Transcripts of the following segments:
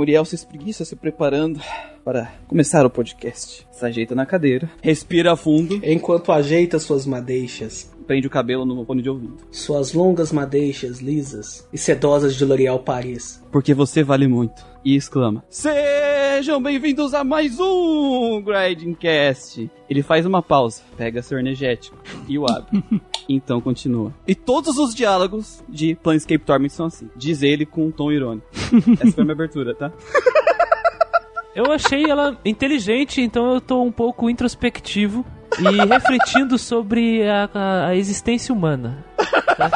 Muriel se espreguiça se preparando para começar o podcast. Se ajeita na cadeira, respira fundo, Enquanto ajeita suas madeixas, prende o cabelo no fone de ouvido. suas longas madeixas lisas e sedosas de L'Oréal Paris. Porque você vale muito. E exclama: Sejam bem-vindos a mais um Grindcast. Ele faz uma pausa, pega seu energético e o abre. então continua. E todos os diálogos de Planescape Torment são assim. Diz ele com um tom irônico. Essa foi a minha abertura, tá? Eu achei ela inteligente, então eu tô um pouco introspectivo e refletindo sobre a, a- a existência humana. tá?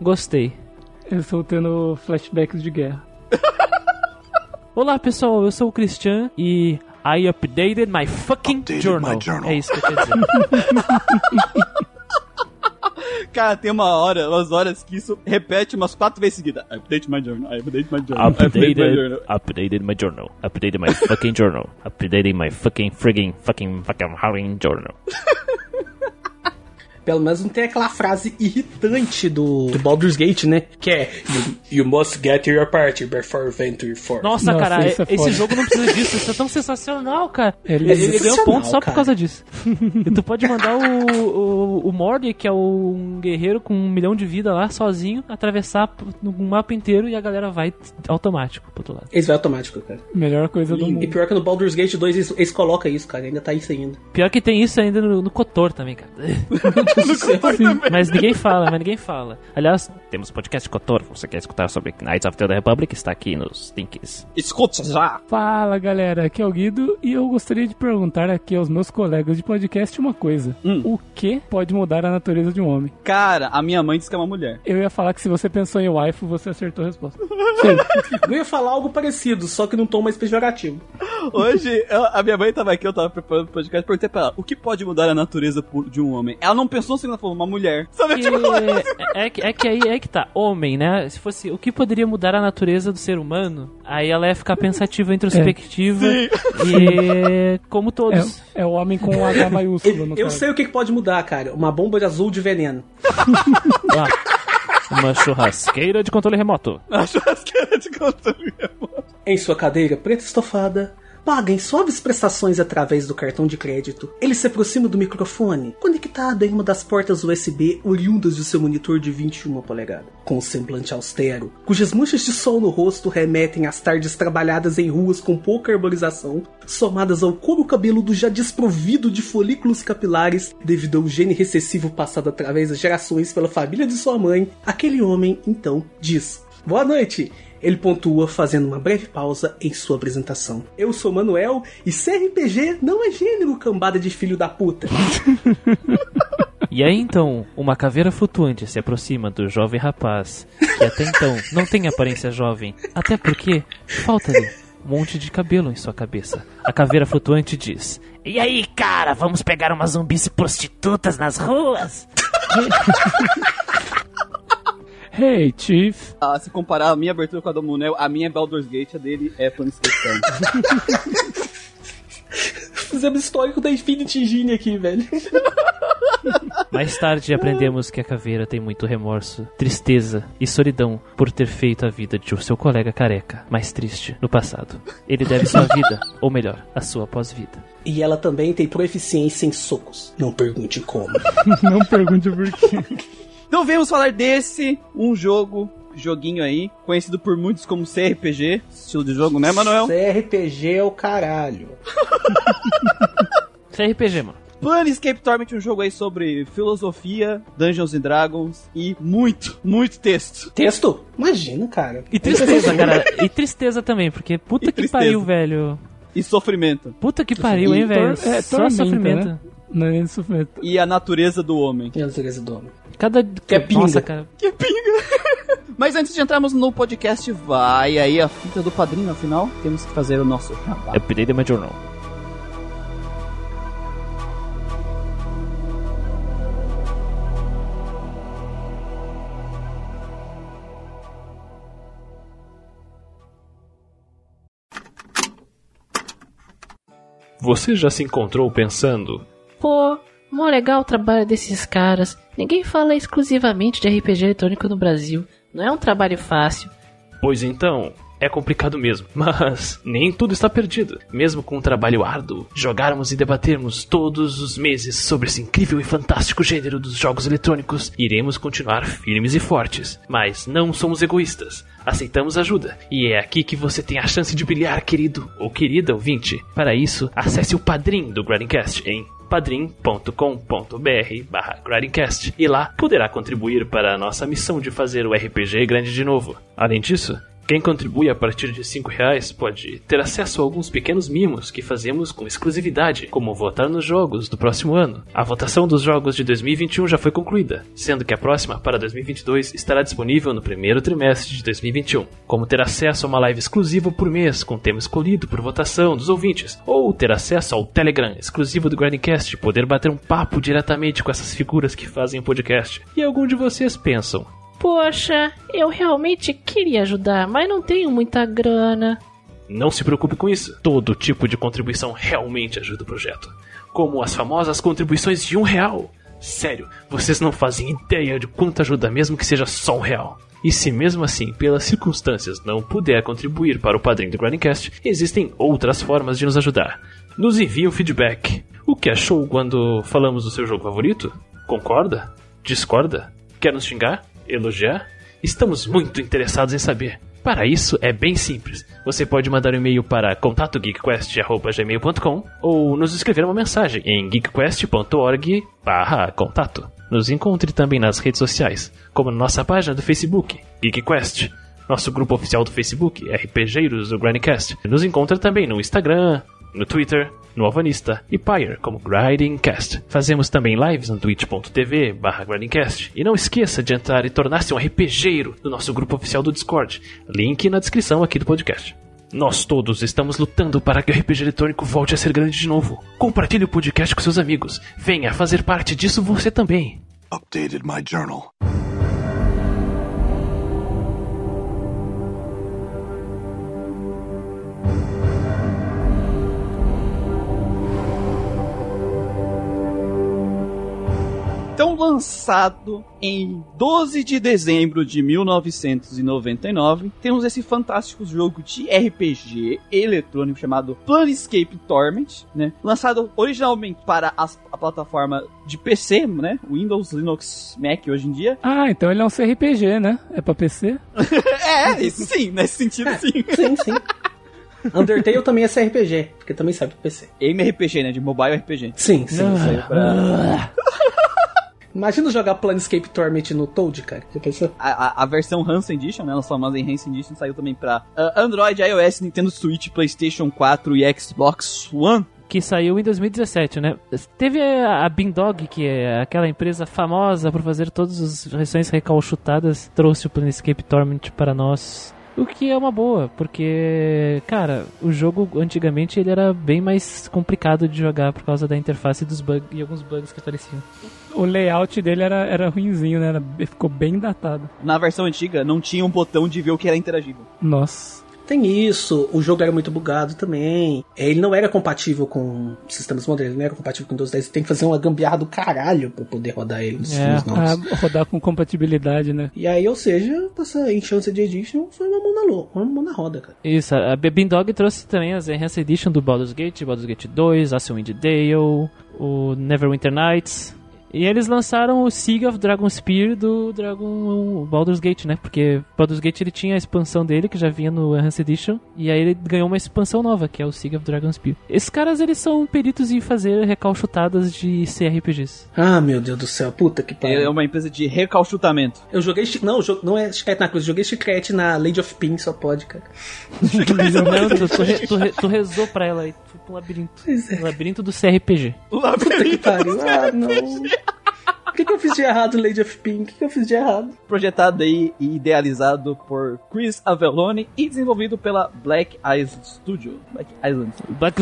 Gostei. Eu estou tendo flashbacks de guerra. Olá pessoal, eu sou o Christian e I updated my fucking Updated journal. my journal. É isso que eu quero dizer. Cara, tem uma hora, umas horas que isso repete umas quatro vezes seguidas. I update my journal, I update my journal, I update my journal. Updated, updated my journal. Updated my fucking journal. Updated my fucking frigging fucking fucking fucking journal. Pelo menos não tem aquela frase irritante do, do Baldur's Gate, né? Que é you, you must get your party before venture forth. Nossa, Nossa, cara, isso é esse foda. jogo não precisa disso. Isso é tão sensacional, cara. Ele- Ele, ele ganhou sensacional, ponto só por cara. causa disso. e tu pode mandar o, o, o Morty, que é o- um guerreiro com um milhão de vida lá, sozinho, atravessar no mapa inteiro e a galera vai automático pro outro lado. Esse vai automático, cara. Melhor coisa do E mundo. pior que no Baldur's Gate 2 eles, eles colocam isso, cara. Ainda tá isso ainda. Pior que tem isso ainda no, no Kotor também, cara. mas ninguém fala, mas ninguém fala. Aliás, temos podcast Kotor. Você quer escutar sobre Knights of the Republic? Está aqui nos links. Escuta já! Fala galera, aqui é o Guido e eu gostaria de perguntar aqui aos meus colegas de podcast uma coisa: Hum. O que pode mudar a natureza de um homem? Cara, a minha mãe disse que é uma mulher. Eu ia falar que se você pensou em waifu, você acertou a resposta. Eu ia falar algo parecido, só que num tom mais pejorativo. Hoje, eu- a minha mãe tava aqui, eu tava preparando o podcast, perguntei pra ela, o que pode mudar a natureza de um homem? Ela não pensou assim, ela falou, uma mulher. Sabe, Que- tipo, é, é que, é que aí é que tá, homem, né? Se fosse o que poderia mudar a natureza do ser humano, aí ela ia ficar pensativa, introspectiva e como todos. É, é o homem com H maiúsculo no Eu caso. sei o que pode mudar, cara. Uma bomba de azul de veneno. Lá. Uma churrasqueira de controle remoto. a churrasqueira de controle remoto. Em sua cadeira preta estofada, paga em suaves prestações através do cartão de crédito. Ele se aproxima do microfone, conectado em uma das portas USB oriundas de seu monitor de 21 polegadas. Com um semblante austero, cujas manchas de sol no rosto remetem às tardes trabalhadas em ruas com pouca arborização, somadas ao couro cabeludo já desprovido de folículos capilares devido ao gene recessivo passado através das gerações pela família de sua mãe, aquele homem, então, diz: Boa noite! Ele pontua fazendo uma breve pausa em sua apresentação. Eu sou Manuel e CRPG não é gênero, cambada de filho da puta. E aí então, uma caveira flutuante se aproxima do jovem rapaz, que até então não tem aparência jovem, até porque falta-lhe um monte de cabelo em sua cabeça. A caveira flutuante diz: E aí, cara, vamos pegar umas zumbis prostitutas nas ruas? Hey, Chief. Ah, se comparar a minha abertura com a do Munel, a minha é Baldur's Gate, a dele é Planescape Torment. Fizemos histórico da Infinity Engine aqui, velho. Mais tarde aprendemos que a caveira tem muito remorso, tristeza e solidão por ter feito a vida de seu colega careca mais triste no passado. Ele deve sua vida, ou melhor, a sua pós-vida. E ela também tem proficiência em socos. Não pergunte como. Não pergunte por quê. Então vamos falar desse, um jogo, joguinho aí, conhecido por muitos como CRPG, estilo de jogo, né, Manuel? CRPG é o caralho. CRPG, mano. Planescape Torment, um jogo aí sobre filosofia, Dungeons and Dragons e muito, muito texto. Texto? Imagina, cara. E tristeza, cara. E tristeza também, porque puta E que tristeza. pariu, velho. E sofrimento. Puta que pariu, hein, velho. é, Só tormenta, sofrimento. né? Não é nem sofrimento. E a natureza do homem. E a natureza do homem. Cada. Que é pinga. Nossa, cara. Que pinga! Mas antes de entrarmos no podcast, vai aí a fita do padrinho, afinal, temos que fazer o nosso jabá. Update my journal. Você já se encontrou pensando? Pô, mó legal o trabalho desses caras. Ninguém fala exclusivamente de RPG eletrônico no Brasil. Não é um trabalho fácil. Pois então, é complicado mesmo. Mas nem tudo está perdido. Mesmo com um trabalho árduo, jogarmos e debatermos todos os meses sobre esse incrível e fantástico gênero dos jogos eletrônicos, iremos continuar firmes e fortes. Mas não somos egoístas. Aceitamos ajuda. E é aqui que você tem a chance de brilhar, querido ou querida ouvinte. Para isso, acesse o padrim do Grindcast em padrim.com.br barra e lá poderá contribuir para a nossa missão de fazer o RPG grande de novo. Além disso, quem contribui a partir de R$ reais pode ter acesso a alguns pequenos mimos que fazemos com exclusividade, como votar nos jogos do próximo ano. A votação dos jogos de 2021 já foi concluída, sendo que a próxima, para 2022, estará disponível no primeiro trimestre de 2021. Como ter acesso a uma live exclusiva por mês, com tema escolhido por votação dos ouvintes, ou ter acesso ao Telegram exclusivo do Grindcast e poder bater um papo diretamente com essas figuras que fazem o podcast. E algum de vocês pensam, Poxa, eu realmente queria ajudar, mas não tenho muita grana. Não se preocupe com isso. Todo tipo de contribuição realmente ajuda o projeto. Como as famosas contribuições de um real. Sério, vocês não fazem ideia de quanto ajuda mesmo que seja só um real. E se mesmo assim, pelas circunstâncias, não puder contribuir para o padrinho do Grindcast, existem outras formas de nos ajudar. Nos envie um feedback. O que achou quando falamos do seu jogo favorito? Concorda? Discorda? Quer nos xingar? Elogiar? Estamos muito interessados em saber. Para isso é bem simples. Você pode mandar um e-mail para contatogeekquest@gmail.com ou nos escrever uma mensagem em geekquest.org/contato. Nos encontre também nas redes sociais, como na nossa página do Facebook, GeekQuest, nosso grupo oficial do Facebook, RPGeiros do Grindcast. Nos encontra também no Instagram, no Twitter, no Alvanista e Pyre como Grindcast. Fazemos também lives no twitch.tv barra Grindcast. E não esqueça de entrar e tornar-se um RPGeiro do nosso grupo oficial do Discord. Link na descrição aqui do podcast. Nós todos estamos lutando para que o RPG eletrônico volte a ser grande de novo. Compartilhe o podcast com seus amigos. Venha fazer parte disso você também. Updated my journal. Então, lançado em 12 de dezembro de 1999, temos esse fantástico jogo de RPG eletrônico chamado Planescape Torment, né? Lançado originalmente para as- a plataforma de PC, né? Windows, Linux, Mac hoje em dia. Ah, então ele é um CRPG, né? É pra PC? É, sim, nesse sentido sim. Sim, sim. Undertale também é CRPG, porque também sai pro PC. MRPG, né? De mobile RPG. Sim, sim. Ah. Saiu pra- Imagina jogar Planescape Torment no Toad, cara. Já pensou? A, a- a versão Hansen Edition, né? Nossa famosa em Hansen Edition saiu também pra ah, Android, iOS, Nintendo Switch, PlayStation 4 e Xbox One. que saiu em 2017, né? Teve a a Bindog, que é aquela empresa famosa por fazer todas as versões recalchutadas, trouxe o Planescape Torment para nós. O que é uma boa, porque, cara, o jogo antigamente ele era bem mais complicado de jogar por causa da interface dos bugs e alguns bugs que apareciam. O layout dele era, era ruinzinho, né? Era- ficou bem datado. Na versão antiga, não tinha um botão de ver o que era interagível. Nossa. Tem isso, o jogo era muito bugado também. É, Ele não era compatível com sistemas modernos, ele não era compatível com Windows 10. Você tem que fazer uma gambiarra do caralho pra poder rodar ele nos É, novos. Ah, rodar com compatibilidade, né? E aí, ou seja, essa Enchanted Edition foi uma mão na, lo- uma mão na roda, cara. Isso, a Bindog trouxe também as Enhanced Edition do Baldur's Gate, Baldur's Gate 2, Ascend Dale, o Neverwinter Nights. E eles lançaram o Siege of Dragon Spear do Dragon Baldur's Gate, né? Porque Baldur's Gate ele tinha a expansão dele, que já vinha no Enhanced Edition, e aí ele ganhou uma expansão nova, que é o Siege of Dragon Spear. Esses caras, eles são peritos em fazer recalchutadas de CRPGs. Ah, meu Deus do céu, puta que É pariu. uma empresa de recalchutamento. Eu joguei. Não, jo- não é chiclete na cruz, eu joguei chiclete na Lady of Pin, só pode, cara. Não, tu, tu re- tu re- tu rezou pra ela e foi pra um labirinto. É. O labirinto do CRPG. Puta que pariu. Ah, não. O que, que eu fiz de errado, Lady of Pin? O que, que eu fiz de errado? Projetado aí e idealizado por Chris Avellone e desenvolvido pela Black Eyes Studio. Black Island Black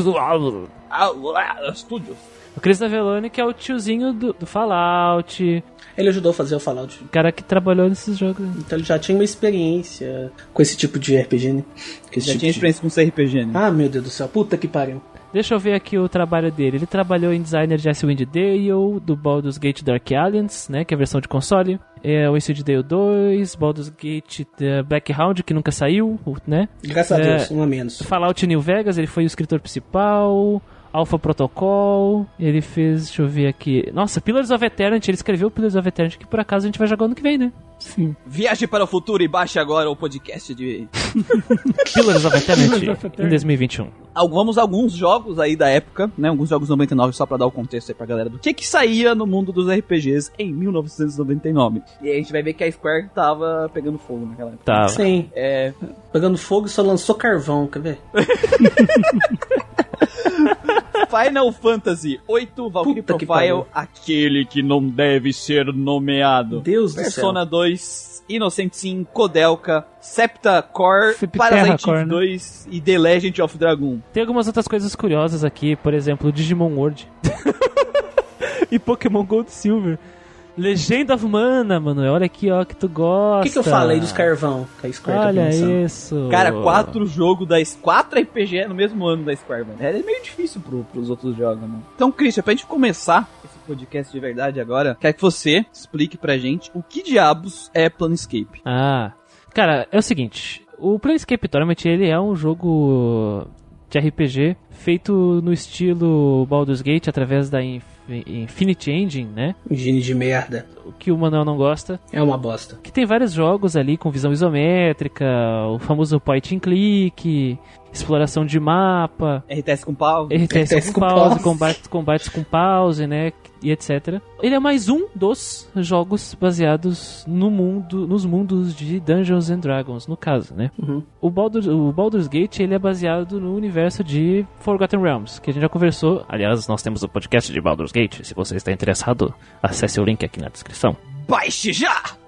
Studios. O Chris Avellone, que é o tiozinho do, do Fallout, Ele ajudou a fazer o Fallout. o cara que trabalhou nesses jogos. Então ele já tinha uma experiência com esse tipo de RPG, né? Com esse Já tipo tinha de- experiência com CRPG, né? Ah, meu Deus do céu, puta que pariu. Deixa eu ver aqui o trabalho dele. Ele trabalhou em designer de Icewind Dale, do Baldur's Gate Dark Alliance, né, que é a versão de console. É, o Icewind Dale 2, Baldur's Gate The Blackhound, que nunca saiu, né? Graças a É. Deus, um a menos. Fallout New Vegas, ele foi o escritor principal. Alpha Protocol, ele fez, deixa eu ver aqui. Nossa, Pillars of Eternity, ele escreveu Pillars of Eternity, que por acaso a gente vai jogar ano que vem, né? Sim. Viaje para o futuro e baixe agora o podcast de. Pillars of Eternity, Pillars of Eternity. em 2021. Al- Vamos a alguns jogos aí da época, né? Alguns jogos 99, só pra dar o contexto aí pra galera do que que saía no mundo dos RPGs em 1999. E aí a gente vai ver que a Square tava pegando fogo naquela época. Tá. Sim, É, pegando fogo e só lançou carvão, quer ver? Final Fantasy VIII Valkyrie Puta que Profile, pariu. aquele que não deve ser nomeado. Deus do céu. Persona 2, Innocent Sim, Kodelka, Septa Core, Septerra Parasite Core, Eve né? 2 e The Legend of Dragon. Tem algumas outras coisas curiosas aqui, por exemplo, o Digimon World. e Pokémon Gold Silver. Legend of Mana, mano. Olha aqui, ó, que tu gosta. O que, que eu falei dos carvão que a Square tá Olha pensando? isso. Cara, quatro jogos da quatro RPG no mesmo ano da Square, mano. É meio difícil pro, pros outros jogos, mano. Então, Christian, pra gente começar esse podcast de verdade agora, quero que você explique pra gente o que diabos é Planescape. Ah, cara, é o seguinte. O Planescape Torment, ele é um jogo de RPG feito no estilo Baldur's Gate através da Inf- Infinity Engine, né? Gene de merda. O que o Manuel não gosta. É uma bosta. Que tem vários jogos ali com visão isométrica, o famoso point and click, exploração de mapa, RTS com pau. RTS, RTS com com pause, pause. combates, combates com pause, né? E etc. Ele é mais um dos jogos baseados no mundo, nos mundos de Dungeons and Dragons, no caso, né? Uhum. O, Baldur, o Baldur's Gate ele é baseado no universo de Forgotten Realms, que a gente já conversou. Aliás, nós temos o podcast de Baldur's Gate. Se você está interessado, acesse o link aqui na descrição. Baixe já!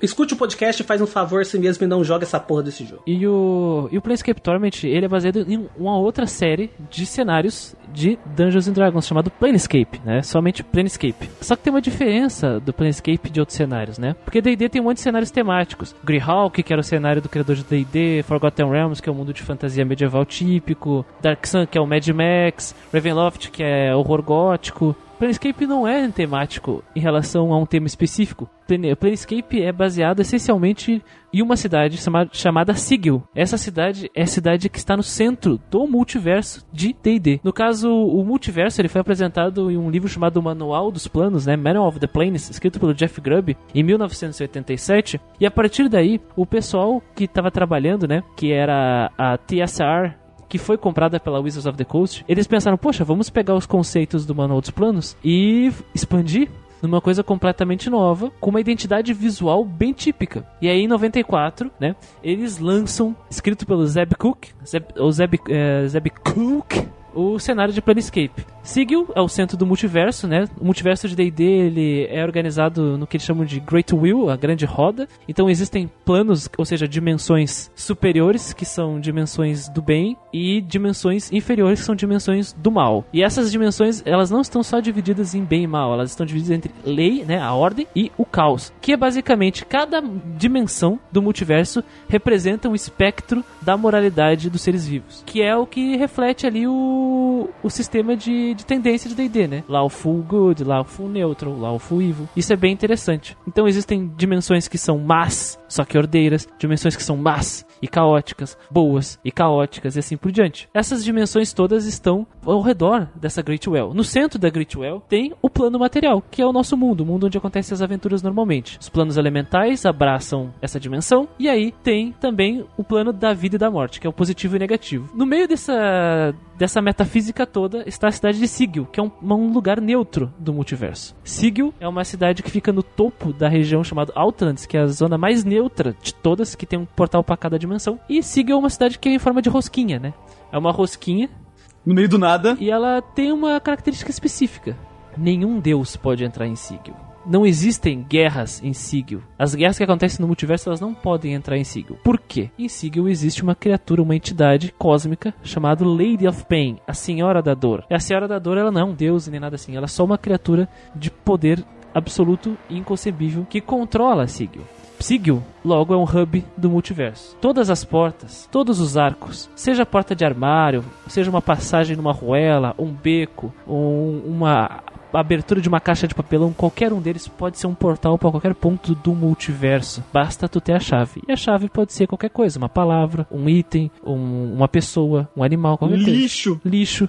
Escute o podcast e faz um favor si mesmo e não joga essa porra desse jogo. E o, e o Planescape Torment, ele é baseado em uma outra série de cenários de Dungeons and Dragons, chamado Planescape, né? Somente Planescape. Só que tem uma diferença do Planescape de outros cenários, né? Porque D&D tem um monte de cenários temáticos. Greyhawk, que era o cenário do criador de D&D, Forgotten Realms, que é o mundo de fantasia medieval típico, Dark Sun, que é o Mad Max, Ravenloft, que é horror gótico, Planescape não é temático em relação a um tema específico. Plane- Planescape é baseado essencialmente em uma cidade chama- chamada Sigil. Essa cidade é a cidade que está no centro do multiverso de D&D. No caso, o multiverso ele foi apresentado em um livro chamado Manual dos Planos, né, Manual of the Planes, escrito pelo Jeff Grubb em 1987. E a partir daí, o pessoal que estava trabalhando, né, que era a TSR que foi comprada pela Wizards of the Coast, eles pensaram, poxa, vamos pegar os conceitos do Manual dos Planos e expandir numa coisa completamente nova, com uma identidade visual bem típica. E aí, em 94, né, eles lançam, escrito pelo Zeb Cook, Zeb, o Zeb, eh, Zeb Cook, o cenário de Planescape. Sigil é o centro do multiverso, né? O multiverso de D&D ele é organizado no que eles chamam de Great Wheel, a grande roda. Então existem planos, ou seja, dimensões superiores, que são dimensões do bem, e dimensões inferiores, que são dimensões do mal. E essas dimensões, elas não estão só divididas em bem e mal, elas estão divididas entre lei, né, a ordem, e o caos, que é basicamente cada dimensão do multiverso representa um espectro da moralidade dos seres vivos, que é o que reflete ali o, o sistema de, de tendência de D&D, né? Lawful Good, Lawful Neutral, Lawful Evil. Isso é bem interessante. Então existem dimensões que são más, só que ordeiras, dimensões que são más e caóticas, boas e caóticas e assim por diante. Essas dimensões todas estão ao redor dessa Great Well. No centro da Great Well tem o plano material, que é o nosso mundo, o mundo onde acontecem as aventuras normalmente. Os planos elementais abraçam essa dimensão e aí tem também o plano da vida e da morte, que é o positivo e negativo. No meio dessa dessa metafísica toda está a cidade de Sigil, que é um, um lugar neutro do multiverso. Sigil é uma cidade que fica no topo da região chamada Outlands, que é a zona mais neutra de todas, que tem um portal para cada dimensão. E Sigil é uma cidade que é em forma de rosquinha, né? É uma rosquinha No meio do nada. e ela tem uma característica específica. Nenhum deus pode entrar em Sigil. Não existem guerras em Sigil. As guerras que acontecem no multiverso elas não podem entrar em Sigil. Por quê? Em Sigil existe uma criatura, uma entidade cósmica chamada Lady of Pain, a Senhora da Dor. E a Senhora da Dor ela não é um deus nem nada assim. Ela é só uma criatura de poder absoluto e inconcebível que controla Sigil. Sigil logo é um hub do multiverso. Todas as portas, todos os arcos, seja a porta de armário, seja uma passagem numa ruela, um beco, um, uma abertura de uma caixa de papelão, qualquer um deles pode ser um portal para qualquer ponto do multiverso. Basta tu ter a chave. E a chave pode ser qualquer coisa, uma palavra, um item, um- uma pessoa, um animal, qualquer coisa. Lixo. Lixo.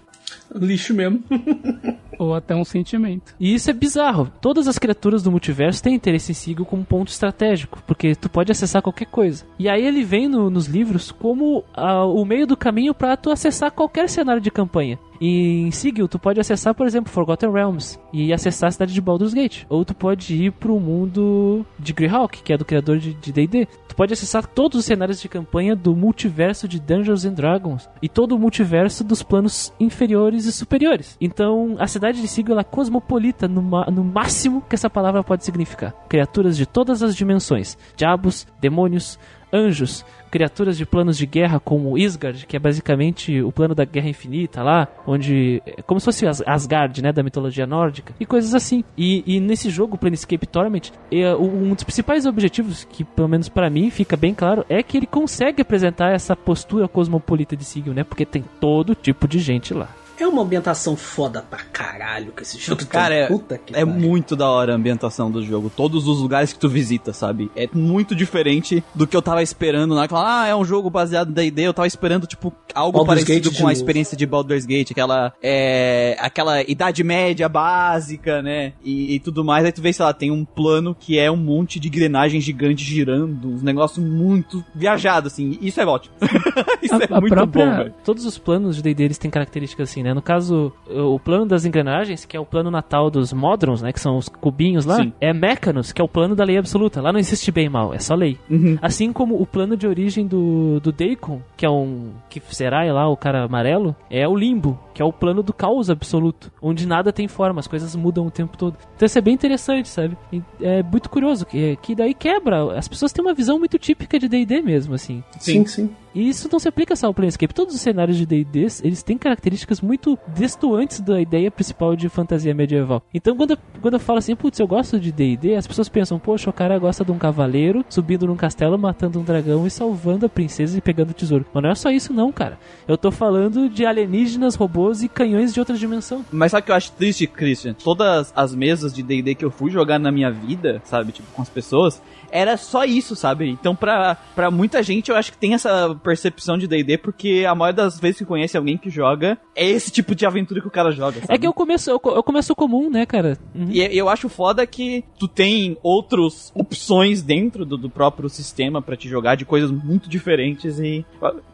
Lixo mesmo. Ou até um sentimento. E isso é bizarro. Todas as criaturas do multiverso têm interesse em Sigil como ponto estratégico, porque tu pode acessar qualquer coisa. E aí ele vem no- nos livros como ah, o meio do caminho para tu acessar qualquer cenário de campanha. E em Sigil, tu pode acessar, por exemplo, Forgotten Realms e acessar a cidade de Baldur's Gate. Ou tu pode ir pro mundo de Greyhawk, que é do criador de D&D. Tu pode acessar todos os cenários de campanha do multiverso de Dungeons and Dragons e todo o multiverso dos planos inferiores superiores. Então, a cidade de Sigil é cosmopolita no, no máximo que essa palavra pode significar. Criaturas de todas as dimensões: diabos, demônios, anjos, criaturas de planos de guerra como Isgard, que é basicamente o plano da guerra infinita lá, onde é como se fosse As- Asgard, né, da mitologia nórdica, e coisas assim. E, e nesse jogo, Planescape Torment, é, um dos principais objetivos, que pelo menos pra mim fica bem claro, é que ele consegue apresentar essa postura cosmopolita de Sigil, né, porque tem todo tipo de gente lá. É uma ambientação foda pra caralho que esse jogo tem. Cara, é, Puta que é muito da hora a ambientação do jogo. Todos os lugares que tu visita, sabe? É muito diferente do que eu tava esperando. Naquela, ah, é um jogo baseado em D&D. Eu tava esperando, tipo, algo Baldur's parecido Gate com a novo. experiência de Baldur's Gate. Aquela, é, aquela idade média básica, né? E, e tudo mais. Aí tu vê, sei lá, tem um plano que é um monte de engrenagem gigante girando. Uns negócios muito viajados, assim. Isso é ótimo. Isso A- é a muito própria- bom, velho. Todos os planos de D&D eles têm características assim, né? No caso, o plano das engrenagens, que é o plano natal dos Modrons, né? Que são os cubinhos lá, Sim. é Mechanos, que é o plano da lei absoluta. Lá não existe bem e mal, é só lei. Uhum. Assim como o plano de origem do, do Daikon, que é um... Que será lá, o cara amarelo, é o Limbo, que é o plano do caos absoluto, onde nada tem forma, as coisas mudam o tempo todo. Então isso é bem interessante, sabe? E é muito curioso, que, que daí quebra. As pessoas têm uma visão muito típica de D&D mesmo, assim. Sim, sim. E isso não se aplica só ao Planescape. Todos os cenários de D&D, eles têm características muito destoantes da ideia principal de fantasia medieval. Então, quando eu, quando eu falo assim, putz, eu gosto de D&D, as pessoas pensam, poxa, o cara gosta de um cavaleiro subindo num castelo, matando um dragão e salvando a princesa e pegando o tesouro. Mas não é só isso não, cara. Eu tô falando de alienígenas, robôs e canhões de outra dimensão. Mas sabe o que eu acho triste, Christian? Todas as mesas de D&D que eu fui jogar na minha vida, sabe, tipo, com as pessoas, era só isso, sabe? Então, pra, pra muita gente, eu acho que tem essa percepção de D&D, porque a maioria das vezes que conhece alguém que joga, é esse tipo de aventura que o cara joga, sabe? É que eu começo, eu, eu começo comum, né, cara? Uhum. E eu acho foda que tu tem outras opções dentro do, do próprio sistema pra te jogar de coisas muito diferentes e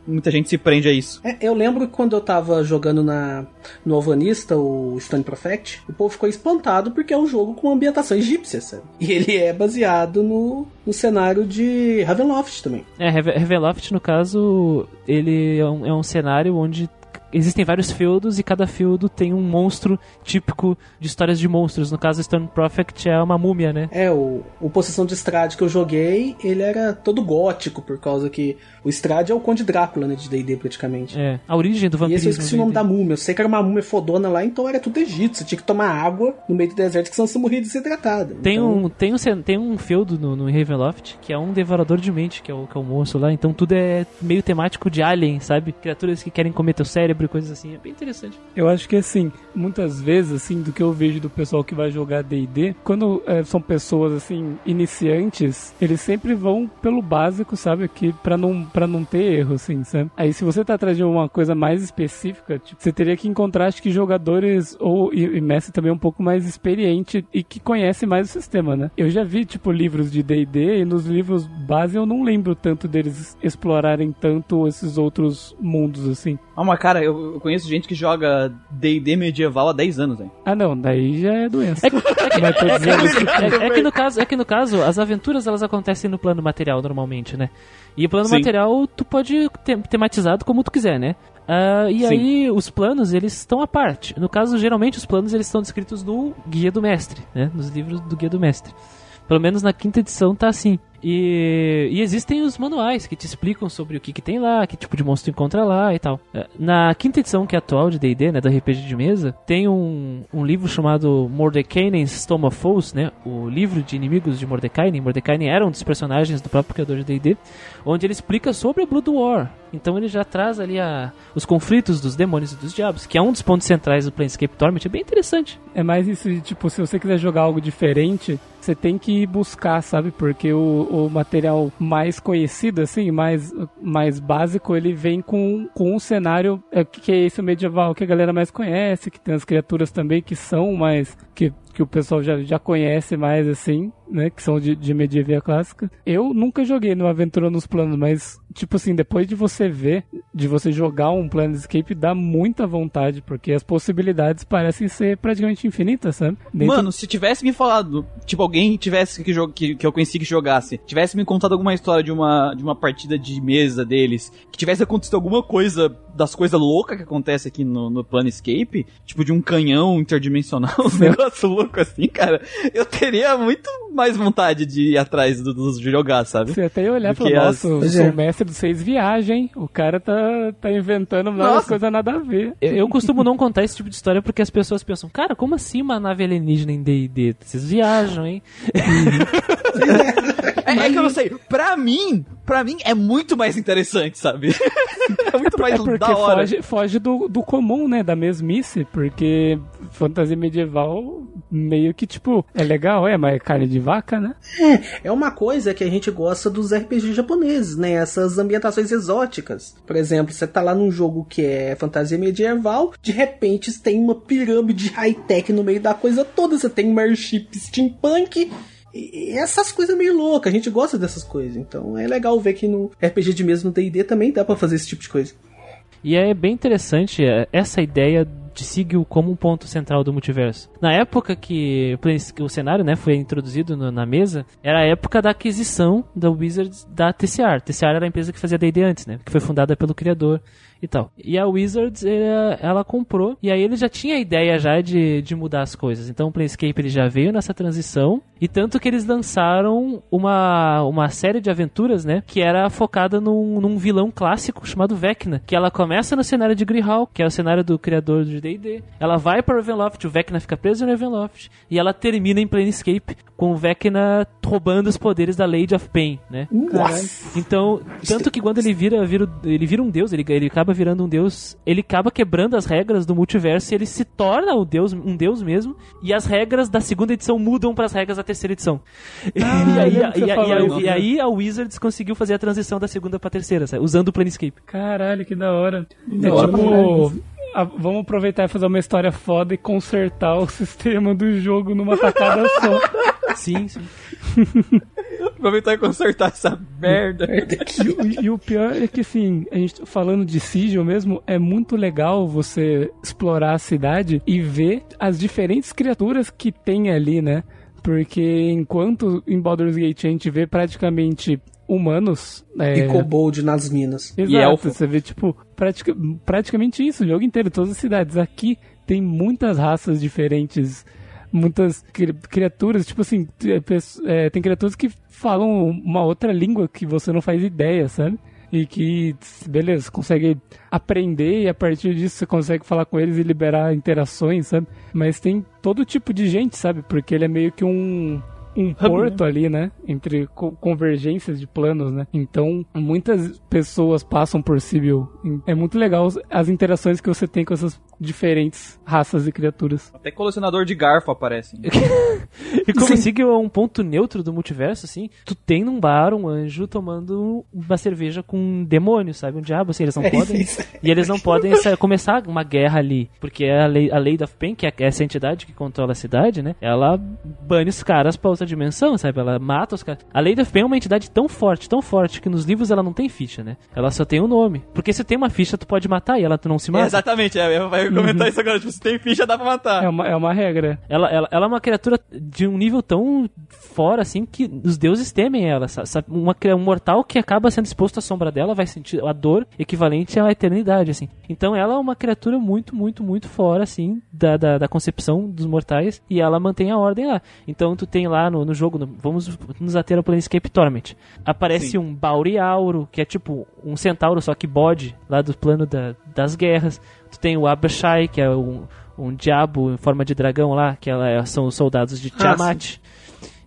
muita gente se prende a isso. É, eu lembro que quando eu tava jogando na, no Alvanista, o Stone Prophet, o povo ficou espantado porque é um jogo com ambientação egípcia, sabe? E ele é baseado no, no cenário de Ravenloft também. É, Reveloft, no caso, ele é um, é um cenário onde existem vários feudos e cada feudo tem um monstro típico de histórias de monstros. No caso, Stone Prophet é uma múmia, né? É, o, o Possessão de Strade que eu joguei, ele era todo gótico, por causa que o Strade é o Conde Drácula, né, de D&D praticamente. É, a origem do E esse eu esqueci o nome da múmia. Eu sei que era uma múmia fodona lá, então era tudo Egito. Você tinha que tomar água no meio do deserto, que senão você morria desidratado. Tem Então, um, tem um, tem um feudo no, no Ravenloft que é um devorador de mente, que é, o, que é o moço lá. Então tudo é meio temático de alien, sabe? Criaturas que querem comer teu cérebro e coisas assim. É bem interessante. Eu acho que assim, muitas vezes, assim, do que eu vejo do pessoal que vai jogar D&D, quando é, são pessoas, assim, iniciantes, eles sempre vão pelo básico, sabe? Que pra não, pra não ter erro, assim, sabe? Aí se você tá atrás de uma coisa mais específica, tipo, você teria que encontrar, acho que jogadores ou e, e mestre também um pouco mais experiente e que conhece mais o sistema, né? Eu já vi, tipo, livros de D&D e nos livros base eu não lembro tanto deles explorarem tanto esses outros mundos, assim. Ah, mas cara, eu, eu conheço gente que joga D&D medieval há 10 anos, hein? Ah, não, daí já é doença. É que, é que- Mas tô dizendo isso. é- é que no caso, é que no caso, as aventuras elas acontecem no plano material normalmente, né? E o plano Sim. material tu pode ter tematizado como tu quiser, né? Ah, e Sim. aí os planos eles estão à parte. No caso, geralmente os planos eles estão descritos no guia do mestre, né? Nos livros do guia do mestre. Pelo menos na quinta edição tá assim. E, e existem os manuais que te explicam sobre o que, que tem lá, que tipo de monstro encontra lá e tal. É, Na quinta edição, que é atual de D&D, né, do RPG de mesa, tem um, um livro chamado Mordekainen's Tome of Foes, né, o livro de inimigos de Mordekainen. Mordekainen era um dos personagens do próprio criador de D&D, onde ele explica sobre a Blood War. Então ele já traz ali a, os conflitos dos demônios e dos diabos, que é um dos pontos centrais do Planescape Torment, é bem interessante. É mais isso tipo, se você quiser jogar algo diferente, você tem que buscar, sabe? Porque o, o material mais conhecido, assim, mais, mais básico, ele vem com, com um cenário é, que é esse medieval que a galera mais conhece, que tem as criaturas também que são mais. que que o pessoal já, já conhece mais, assim, né? Que são de, de medieval clássica. Eu nunca joguei no Aventura nos Planos, mas, tipo assim, depois de você ver, de você jogar um Planescape, dá muita vontade, porque as possibilidades parecem ser praticamente infinitas, sabe? Dentro- Mano, se tivesse me falado, tipo, alguém tivesse que, que, que eu conheci que jogasse, tivesse me contado alguma história de uma, de uma partida de mesa deles, que tivesse acontecido alguma coisa das coisas loucas que acontece aqui no, no Planescape, tipo de um canhão interdimensional, um negócio louco assim, cara, eu teria muito mais vontade de ir atrás do- dos de jogar, sabe? Você até ia olhar e falar, as- nossa, eu sou é. O mestre dos seis viagens, o cara tá, tá inventando várias coisas nada a ver. Eu, eu costumo não contar esse tipo de história porque as pessoas pensam, cara, como assim uma nave alienígena em D&D? Vocês viajam, hein? É, é que eu não sei, pra mim, pra mim é muito mais interessante, sabe? é muito mais É porque da hora. foge, foge do, do comum, né? Da mesmice, porque fantasia medieval meio que, tipo, é legal, é, mas é carne de vaca, né? É uma coisa que a gente gosta dos RPG japoneses, né? Essas ambientações exóticas. Por exemplo, você tá lá num jogo que é fantasia medieval, de repente tem uma pirâmide high-tech no meio da coisa toda, você tem um airship steampunk. E essas coisas meio loucas, a gente gosta dessas coisas. Então é legal ver que no RPG de mesa no D&D também dá pra fazer esse tipo de coisa. E é bem interessante é, essa ideia de Sigil como um ponto central do multiverso. Na época que o cenário né, foi introduzido no- na mesa, era a época da aquisição da Wizards da TCR. TCR era a empresa que fazia D&D antes, né? Que foi fundada pelo criador e tal. E a Wizards, ela, ela comprou, e aí ele já tinha a ideia já de, de mudar as coisas. Então o Planescape ele já veio nessa transição, e tanto que eles lançaram uma, uma série de aventuras, né? Que era focada num, num vilão clássico chamado Vecna, que ela começa no cenário de Greyhawk, que é o cenário do criador de D&D. Ela vai para Ravenloft, o Vecna fica preso em Ravenloft, e ela termina em Planescape com o Vecna roubando os poderes da Lady of Pain, né? Nossa! Então, tanto que quando ele vira, vira ele vira um deus, ele, ele acaba virando um deus, ele acaba quebrando as regras do multiverso e ele se torna o deus, um deus mesmo, e as regras da segunda edição mudam para as regras da terceira edição. e, aí, que e, aí- e isso, e né? a Wizards conseguiu fazer a transição da segunda pra terceira, sabe? usando o Planescape. Caralho, que da hora. É hora tipo, vamos aproveitar e fazer uma história foda e consertar o sistema do jogo numa tacada só. Sim, sim. Aproveitar e consertar essa merda. E, o- e o pior é que, assim, a gente falando de Sigil mesmo, é muito legal você explorar a cidade e ver as diferentes criaturas que tem ali, né? Porque enquanto em Baldur's Gate a gente vê praticamente humanos. É, E kobold nas minas. Exato, E elfo. você vê, tipo, pratica- praticamente isso, o jogo inteiro, todas as cidades. Aqui tem muitas raças diferentes, muitas cri- criaturas, tipo assim, é, é, tem criaturas que falam uma outra língua que você não faz ideia, sabe? E que, beleza, consegue aprender e a partir disso você consegue falar com eles e liberar interações, sabe? Mas tem todo tipo de gente, sabe? Porque ele é meio que um, um porto ali, né? Entre co- convergências de planos, né? Então, muitas pessoas passam por Sibyl. É muito legal as interações que você tem com essas diferentes raças e criaturas. Até colecionador de garfo aparece. E como Sigil é um ponto neutro do multiverso, assim, tu tem num bar um anjo tomando uma cerveja com um demônio, sabe? Um diabo, assim, eles não É podem. isso. E eles não podem começar uma guerra ali. Porque a lei, a lei da Pain, que é essa entidade que controla a cidade, né? Ela bane os caras pra outra dimensão, sabe? Ela mata os caras. A lei da Pain é uma entidade tão forte, tão forte, que nos livros ela não tem ficha, né? Ela só tem um nome. Porque se tem uma ficha, tu pode matar e ela tu não se mata. exatamente, é, eu ia comentar isso agora. Tipo, se tem ficha, dá pra matar. É uma, é uma regra. Ela, ela, ela é uma criatura de um nível tão fora, assim, que os deuses temem ela. sa- sa- Uma, um mortal que acaba sendo exposto à sombra dela vai sentir a dor equivalente à eternidade, assim. Então ela é uma criatura muito, muito, muito fora, assim, da, da, da concepção dos mortais. E ela mantém a ordem lá. Então tu tem lá no, no jogo, no- vamos nos ater ao Planescape Torment. Aparece Sim. um Bauriauro, que é tipo um centauro, só que bode, lá do plano da- das guerras. Tu tem o Abashai, que é um, um diabo em forma de dragão lá, que ela é- são os soldados de Ah, Tiamat.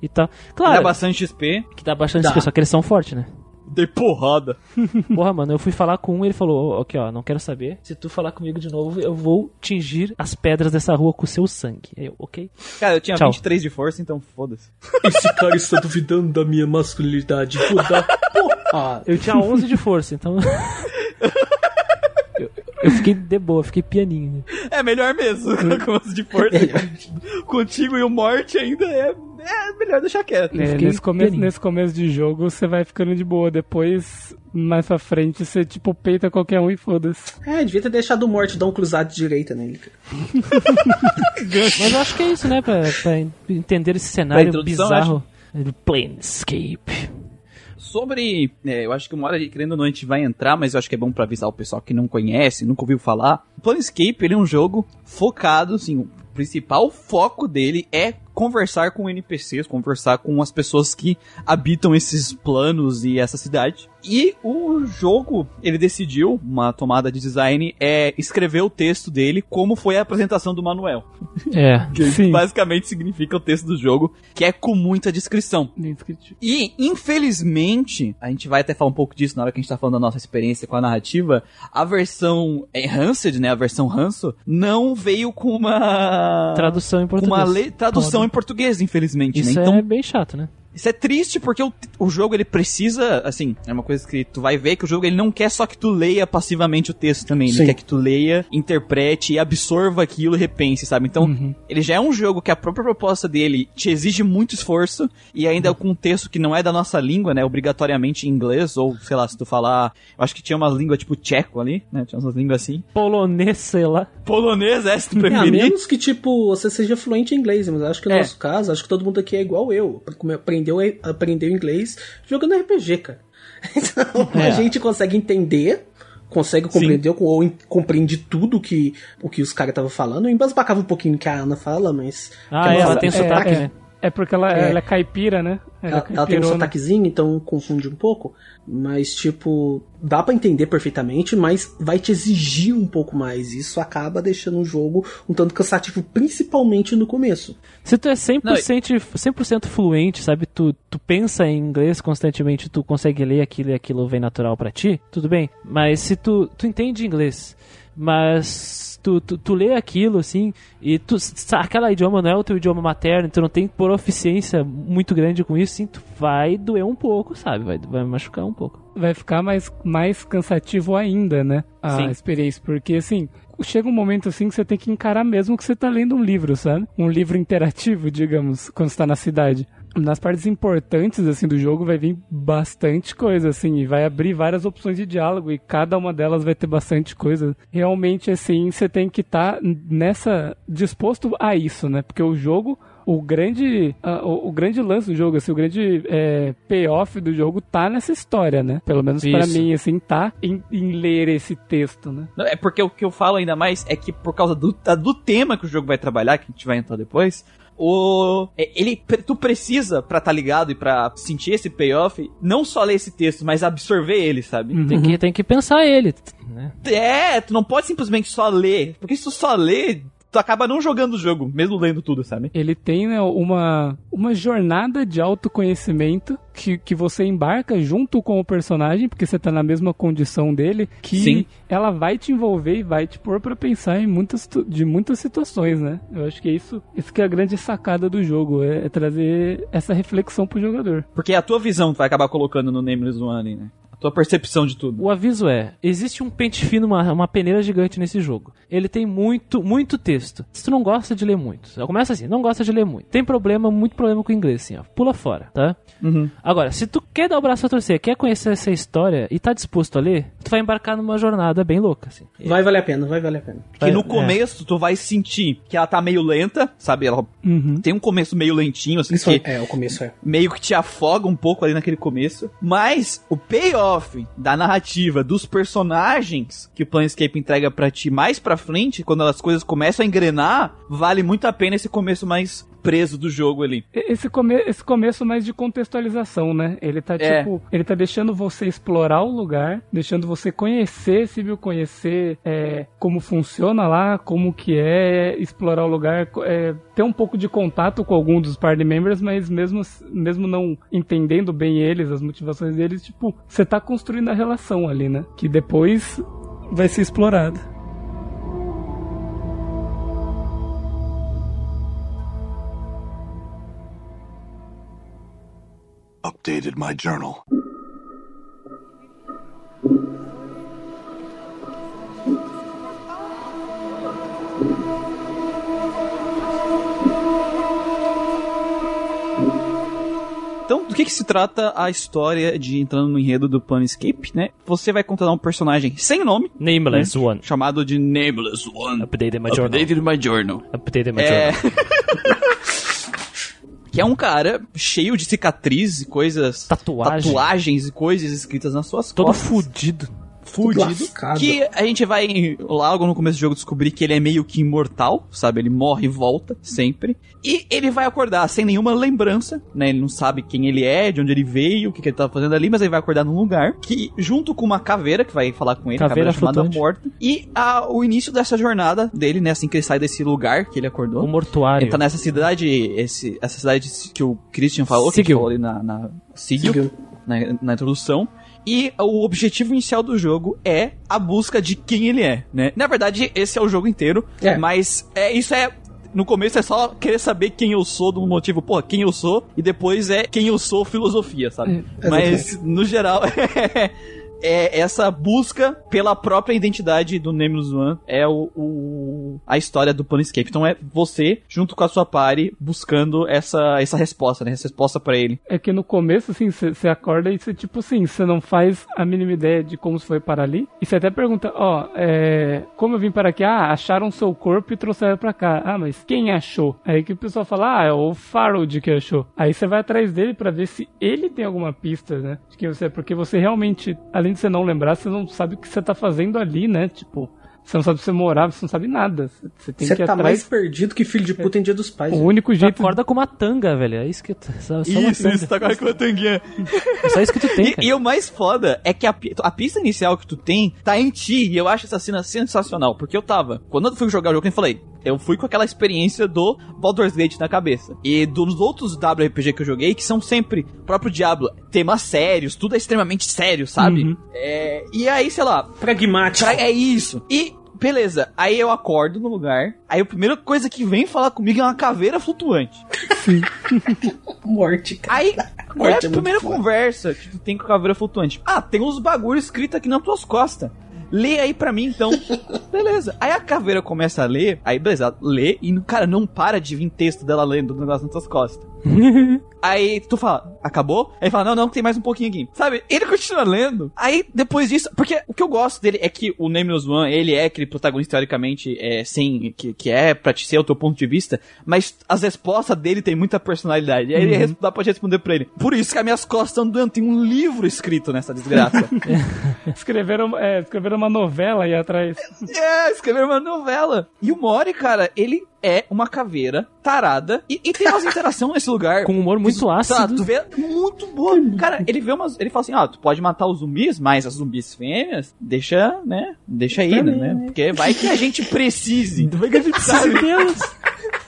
e tal. Dá Claro, bastante XP. que dá bastante Dá. XP, só que eles são fortes, né? Dei porrada. Porra, mano, eu fui falar com um e ele falou: "Ó, Ok, ó, não quero saber. Se tu falar comigo de novo, eu vou tingir as pedras dessa rua com o seu sangue. Aí eu, ok? Cara, eu tinha Tchau. 23 de força, então foda-se. Esse cara está duvidando da minha masculinidade. Vou dar porra. Eu tinha 11 de força, então. eu, eu fiquei de boa, fiquei pianinho. É melhor mesmo, com os de força. Contigo e o Morte ainda é, é melhor deixar quieto. É, nesse, começo, nesse começo de jogo você vai ficando de boa. Depois, mais pra frente, você tipo peita qualquer um e foda-se. É, devia ter deixado o Morte dar um cruzado de direita nele. cara. Mas eu acho que é isso, né? Pra, pra entender esse cenário bizarro do Planescape. Sobre. é, eu acho que uma hora, querendo ou não, a gente vai entrar, mas eu acho que é bom pra avisar o pessoal que não conhece, nunca ouviu falar. O Planescape, ele é um jogo focado, assim, o principal foco dele é conversar com NPCs, conversar com as pessoas que habitam esses planos e essa cidade. E o jogo, ele decidiu, uma tomada de design, é escrever o texto dele como foi a apresentação do Manuel. É. Que Sim. basicamente significa o texto do jogo, que é com muita descrição. E, infelizmente, a gente vai até falar um pouco disso na hora que a gente tá falando da nossa experiência com a narrativa, a versão Enhanced, né, a versão Hanso, não veio com uma... Tradução em português. uma le- tradução em português, infelizmente, Isso né? Então, é bem chato, né? Isso é triste porque o, o jogo ele precisa, assim, é uma coisa que tu vai ver que o jogo ele não quer só que tu leia passivamente o texto também, ele Sim. quer que tu leia, interprete e absorva aquilo e repense, sabe? Então, Uhum. ele já é um jogo que a própria proposta dele te exige muito esforço e ainda com um texto que não é da nossa língua, né, obrigatoriamente em inglês ou, sei lá, se tu falar, eu acho que tinha umas línguas tipo tcheco ali, né? Tinha umas línguas assim. Polonês, sei lá. Polonês, é, se tu É, a preferir. menos que, tipo, você seja fluente em inglês, mas acho que no É. nosso caso, acho que todo mundo aqui é igual eu. Como Aprendeu, aprendeu inglês jogando RPG, cara. Então, a É. gente consegue entender, consegue compreender ou em- compreende tudo que, o que os caras estavam falando. Eu embasbacava um pouquinho que a Ana fala, mas. Ah, a nossa- ela tem é, sotaque, é. É porque ela É. ela é caipira, né? Ela, ela tem um sotaquezinho, então confunde um pouco. Mas, tipo, dá pra entender perfeitamente, mas vai te exigir um pouco mais. Isso acaba deixando o jogo um tanto cansativo, principalmente no começo. Se tu é 100%, 100 fluente, sabe? Tu, tu pensa em inglês constantemente, tu consegue ler aquilo e aquilo vem natural pra ti, tudo bem. Mas se tu, tu entende inglês, mas tu, tu, tu lê aquilo, assim, e tu, aquele idioma não é o teu idioma materno, tu não tem proficiência muito grande com isso, sim, tu vai doer um pouco, sabe? Vai, vai machucar um pouco. vai ficar mais, mais cansativo ainda, né? A Sim. experiência. Porque, assim, chega um momento assim que você tem que encarar mesmo que você tá lendo um livro, sabe? Um livro interativo, digamos, quando você tá na cidade. Nas partes importantes, assim, do jogo vai vir bastante coisa, assim, e vai abrir várias opções de diálogo, e cada uma delas vai ter bastante coisa. Realmente, assim, você tem que estar nessa... disposto a isso, né? Porque o jogo o grande, o, o grande lance do jogo, assim, o grande é, payoff do jogo tá nessa história, né? Pelo menos Isso. mim, assim, tá em, em ler esse texto, né? Não, É porque o que eu falo ainda mais é que por causa do, do tema que o jogo vai trabalhar, que a gente vai entrar depois, o é, ele tu precisa pra tá ligado e pra sentir esse payoff, não só ler esse texto, mas absorver ele, sabe? Tem que, tem que pensar ele, né? É, tu não pode simplesmente só ler, porque se tu só lê, tu acaba não jogando o jogo, mesmo lendo tudo, sabe? Ele tem né, uma, uma jornada de autoconhecimento que, que você embarca junto com o personagem, porque você tá na mesma condição dele, que Sim. ela vai te envolver e vai te pôr pra pensar em muitas, de muitas situações, né? Eu acho que é isso, isso que é a grande sacada do jogo, é, é trazer essa reflexão pro jogador. Porque é a tua visão tu vai acabar colocando no Nameless One, né? A tua percepção de tudo. O aviso é: existe um pente fino, uma, uma peneira gigante nesse jogo. Ele tem muito, muito texto. Se tu não gosta de ler muito, começa assim, não gosta de ler muito. Tem problema, muito problema com o inglês, assim, ó. Pula fora, tá? Uhum. Agora, se tu quer dar o braço a torcer, quer conhecer essa história e tá disposto a ler, tu vai embarcar numa jornada bem louca, assim. Vai valer a pena, vai valer a pena. Que no É. começo tu vai sentir que ela tá meio lenta, sabe? Ela Uhum. tem um começo meio lentinho, assim, que Principalmente- É, o começo é. meio que te afoga um pouco ali naquele começo. Mas o payoff da narrativa, dos personagens que o Planescape entrega pra ti mais pra frente, quando as coisas começam a engrenar, vale muito a pena esse começo mais preso do jogo ali. Esse, come esse começo mais de contextualização, né? Ele tá É. tipo, ele tá deixando você explorar o lugar, deixando você conhecer, se viu conhecer é, como funciona lá, como que é explorar o lugar, é, ter um pouco de contato com algum dos party members, mas mesmo mesmo não entendendo bem eles, as motivações deles, tipo, você tá construindo a relação ali, né? Que depois vai ser explorada. Updated my journal. Então, do que, que se trata a história de entrando no enredo do Planescape, né? Você vai controlar um personagem sem nome, Nameless One. chamado de Nameless One. Updated my journal. Updated my journal. Updated my É... que é um cara cheio de cicatrizes e coisas... Tatuagem. Tatuagens e coisas escritas nas suas Todo costas. fudido. Fudido. Que a gente vai logo no começo do jogo descobrir que ele é meio que imortal, sabe? Ele morre e volta sempre. E ele vai acordar sem nenhuma lembrança, né? Ele não sabe quem ele é, de onde ele veio, o que, que ele tava fazendo ali, mas ele vai acordar num lugar que, junto com uma caveira que vai falar com ele, Caveira caveira chamada. Morta. E a- o início dessa jornada dele, né? Assim que ele sai desse lugar que ele acordou. O mortuário. Ele tá nessa cidade, esse, essa cidade que o Christian falou, que a gente Sigil. falou ali na, na Sigil, Sigil. na, na introdução. E o objetivo inicial do jogo é a busca de quem ele é, né? Na verdade, esse é o jogo inteiro, É. mas é, isso é... No começo é só querer saber quem eu sou, do motivo, pô, quem eu sou, e depois é quem eu sou, filosofia, sabe? É, mas, no geral, é essa busca pela própria identidade do Nameless One é o, o- a história do Planescape. Então é você, junto com a sua party, buscando essa, essa resposta, né? Essa resposta pra ele. É que no começo, assim, você acorda e você, tipo assim, você não faz a mínima ideia de como você foi para ali. E você até pergunta, ó, é, como eu vim para aqui? Ah, acharam seu corpo e trouxeram pra cá. Ah, mas quem achou? Aí que o pessoal fala, ah, é o Farold que achou. Aí você vai atrás dele pra ver se ele tem alguma pista, né? De quem você é. Porque você realmente, além de você não lembrar, você não sabe o que você tá fazendo ali, né? Tipo, você não sabe se você morar, você não sabe nada. Você- tem Você que ir tá atrás. mais perdido que filho de puta em dia dos pais. O né? único Tu jeito. acorda com uma tanga, velho. É isso que tu. Só, só uma tanga. tá com a tanguinha. É só isso que tu tem, E, cara. e o mais foda é que a, a pista inicial que tu tem tá em ti. E eu acho essa cena sensacional. Porque eu tava. Quando eu fui jogar o jogo, eu falei. Eu fui com aquela experiência do Baldur's Gate na cabeça. E dos outros WRPG que eu joguei, que são sempre próprio Diablo, temas sérios, tudo é extremamente sério, sabe? Uhum. É, e aí, sei lá, Pragmático. É isso. E, beleza, aí eu acordo no lugar. Aí a primeira coisa que vem falar comigo é uma caveira flutuante. Morte, cara. Aí, qual é a é muito primeira conversa que tu tem com a caveira flutuante? Ah, tem uns bagulho escrito aqui nas tuas costas. Lê aí pra mim, então. beleza. Aí a caveira começa a ler, aí beleza, lê e, cara, não para de vir texto dela lendo o negócio nas tuas costas. Aí tu fala, acabou? Aí ele fala, não, não, tem mais um pouquinho aqui. Sabe? Ele continua lendo. Aí depois disso, porque o que eu gosto dele é que o Nameless One, ele é aquele protagonista teoricamente é, sem, que, que é pra te ser o teu ponto de vista, mas as respostas dele tem muita personalidade. Aí ele res- dá pra te responder pra ele. Por isso que as minhas costas estão doendo. Tem um livro escrito nessa desgraça. Escreveram, é, escreveram uma novela aí atrás. É, escrever uma novela. E o Mori, cara, ele é uma caveira tarada e, e tem umas interações nesse lugar. Com um humor muito Tá, ácido. tu vê muito boa. Cara, ele vê umas. Ele fala assim: ó, tu pode matar os zumbis, mas as zumbis fêmeas, deixa, né? Deixa aí, né? Porque vai que a gente precise. Vai que a gente sabe.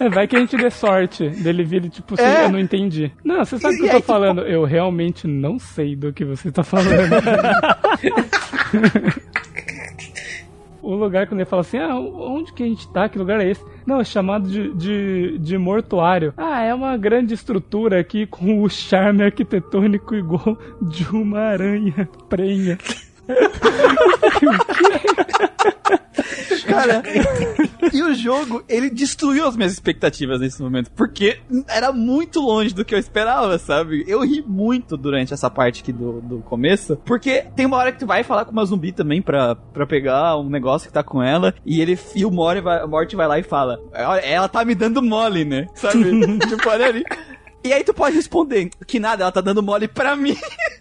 É, vai que a gente dê sorte dele vir e, tipo, assim, É. eu não entendi. Não, você sabe o que eu aí, tô falando. Eu realmente não sei do que você tá falando. o lugar quando ele fala assim, ah, onde que a gente tá? Que lugar é esse? Não, é chamado de, de, de mortuário. Ah, é uma grande estrutura aqui com o charme arquitetônico igual de uma aranha prenha. Cara, e o jogo, ele destruiu as minhas expectativas nesse momento, porque era muito longe do que eu esperava, sabe? Eu ri muito durante essa parte aqui do, do começo, porque tem uma hora que tu vai falar com uma zumbi também pra, pra pegar um negócio que tá com ela, e ele e o Mori vai, o Morty vai lá e fala: "Olha, ela tá me dando mole, né? Sabe? tipo, olha ali. E aí tu pode responder que nada, ela tá dando mole pra mim.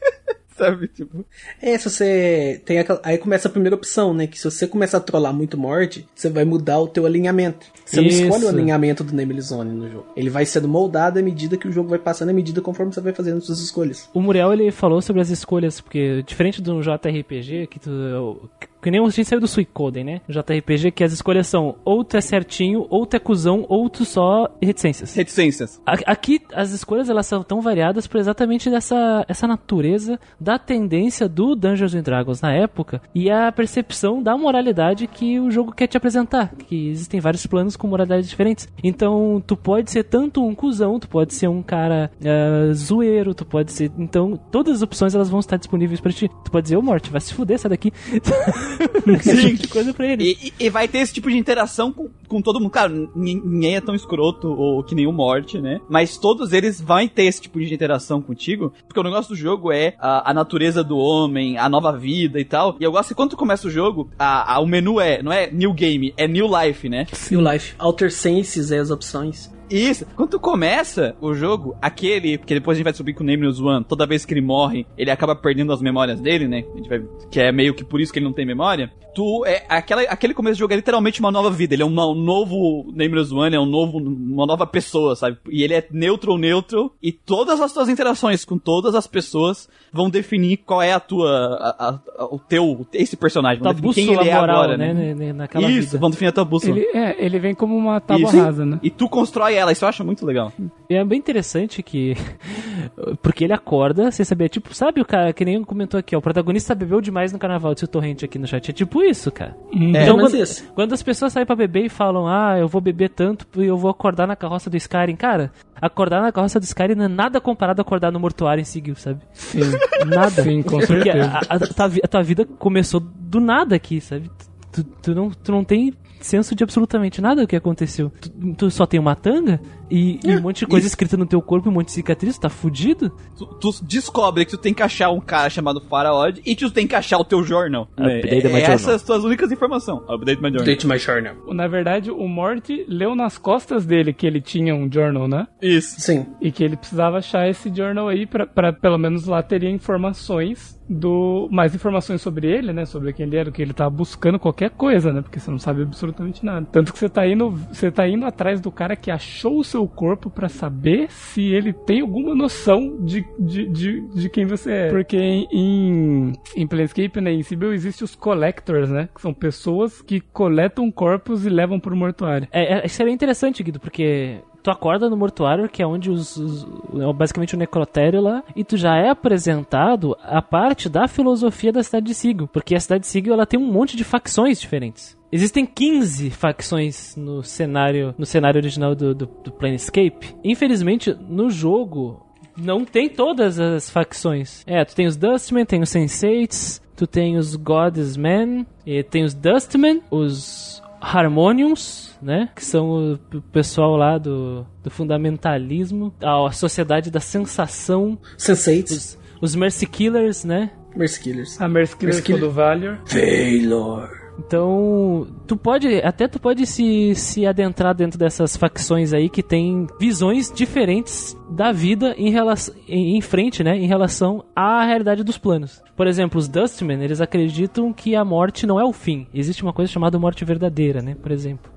Sabe, tipo... É, se você tem aquela... Aí começa a primeira opção, né? Que se você começar a trollar muito morte, você vai mudar o teu alinhamento. Você Isso. não escolhe o alinhamento do Namely Zone no jogo. Ele vai sendo moldado à medida que o jogo vai passando, à medida conforme você vai fazendo suas escolhas. O Muriel ele falou sobre as escolhas, porque diferente do JRPG, que tu. Que nem a gente saiu do Suicoden, né? JRPG, que as escolhas são ou tu é certinho, ou tu é cuzão, ou tu só reticências. Reticências. Aqui as escolhas elas são tão variadas por exatamente dessa essa natureza da tendência do Dungeons and Dragons na época e a percepção da moralidade que o jogo quer te apresentar, que existem vários planos com moralidades diferentes. Então tu pode ser tanto um cuzão, tu pode ser um cara ah, zoeiro, tu pode ser, então todas as opções elas vão estar disponíveis pra ti. Tu pode dizer, ô Morte, vai se fuder, sai daqui. Sim. de coisa pra ele. E, e- e vai ter esse tipo de interação com, com todo mundo. Cara, nin- ninguém é tão escroto ou que nem o Morte, né? Mas todos eles vão ter esse tipo de interação contigo. Porque o negócio do jogo é a, a natureza do homem, a nova vida e tal. E eu gosto que quando tu começa o jogo, a, a- o menu é, não é New Game, é New Life, né? New Life. Alter Senses é as opções. Isso. Quando tu começa o jogo, aquele, porque depois a gente vai subir com o Nameless One, toda vez que ele morre, ele acaba perdendo as memórias dele, né? A gente vai, que é meio que por isso que ele não tem memória. Tu, é, aquela, aquele começo do jogo é literalmente uma nova vida. Ele é uma- um novo Nameless One, é um novo, uma nova pessoa, sabe? E ele é neutro ou neutro, e todas as tuas interações com todas as pessoas vão definir qual é a tua, a- a- a- o teu, esse personagem, Tua vão definir quem bússola ele é moral, agora, né? né? né, Naquela Isso, vida. vão definir a tua bússola. Ele, é, ele vem como uma tábua Isso, rasa, né? E tu constrói ela, isso eu acho muito legal. E é bem interessante que. Porque ele acorda sem saber. Tipo, sabe o cara que nem comentou aqui, ó. O protagonista bebeu demais no carnaval, disse o Torrente aqui no chat. É tipo isso, cara. É, Então, mas quando, isso. quando as pessoas saem pra beber e falam, ah, eu vou beber tanto e eu vou acordar na carroça do Skyrim, cara, acordar na carroça do Skyrim não é nada comparado a acordar no mortuário em seguil, sabe? Sim. Nada. Sim, com Porque certeza. a, a- a tua, a tua vida começou do nada aqui, sabe? Tu, tu não, tu não tem senso de absolutamente nada do que aconteceu. Tu, tu só tem uma tanga e, e um monte de coisa escrita no teu corpo, um monte de cicatriz, tu tá fudido? tu, tu descobre que tu tem que achar um cara chamado Faraod e tu tem que achar o teu jornal. Update é, my é journal. essas as tuas únicas informações. Update my journal. Date My Journal. Na verdade, o Morty leu nas costas dele que ele tinha um journal, né? Isso. Sim. E que ele precisava achar esse journal aí pra, pra pelo menos lá teria informações do. Mais informações sobre ele, né? Sobre quem ele era, o que ele tava buscando, qualquer coisa, né? Porque você não sabe absolutamente nada. Tanto que você tá indo. Você tá indo atrás do cara que achou o seu corpo pra saber se ele tem alguma noção de, de, de, de quem você é. Porque em, em, em Planescape, né, em Sibyl, existe os collectors, né? Que são pessoas que coletam corpos e levam pro mortuário. É, é, isso é interessante, Guido, porque tu acorda no mortuário, que é onde os, os- é basicamente o necrotério lá, e tu já é apresentado a parte da filosofia da cidade de Sigil, porque a cidade de Sigil ela tem um monte de facções diferentes. Existem 15 facções no cenário, no cenário original do, do, do Planescape. Infelizmente, no jogo, não tem todas as facções. É, tu tem os Dustmen, tem os Sensates, tu tem os Goddessmen, e tem os Dustmen, os Harmoniums, né? Que são o pessoal lá do, do fundamentalismo, a sociedade da sensação, Sense8. os, os Mercy Killers, né? Mercy Killers. A Mercy Killer Mercy do Valor. Valor. Então, tu pode, até tu pode se, se adentrar dentro dessas facções aí que tem visões diferentes da vida em, relação, em, em frente, né, em relação à realidade dos planos. Por exemplo, os Dustmen, eles acreditam que a morte não é o fim. Existe uma coisa chamada morte verdadeira, né, por exemplo.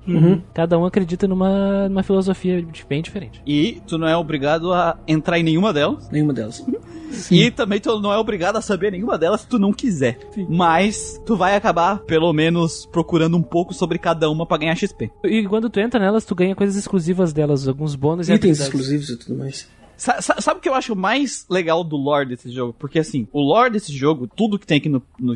Cada um acredita numa, numa filosofia de- bem diferente. E tu não é obrigado a entrar em nenhuma delas. Nenhuma delas. E também tu não é obrigado a saber nenhuma delas se tu não quiser. Mas tu vai acabar, pelo menos, procurando um pouco sobre cada uma pra ganhar XP. E quando tu entra nelas, tu ganha coisas exclusivas delas, alguns bônus e Itens exclusivos e tudo mais. Sa- sa- sabe o que eu acho mais legal do lore desse jogo? Porque assim, o lore desse jogo, tudo que tem aqui no, no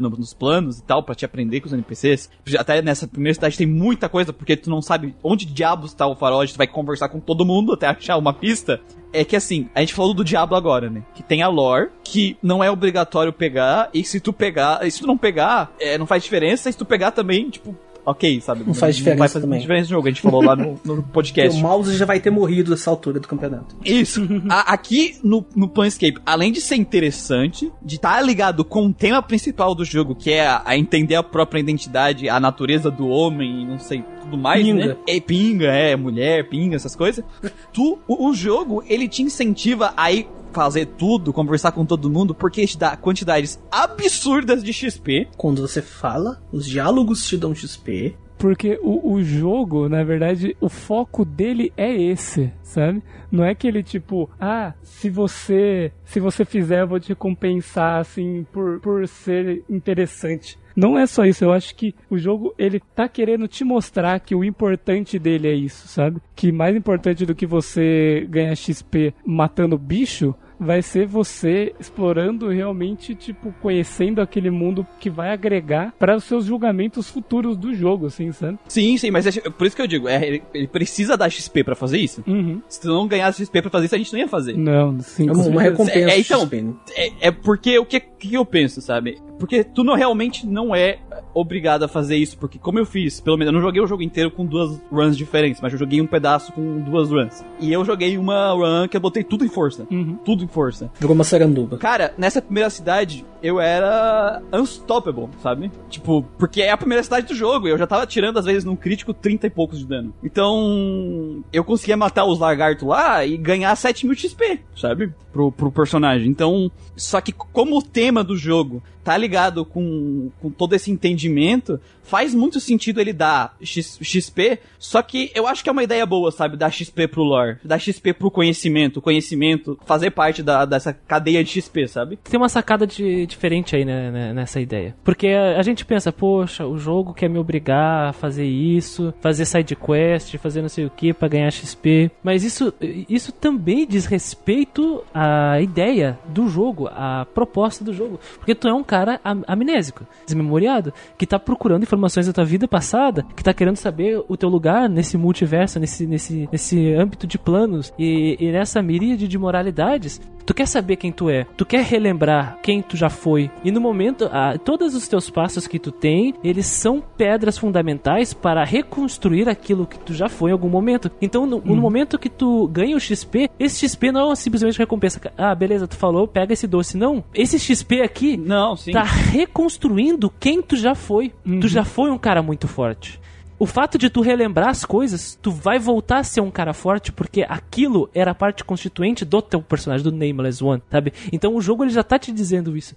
no- nos planos e tal, pra te aprender com os NPCs, até nessa primeira cidade tem muita coisa, porque tu não sabe onde diabos tá o farol, tu vai conversar com todo mundo até achar uma pista. É que assim, a gente falou do Diablo agora, né? Que tem a lore, que não é obrigatório pegar, e se tu pegar, e se tu não pegar, é, não faz diferença, e se tu pegar também, tipo, ok, sabe? Não faz diferença vai fazer também. diferença no jogo, a gente falou lá no, no podcast. o mouse já vai ter morrido nessa altura do campeonato. Isso. A- aqui no, no Planescape, além de ser interessante, de estar ligado com o tema principal do jogo, que é a, a entender a própria identidade, a natureza do homem e não sei, tudo mais, Pinga. né? É pinga, é mulher, pinga, essas coisas. Tu, o, o jogo, ele te incentiva a ir fazer tudo, conversar com todo mundo, porque te dá quantidades absurdas de XP. Quando você fala, os diálogos te dão XP. Porque o, o jogo, na verdade, o foco dele é esse, sabe? Não é que ele tipo, ah, se você se você fizer, eu vou te recompensar assim por, por ser interessante. Não é só isso, eu acho que o jogo ele tá querendo te mostrar que o importante dele é isso, sabe? Que mais importante do que você ganhar XP matando bicho vai ser você explorando realmente, tipo, conhecendo aquele mundo que vai agregar para os seus julgamentos futuros do jogo, assim, sabe? Sim, sim, mas é por isso que eu digo, é, ele, ele precisa dar XP pra fazer isso. Uhum. Se tu não ganhasse XP pra fazer isso, a gente não ia fazer. Não, sim. É uma, recompensa É, então, XP, né? É, é porque o que, que eu penso, sabe? Porque tu não realmente não é obrigado a fazer isso, porque como eu fiz, pelo menos eu não joguei o jogo inteiro com duas runs diferentes, mas eu joguei um pedaço com duas runs. E eu joguei uma run que eu botei tudo em força. Uhum. Tudo em força. Virou uma saranduba. Cara, nessa primeira cidade, eu era unstoppable, sabe? Tipo, porque é a primeira cidade do jogo, eu já tava tirando às vezes num crítico 30 e poucos de dano. Então, eu conseguia matar os lagartos lá e ganhar 7 mil XP, sabe? Pro, pro personagem. Então, só que como o tema do jogo tá ligado com, com todo esse entendimento, faz muito sentido ele dar X- XP, só que eu acho que é uma ideia boa, sabe? Dar XP pro lore, dar XP pro conhecimento, conhecimento fazer parte da, dessa cadeia de XP, sabe? Tem uma sacada de- diferente aí né, né, nessa ideia. Porque a, gente pensa, poxa, o jogo quer me obrigar a fazer isso, fazer side quest, fazer não sei o que pra ganhar XP. Mas isso, isso também diz respeito à ideia do jogo, à proposta do jogo. Porque tu é um cara am- amnésico, desmemoriado, que tá procurando informações da tua vida passada, que tá querendo saber o teu lugar nesse multiverso, nesse, nesse, nesse âmbito de planos e, e nessa miríade de moralidades. Tu quer saber quem tu é, tu quer relembrar quem tu já foi. E no momento, ah, todos os teus passos que tu tem, eles são pedras fundamentais para reconstruir aquilo que tu já foi em algum momento. Então, no, no momento que tu ganha o XP, esse XP não é simplesmente recompensa. Ah, beleza, tu falou, pega esse doce. Não, esse XP aqui Não, sim. tá reconstruindo quem tu já foi. Tu já foi um cara muito forte. O fato de tu relembrar as coisas, tu vai voltar a ser um cara forte porque aquilo era a parte constituinte do teu personagem, do Nameless One, sabe? Então o jogo ele já tá te dizendo isso.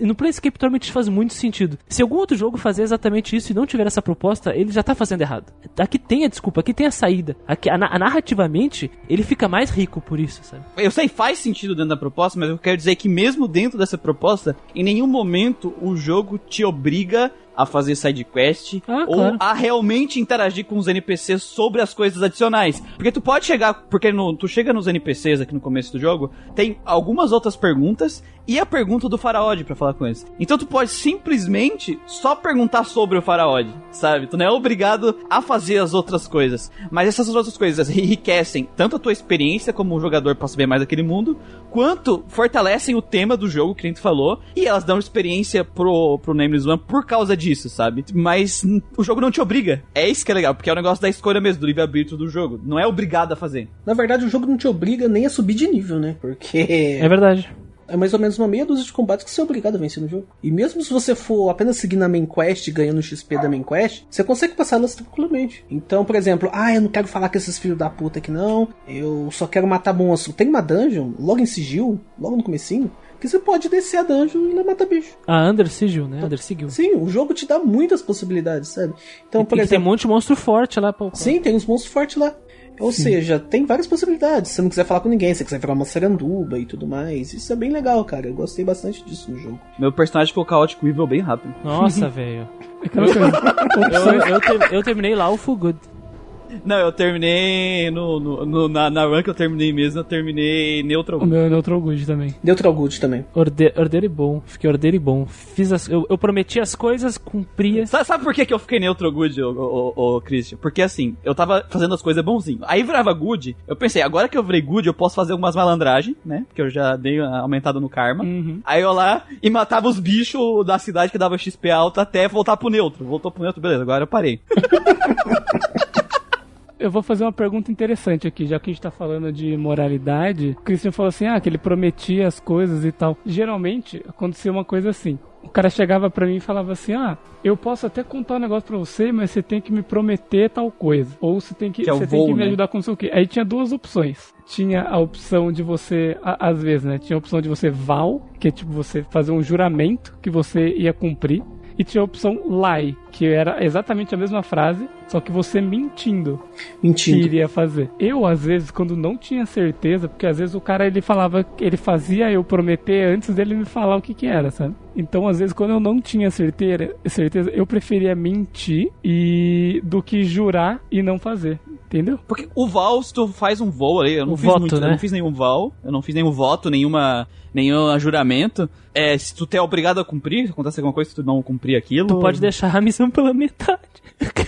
No Planescape Torment faz muito sentido. Se algum outro jogo fazer exatamente isso e não tiver essa proposta, ele já tá fazendo errado. Aqui tem a desculpa, aqui tem a saída. Aqui, a, a- narrativamente, ele fica mais rico por isso, sabe? Eu sei, faz sentido dentro da proposta, mas eu quero dizer que mesmo dentro dessa proposta, em nenhum momento o jogo te obriga a fazer side quest Ah, ou claro. a realmente interagir com os NPCs sobre as coisas adicionais. Porque tu pode chegar, porque no- tu chega nos NPCs aqui no começo do jogo, tem algumas outras perguntas e a pergunta do Faraod pra falar com eles. Então tu pode simplesmente só perguntar sobre o Faraod, sabe? Tu não é obrigado a fazer as outras coisas. Mas essas outras coisas enriquecem tanto a tua experiência como jogador pra saber mais daquele mundo, quanto fortalecem o tema do jogo, que a gente falou, e elas dão experiência pro, pro Nameless One por causa disso, sabe? Mas o jogo não te obriga. É isso que é legal, porque é o negócio da escolha mesmo, do livre-arbítrio do jogo. Não é obrigado a fazer. Na verdade, o jogo não te obriga nem a subir de nível, né? Porque É verdade. É mais ou menos uma meia dúzia de combates que você é obrigado a vencer no jogo. E mesmo se você for apenas seguir na main quest, ganhando XP da main quest, você consegue passar elas tranquilamente. Então, por exemplo, ah, eu não quero falar com esses filhos da puta aqui não, eu só quero matar monstro. Tem uma dungeon, logo em sigil, logo no comecinho, que você pode descer a dungeon e lá matar bicho. A Under Sigil, né? Under Sigil. Sim, o jogo te dá muitas possibilidades, sabe? Então, por e tem um exemplo, monte de monstro forte lá, pô. Sim, tem uns monstros fortes lá. Ou seja, tem várias possibilidades. Se você não quiser falar com ninguém, se você quiser virar uma saranduba e tudo mais. Isso é bem legal, cara. Eu gostei bastante disso no jogo. Meu personagem ficou caótico evil bem rápido. Nossa, velho. Eu, eu, ter- eu terminei lá o Full Good. Não, eu terminei no, no- no- na, na run que eu terminei mesmo, eu terminei neutral. O meu é Neutral Good também. Neutral Good também. Orde, ordeiro e bom. Fiquei ordeiro e bom. Fiz as, eu, eu prometi as coisas, cumpria. Sabe, sabe por que, que eu fiquei neutro good, ô, ô, ô, ô, Christian? Porque assim, eu tava fazendo as coisas bonzinho. Aí virava good, eu pensei, agora que eu virei good, eu posso fazer umas malandragens, né? Porque eu já dei uma aumentada no karma. Uhum. Aí eu lá e matava os bichos da cidade que dava XP alto até voltar pro neutro. Voltou pro neutro, beleza, agora eu parei. Eu vou fazer uma pergunta interessante aqui, já que a gente tá falando de moralidade. O Christian falou assim: ah, que ele prometia as coisas e tal. Geralmente acontecia uma coisa assim: o cara chegava pra mim e falava assim: Ah, eu posso até contar um negócio pra você, mas você tem que me prometer tal coisa. Ou você tem que, Que é você tem que me né? ajudar com não sei o quê. Aí tinha duas opções. Tinha a opção de você, a- às vezes, né? Tinha a opção de você val, que é tipo você fazer um juramento que você ia cumprir. E tinha a opção lie, que era exatamente a mesma frase, só que você mentindo que Mentindo. iria fazer. Eu, às vezes, quando não tinha certeza, porque às vezes o cara ele falava, ele fazia eu prometer antes dele me falar o que que era, sabe? Então, às vezes, quando eu não tinha certeza, certeza eu preferia mentir e do que jurar e não fazer. Entendeu? Porque o Val, se tu faz um voo ali, eu não O fiz voto, muito, né? eu não fiz nenhum Val, eu não fiz nenhum voto, nenhuma, nenhum juramento. É, se tu é obrigado a cumprir, se acontece alguma coisa, se tu não cumprir aquilo. Tu pode deixar a missão pela metade.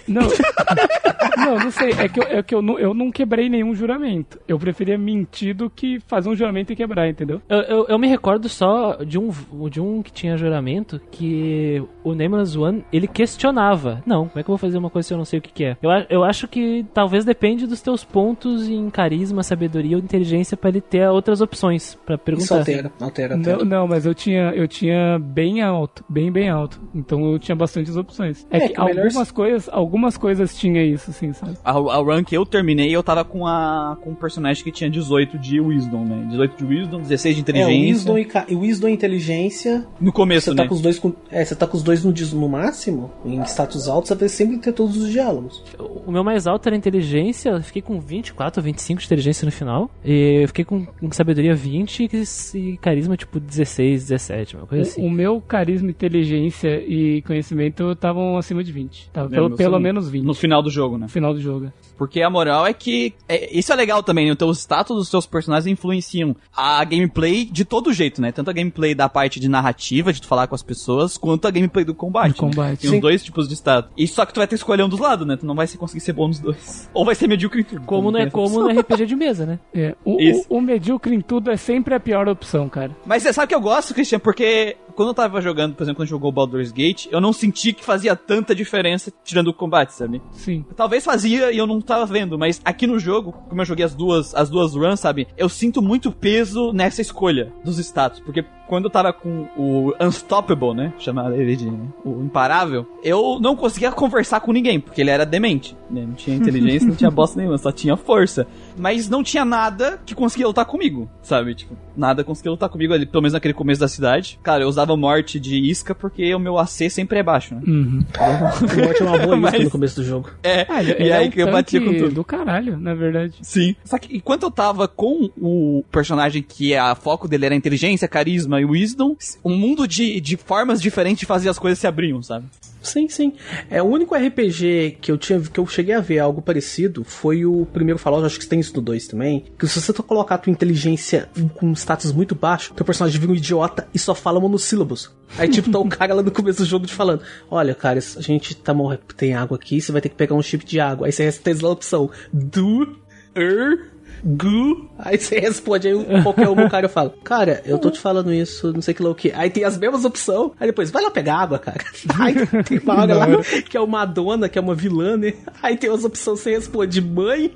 Não, não, não sei. É que, eu, é que eu, não, eu não quebrei nenhum juramento. Eu preferia mentir do que fazer um juramento e quebrar, entendeu? Eu, eu, eu me recordo só de um, de um que tinha juramento que o Nameless One, ele questionava. Não, como é que eu vou fazer uma coisa se eu não sei o que, que é? Eu, eu acho que talvez depende dos teus pontos em carisma, sabedoria ou inteligência pra ele ter outras opções pra Isso perguntar. altera, altera, altera. Não, não, mas eu tinha, eu tinha bem alto, bem, bem alto. Então eu tinha bastantes opções. É, É, que, que o melhor- algumas coisas, algumas coisas tinha isso, assim, sabe? A, a run que eu terminei, eu tava com, a, com um personagem que tinha 18 de Wisdom, né? 18 de Wisdom, 16 de É, inteligência. Wisdom e, ca- Wisdom e Inteligência. No começo, Você tá né? com os dois com, é, você tá com os dois no, no máximo, em status alto, você vai sempre ter todos os diálogos. O meu mais alto era inteligência, eu fiquei com 24 ou 25 de inteligência no final. E eu fiquei com, com sabedoria 20 e, e carisma tipo 16, 17, uma coisa assim. O, o meu carisma, inteligência e conhecimento estavam acima de 20. Tava É, pelo, meu pelo são- menos 20 No final do jogo, né? no final do jogo. Porque a moral é que. é- isso é legal também, né? O teu status dos teus personagens influenciam a gameplay de todo jeito, né? Tanto a gameplay da parte de narrativa, de tu falar com as pessoas, quanto a gameplay do combate. Do combate. Né? Tem Sim. os dois tipos de status. E só que tu vai ter que escolher um dos lados, né? Tu não vai conseguir ser bom nos dois. Ou vai ser medíocre em tudo. Como não tem é como no RPG de mesa, né? É, o, Isso. o, o medíocre em tudo é sempre a pior opção, cara. Mas você sabe que eu gosto, Christian, porque quando eu tava jogando, por exemplo, quando jogou Baldur's Gate, eu não senti que fazia tanta diferença tirando o combate, sabe? Sim. Talvez fazia e eu não tava vendo, mas aqui no jogo, como eu joguei as duas, as duas runs, sabe? Eu sinto muito peso nessa escolha dos status, porque quando eu tava com o Unstoppable, né? Chamar ele de o imparável, eu não conseguia conversar com ninguém, porque ele era demente, né? Não tinha inteligência, não tinha bosta nenhuma, só tinha força. Mas não tinha nada que conseguia lutar comigo, sabe? Tipo, nada conseguia lutar comigo ali, pelo menos naquele começo da cidade. Cara, eu usava morte de isca porque o meu AC sempre é baixo, né? Uhum. O Morte é uma boa isca Mas- no começo do jogo. É, Ah, ele, e ele aí é um que eu batia com tudo. do caralho, na verdade. Sim. Só que enquanto eu tava com o personagem que a foco dele era inteligência, carisma e wisdom, um mundo de, de formas diferentes de fazer as coisas se abriam, sabe? Sim, sim. É o único RPG que eu tinha que eu cheguei a ver algo parecido foi o primeiro Fallout, acho que tem isso no 2 também. Que se você colocar a tua inteligência com um status muito baixo, teu personagem vira um idiota e só fala monossílabos. Aí tipo tá o cara lá no começo do jogo te falando: "Olha, cara, a gente tá morrendo, tem água aqui, você vai ter que pegar um chip de água". Aí você tem a opção: "Do er Gu. Aí você responde, aí qualquer um cara fala, cara, eu tô te falando isso, não sei que lá o que. Aí tem as mesmas opções, aí depois, vai lá pegar água, cara. Aí tem uma hora lá que é uma dona, que é uma vilã, né? Aí tem as opções, você responde, mãe.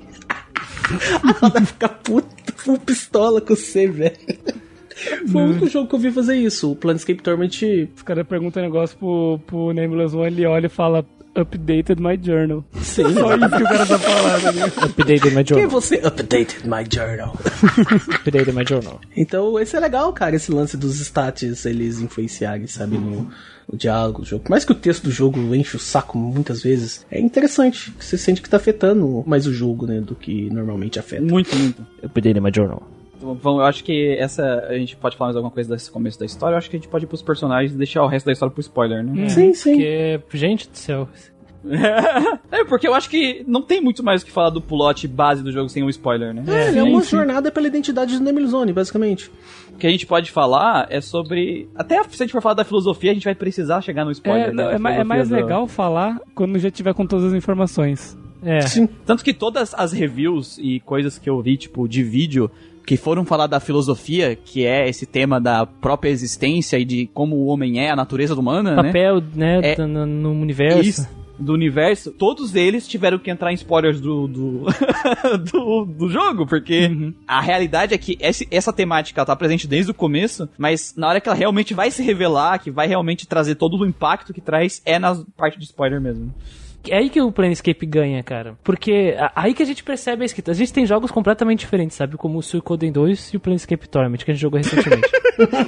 Ela vai ficar puta, full pistola com você, velho. Foi o único jogo que eu vi fazer isso. O Planescape Torment Os caras perguntam um negócio pro, pro Nameless One, ele olha e fala Updated my journal. Sim. Só isso que o cara tá falando. Né? Updated my Quem é journal. você? Updated my journal. Updated my journal. Então, esse é legal, cara, esse lance dos stats, eles influenciarem, sabe, no, no diálogo do jogo. Por mais que o texto do jogo enche o saco muitas vezes, é interessante. que Você sente que tá afetando mais o jogo, né, do que normalmente afeta. Muito, muito. Updated my journal. Então, vamos- eu acho que essa. A gente pode falar mais alguma coisa desse começo da história. Eu acho que a gente pode ir pros personagens e deixar o resto da história pro spoiler, né? Sim, sim. Porque, gente do céu. é, porque eu acho que não tem muito mais o que falar do plot base do jogo sem um spoiler, né? É, ele é uma jornada pela identidade do Nemil Zone, basicamente. O que a gente pode falar é sobre. Até se a gente for falar da filosofia, a gente vai precisar chegar no spoiler. É, né? não, Da é, é mais do- legal falar quando já tiver com todas as informações. É. Sim. Tanto que todas as reviews e coisas que eu vi, tipo, de vídeo, que foram falar da filosofia, que é esse tema da própria existência e de como o homem é, a natureza humana, né? Papel, né, É- no, no universo. Isso. do universo, todos eles tiveram que entrar em spoilers do, do, do, do jogo, porque Uhum. a realidade é que esse- essa temática ela tá presente desde o começo, mas na hora que ela realmente vai se revelar, que vai realmente trazer todo o impacto que traz, é na parte de spoiler mesmo. É aí que o Planescape ganha, cara. Porque aí que a gente percebe a escrita. A gente tem jogos completamente diferentes, sabe? Como o Suicoden 2 e o Planescape Torment, que a gente jogou recentemente.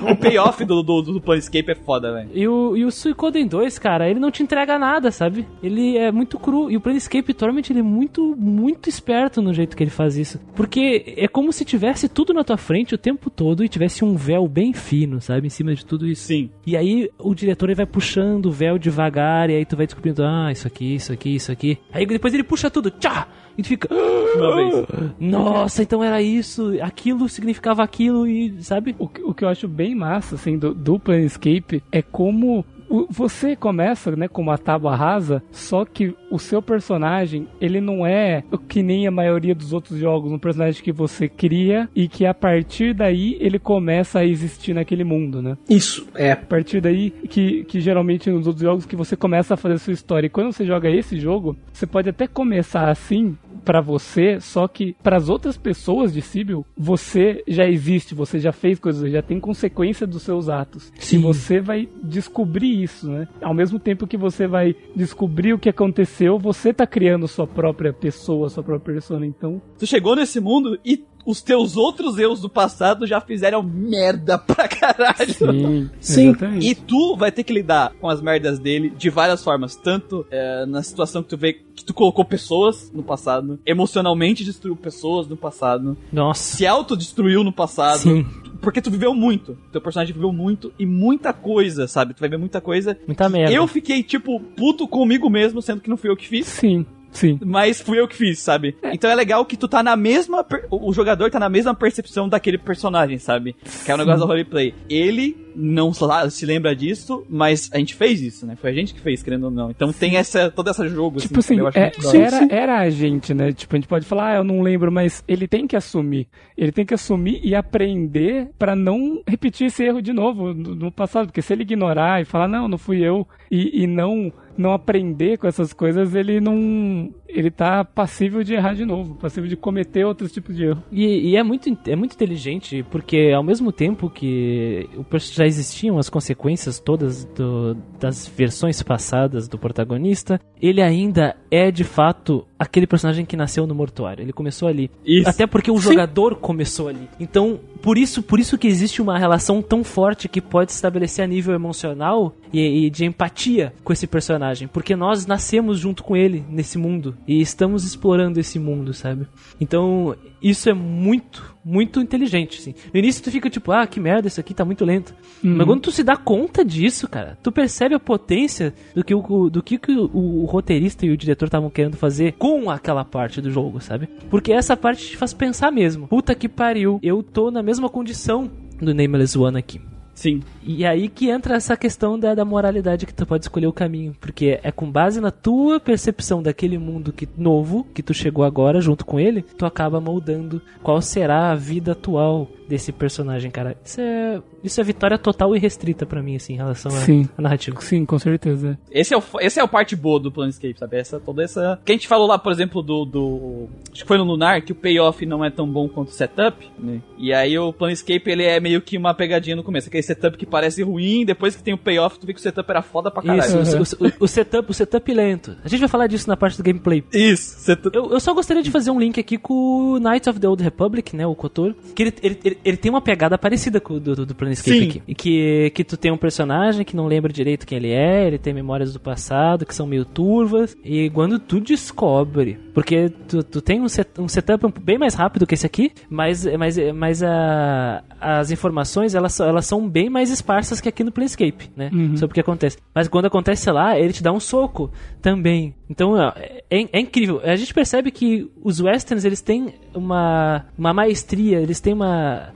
O payoff do, do, do Planescape é foda, velho. e, o, e o Suicoden 2, cara, ele não te entrega nada, sabe? Ele é muito cru. E o Planescape Torment, ele é muito, muito esperto no jeito que ele faz isso. Porque é como se tivesse tudo na tua frente o tempo todo e tivesse um véu bem fino, sabe? Em cima de tudo isso. Sim. E aí o diretor ele vai puxando o véu devagar, e aí tu vai descobrindo, ah, isso aqui, isso aqui, isso aqui. Aí depois ele puxa tudo, tchá! E tu fica, Uma vez. nossa, então era isso, aquilo significava aquilo, e sabe? O, que- o que eu acho bem massa, assim, do, do Planescape é como você começa, né, com uma tábua rasa, só que o seu personagem, ele não é o que nem a maioria dos outros jogos, um personagem que você cria e que a partir daí ele começa a existir naquele mundo, né? Isso, é. A partir daí que, que geralmente nos outros jogos que você começa a fazer sua história. E quando você joga esse jogo, você pode até começar assim pra você, só que para as outras pessoas de Sibyl, você já existe, você já fez coisas, já tem consequência dos seus atos. Sim. E você vai descobrir isso, né? Ao mesmo tempo que você vai descobrir o que aconteceu, você tá criando sua própria pessoa, sua própria persona. Então, Tu chegou nesse mundo e os teus outros eus do passado já fizeram merda pra caralho. sim, Sim. exatamente. E tu vai ter que lidar com as merdas dele de várias formas. Tanto é, na situação que tu vê que tu colocou pessoas no passado, emocionalmente destruiu pessoas no passado, Nossa. se autodestruiu no passado. Sim. Porque tu viveu muito. Teu personagem viveu muito e muita coisa, sabe? Tu vai ver muita coisa. Muita merda. Eu fiquei, tipo, puto comigo mesmo, sendo que não fui eu que fiz. Sim, sim. Mas fui eu que fiz, sabe? Então é legal que tu tá na mesma. per- O jogador tá na mesma percepção daquele personagem, sabe? Que é o negócio do roleplay. Ele não sa- se lembra disso, mas a gente fez isso, né? Foi a gente que fez, querendo ou não. Então tem essa, todo esse jogo, Tipo assim, assim, que eu acho é- era, era a gente, né? Tipo, a gente pode falar, ah, eu não lembro, mas ele tem que assumir. Ele tem que assumir e aprender pra não repetir esse erro de novo no, no passado. Porque se ele ignorar e falar, não, não fui eu, e, e não não aprender com essas coisas, ele não. Ele tá passível de errar de novo, passível de cometer outros tipos de erro. E, e é, muito, é muito inteligente, porque ao mesmo tempo que já existiam as consequências todas do- das versões passadas do protagonista, ele ainda é de fato aquele personagem que nasceu no mortuário. Ele começou ali. Isso. Até porque o jogador começou ali. Então, por isso, por isso que existe uma relação tão forte que pode se estabelecer a nível emocional e, e de empatia com esse personagem. Porque nós nascemos junto com ele nesse mundo e estamos explorando esse mundo, sabe? Então, isso é muito, muito inteligente, assim. No início tu fica tipo, ah, que merda, isso aqui tá muito lento. Mas quando tu se dá conta disso, cara, tu percebe a potência do que o, do que, que o, o roteirista e o diretor estavam querendo fazer com aquela parte do jogo, sabe? Porque essa parte te faz pensar mesmo. Puta que pariu, eu tô na mesma condição do Nameless One aqui. Sim. E aí que entra essa questão da, da moralidade que tu pode escolher o caminho. Porque é com base na tua percepção daquele mundo que, novo que tu chegou agora junto com ele, tu acaba moldando qual será a vida atual desse personagem, cara. Isso é, isso é vitória total e restrita pra mim, assim, em relação à narrativa. Sim, com certeza. Esse é, o, esse é a parte boa do Planescape, sabe? Essa, toda essa. Que a gente falou lá, por exemplo, do. do acho que foi no Lunar, que o payoff não é tão bom quanto o setup, né? E aí o Planescape ele é meio que uma pegadinha no começo. Aquele setup que parece ruim, depois que tem o payoff, tu vê que o setup era foda pra caralho. Isso, o, o- o setup, o setup lento. A gente vai falar disso na parte do gameplay. Isso, setup. Eu, eu só gostaria de fazer um link aqui com o Knights of the Old Republic, né? O Kotor. Que ele, ele, ele, ele tem uma pegada parecida com o do, do, Planescape Sim. aqui. E que, que tu tem um personagem que não lembra direito quem ele é, ele tem memórias do passado que são meio turvas. E quando tu descobre. Porque tu, tu tem um, set, um setup bem mais rápido que esse aqui, mas, mas, mas a, as informações elas, elas são bem mais esparsas que aqui no Planescape, né? Sobre o que acontece. Mas quando acontece lá, ele te dá um soco também. Então ó, é, é incrível. A gente percebe que os westerns eles têm uma, uma maestria, eles têm uma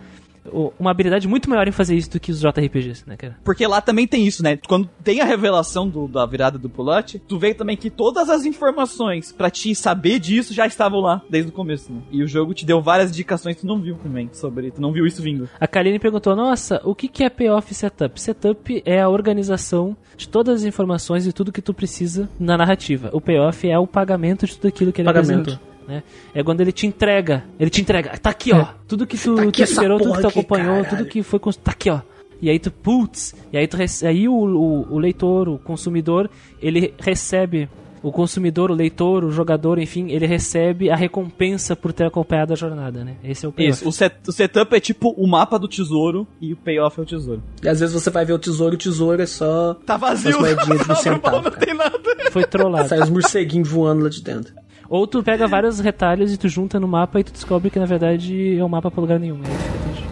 uma habilidade muito maior em fazer isso do que os JRPGs, né, cara? Porque lá também tem isso, né? Quando tem a revelação do- da virada do pulote, tu vê também que todas as informações pra te saber disso já estavam lá desde o começo, né? E o jogo te deu várias indicações que tu não viu também sobre, tu não viu isso vindo. A Kaline perguntou: Nossa, o que, que é payoff setup? Setup é a organização de todas as informações e tudo que tu precisa na narrativa. O payoff é o pagamento de tudo aquilo que ele Pagamento. apresentou. Né? É quando ele te entrega. Ele te entrega. Tá aqui, ó. Tudo que tu, Tá aqui tu esperou, tudo que tu aqui, acompanhou, caralho. tudo que foi. Tá aqui, ó. E aí tu, putz, e aí, tu, rece- aí o, o, o leitor, o consumidor, ele recebe, o consumidor, o leitor, o jogador, enfim, ele recebe a recompensa por ter acompanhado a jornada, né? Esse é o payoff. Isso, o, set- o setup é tipo o mapa do tesouro e o payoff é o tesouro. E às vezes você vai ver o tesouro, o tesouro é só. Tá vazio. As moedinhas de um Tá centavo, Não tem nada. Foi trollado. Sai os morceguinhos voando lá de dentro. Ou tu pega vários retalhos e tu junta no mapa e tu descobre que na verdade é um mapa pra lugar nenhum. É diferente.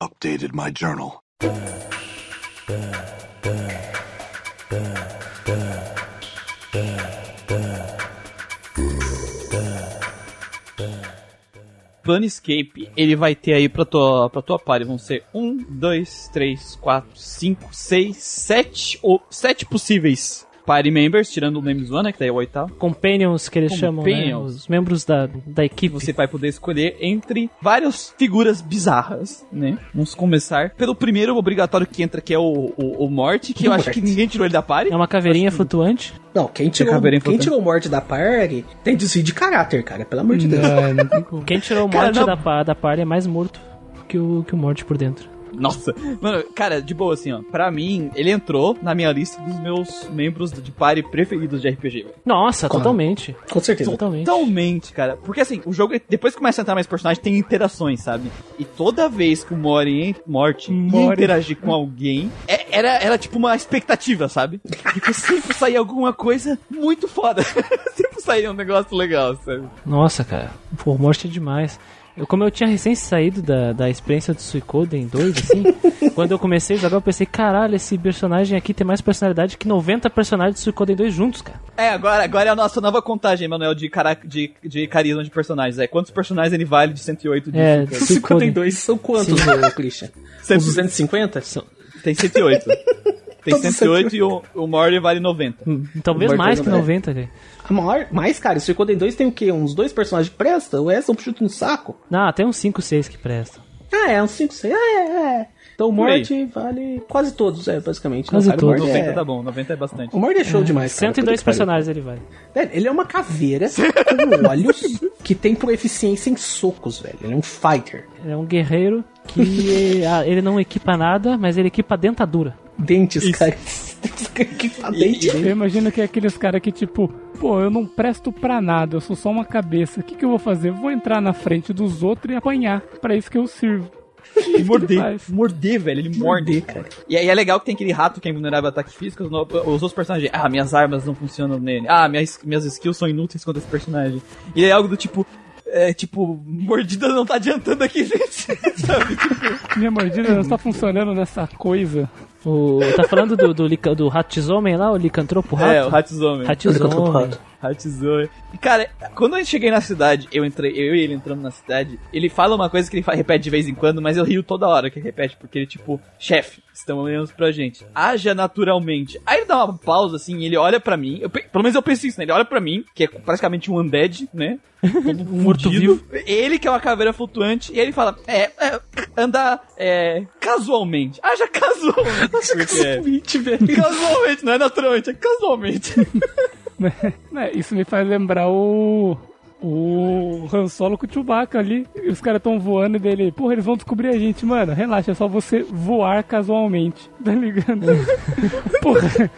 Updated my journal. Planescape, ele vai ter aí pra tua, pra tua party, vão ser um, dois, três, quatro, cinco, seis, sete, ou sete possíveis party members, tirando o Names One, né, que daí é o oitavo. Companions que eles chamam, né? Companions. Os membros da, da equipe. Você vai poder escolher entre várias figuras bizarras, né? Vamos começar pelo primeiro obrigatório que entra, que é o, o, o Morte, que eu acho que ninguém tirou ele da party. É uma caveirinha flutuante. Não, quem tirou, Caveirinha quem tirou morte da party tem desvio de caráter, cara. Pelo amor de Deus. Não tem como. Quem tirou o Cara, morte não- da, da party é mais morto que o, que o morte por dentro. Nossa, mano, cara, de boa assim, ó. Pra mim, ele entrou na minha lista dos meus membros de party preferidos de RPG, velho. Nossa, Claro. totalmente. Com certeza. Totalmente. Totalmente, cara. Porque assim, o jogo, depois que começa a entrar mais personagens, tem interações, sabe? E toda vez que o Mori, Morte interagir com alguém, é- era, era tipo uma expectativa, sabe? Porque sempre saía alguma coisa muito foda. sempre saía um negócio legal, sabe? Nossa, cara. Pô, morte é demais. Eu, como eu tinha recém saído da, da experiência do Suicoden 2, assim, quando eu comecei a jogar, eu pensei, caralho, esse personagem aqui tem mais personalidade que 90 personagens do Suicoden 2 juntos, cara. É, agora, agora é a nossa nova contagem, Manuel, de, cara, de, de carisma de personagens. É quantos personagens ele vale de 108 de É, Super? 52 são quantos, ô, Christian? Uns Sempre- 250? Tem 108. Tem Todos 108 e o, o Mori vale 90. Talvez Morte mais é que 90, cara. A maior, mais, cara, esse Suicoden 2 tem o quê? Uns dois personagens que prestam? O Edson chuta no saco? Não, tem uns 5, 6 que prestam. Ah, é, uns 5, 6. Ah, é, é. Então o. Morte vale quase todos, é, basicamente. Quase Não, cara, o todos. Morte 90 é... tá bom, 90 é bastante. O Morte é show demais, cara. 102 Puta que pariu. personagens ele vale. Velho, ele é uma caveira com olhos que tem proeficiência em socos, velho. Ele é um fighter. Ele é um guerreiro que ah, ele não equipa nada, mas ele equipa dentadura. Dentes, cara. que dente. Eu imagino que é aqueles caras que, tipo, pô, eu não presto pra nada, eu sou só uma cabeça. O que, que eu vou fazer? Vou entrar na frente dos outros e apanhar. Pra isso que eu sirvo. E morder, morder, velho, ele morde. Morder, cara. E aí é legal que tem aquele rato que é invulnerável a ataque físico, os outros personagens, ah, minhas armas não funcionam nele, ah, minhas, minhas skills são inúteis contra esse personagem. E é algo do tipo, é tipo, mordida não tá adiantando aqui, gente. Sabe? Tipo, Minha mordida não está funcionando nessa coisa. O, tá falando do, do, lica- do Ratizomem lá, o licantropo rato? é, o Hatsuzome. Ratizomem. Hatsuzome. E, Cara, quando eu cheguei na cidade, eu entrei, eu e ele entrando na cidade, ele fala uma coisa que ele repete de vez em quando, mas eu rio toda hora que ele repete, porque ele, tipo, chefe, estão olhando pra gente. Haja naturalmente. Aí ele dá uma pausa, assim, ele olha pra mim, eu pe- pelo menos eu penso isso, né? Ele olha pra mim, que é praticamente um undead, né? Todo morto-vivo. Ele que é uma caveira flutuante, e ele fala, é, é andar, é, casualmente. Haja casualmente. É, Casualmente, velho. casualmente, não é naturalmente, é casualmente. Né, Isso me faz lembrar o. O Han Solo com o Chewbacca ali. E os caras tão voando e dele, porra, eles vão descobrir a gente, mano. Relaxa, é só você voar casualmente. Tá ligado? porra.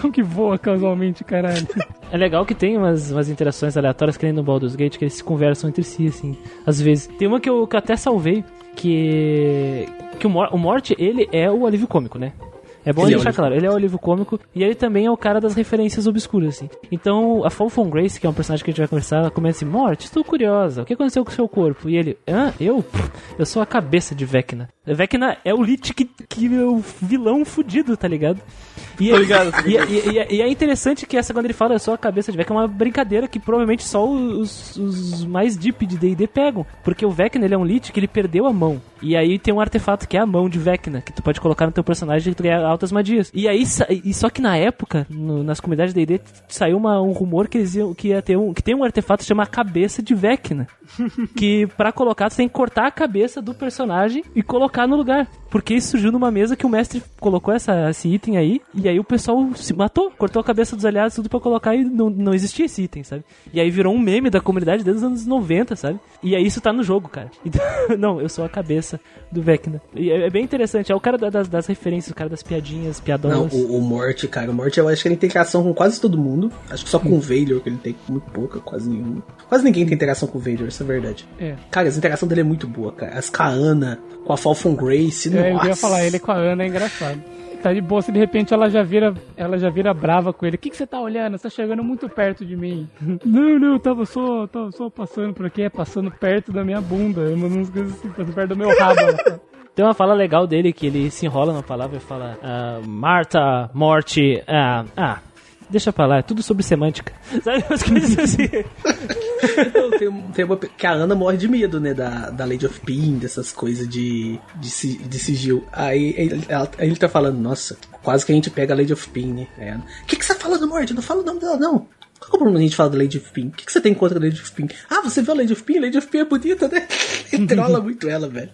Como que voa casualmente, caralho? É legal que tem umas, umas interações aleatórias que nem no Baldur's Gate, que eles se conversam entre si, assim, às vezes. Tem uma que eu, que eu até salvei, que... Que o, Mor o Morte, ele é o alívio cômico, né? É bom Ele é deixar alívio claro, ele é o alívio cômico e ele também é o cara das referências obscuras, assim. Então, a Falcon Grace, que é um personagem que a gente vai conversar, ela começa assim, Morte, estou curiosa, o que aconteceu com o seu corpo? E ele, hã? Eu? Eu sou a cabeça de Vecna. Vecna é o Lich que, que é o vilão fudido, tá ligado? E, Tô ligado, tô e, ligado. e- e- e é interessante que essa, quando ele fala só a cabeça de Vecna, é uma brincadeira que provavelmente só os, os mais deep de D&D pegam. Porque o Vecna, ele é um Lich que ele perdeu a mão. E aí tem um artefato que é a mão de Vecna, que tu pode colocar no teu personagem e ganha altas magias. E aí, e só que na época, no- nas comunidades de D&D, saiu uma- um rumor que, eles iam, que ia ter um, que tem um artefato que chama cabeça de Vecna. que pra colocar, tu tem que cortar a cabeça do personagem e colocar no lugar. Porque isso surgiu numa mesa que o mestre colocou essa, esse item aí, e aí o pessoal se matou, cortou a cabeça dos aliados, tudo pra colocar e não, não existia esse item, sabe? E aí virou um meme da comunidade desde os anos 90, sabe? E aí isso tá no jogo, cara. Então, não, eu sou a cabeça do Vecna. E é, é bem interessante, é o cara da- das, das referências, o cara das piadinhas, Não, piadonas. o, o Morte, cara, o Morte eu acho que ele tem interação com quase todo mundo. Acho que só com o Vader que ele tem muito pouca, quase nenhuma. Quase ninguém tem interação com o Vader, isso é verdade. É. Cara, a interação dele é muito boa, cara. As Kaana, com a Falcon Grace, É, eu nossa. ia falar, ele com a Ana é engraçado. Tá de boa, se de repente ela já vira, ela já vira brava com ele. O que, que você tá olhando? Você tá chegando muito perto de mim. não, não, eu tava só, tava só passando por aqui, é passando perto da minha bunda. Não umas coisas assim, passando perto do meu rabo. Tem uma fala legal dele que ele se enrola na palavra e fala ah, Marta, morte, ah, ah, deixa pra lá, é tudo sobre semântica. Sabe umas coisas assim? Então, tem, tem uma, que a Ana morre de medo, né? Da, da Lady of Pin, dessas coisas de, de, de sigil. Aí ele, ela- ele tá falando, nossa, quase que a gente pega a Lady of Pin, né? O que, que você tá falando, Morte? Não fala o nome dela, não. Qual é o problema da gente falar da Lady of Pin? O que, que você tem contra a Lady of Pin? Ah, você viu a Lady of Pin? Lady of Pin é bonita, né? Ele trola muito ela, velho.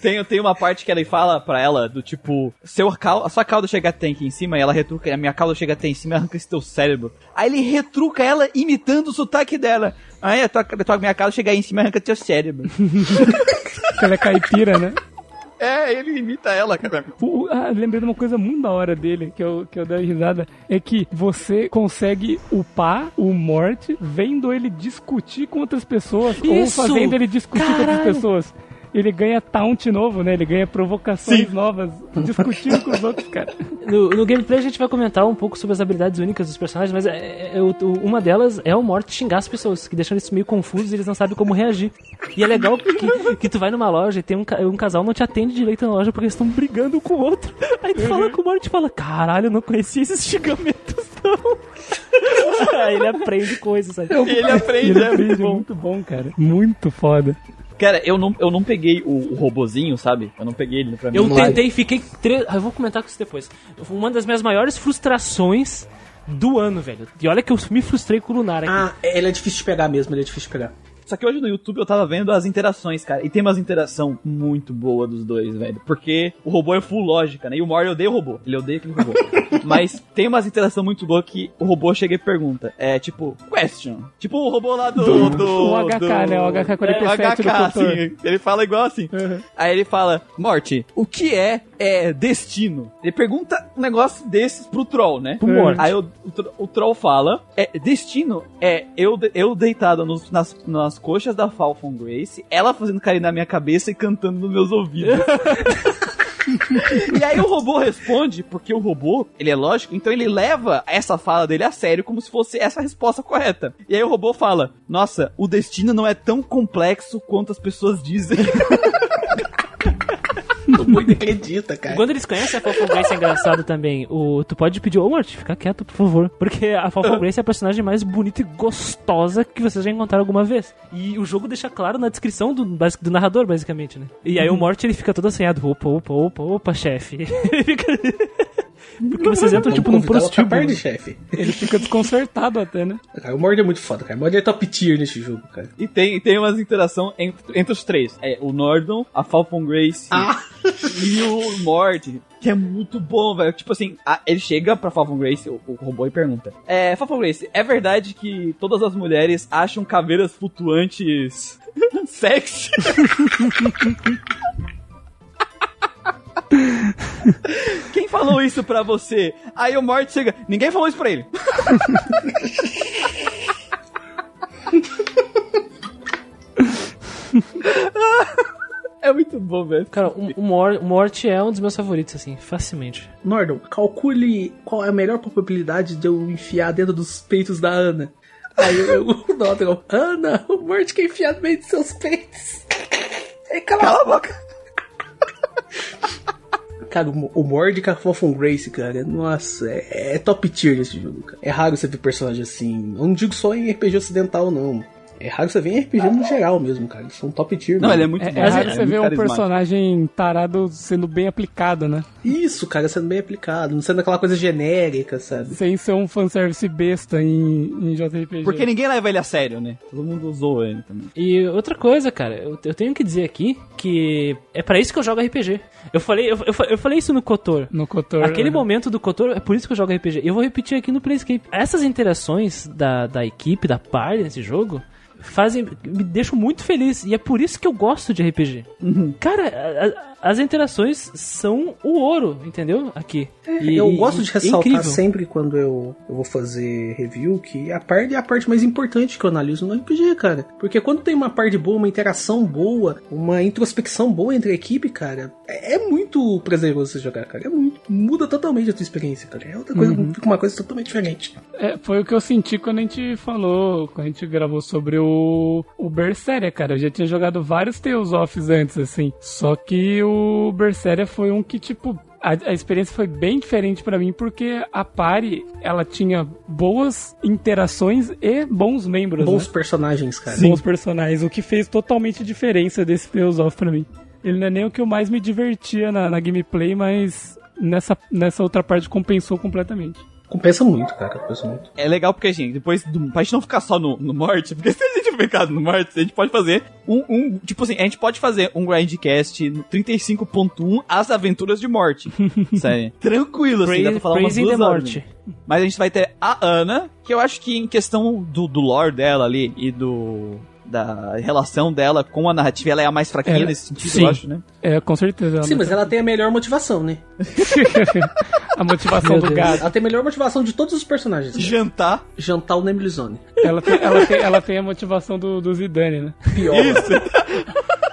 Tem, tem uma parte que ele fala pra ela do tipo, seu cal, a sua cauda chega até aqui em cima e ela retruca, a minha cauda chega até em cima e arranca esse teu cérebro. Aí ele retruca ela imitando o sotaque dela. Aí a tua, a tua minha cauda chega aí em cima e arranca teu cérebro. Ela é caipira, né? É, ele imita ela, cara. O- ah, lembrei de uma coisa muito da hora dele, que eu, que eu dei risada, é que você consegue upar o Morte vendo ele discutir com outras pessoas, ou Isso! fazendo ele discutir com outras Caralho! pessoas. Ele ganha taunt novo, né? Ele ganha provocações Sim. novas, discutindo com os outros, cara. No, no gameplay a gente vai comentar um pouco sobre as habilidades únicas dos personagens, mas é, é- o- uma delas é o Morte xingar as pessoas, que deixam eles meio confusos e eles não sabem como reagir. E é legal que, que tu vai numa loja e tem um, um casal não te atende direito na loja porque eles estão brigando com o outro. Aí tu fala com o Morte e fala, caralho, eu não conhecia esses xingamentos não. Aí ele aprende coisas, sabe? Ele aprende, Ele é aprende, muito bom. muito bom, cara. Muito foda. Cara, eu não, eu não peguei o, o robozinho, sabe? Eu não peguei ele pra mim. Eu tentei, fiquei. Tre... Ah, eu vou comentar com isso depois. Uma das minhas maiores frustrações do ano, velho. E olha que eu me frustrei com o Lunar aqui. Ah, ele é difícil de pegar mesmo, ele é difícil de pegar. Só que hoje no YouTube eu tava vendo as interações, cara. E tem umas interação muito boa dos dois, velho. Porque o robô é full lógica, né? E o Mori odeia o robô. Ele odeia aquele robô. Mas tem umas interação muito boa que o robô chega e pergunta. É tipo, question. Tipo o robô lá do. do, Do- o HK, do- né? O HK-47 É, o HK, do assim. Ele fala igual assim. Uhum. Aí ele fala, Morty, o que é, é destino? Ele pergunta um negócio desses pro Troll, né? Pro Morty. Aí o, o, o Troll fala, é, destino é eu, eu deitado nos- nas, nas coxas da Falcon Grace, ela fazendo carinho na minha cabeça e cantando nos meus ouvidos. e aí o robô responde, porque o robô, ele é lógico, então ele leva essa fala dele a sério como se fosse essa a resposta correta. E aí o robô fala, nossa, o destino não é tão complexo quanto as pessoas dizem. O muito acredita, cara. Quando eles conhecem a Falcon Grace é engraçado também. O, tu pode pedir, ô Morty, fica quieto, por favor. Porque a Falcon Grace é a personagem mais bonita e gostosa que vocês já encontraram alguma vez. E o jogo deixa claro na descrição do, do narrador, basicamente, né? E aí o Morty ele fica todo assanhado. Opa, opa, opa, opa, chefe. Ele fica- Porque vocês entram tipo num pra prostíbulo. parte, chefe. Ele fica desconcertado até, né? Cara, o Mord é muito foda, cara. O Mord é top tier nesse jogo, cara. E tem, tem umas interações entre, entre os três. É o Nordon, a Falcon Grace e o Mord. Que é muito bom, velho. Tipo assim, a- ele chega pra Falcon Grace, o, o robô, e pergunta: É, Falcon Grace, é verdade que todas as mulheres acham caveiras flutuantes sexy? Quem falou isso pra você? Aí o Mort chega, ninguém falou isso pra ele. é muito bom, velho. Cara, o, o, Mor- o Morty é um dos meus favoritos, assim, facilmente. Nordon, calcule qual é a melhor probabilidade de eu enfiar dentro dos peitos da Ana. Aí eu, o Nordon, Ana, o Mort quer enfiar no meio dos seus peitos. Aí, cala, Cala a a boca. Cara, o, o Mord com a Falcon Grace, cara, nossa, é, é top tier esse jogo, cara. É raro você ver personagem assim. Eu não digo só em RPG ocidental, não. É raro você ver em RPG no geral mesmo, cara. Eles são top tier. Não, mesmo. ele é muito É, bom. é raro você ver um personagem tarado sendo bem aplicado, né? Isso, cara, sendo bem aplicado. Não sendo aquela coisa genérica, sabe? Sem ser um fanservice besta em, em JRPG. Porque ninguém leva ele a sério, né? Todo mundo usou ele também. E outra coisa, cara, eu, eu tenho que dizer aqui que é pra isso que eu jogo RPG. Eu falei, eu, eu, eu falei isso no Kotor. No Kotor. Aquele né? momento do Kotor, é por isso que eu jogo RPG. Eu vou repetir aqui no Playscape. Essas interações da, da equipe, da party nesse jogo, fazem. me deixam muito feliz. E é por isso que eu gosto de RPG. Cara, a- a- as interações são o ouro, entendeu? Aqui. E- eu gosto de é ressaltar incrível. sempre quando eu, eu vou fazer review que a parte é a parte mais importante que eu analiso no RPG, cara. Porque quando tem uma parte boa, uma interação boa, uma introspecção boa entre a equipe, cara, é, é muito prazeroso você jogar, cara. É muito. Muda totalmente a tua experiência, cara. É outra coisa, fica uma coisa totalmente diferente. É, foi o que eu senti quando a gente falou, quando a gente gravou sobre o, o Berseria, cara. Eu já tinha jogado vários Tales of antes, assim. Só que o Berseria foi um que, tipo, a, a experiência foi bem diferente pra mim, porque a party, ela tinha boas interações e bons membros, Bons né? personagens, cara. Bons personagens, o que fez totalmente diferença desse Tales of pra mim. Ele não é nem o que eu mais me divertia na, na gameplay, mas nessa, nessa outra parte compensou completamente. Compensa muito, cara. Compensa muito. É legal porque, gente, depois do, pra gente não ficar só no, no morte, porque se a gente ficar no morte, a gente pode fazer um, um- Tipo assim, a gente pode fazer um grindcast no 35.1 As Aventuras de Morte. Sério. Tranquilo, assim, dá pra falar umas duas horas. Morte. né? Mas a gente vai ter a Ana, que eu acho que em questão do, do lore dela ali e do. Da relação dela com a narrativa, ela é a mais fraquinha Ela- nesse sentido, sim. eu acho, né? É, com certeza. Sim, mas ela tem a melhor motivação, né? A motivação Meu do Deus. gato. Ela tem a melhor motivação de todos os personagens. Jantar. Jantar o Nemlizone. Ela tem, ela tem, ela tem a motivação do, do Zidane, né? Pioba. Ela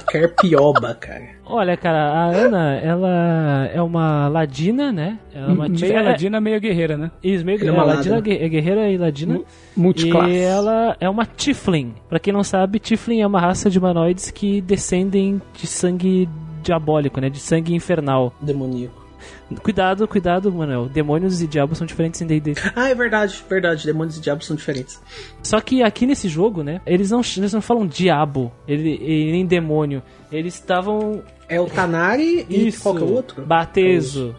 quer pioba, cara. Olha, cara, a Ana, ela é uma ladina, né? Ela é uma Meia ela- ladina, meia guerreira, né? Isso, meio Ela é uma ladina, ladina. gue- é guerreira e ladina. Mu- Multiclasse. E ela é uma Tiflin. Pra quem não sabe, Tiflin é uma raça de humanoides que descendem de sangue diabólico, né? De sangue infernal. Demoníaco. Cuidado, cuidado, Manuel. Demônios e diabos são diferentes em D&D. Ah, é verdade, verdade. Demônios e diabos são diferentes. Só que aqui nesse jogo, né? Eles não, eles não falam diabo, ele, e nem demônio. Eles estavam... É o Tanari e Isso, é o outro? Batezo.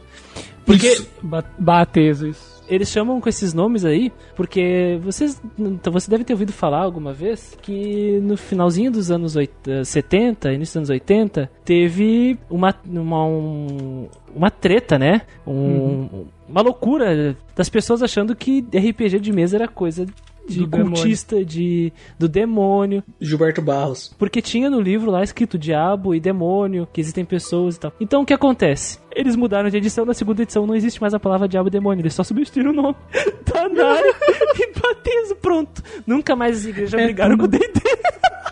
Porque... Isso. Ba Batezo, isso. Eles chamam com esses nomes aí porque vocês. Então você deve ter ouvido falar alguma vez que no finalzinho dos anos oit- eh, 70, início dos anos 80, teve uma, uma, um- uma treta, né? Um- Uma loucura das pessoas achando que RPG de mesa era coisa de Do demônio. cultista, de, do demônio. Gilberto Barros. Porque tinha no livro lá escrito diabo e demônio, que existem pessoas e tal. Então o que acontece? Eles mudaram de edição, na segunda edição não existe mais a palavra diabo e demônio, eles só substituíram o nome. Tanari e Batezo, pronto. Nunca mais as igrejas brigaram com o D&D.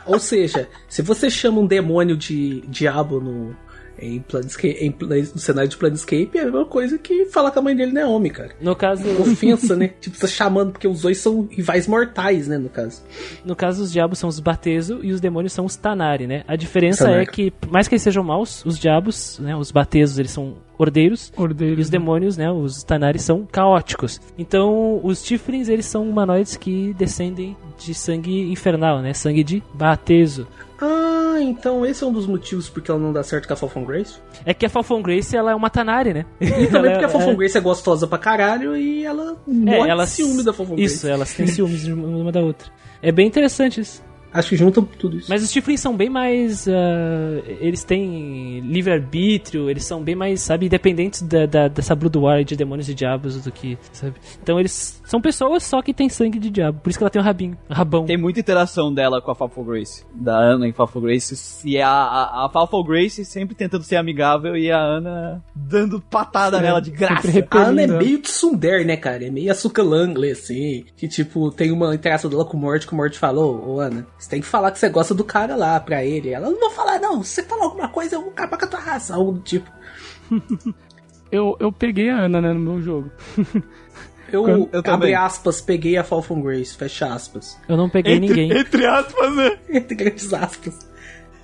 Ou seja, se você chama um demônio de diabo no, em Planescape, em, no cenário de Planescape, é a mesma coisa que falar que a mãe dele não é homem, cara. No caso, Ofensa, né? Tipo, tá chamando, porque os dois são rivais mortais, né, no caso. no caso os diabos são os Batezo e os demônios são os Tanari, né? A diferença Tanari. é que, mais que eles sejam maus, os diabos, né, os Batezos, eles são ordeiros. Ordeiro. E os demônios, né, os Tanari são caóticos. Então, os Tiflins, eles são humanoides que descendem de sangue infernal, né? Sangue de Batezo. Ah, então esse é um dos motivos porque ela não dá certo com a Falcon Grace. É que a Falcon Grace, ela é uma Tanari, né? E também Ela porque a é- Falcon Grace é gostosa pra caralho e ela morre é, elas, ciúme da Falcon Isso, Grace. elas têm ciúmes uma da outra. É bem interessante isso. Acho que junta tudo isso. Mas os Tiflins são bem mais. ah, eles têm livre-arbítrio, eles são bem mais, sabe, independentes da, da, dessa Blood War de demônios e diabos do que, sabe? Então eles são pessoas só que têm sangue de diabo. Por isso que ela tem um rabinho, um rabão. Tem muita interação dela com a Falfo Grace. Da Ana em Falfo Grace. E a, a, a Falfo Grace sempre tentando ser amigável e a Ana dando patada nela de graça. A Ana é meio tsundere, né, cara? É meio açúcar Langley, assim. Que, tipo, tem uma interação dela com o Mort, que o Mort falou, ô Ana, você tem que falar que você gosta do cara lá pra ele. Ela, não vou falar não, se você falar alguma coisa, eu vou acabar com a tua raça. Algo do tipo. Eu, eu peguei a Ana, né, no meu jogo. Eu, Quando- eu abre aspas, peguei a Falcon Grace, fecha aspas. Eu não peguei ninguém. Entre aspas, né? Entre grandes aspas.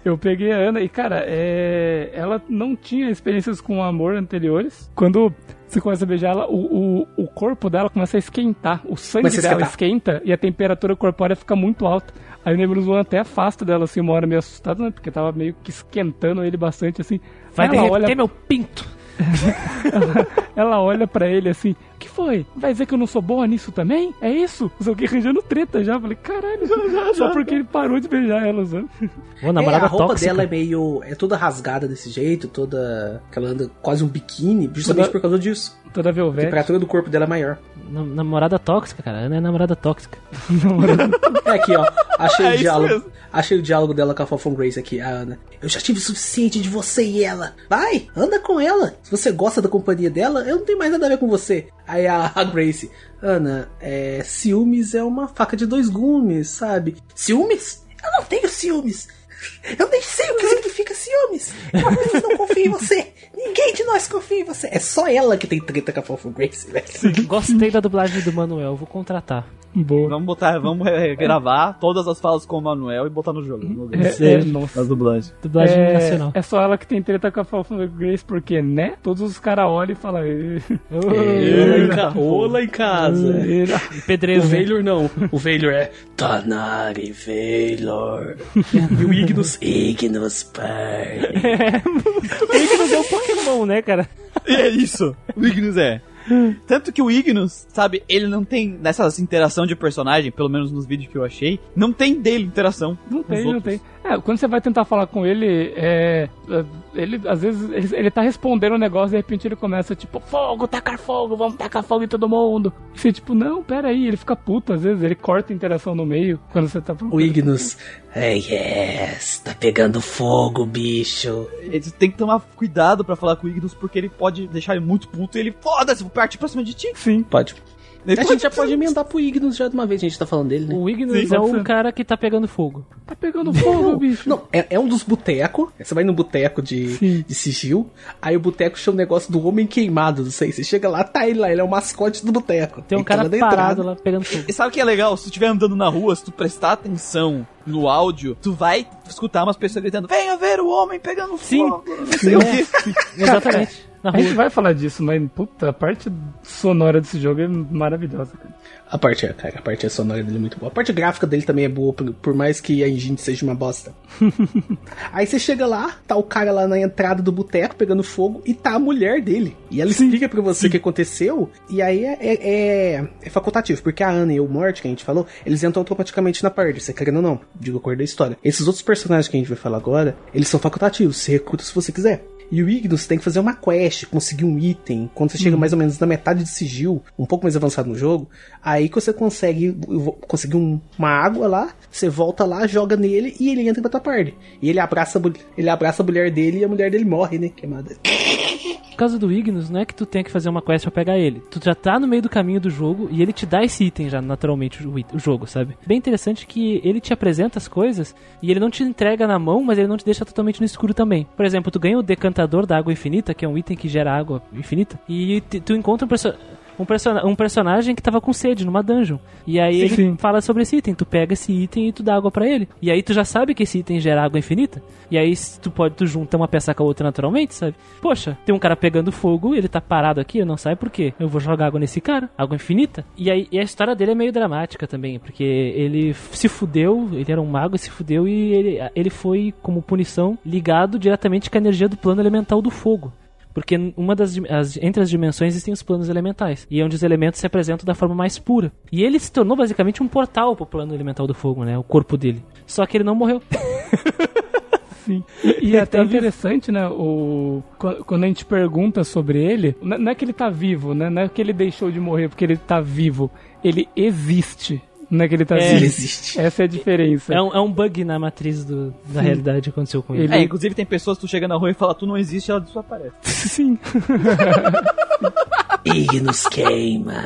Eu peguei a Ana e, cara, é... ela não tinha experiências com amor anteriores. Quando você começa a beijar ela, o, o, o corpo dela começa a esquentar. O sangue dela esquenta e a temperatura corpórea fica muito alta. Aí o Nemesis até afasta dela, assim, uma hora meio assustado, né? Porque tava meio que esquentando ele bastante, assim. Vai ela derreter olha, meu pinto. ela olha pra ele assim, que foi? Vai dizer que eu não sou boa nisso também? É isso? Não sei o que, arranjando treta já. Falei, caralho, só porque ele parou de beijar ela, sabe? Ô, É, namorada a roupa tóxica. dela é meio. é toda rasgada desse jeito, toda. que ela anda quase um biquíni, justamente Toda- por causa disso. Toda A velvete. temperatura do corpo dela é maior. Nam- namorada tóxica, cara. Ana é namorada tóxica. É aqui, ó. Achei É o diálogo. mesmo. Achei o diálogo dela com a Fofon Grace aqui, a Ana. Eu já tive o suficiente de você e ela. Vai, anda com ela. Se você gosta da companhia dela, eu não tenho mais nada a ver com você. Aí a, a Grace, Ana, é, ciúmes é uma faca de dois gumes, sabe? Ciúmes? Eu não tenho ciúmes. Eu nem sei o que significa ciúmes. Eu apenas não confio em você. Ninguém de nós confia em você. É só ela que tem treta com a Fofon Grace, velho. Gostei da dublagem do Manuel, vou contratar. Boa. Vamos botar, vamos eh, gravar todas as falas com o Manuel e botar no jogo. Ver. É, é, nossa. Nas dublagens. Dublagem É, nacional. é só ela que tem treta com a Falcon Grace, porque, né? Todos os caras olham e falam. "Ê, Olá em, casa. E O pedreiro, né? Veilor não. O Veilor é Tanari Veilor. e o Ignus, Ignus Pai. Tem que não é um Pokémon, né, cara? E é isso. O Ignus é. Tanto que o Ignus, sabe, ele não tem, nessas interação de personagem, pelo menos nos vídeos que eu achei, não tem dele interação. Não tem, não tem. É, quando você vai tentar falar com ele, é. é, Ele, às vezes, ele, ele tá respondendo um negócio de repente ele começa, tipo, fogo, tacar fogo, vamos tacar fogo em todo mundo. E você, tipo, não, pera aí, ele fica puto, às vezes, ele corta a interação no meio quando você tá O Ignus, é yes, tá pegando fogo, bicho. Eles têm que tomar cuidado pra falar com o Ignus, porque ele pode deixar ele muito puto e ele, foda-se, vou partir pra cima de ti. Sim. Pode. A gente já pode emendar pro Ignus já de uma vez, a gente tá falando dele, né? O Ignis Sim, é o cara que tá pegando fogo. Tá pegando fogo, bicho. Não, é, é um dos botecos. Você vai no boteco Sim. de, de sigil, aí o boteco chama o negócio do homem queimado, não sei. Você chega lá, tá ele lá, ele é o mascote do boteco. Tem um Ele tá cara lá parado entrada. lá pegando fogo. E sabe o que é legal? Se tu estiver andando na rua, se tu prestar atenção no áudio, tu vai escutar umas pessoas gritando: Venha ver o homem pegando Sim. fogo. Não sei o quê. Exatamente. Na A gente rua. vai falar disso, mas, puta, a parte sonora desse jogo é maravilhosa, cara. A parte, é, cara, a parte sonora dele é muito boa. A parte gráfica dele também é boa, por, por mais que a engine seja uma bosta. Aí você chega lá, tá o cara lá na entrada do boteco pegando fogo e tá a mulher dele. E ela explica pra você o que aconteceu. E aí é, é, é- é facultativo, porque a Ana e o Mort, que a gente falou, eles entram automaticamente na parte, você querendo ou não, digo acordo da história. Esses outros personagens que a gente vai falar agora, eles são facultativos, você recruta se você quiser. E o Ignus tem que fazer uma quest, conseguir um item. Quando você chega mais ou menos na metade de sigil, um pouco mais avançado no jogo, aí que você consegue conseguir um- uma água lá, você volta lá, joga nele e ele entra pra tua parte. E ele abraça, ele abraça a mulher dele e a mulher dele morre, né? Queimada. Por causa do Ignis, não é que tu tem que fazer uma quest pra pegar ele. Tu já tá no meio do caminho do jogo e ele te dá esse item já, naturalmente, o, o jogo, sabe? Bem interessante que ele te apresenta as coisas e ele não te entrega na mão, mas ele não te deixa totalmente no escuro também. Por exemplo, tu ganha o decantador da água infinita, que é um item que gera água infinita, e tu encontra um personagem. Um, persona- um personagem que tava com sede numa dungeon. E aí ele Sim. fala sobre esse item. Tu pega esse item e tu dá água pra ele. E aí tu já sabe que esse item gera água infinita. E aí tu pode, tu junta uma peça com a outra naturalmente, sabe? Poxa, tem um cara pegando fogo, ele tá parado aqui, eu não sei por quê. Eu vou jogar água nesse cara, água infinita. E aí e a história dele é meio dramática também, porque ele se fudeu, ele era um mago e se fudeu e ele, ele foi, como punição, ligado diretamente com a energia do plano elemental do fogo. Porque uma das, as- entre as dimensões existem os planos elementais. E é onde os elementos se apresentam da forma mais pura. E ele se tornou basicamente um portal pro plano elemental do fogo, né? O corpo dele. Só que ele não morreu. Sim. E, é até interessante, né? O, qu- quando a gente pergunta sobre ele, não é que ele tá vivo, né? Não é que ele deixou de morrer porque ele tá vivo. Ele existe. Não é que ele tá É. Existe. Essa é a diferença. É um, é um bug na matriz do- da realidade que aconteceu com ele. Ele- É, inclusive tem pessoas que tu chega na rua e fala, tu não existe, ela desaparece. Sim. Ignus queima.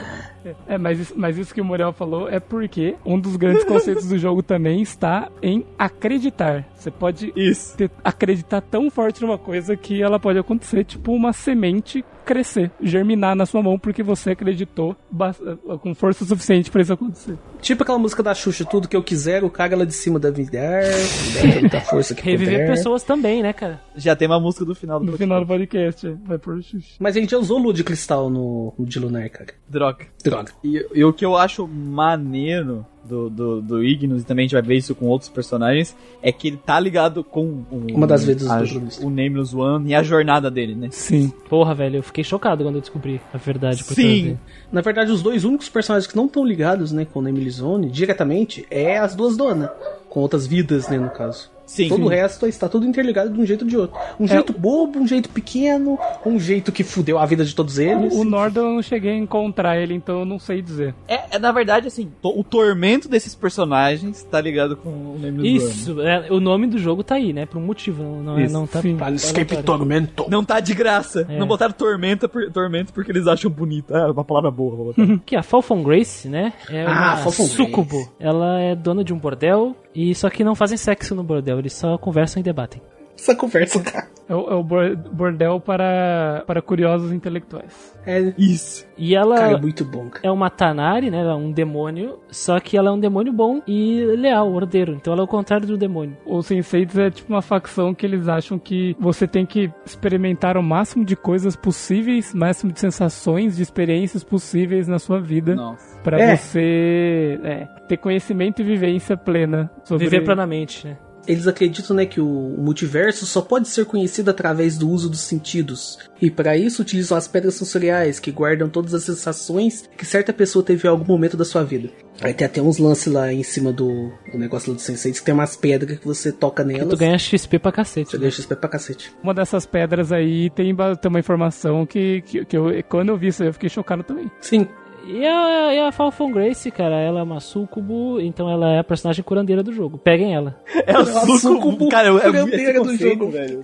É, mas, isso- mas isso que o Muriel falou é porque um dos grandes conceitos do jogo também está em acreditar. Você pode Isso. ter- acreditar tão forte numa coisa que ela pode acontecer, tipo uma semente crescer, germinar na sua mão porque você acreditou bas- com força suficiente pra isso acontecer. Tipo aquela música da Xuxa, tudo que eu quiser, o cara lá de cima da vida dá muita força que Reviver puder. pessoas também, né, cara? Já tem uma música do final do No final do podcast, vai por Xuxa. Mas a gente já usou lua de cristal no, no de Lunar, cara. Droga. Droga. E, e o que eu acho maneiro do, do, do Ignis, e também a gente vai ver isso com outros personagens, é que ele tá ligado com o, Uma das vezes a, o Nameless One e a jornada dele, né? Sim. Porra, velho, eu fiquei chocado quando eu descobri a verdade. por Sim. Na verdade, os dois únicos personagens que não estão ligados, né, com o Emily Zone, diretamente, é as duas donas. Com outras vidas, né, no caso. Sim. Todo o resto está tudo interligado de um jeito ou de outro. Um jeito bobo, um jeito pequeno, um jeito que fudeu a vida de todos eles. O Nordon eu não cheguei a encontrar ele, então eu não sei dizer. É, é, na verdade, assim, to- o tormento desses personagens tá ligado com o Nameless One. Isso, é, o nome do jogo tá aí, né? Por um motivo, não, não, é, Isso, não tá. sim. Planescape Tormento. Não tá de graça. É. Não botaram tormenta por, tormento porque eles acham bonito. É uma palavra boa. Vou botar. Que a Falcon Grace, né? É Ah, uma Grace. sucubo. Ela é dona de um bordel e só que não fazem sexo no bordel, eles só conversam e debatem. Essa conversa, cara. É o, é o bor- bordel para, para curiosos intelectuais. É, Isso. E ela cara, é muito bom, cara. é uma Tanari, né? Ela é um demônio, só que ela é um demônio bom e leal, ordeiro. Então ela é o contrário do demônio. Os Senseitos é tipo uma facção que eles acham que você tem que experimentar o máximo de coisas possíveis, máximo de sensações, de experiências possíveis na sua vida. Nossa. Pra É. você é, ter conhecimento e vivência plena sobre Viver plenamente, né? Eles acreditam, né, que o multiverso só pode ser conhecido através do uso dos sentidos. E para isso utilizam as pedras sensoriais, que guardam todas as sensações que certa pessoa teve em algum momento da sua vida. Aí tem até uns lances lá em cima do, do negócio do Sensei, que tem umas pedras que você toca nelas. Tu ganha XP pra cacete. Você né? ganha XP pra cacete. Uma dessas pedras aí tem, tem uma informação que, que, que eu, quando eu vi isso aí eu fiquei chocado também. Sim. E a, e a Falcon Grace, cara, ela é uma sucubo, então ela é a personagem curandeira do jogo. Peguem ela. É o a suco, sucubo cara, é, é curandeira do jogo. velho.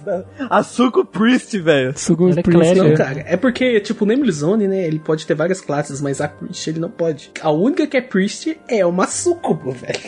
A suco priest, velho. Ela é Priest, clérigo. Não, é. cara, é porque, tipo, o Namely Zone, né, ele pode ter várias classes, mas a Priest ele não pode. A única que é Priest é uma sucubo, velho.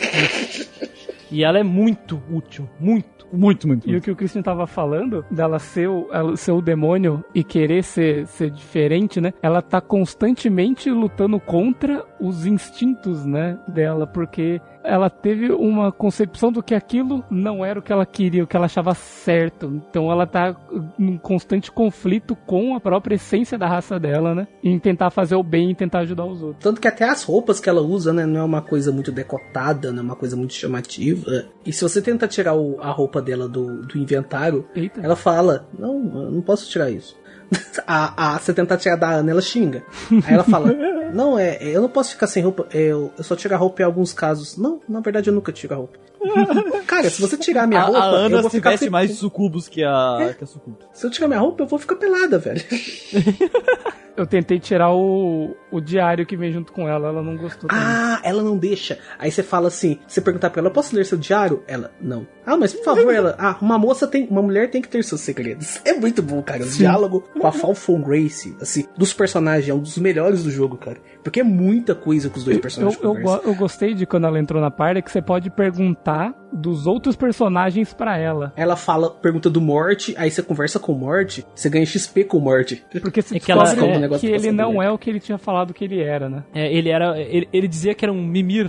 E ela é muito útil, muito. Muito, muito. E o que o Christian tava falando, dela ser o, ela ser o demônio e querer ser, ser diferente, né? Ela tá constantemente lutando contra os instintos, né? Dela, porque ela teve uma concepção do que aquilo não era o que ela queria, o que ela achava certo. Então ela tá num constante conflito com a própria essência da raça dela, né? Em tentar fazer o bem e tentar ajudar os outros. Tanto que até as roupas que ela usa, né, não é uma coisa muito decotada, não é uma coisa muito chamativa. E se você tenta tirar o- a roupa dela do, do inventário, Eita. ela fala, não, eu não posso tirar isso. A, a, você tentar tirar da Ana, ela xinga. Aí ela fala, não, é, é, eu não posso ficar sem roupa, é, eu, eu só tiro a roupa em alguns casos. Não, na verdade eu nunca tiro a roupa. Cara, se você tirar minha A, roupa, a Ana eu vou se ficar veste pe- mais sucubos que a, que a sucubo. Se eu tirar minha roupa, eu vou ficar pelada, velho. Eu tentei tirar o, o diário que vem junto com ela, ela não gostou também. Ah, ela não deixa. Aí você fala assim, você perguntar pra ela, posso ler seu diário? Ela, não. Ah, mas por favor, ela, ah, uma moça tem, uma mulher tem que ter seus segredos. É muito bom, cara. O diálogo com a Falcon Grace, assim, dos personagens, é um dos melhores do jogo, cara. Porque é muita coisa que os dois Eu, personagens eu, go- eu gostei de quando ela entrou na party que você pode perguntar dos outros personagens pra ela. Ela fala, pergunta do Morte, aí você conversa com o Morte, você ganha XP com o Morte. Porque você É que ela- é- que negócio ele não dele. é o que ele tinha falado que ele era, né? É, ele era. Ele, ele dizia que era um mimir.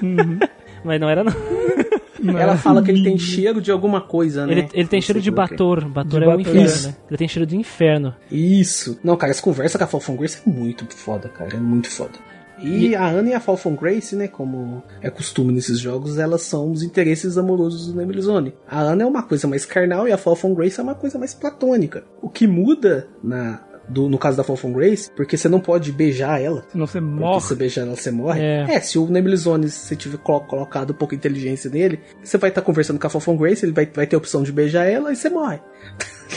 Mas não era, não. Ela fala que ele tem cheiro de alguma coisa, né? Ele, ele tem Não cheiro de como é bator. Bator De é o bator. inferno, Isso. né? Ele tem cheiro de inferno. Isso. Não, cara, essa conversa com a Falcon Grace é muito foda, cara. É muito foda. E, a Ana e a Falcon Grace, né, como é costume nesses jogos, elas são os interesses amorosos do Nemlizone. A Ana é uma coisa mais carnal e a Falcon Grace é uma coisa mais platônica. O que muda na do- no caso da Falcon Grace, porque você não pode beijar ela. Senão você morre. se você beijar ela, você morre. É. É, se o Nemlizone, se você tiver colo- colocado um pouco de inteligência nele, você vai estar conversando com a Falcon Grace, ele vai, vai ter a opção de beijar ela e você morre.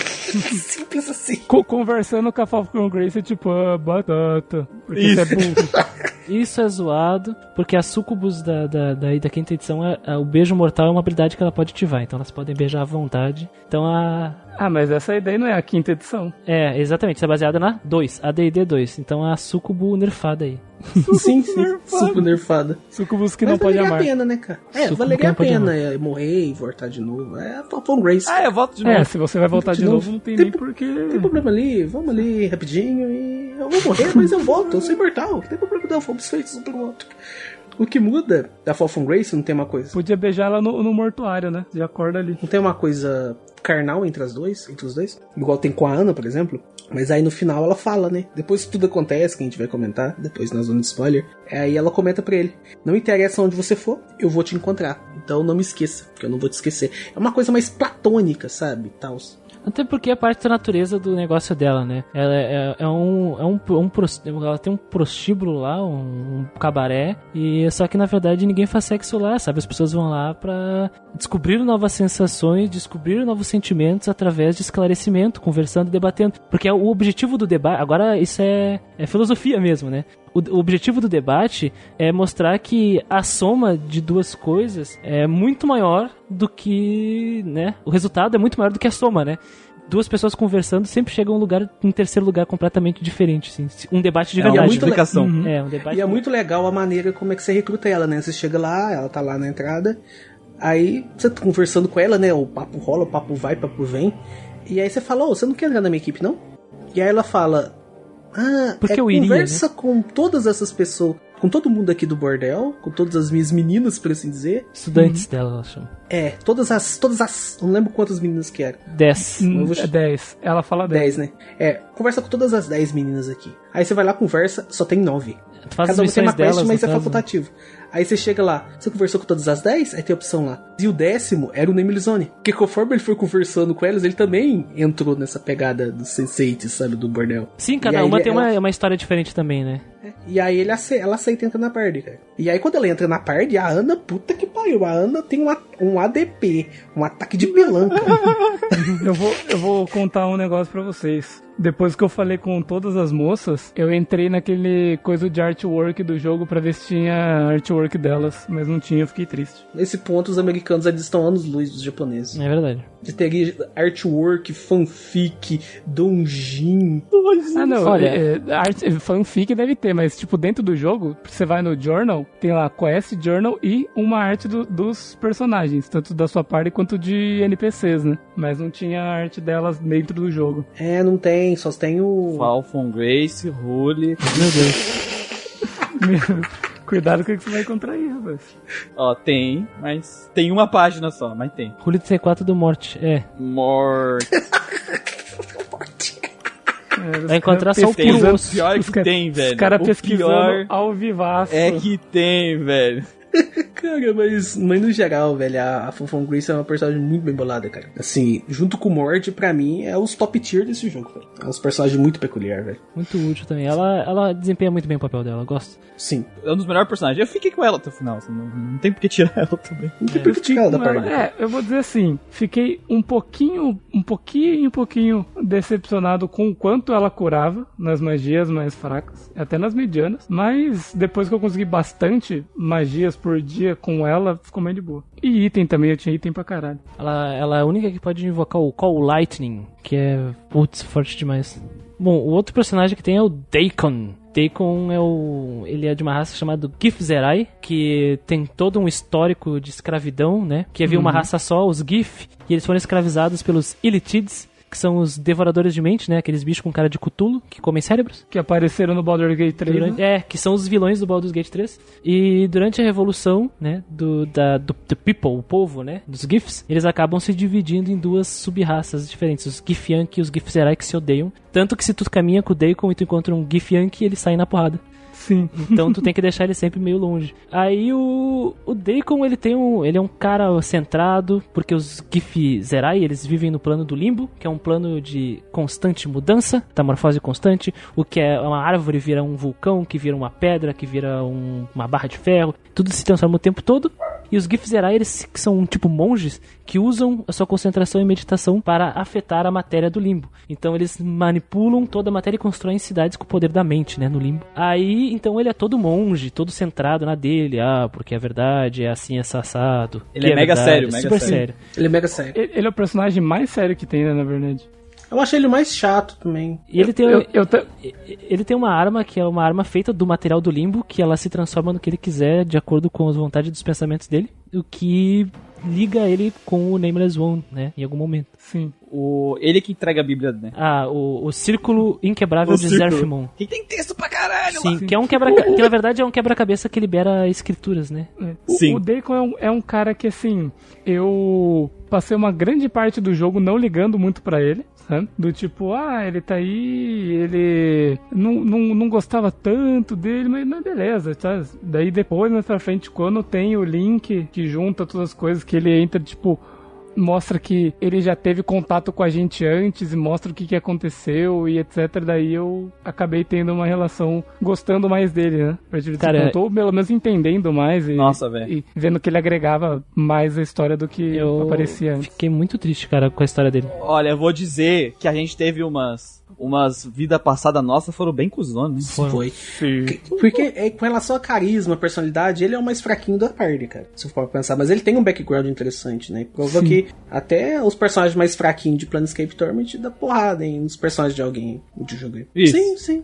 Simples assim. Co- conversando com a Falcon Grace é tipo, ah, batata. Porque você é burro. Isso é zoado, porque a sucubus da, da, da, da quinta edição, é, é- o beijo mortal é uma habilidade que ela pode ativar, então elas podem beijar à vontade. Então a. Ah, mas essa daí não é a quinta edição. É, exatamente, isso é baseada na 2, ADD 2. Então a sucubu nerfada aí. Sim, sim. Super nerfada. Sucubus que não Mas pode valeria amar. a pena, né, cara? É, Sucubo valeria a não pode pena é, morrer e voltar de novo. É a Falcon Grace. Ah, eu volto de É, novo. se você vai voltar de De novo, novo. não tem Tem nem porquê. Não tem problema ali, vamos ali rapidinho e eu vou morrer, mas eu volto, eu sou imortal. Não tem problema não, fomos feitos um pelo outro. O que muda da Falcon Grace não tem uma coisa. Podia beijar ela no, no mortuário, né? Já acorda ali. Não tem uma coisa carnal entre as dois, entre os dois. Igual tem com a Ana, por exemplo. Mas aí no final ela fala, né? Depois que tudo acontece, que a gente vai comentar, depois na zona de spoiler. é Aí ela comenta pra ele: Não interessa onde você for, eu vou te encontrar. Então não me esqueça, porque eu não vou te esquecer. É uma coisa mais platônica, sabe? Tals. Até porque é parte da natureza do negócio dela, né? Ela é, é um, é um, um ela tem um prostíbulo lá, um, um cabaré, e só que na verdade ninguém faz sexo lá, sabe? As pessoas vão lá pra descobrir novas sensações, descobrir novos sentimentos através de esclarecimento, conversando, debatendo. Porque é o objetivo do debate, agora isso é, é filosofia mesmo, né? O, o objetivo do debate é mostrar que a soma de duas coisas é muito maior do que, né? O resultado é muito maior do que a soma, né? Duas pessoas conversando sempre chegam a um lugar, um terceiro lugar completamente diferente, assim. Um debate de É uma verdade. le- multiplicação. Uhum. É, um debate. E é muito legal a maneira como é que você recruta ela, né? Você chega lá, ela tá lá na entrada, aí você tá conversando com ela, né? O papo rola, o papo vai, o papo vem. E aí você fala, ô, você não quer entrar na minha equipe, não? E aí ela fala, ah, Porque é, eu iria, conversa com todas essas pessoas, com todo mundo aqui do bordel, com todas as minhas meninas, por assim dizer. Estudantes dela, ela chama. É, todas as, todas as, não lembro quantas meninas que eram. Dez. Eu vou- É 10. Ela fala 10. 10, né? É, conversa com todas as 10 meninas aqui. Aí você vai lá, conversa, só tem 9. Tu faz Cada as uma tem uma quest, delas, mas é caso. facultativo. Aí você chega lá, você conversou com todas as 10, aí tem a opção lá. E o décimo era o Nemilizone. Porque conforme ele foi conversando com elas, ele também entrou nessa pegada do sense sabe, do bordel. Sim, cada uma ele- tem uma, ela- uma história diferente também, né? E aí ele ace- ela aceita entrar na party, cara. E aí quando ela entra na party, a Ana, puta que pariu, a Ana tem um, um ADP, um ataque de pelanca. Eu vou, eu vou contar um negócio pra vocês. Depois que eu falei com todas as moças, eu entrei naquele coisa de artwork do jogo pra ver se tinha artwork delas, mas não tinha, eu fiquei triste. Nesse ponto, os americanos eles estão anos luz dos japoneses. É verdade. De ter artwork, fanfic, donjin. Ah, não, Olha- é, é, art, fanfic deve ter, mas tipo, dentro do jogo, você vai no journal, tem lá quest, journal e uma arte do- dos personagens, tanto da sua parte quanto de NPCs, né? Mas não tinha arte delas dentro do jogo. É, não tem, só tem o. Falcon Grace, Rule. Meu Deus. Cuidado com o que você vai encontrar aí, rapaz. Ó, tem, mas tem uma página só, mas tem. Rule de C4 do Morte. É. Morte. É, Vai encontrar só o Tem, puro o pior os que cara- tem, velho. Os caras pesquisando pior ao vivaço. é que tem, velho. Cara, mas, mas no geral, velho, a, a Fofão Grace é uma personagem muito bem bolada, cara. Assim, junto com o Mord, pra mim, é os top tier desse jogo, velho. É uns personagens muito peculiar, velho. Muito útil também. Ela, ela desempenha muito bem o papel dela, eu gosto. Sim. É um dos melhores personagens. Eu fiquei com ela até o final, assim, não, não tem por que tirar ela também. Não tem por que tirar ela da party. É, eu vou dizer assim, fiquei um pouquinho, um pouquinho, um pouquinho decepcionado com o quanto ela curava nas magias mais fracas, até nas medianas, mas depois que eu consegui bastante magias por dia com ela, ficou meio de boa. E item também, eu tinha item pra caralho. Ela, ela é a única que pode invocar o Call Lightning, que é, putz, forte demais. Bom, o outro personagem que tem é o Daikon. Daikon é o. Ele é de uma raça chamada Githzerai, que tem todo um histórico de escravidão, né? Que havia uma raça só, os Gith, e eles foram escravizados pelos Illitids, que são os devoradores de mente, né? Aqueles bichos com cara de cutulo, que comem cérebros. Que apareceram no Baldur's Gate 3. Durante- né? é, que são os vilões do Baldur's Gate 3. E durante a revolução, né, do, da, do, do people, o povo, né, dos Gifs, eles acabam se dividindo em duas sub-raças diferentes, os Githyanki e os Githzerai que se odeiam. Tanto que se tu caminha com o Daikon e tu encontra um Githyanki, eles saem na porrada. Sim. Então tu tem que deixar ele sempre meio longe. Aí o, o Daikon, ele tem um, ele é um cara centrado, porque os Githzerai, eles vivem no plano do limbo, que é um plano de constante mudança, metamorfose constante, o que é uma árvore vira um vulcão, que vira uma pedra, que vira um- uma barra de ferro, tudo se transforma o tempo todo. E os Githzerai, eles são tipo monges que usam a sua concentração e meditação para afetar a matéria do limbo. Então eles manipulam toda a matéria e constroem cidades com o poder da mente, né, no limbo. Aí, então ele é todo monge, todo centrado na dele, ah, porque a verdade é assim, é assado. Ele é mega sério, mega super sério. sério. Ele é mega sério. Ele ele é o personagem mais sério que tem, né, na verdade. Eu achei ele mais chato também. E ele tem, Eu, eu ele tem uma arma que é uma arma feita do material do limbo, que ela se transforma no que ele quiser, de acordo com as vontades e dos pensamentos dele, o que liga ele com o Nameless One, né, em algum momento. sim. O, ele que entrega a Bíblia, né? Ah, o, o Círculo Inquebrável O de. Zerfimon. Que tem texto pra caralho Sim, que é um quebra que na verdade é um quebra-cabeça que libera escrituras, né? É. O, Sim. o Deacon é um, é um cara que, assim, eu passei uma grande parte do jogo não ligando muito pra ele, sabe? Do tipo, ah, ele tá aí, ele não, não, não gostava tanto dele, mas, mas beleza, tá? Daí depois, mais pra frente, quando tem o link que junta todas as coisas, que ele entra, tipo, mostra que ele já teve contato com a gente antes e mostra o que, que aconteceu e etc. Daí eu acabei tendo uma relação gostando mais dele, né? Cara, eu tô pelo menos entendendo mais e, Nossa, velho. e vendo que ele agregava mais a história do que Eu aparecia antes. fiquei muito triste, cara, com a história dele. Olha, eu vou dizer que a gente teve umas. Umas vida passada nossa foram bem cuzonas, né? Foi. Porque é, com relação a carisma, personalidade, ele é o mais fraquinho da party, cara. Se for pra pensar. Mas ele tem um background interessante, né? Prova que até os personagens mais fraquinhos de Planescape Torment dá porrada em nos personagens de alguém de jogo. Isso. Sim, sim.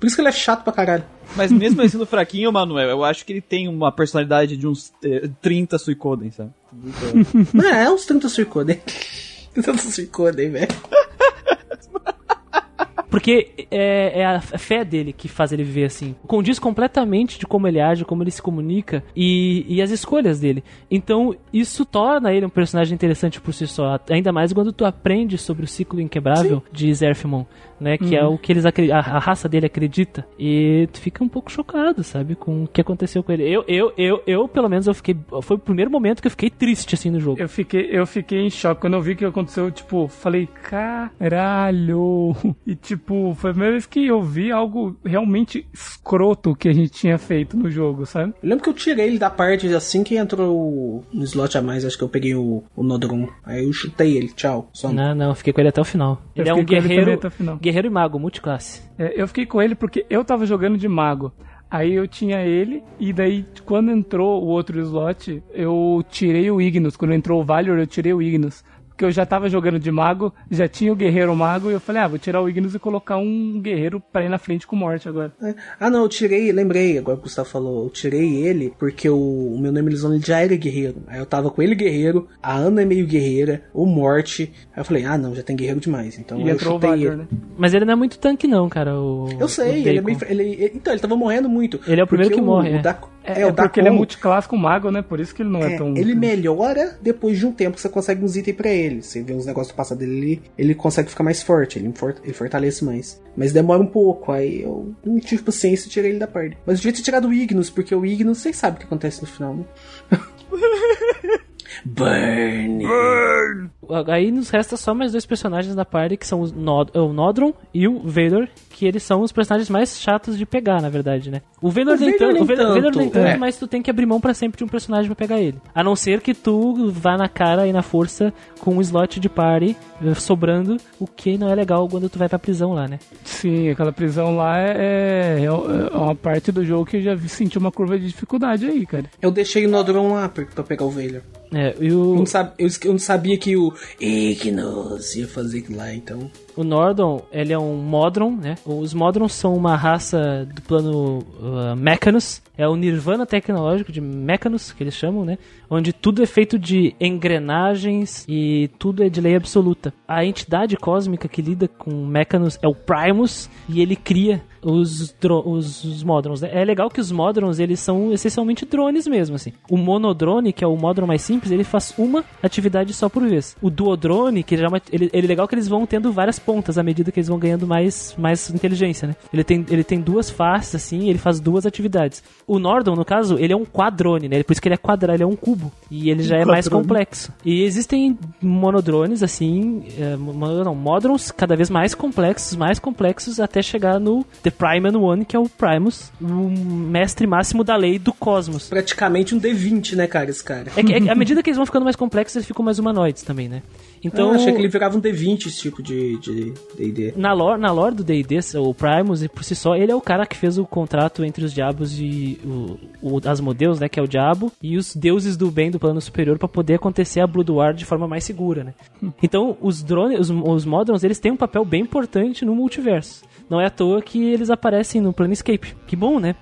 Por isso que ele é chato pra caralho. Mas mesmo ele sendo fraquinho, Manuel, eu acho que ele tem uma personalidade de uns eh, 30 Suicoden, sabe? Não, é uns 30 Suicoden. 30 Suicoden, velho. Porque é, é a fé dele que faz ele viver assim. Condiz completamente de como ele age, como ele se comunica e, e as escolhas dele. Então, isso torna ele um personagem interessante por si só. Ainda mais quando tu aprende sobre o ciclo inquebrável de Zerfimon, né? Que é o que eles a, a raça dele acredita. E tu fica um pouco chocado, sabe? Com o que aconteceu com ele. Eu, eu, eu, eu pelo menos, eu fiquei. Foi o primeiro momento que eu fiquei triste assim no jogo. Eu fiquei, eu fiquei em choque quando eu vi o que aconteceu, tipo, falei, caralho. E tipo, foi a primeira vez que eu vi algo realmente escroto que a gente tinha feito no jogo, sabe? Eu lembro que eu tirei ele da parte assim que entrou no slot a mais, acho que eu peguei o, o Nodron. Aí eu chutei ele, tchau. Só Não, não, eu fiquei com ele até o final. Ele é um guerreiro, até o final. Guerreiro e mago, multiclasse. É, eu fiquei com ele porque eu tava jogando de mago. Aí eu tinha ele, e daí quando entrou o outro slot, eu tirei o Ignis. Quando entrou o Valor, eu tirei o Ignis. Porque eu já tava jogando de mago, já tinha o guerreiro mago, e eu falei, ah, vou tirar o Ignis e colocar um guerreiro pra ir na frente com morte agora. É. Ah, não, eu tirei, lembrei, agora que o Gustavo falou, eu tirei ele porque o, o meu nome Elizone já era guerreiro. Aí eu tava com ele guerreiro, a Ana é meio guerreira, o Morte. Aí eu falei, ah, não, já tem guerreiro demais. Então e eu entrou o chutei ele. né? Mas ele não é muito tanque, não, cara. O, Eu sei, o ele é fra- Ele, ele- então, ele tava morrendo muito. Ele é o primeiro que morre, O é. da, É, o é porque ele é Dacon, multiclasse com mago, né? Por isso que ele não é, é, tão... ele melhora depois de um tempo que você consegue uns itens pra ele. Você vê uns negócios do passado dele, ele, ele consegue ficar mais forte, ele, for- ele fortalece mais. Mas demora um pouco, aí eu não tive paciência e tirei ele da parte. Mas eu devia ter tirado o Ignus, porque o Ignus, vocês sabem o que acontece no final, né? Burn! Aí nos resta só mais dois personagens da party, que são os Nod o Nodron e o Vader, que eles são os personagens mais chatos de pegar, na verdade, né? O O nem tanto, o nem tanto, é. mas tu tem que abrir mão pra sempre de um personagem pra pegar ele. A não ser que tu vá na cara e na força com um slot de party eh, sobrando, o que não é legal quando tu vai pra prisão lá, né? Sim, aquela prisão lá é, é, é uma parte do jogo que eu já senti uma curva de dificuldade aí, cara. Eu deixei o Nodron lá pra, pegar o Vader. É, e Eu o, não, sab, eu, eu não sabia que o Ignus ia fazer aquilo lá, então. O Nordon, ele é um Modron, né? Os Modrons são uma raça do plano uh, Mechanus. É o Nirvana tecnológico de Mechanus, que eles chamam, né? Onde tudo é feito de engrenagens e tudo é de lei absoluta. A entidade cósmica que lida com Mechanus é o Primus e ele cria os, os, os Modrons. né? É legal que os Modrons, eles são essencialmente drones mesmo, assim. O Monodrone, que é o Modron mais simples, ele faz uma atividade só por vez. O Duodrone, que já é uma, ele, ele é legal que eles vão tendo várias pontas à medida que eles vão ganhando mais, mais inteligência, né? Ele tem, ele tem duas faces, assim, ele faz duas atividades. O Nordon, no caso, ele é um quadrone, né? Por isso que ele é quadrado, ele é um cubo. E ele já é mais complexo. E existem monodrones, assim, é, não, Modrons cada vez mais complexos, mais complexos, até chegar no The Primal One, que é o Primus, o mestre máximo da lei do cosmos. Praticamente um D20, né, cara, esse cara. É que, é à medida que eles vão ficando mais complexos, eles ficam mais humanoides também, né? Então, eu achei que ele virava um D20 esse tipo de D&D. na lore, na lore do D&D, o Primus, e por si só, ele é o cara que fez o contrato entre os diabos e o, o Asmodeus, né, que é o diabo, e os deuses do bem do plano superior pra poder acontecer a Blood War de forma mais segura, né? Então, os drones, os, os Modrons, eles têm um papel bem importante no multiverso. Não é à toa que eles aparecem no Planescape. Que bom, né?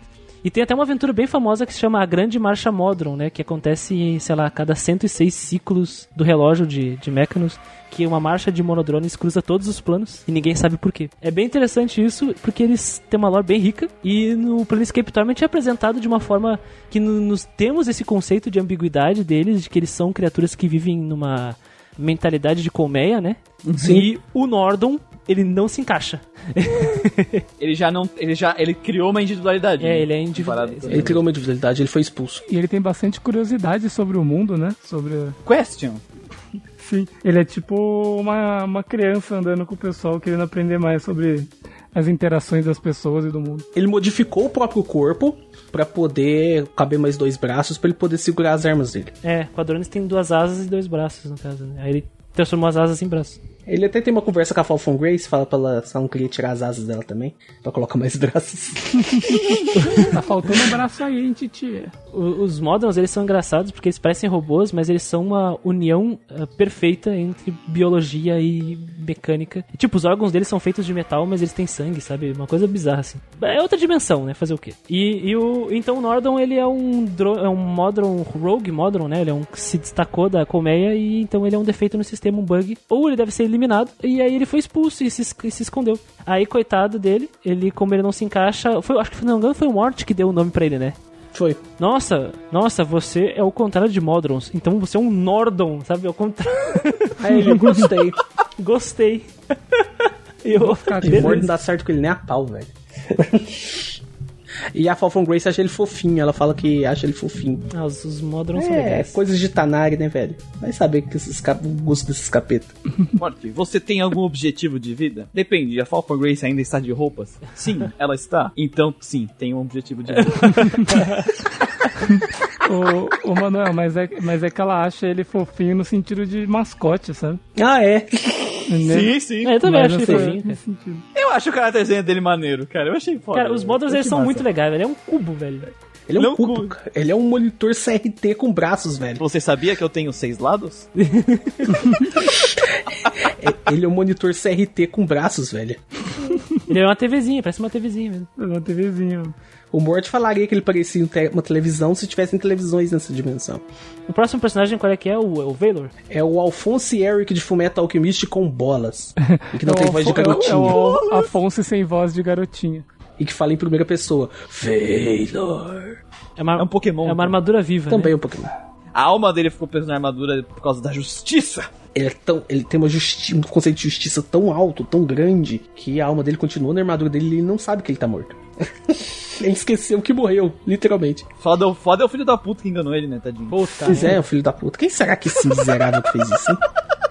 E tem até uma aventura bem famosa que se chama A Grande Marcha Modron, né? Que acontece, sei lá, a cada 106 ciclos do relógio de, de Mechanos, que uma marcha de monodrones cruza todos os planos e ninguém sabe por quê. É bem interessante isso, porque eles têm uma lore bem rica e no Planescape Torment é apresentado de uma forma que no- nos temos esse conceito de ambiguidade deles, de que eles são criaturas que vivem numa mentalidade de colmeia, né? E o Nordon, ele não se encaixa. Ele já não. Ele já. Ele criou uma individualidade. É, né? ele é individual. Com- Ele criou uma individualidade, ele foi expulso. E ele tem bastante curiosidade sobre o mundo, né? Sobre. Question. Sim. Ele é tipo uma, uma criança andando com o pessoal, querendo aprender mais sobre as interações das pessoas e do mundo. Ele modificou o próprio corpo pra poder caber mais dois braços pra ele poder segurar as armas dele. É, Quadrones tem duas asas e dois braços, no caso. Né? Aí ele transformou as asas em braços. Ele até tem uma conversa com a Falcon Grace, fala pra ela se ela não queria tirar as asas dela também, pra colocar mais braços. Tá faltando um braço aí, hein, titia? Os Moderns, eles são engraçados porque eles parecem robôs, mas eles são uma união ah, perfeita entre biologia e mecânica. E, tipo, os órgãos deles são feitos de metal, mas eles têm sangue, sabe? Uma coisa bizarra, assim. É outra dimensão, né? Fazer o quê? E, e o... Então o Nordon, ele é um, dro... é um Modron, Rogue Modron, né? Ele é um que se destacou da colmeia e então ele é um defeito no sistema, um bug. Ou ele deve ser eliminado, e aí ele foi expulso e se, e se escondeu. Aí, coitado dele, ele, como ele não se encaixa... Foi, acho que, se não me engano, foi o Mort que deu o nome pra ele, né? Foi. Nossa, nossa, você é o contrário de Modrons. Então você é um Nordon, sabe? É o contrário. Aí ele, gostei. Gostei. Eu, Ficar E o Mord não dá certo com ele nem a pau, velho. E a Falcon Grace acha ele fofinho, ela fala que acha ele fofinho. Ah, os, os Modrons são É, legais. coisas de Tanari, né, velho? Vai saber que esses cap... o gosto desses capeta. Morte, você tem algum objetivo de vida? Depende, a Falcon Grace ainda está de roupas? Sim, ela está. Então, sim, tem um objetivo de vida. O, o Manuel, mas é, mas é que ela acha ele fofinho no sentido de mascote, sabe? Ah, é. Né? sim. É, eu também acho assim, sentido. Eu acho o caráterzinho dele maneiro, cara. Eu achei foda. Cara, os Modrons Eu eles são massa. muito legais, velho. É um cubo, velho. Ele é um Não, cubo, cu- cara. Ele é um monitor CRT com braços, velho. Você sabia que eu tenho seis lados? É- Ele é um monitor CRT com braços, velho. Ele é uma TVzinha, parece uma TVzinha mesmo. É Uma TVzinha. O Mort falaria que ele parecia um uma televisão se tivessem televisões nessa dimensão. O próximo personagem, qual é que é? O, é o Valor? É o Alphonse Eric de Fumeto Alchemist com bolas. E que não É tem voz de Alfo- é o- garotinho. É o Afonso sem voz de garotinha. E que fala em primeira pessoa. Valor. É, uma, É um Pokémon, É uma né? armadura viva, Também né? um Pokémon. A alma dele ficou presa na armadura por causa da justiça. Ele, é tão, ele tem uma justi um conceito de justiça tão alto, tão grande, que a alma dele continua na armadura dele e ele não sabe que ele tá morto. Ele esqueceu que morreu, literalmente. Foda, foda é o filho da puta que enganou ele, né, tadinho? Puta. Pois é, o filho da puta. Quem será que esse miserável que fez isso, hein?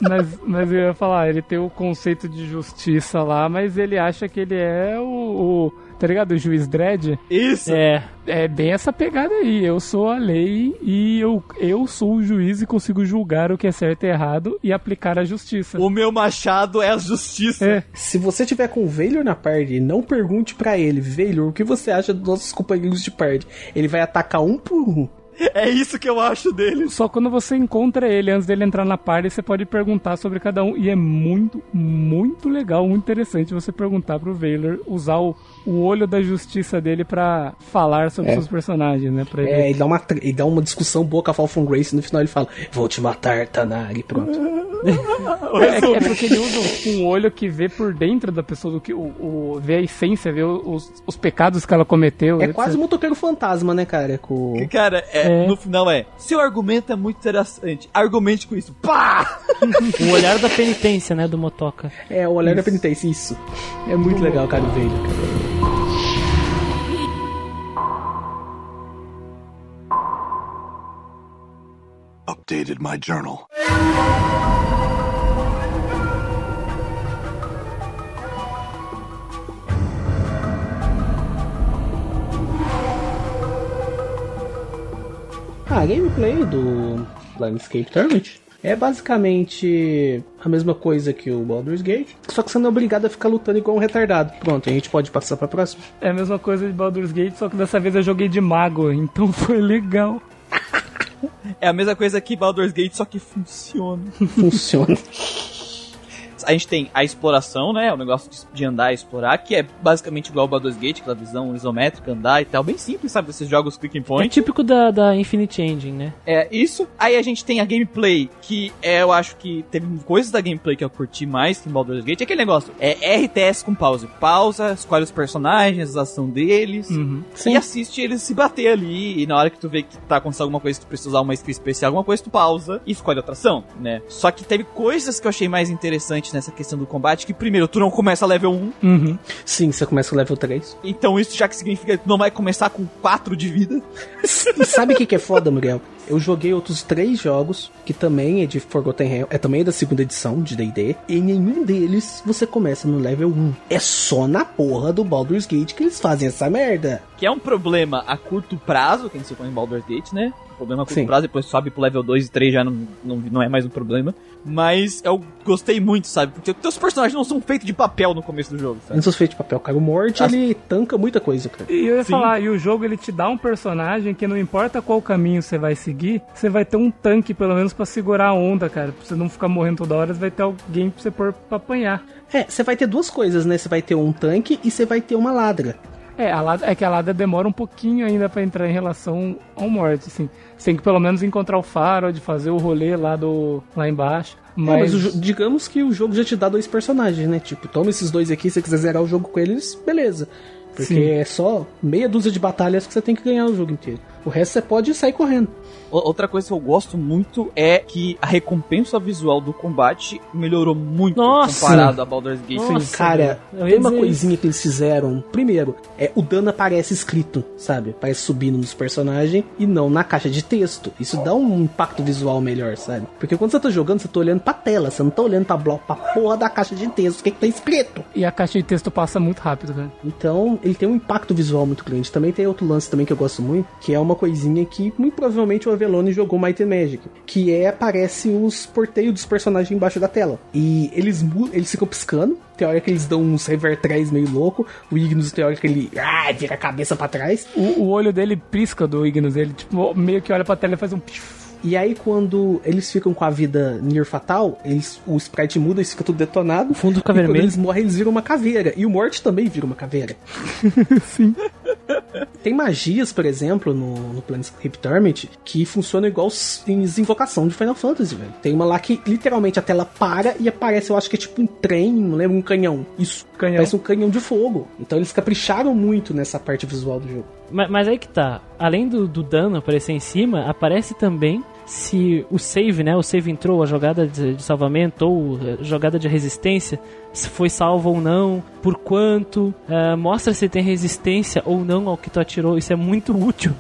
Mas, mas eu ia falar, ele tem o conceito de justiça lá, mas ele acha que ele é o. o tá ligado? O juiz dread. Isso! É, É bem essa pegada aí. Eu sou a lei e eu, eu sou o juiz e consigo julgar o que é certo e errado e aplicar a justiça. O meu machado é a justiça. É, Se você tiver com o Veilor na party, não pergunte pra ele, Veilor, o que você acha dos nossos companheiros de party. Ele vai atacar um por um. É isso que eu acho dele. só quando você encontra ele antes dele entrar na party, você pode perguntar sobre cada um. E é muito, muito legal, muito interessante você perguntar pro Valor, usar o, o olho da justiça dele pra falar sobre É. seus personagens, né? Pra ele É, e dá, uma, tre- e dá uma discussão boa com a Falcon Grace. No final ele fala: Vou te matar, Tanari. Pronto. É, que- é porque ele usa um olho que vê por dentro da pessoa, do que, o, o- vê a essência, vê os, os pecados que ela cometeu. É etc. quase um motoqueiro fantasma, né, cara? Com... Cara, é, É. no final é. Seu argumento é muito interessante. Argumente com isso. Pá! o olhar da penitência, né, do Motoca. É, o olhar da penitência, isso. É muito legal, cara, o Veilor. cara. updated my journal. Ah, a gameplay do Landscape Tournament é basicamente a mesma coisa que o Baldur's Gate, só que você não é obrigado a ficar lutando igual um retardado. Pronto, a gente pode passar pra próxima. É a mesma coisa de Baldur's Gate, só que dessa vez eu joguei de mago, então foi legal. É a mesma coisa que Baldur's Gate, só que funciona. Funciona. A gente tem a exploração, né? O negócio de- andar e explorar, que é basicamente igual ao Baldur's Gate, aquela visão isométrica, andar e tal. Bem simples, sabe? Esses jogos click and É point. típico da, da Infinite Engine, né? É isso. Aí a gente tem a gameplay, que é, eu acho que teve coisas da gameplay que eu curti mais que em Baldur's Gate. É aquele negócio, é RTS com pause. Pausa, escolhe os personagens, a ação deles. Uhum. E assiste eles se bater ali. E na hora que tu vê que tá acontecendo alguma coisa, que tu precisa usar uma skill especial, alguma coisa, tu pausa e escolhe outra ação, né? Só que teve coisas que eu achei mais nessa questão do combate, que primeiro, tu não começa level 1, Uhum. Sim, você começa com level 3. então isso já que significa que tu não vai começar com 4 de vida. E sabe o que, que é foda, Muriel? Eu joguei outros três jogos, que também é de Forgotten Realms, é também da segunda edição de D&D, e nenhum deles você começa no level 1. É só na porra do Baldur's Gate que eles fazem essa merda. Que é um problema a curto prazo, que a gente se põe em Baldur's Gate, né? Problema a curto Sim. prazo, depois sobe pro level 2 e 3 já não, não, não é mais um problema. Mas eu gostei muito, sabe? Porque teus personagens não são feitos de papel no começo do jogo, sabe? Não sou feito de papel, cara. O Mort, As- ele tanca muita coisa, cara. E eu ia Sim. falar, e o jogo ele te dá um personagem que não importa qual caminho você vai seguir, você vai ter um tanque pelo menos pra segurar a onda, cara. Pra você não ficar morrendo toda hora, você vai ter alguém pra você pôr pra apanhar. É, você vai ter duas coisas, né? Você vai ter um tanque e você vai ter uma ladra. É, a Lada, é que a Lada demora um pouquinho ainda pra entrar em relação ao morte, assim. Você tem que pelo menos encontrar o Farod, fazer o rolê lá do lá embaixo. É, Mas, mas o digamos que o jogo já te dá dois personagens, né? Tipo, toma esses dois aqui, se você quiser zerar o jogo com eles, beleza. Porque Sim. é só meia dúzia de batalhas que você tem que ganhar o jogo inteiro. O resto você pode sair correndo. Outra coisa que eu gosto muito é que a recompensa visual do combate melhorou muito Nossa! comparado a Baldur's Gate. Nossa, Cara, tem uma coisinha que eles fizeram. Primeiro, é o dano aparece escrito, sabe? Aparece subindo nos personagens e não na caixa de texto. Isso dá um impacto visual melhor, sabe? Porque quando você tá jogando, você tá olhando pra tela, você não tá olhando pra bloco, pra porra da caixa de texto. O que, que tá escrito? E a caixa de texto passa muito rápido, cara. Então, ele tem um impacto visual muito grande. Também tem outro lance também que eu gosto muito, que é uma coisinha que muito provavelmente o Avelone jogou Might and Magic, que é aparece os porteios dos personagens embaixo da tela. E eles eles ficam piscando. Tem hora que eles dão uns revertrés meio louco. O Ignis tem hora que ele ah, vira a cabeça pra trás. O, o olho dele prisca do Ignis, ele tipo, meio que olha pra tela e faz um pif. E aí, quando eles ficam com a vida near fatal, eles, o sprite muda e fica tudo detonado. O fundo fica quando vermelho. eles morrem, eles viram uma caveira. E o Mort também vira uma caveira. Sim. Tem magias, por exemplo, no, no Planescape Torment, que funcionam igual em invocação de Final Fantasy, velho. Tem uma lá que literalmente a tela para e aparece, eu acho que é tipo um trem, não lembro, um canhão. Isso, Canhão. parece um canhão de fogo. Então eles capricharam muito nessa parte visual do jogo. Mas, mas aí que tá. Além do, do dano aparecer em cima, aparece também se o save, né? O save entrou, a jogada de, de salvamento ou eh, jogada de resistência, se foi salvo ou não, por quanto, eh, mostra se tem resistência ou não ao que tu atirou. Isso é muito útil.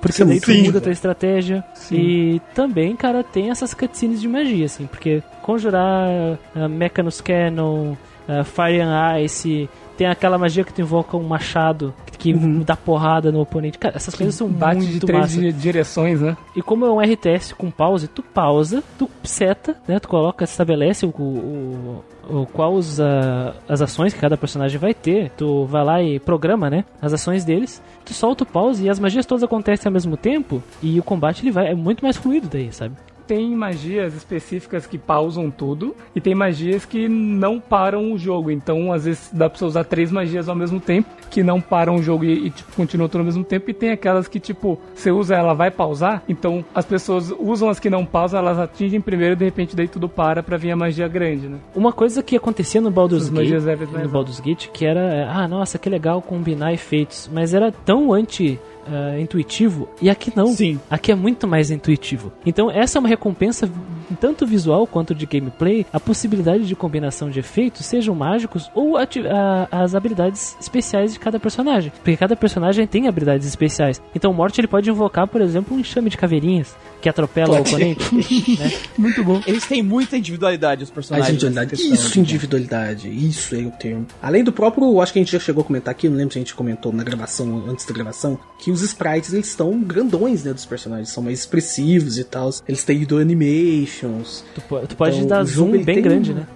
Porque é daí tu muda a tua estratégia. Sim. E também, cara, tem essas cutscenes de magia, assim, porque conjurar uh, Mechanus Cannon, uh, Fire and Ice, tem aquela magia que tu invoca um machado que dá porrada no oponente. Cara, essas coisas são Bate muito de três massa. di- direções, né? E como é um RTS com pause, tu pausa, tu seta, né? Tu coloca, estabelece o, o, o qual os, ah, as ações que cada personagem vai ter. Tu vai lá e programa, né? As ações deles. Tu solta o pause e as magias todas acontecem ao mesmo tempo. E o combate ele vai é muito mais fluido daí, sabe? Tem magias específicas que pausam tudo e tem magias que não param o jogo. Então, às vezes dá pra você usar três magias ao mesmo tempo que não param o jogo e, e, tipo, continuam tudo ao mesmo tempo. E tem aquelas que, tipo, você usa ela, vai pausar. Então, as pessoas usam as que não pausam, elas atingem primeiro e de repente daí tudo para pra vir a magia grande, né? Uma coisa que acontecia no Baldur's Gate, no Baldur's Gate, que era, ah, nossa, que legal combinar efeitos, mas era tão anti ah, intuitivo e aqui não. Sim. Aqui é muito mais intuitivo. Então essa é uma recompensa tanto visual quanto de gameplay, a possibilidade de combinação de efeitos sejam mágicos ou a- as habilidades especiais de cada personagem. Porque cada personagem tem habilidades especiais. Então o Morte ele pode invocar, por exemplo, um enxame de caveirinhas que atropela o oponente. né? Muito bom. Eles têm muita individualidade, os personagens. individualidade. questão, Isso, individualidade. Isso é o termo. Além do próprio, acho que a gente já chegou a comentar aqui, não lembro se a gente comentou na gravação, antes da gravação, que os sprites eles estão grandões, né, dos personagens, são mais expressivos e tal. Eles têm idol animations. Tu, tu pode Então, dar o jogo, zoom bem grande, um- né?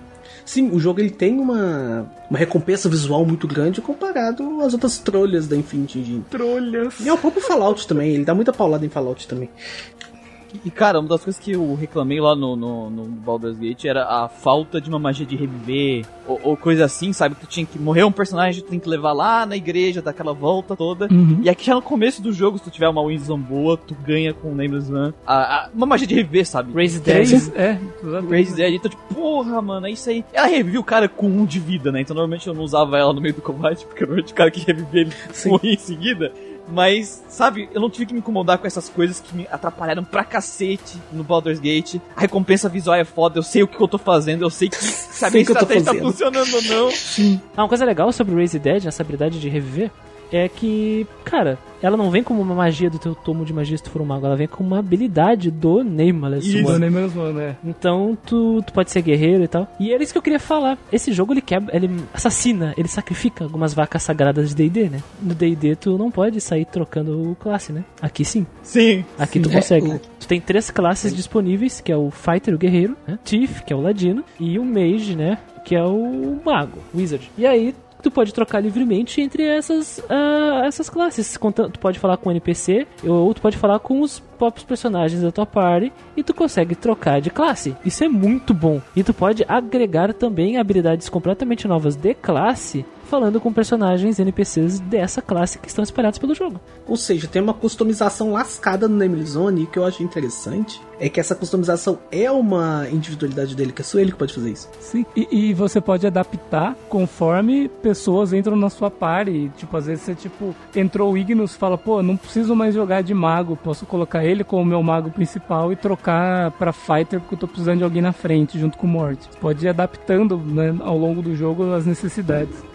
Sim, o jogo ele tem uma, uma recompensa visual muito grande comparado às outras trolhas da Infinity Engine. Trolhas. E é o próprio Fallout também, ele dá muita paulada em Fallout também. E cara, uma das coisas que eu reclamei lá no, no, no Baldur's Gate era a falta de uma magia de reviver, ou, ou coisa assim, sabe? Que tu tinha que morrer um personagem, tu tem que levar lá na igreja, dar aquela volta toda. Uhum. E aqui já no começo do jogo, se tu tiver uma Wisdom boa, tu ganha com o Nameless One a, a- uma magia de reviver, sabe? Raise Dead. É. Raise Dead, então tipo, porra, mano, é isso aí. Ela revive o cara com um de vida, né? Então normalmente eu não usava ela no meio do combate, porque normalmente o cara que reviver ele morria em seguida. Mas, sabe, eu não tive que me incomodar com essas coisas que me atrapalharam pra cacete no Baldur's Gate. A recompensa visual é foda, eu sei o que eu tô fazendo, eu sei que se a minha estratégia tá funcionando ou não. Ah, uma coisa legal sobre o Raise Dead, essa habilidade de reviver, é que, cara, ela não vem como uma magia do teu tomo de magia se tu for um mago, ela vem como uma habilidade do Nameless Isso. One. Não, nem mesmo, né? Então tu, tu pode ser guerreiro e tal. E era isso que eu queria falar. Esse jogo ele quebra, ele assassina, ele sacrifica algumas vacas sagradas de D&D, né? No D&D tu não pode sair trocando classe, né? Aqui sim. Sim. Aqui tu É, consegue. o- Tu tem três classes disponíveis, que é o Fighter, o Guerreiro, né? Thief, que é o Ladino, e o Mage, né? Que é o Mago, Wizard. E aí tu pode trocar livremente entre essas, ah, essas classes. Tu pode falar com o NPC, ou tu pode falar com os próprios personagens da tua party, e tu consegue trocar de classe. Isso é muito bom. E tu pode agregar também habilidades completamente novas de classe, falando com personagens NPCs dessa classe que estão espalhados pelo jogo. Ou seja, tem uma customização lascada no Nameless Zone e o que eu acho interessante é que essa customização é uma individualidade dele, que é só ele que pode fazer isso. Sim. E, e você pode adaptar conforme pessoas entram na sua party. Tipo, às vezes você, tipo, entrou o Ignis fala, pô, não preciso mais jogar de mago, posso colocar ele como meu mago principal e trocar pra fighter porque eu tô precisando de alguém na frente, junto com o Mort. Você pode ir adaptando né, ao longo do jogo as necessidades.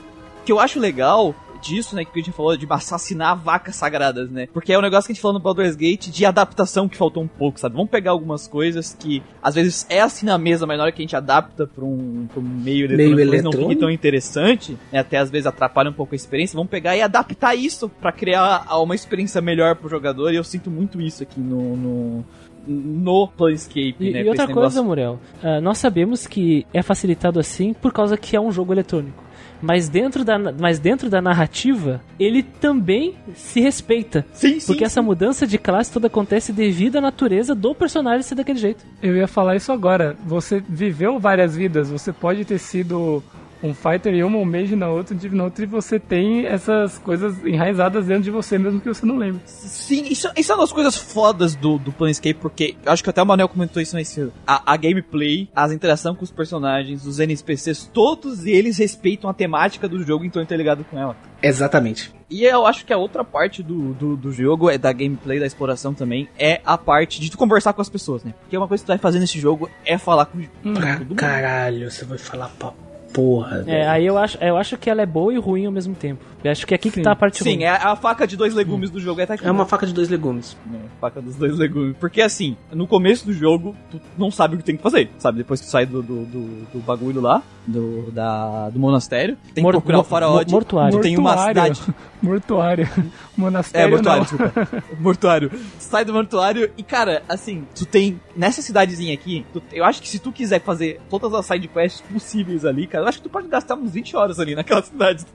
O que eu acho legal disso, né, que a gente falou de assassinar vacas sagradas, né? Porque é um negócio que a gente falou no Baldur's Gate de adaptação que faltou um pouco, sabe? Vamos pegar algumas coisas que às vezes é assim na mesa, mas na hora que a gente adapta pra um, pra um meio eletrônico, talvez não fique eletrônico. tão interessante, né? até às vezes atrapalha um pouco a experiência. Vamos pegar e adaptar isso pra criar uma experiência melhor pro jogador, e eu sinto muito isso aqui no, no no Planescape, E, né? e outra coisa. Muriel, ah, nós sabemos que é facilitado assim por causa que é um jogo eletrônico. Mas dentro da, mas dentro da narrativa, ele também se respeita. Sim, sim, Porque essa mudança de classe toda acontece devido à natureza do personagem ser daquele jeito. Eu ia falar isso agora. Você viveu várias vidas. Você pode ter sido um fighter em uma, um mage na outra, um div na outra, e você tem essas coisas enraizadas dentro de você, mesmo que você não lembre. Sim, isso, isso é uma das coisas fodas do, do Planescape, porque eu acho que até o Manel comentou isso nesse a, a gameplay, as interações com os personagens, os NPCs, todos eles respeitam a temática do jogo e estão interligados com ela. Exatamente. E eu acho que a outra parte do, do, do jogo, é da gameplay, da exploração também, é a parte de tu conversar com as pessoas, né? Porque uma coisa que tu vai fazer nesse jogo é falar com, com Pra todo mundo. caralho, você vai falar pra porra, É, velho. aí eu acho, eu acho que ela é boa e ruim ao mesmo tempo. Eu acho que é aqui que Sim. tá a parte Sim, ruim. é a faca de dois legumes do jogo. É, tá aqui, É uma né? faca de dois legumes. É, faca dos dois legumes. Porque assim, no começo do jogo, tu não sabe o que tem que fazer, sabe? Depois que tu sai do, do, do, do bagulho lá, do, da, do monastério, tem Mor- que procurar o faraó. de- mortuário. Tu tem uma Mortuário. cidade. Mortuário. É, Monastério mortuário, não. desculpa. mortuário. Sai do mortuário e, cara, assim, tu tem. Nessa cidadezinha aqui, tu- eu acho que se tu quiser fazer todas as side quests possíveis ali, cara, eu acho que tu pode gastar uns 20 horas ali naquela cidade,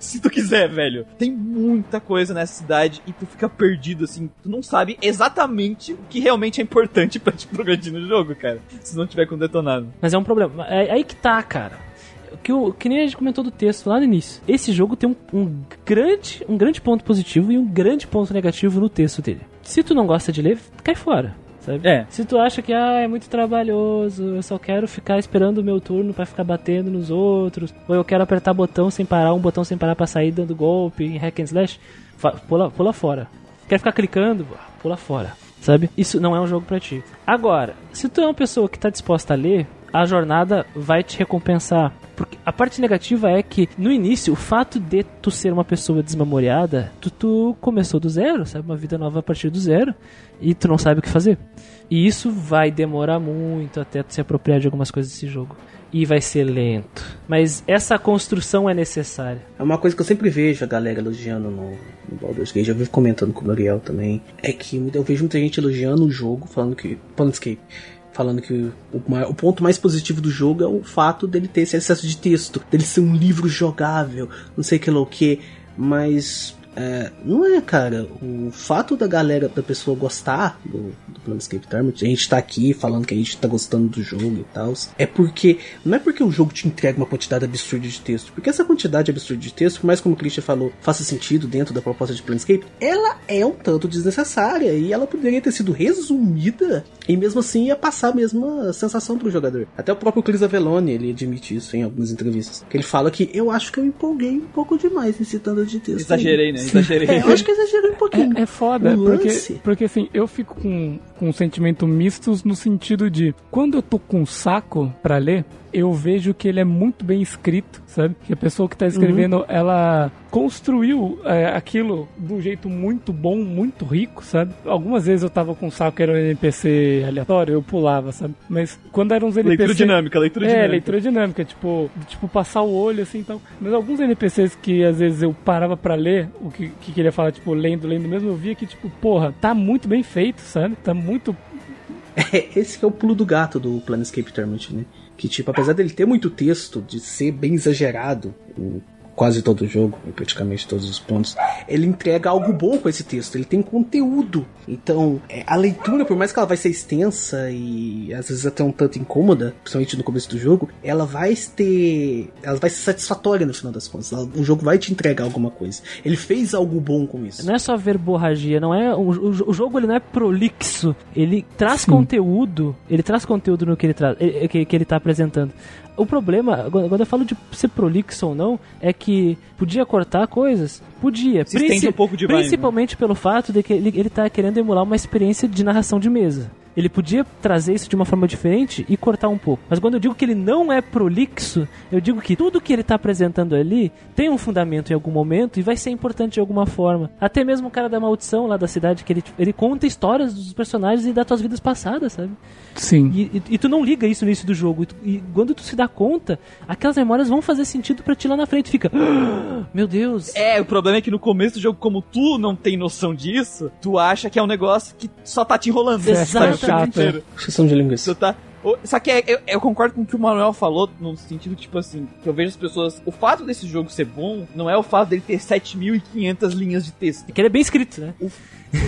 se tu, quiser, velho. Tem muita coisa nessa cidade e tu fica perdido, assim, tu não sabe exatamente o que realmente é importante pra te progredir no jogo, cara. Se não tiver com detonado. Mas é um problema. É aí que tá, cara. Que, o, que nem a gente comentou do texto lá no início. Esse jogo tem um, um grande, um grande ponto positivo e um grande ponto negativo no texto dele. Se tu não gosta de ler, cai fora. Sabe? É. Se tu acha que ah, é muito trabalhoso, eu só quero ficar esperando o meu turno pra ficar batendo nos outros, ou eu quero apertar botão sem parar, um botão sem parar pra sair dando golpe em hack and slash, pula, pula fora. Quer ficar clicando? Pula fora. sabe? Isso não é um jogo pra ti. Agora, se tu é uma pessoa que tá disposta a ler, a jornada vai te recompensar. Porque a parte negativa é que, no início, o fato de tu ser uma pessoa desmemoriada, tu, tu começou do zero, sabe? Uma vida nova a partir do zero, e tu não sabe o que fazer. E isso vai demorar muito até tu se apropriar de algumas coisas desse jogo. E vai ser lento. Mas essa construção é necessária. É uma coisa que eu sempre vejo a galera elogiando no, no Baldur's Gate, eu vivo comentando com o L'Oreal também, é que eu vejo muita gente elogiando o jogo, falando que. Planescape. Falando que o, maior- o ponto mais positivo do jogo é o fato dele ter esse excesso de texto, dele ser um livro jogável, não sei que lá o que, mas é, não é, cara. O fato da galera, da pessoa gostar do, do Planescape Torment, a gente tá aqui falando que a gente tá gostando do jogo e tal, é porque. Não é porque o jogo te entrega uma quantidade absurda de texto, porque essa quantidade absurda de texto, por mais como o Christian falou, faça sentido dentro da proposta de Planescape, ela é um tanto desnecessária e ela poderia ter sido resumida e mesmo assim ia passar a mesma sensação pro jogador. Até o próprio Chris Avellone, ele admite isso em algumas entrevistas. Que ele fala que eu acho que eu empolguei um pouco demais nesse tanto de texto. aí." Exagerei, né? Exagerei. É, eu acho que exagerei um pouquinho. É, é foda, O porque, lance- porque assim, eu fico com, com um sentimento mistos no sentido de quando eu tô com saco pra ler, eu vejo que ele é muito bem escrito, sabe? Que a pessoa que tá escrevendo, ela construiu é, aquilo de um jeito muito bom, muito rico, sabe? Algumas vezes eu tava com saco que era um NPC aleatório, eu pulava, sabe? Mas quando eram uns NPC... Leitura dinâmica, leitura É, dinâmica. leitura dinâmica, tipo, tipo passar o olho assim então. Mas alguns NPCs que às vezes eu parava pra ler o que, que queria falar, tipo, lendo, lendo mesmo, eu via que, tipo, porra, tá muito bem feito, sabe? Tá muito. É, esse é o pulo do gato do Planescape Torment, né? Que, tipo, apesar dele ter muito texto, de ser bem exagerado quase todo o jogo, em praticamente todos os pontos, ele entrega algo bom com esse texto, ele tem conteúdo. Então, é, a leitura, por mais que ela vai ser extensa e às vezes até um tanto incômoda, principalmente no começo do jogo, ela vai ter. Ela vai ser satisfatória no final das contas. Ela- o jogo vai te entregar alguma coisa. Ele fez algo bom com isso. Não é só verborragia, não é o, o, o jogo ele não é prolixo, ele traz conteúdo, ele traz conteúdo no que ele traz, ele- que, que ele tá apresentando. O problema, quando eu falo de ser prolixo ou não, é que podia cortar coisas, podia, Se estende um pouco demais, principalmente pelo fato de que ele, ele tá querendo emular uma experiência de narração de mesa. Ele podia trazer isso de uma forma diferente e cortar um pouco. Mas quando eu digo que ele não é prolixo, eu digo que tudo que ele tá apresentando ali tem um fundamento em algum momento e vai ser importante de alguma forma. Até mesmo o cara da maldição lá da cidade, que ele, ele conta histórias dos personagens e das tuas vidas passadas, sabe? Sim. E, e- e tu não liga isso no início do jogo. E, tu- e quando tu se dá conta, aquelas memórias vão fazer sentido pra ti lá na frente. Fica, "Ah, meu Deus. É, o problema é que no começo do jogo, como tu não tem noção disso, tu acha que é um negócio que só tá te enrolando. Exato. Chato. inteiro. De linguiça. Tu tá... o- Só que é- eu, eu concordo com o que o Manuel falou, no sentido, tipo assim, que eu vejo as pessoas. O fato desse jogo ser bom não é o fato dele ter 7.500 linhas de texto. Que ele é bem escrito, né?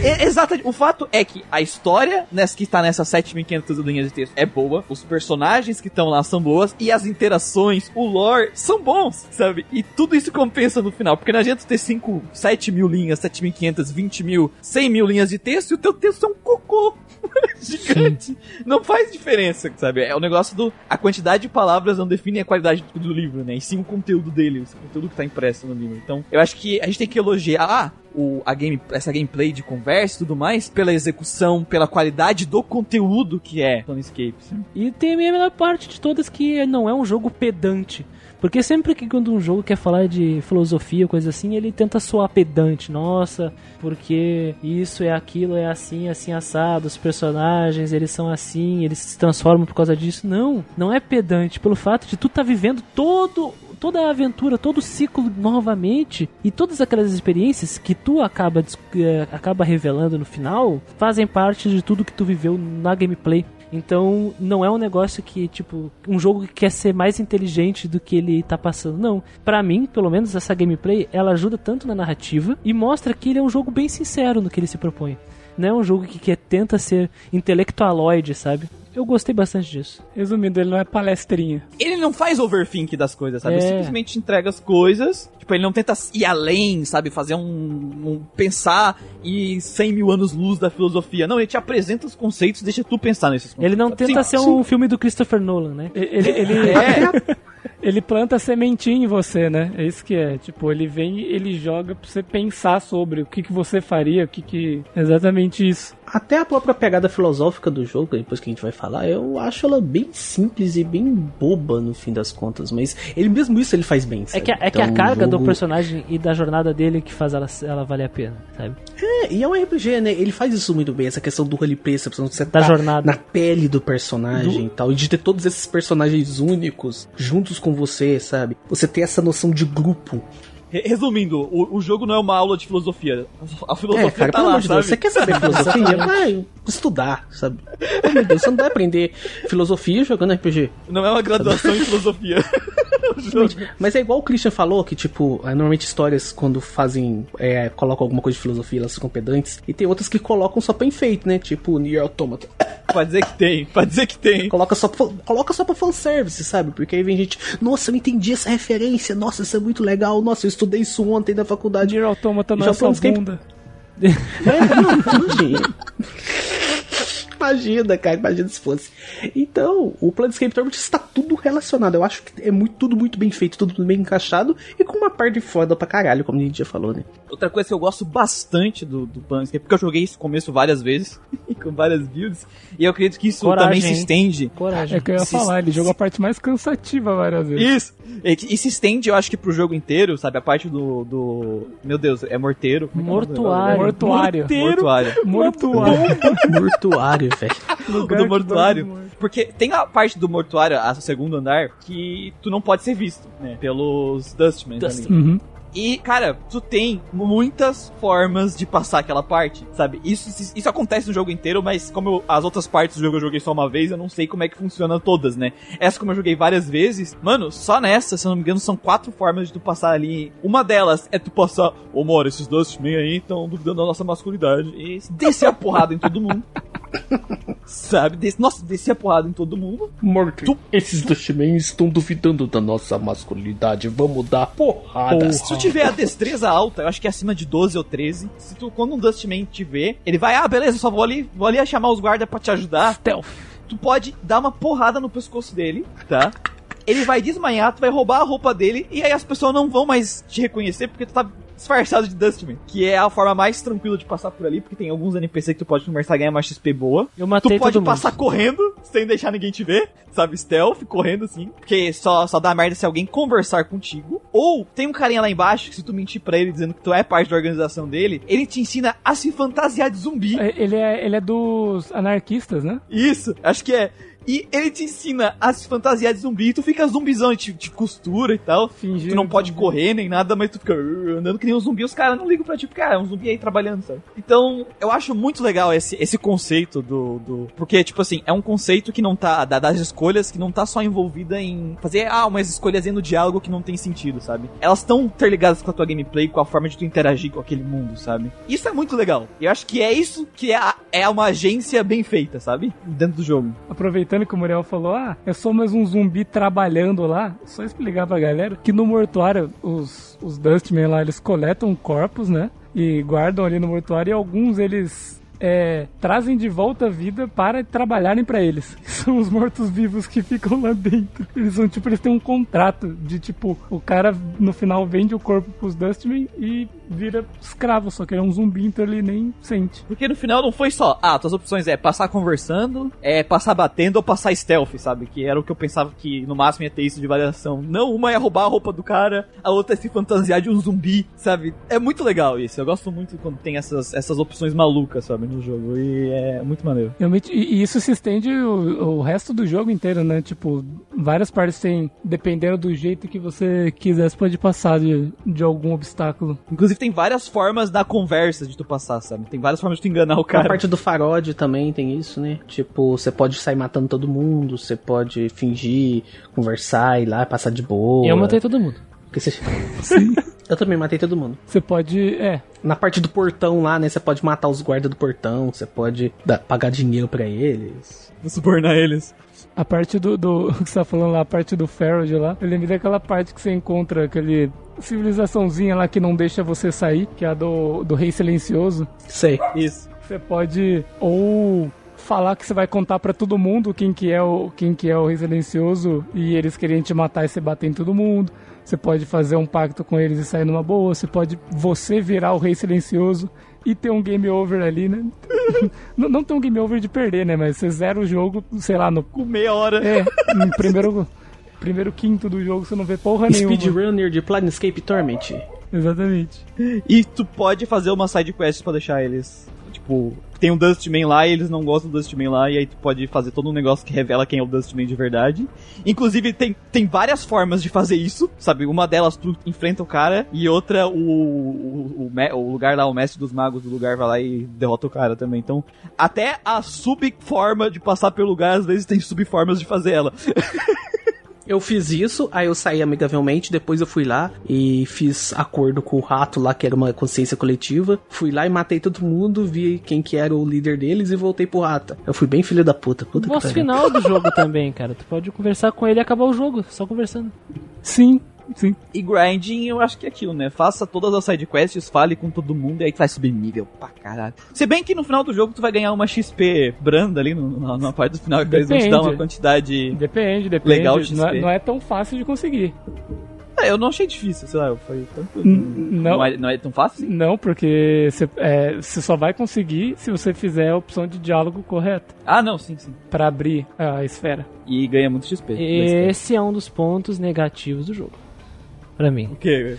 É, exatamente. O fato é que a história nessa, que está nessas 7.500 linhas de texto é boa, os personagens que estão lá são boas, e as interações, o lore, são bons, sabe? E tudo isso compensa no final, porque não adianta ter 5, 7 mil linhas, 7.500, 20 mil, 100 mil linhas de texto e o teu texto é um cocô gigante. Não faz diferença, sabe? É o negócio do. A quantidade de palavras não define a qualidade do livro, né? E sim o conteúdo dele, o conteúdo que tá impresso no livro. Então, eu acho que a gente tem que elogiar ah, o, a game, essa gameplay de conversa e tudo mais pela execução, pela qualidade do conteúdo que é Planescape. E tem a melhor parte de todas que não é um jogo pedante. Porque sempre que quando um jogo quer falar de filosofia coisa assim, ele tenta soar pedante. Nossa, porque isso é aquilo, é assim, assim assado, os personagens, eles são assim, eles se transformam por causa disso. Não, não é pedante pelo fato de tu tá vivendo todo toda a aventura, todo o ciclo novamente e todas aquelas experiências que tu acaba eh, acaba revelando no final, fazem parte de tudo que tu viveu na gameplay. Então, não é um negócio que, tipo, um jogo que quer ser mais inteligente do que ele tá passando. Não. Pra mim, pelo menos, essa gameplay, ela ajuda tanto na narrativa e mostra que ele é um jogo bem sincero no que ele se propõe. Não é um jogo que, que tenta ser intelectualoide, sabe? Eu gostei bastante disso. Resumindo, ele não é palestrinha. Ele não faz overthink das coisas, sabe? Ele É. simplesmente entrega as coisas. Tipo, ele não tenta ir além, sabe? Fazer um. um- pensar e 100 mil anos luz da filosofia. Não, ele te apresenta os conceitos e deixa tu pensar nesses conceitos. Ele não sabe? tenta Sim, ser sim. um filme do Christopher Nolan, né? Ele, ele, É. ele planta sementinha em você, né? É isso que é. Tipo, ele vem e ele joga pra você pensar sobre o que, que você faria, o que que... Exatamente isso. Até a própria pegada filosófica do jogo, depois que a gente vai falar, eu acho ela bem simples e bem boba no fim das contas, mas ele mesmo isso ele faz bem, É sabe? que, é que a Então, o carga do jogo- personagem e da jornada dele que faz ela, ela valer a pena, sabe? É, e é um RPG, né? Ele faz isso muito bem, essa questão do roleplay, essa questão de você Da tá jornada. na pele do personagem e tal, e de ter todos esses personagens únicos juntos com você, sabe? Você ter essa noção de grupo. Re- Resumindo, o, o jogo não é uma aula de filosofia. A filosofia É, cara, tá pelo lá, amor de Deus, sabe? você quer saber filosofia? Vai estudar, sabe? Oh, meu Deus, você não vai aprender filosofia jogando RPG. Não é uma graduação em filosofia. Mas é igual o Christian falou, que, tipo, é, normalmente histórias, quando fazem, é, colocam alguma coisa de filosofia, elas ficam pedantes. E tem outras que colocam só pra enfeite, né? Tipo, Nier Automata. Pode dizer que tem, pode dizer que tem. Coloca só, pra- coloca só pra fanservice, sabe? Porque aí vem gente, nossa, eu entendi essa referência, nossa, isso é muito legal, nossa, eu estudei isso ontem na faculdade. Nier Automata não Já é só falamos que- bunda. É, não. Imagina, cara, imagina se fosse. Então, o Planescape Torment está tudo relacionado. Eu acho que é muito, tudo muito bem feito, tudo bem encaixado e com uma parte foda pra caralho, como a gente já falou, né? Outra coisa que eu gosto bastante do, do Planescape, porque eu joguei esse começo várias vezes, com várias builds, e eu acredito que isso Coragem, também se estende. Coragem. É que eu ia Se- falar, ele se- jogou a parte mais cansativa várias vezes. Isso! E, e se estende, eu acho que pro jogo inteiro, sabe? A parte do. do meu Deus, é morteiro? É é o nome do negócio? Mortuário. Mortuário. Mortuário. Velho. O Lugar do mortuário. Porque tem a parte do mortuário, a segundo andar, que tu não pode ser visto, né? Pelos Dustmen. Dustmen. ali. Uhum. E, cara, tu tem muitas formas de passar aquela parte, sabe? Isso, isso acontece no jogo inteiro, mas como eu- as outras partes do jogo eu joguei só uma vez, eu não sei como é que funciona todas, né? Essa como eu joguei várias vezes, mano, só nessa, se eu não me engano, são quatro formas de tu passar ali. Uma delas é tu passar, ô Mora, esses Dustmen aí estão duvidando da nossa masculinidade. E descer a porrada em todo mundo. Sabe? Des nossa, descer a porrada em todo mundo. Morto. Esses Dustmen estão duvidando da nossa masculinidade. Vamos dar porrada. Se tu tiver a destreza alta, eu acho que é acima de 12 ou 13. Se tu, quando um Dustman te vê, ele vai, ah, beleza, só vou ali, vou ali chamar os guardas pra te ajudar. Stealth. Tu pode dar uma porrada no pescoço dele, tá? Ele vai desmanhar, tu vai roubar a roupa dele, e aí as pessoas não vão mais te reconhecer porque tu tá disfarçado de Dustman. Que é a forma mais tranquila de passar por ali, porque tem alguns NPC que tu pode conversar e ganhar mais XP boa. Eu matei Tu pode todo mundo. passar correndo, sem deixar ninguém te ver, sabe? Stealth, correndo assim. Porque só, só dá merda se alguém conversar contigo. Ou tem um carinha lá embaixo que se tu mentir pra ele dizendo que tu é parte da organização dele, ele te ensina a se fantasiar de zumbi. É, Ele é, ele é dos anarquistas, né? Isso, acho que é. E ele te ensina a se fantasiar de zumbi, e tu fica zumbizão, e te, te costura e tal. Fingir Tu não pode correr nem nada, mas tu fica uh, andando que nem um zumbi. Os caras não ligam pra ti, porque ah, é um zumbi aí trabalhando, sabe? Então, eu acho muito legal esse, esse conceito do, do. Porque, tipo assim, é um conceito que não tá. da- das escolhas que não tá só envolvida em fazer, ah, umas escolhas no diálogo que não tem sentido, sabe? Elas estão interligadas com a tua gameplay, com a forma de tu interagir com aquele mundo, sabe? Isso é muito legal. Eu acho que é isso que é, a- é uma agência bem feita, sabe? Dentro do jogo. Aproveitando que o Muriel falou, ah, é só mais um zumbi trabalhando lá. Só explicar pra galera que no mortuário, os, os Dustmen lá, eles coletam corpos, né? E guardam ali no mortuário e alguns eles é, trazem de volta a vida para trabalharem pra eles. São os mortos-vivos que ficam lá dentro. Eles são tipo, eles têm um contrato de tipo, o cara no final vende o corpo pros Dustmen e vira escravo, só que ele é um zumbi, então ele nem sente. Porque no final não foi só, ah, tuas opções é passar conversando, é passar batendo ou passar stealth, sabe? Que era o que eu pensava que no máximo ia ter isso de variação. Não, uma é roubar a roupa do cara, a outra é se fantasiar de um zumbi, sabe? É muito legal isso. Eu gosto muito quando tem essas, essas opções malucas, sabe, no jogo. E é muito maneiro. Realmente, e isso se estende o, o resto do jogo inteiro, né? Tipo, várias partes tem, dependendo do jeito que você quiser, você pode passar de, de algum obstáculo. Inclusive tem várias formas da conversa de tu passar, sabe? Tem várias formas de tu enganar o A cara. parte do farode também tem isso, né? Tipo, você pode sair matando todo mundo, você pode fingir, conversar, ir lá, passar de boa. Eu matei todo mundo. Porque você... Eu também matei todo mundo. Você pode, é, Na parte do portão lá, né? Você pode matar os guardas do portão, você pode dar- pagar dinheiro pra eles. Subornar eles. a parte do, do que você tá falando lá, a parte do Farrod lá, eu lembrei daquela parte que você encontra aquele civilizaçãozinha lá que não deixa você sair, que é a do, do Rei Silencioso. Sei. Isso. Você pode ou falar que você vai contar pra todo mundo quem que é o quem que é o Rei Silencioso e eles querem te matar e você bater em todo mundo. Você pode fazer um pacto com eles e sair numa boa. Você pode você virar o Rei Silencioso e ter um game over ali, né? não, não ter um game over de perder, né? Mas você zera o jogo, sei lá, no Com meia hora. é, no primeiro primeiro quinto do jogo você não vê porra nenhuma. Speedrunner de Planescape Torment. Exatamente. E tu pode fazer uma side quest pra deixar eles. Tipo, tem um Dustman lá e eles não gostam do Dustman lá, e aí tu pode fazer todo um negócio que revela quem é o Dustman de verdade. Inclusive, tem, tem várias formas de fazer isso, sabe? Uma delas tu enfrenta o cara, e outra o, o, o, o lugar lá, o mestre dos magos do lugar vai lá e derrota o cara também. Então, até a subforma de passar pelo lugar, às vezes tem subformas de fazer ela. Eu fiz isso, aí eu saí amigavelmente, depois eu fui lá e fiz acordo com o rato lá, que era uma consciência coletiva. Fui lá e matei todo mundo, vi quem que era o líder deles e voltei pro rato. Eu fui bem filho da puta, puta que Boss pariu. final do jogo também, cara. Tu pode conversar com ele e acabar o jogo, só conversando. Sim, sim. E grinding, eu acho que é aquilo, né? Faça todas as side quests, fale com todo mundo e aí tu vai subir nível pra caralho. Se bem que no final do jogo tu vai ganhar uma XP branda ali no- na, na parte do final, que eles vão te dar uma quantidade. Depende, depende. Legal de não, é, XP. não é tão fácil de conseguir. É, eu não achei difícil, sei lá, foi. N- não. Não é, não é tão fácil? Não, porque você é, você só vai conseguir se você fizer a opção de diálogo correta Ah, não, sim, sim. pra abrir a esfera. E ganha muito XP. Esse é um dos pontos negativos do jogo. Pra mim. O quê?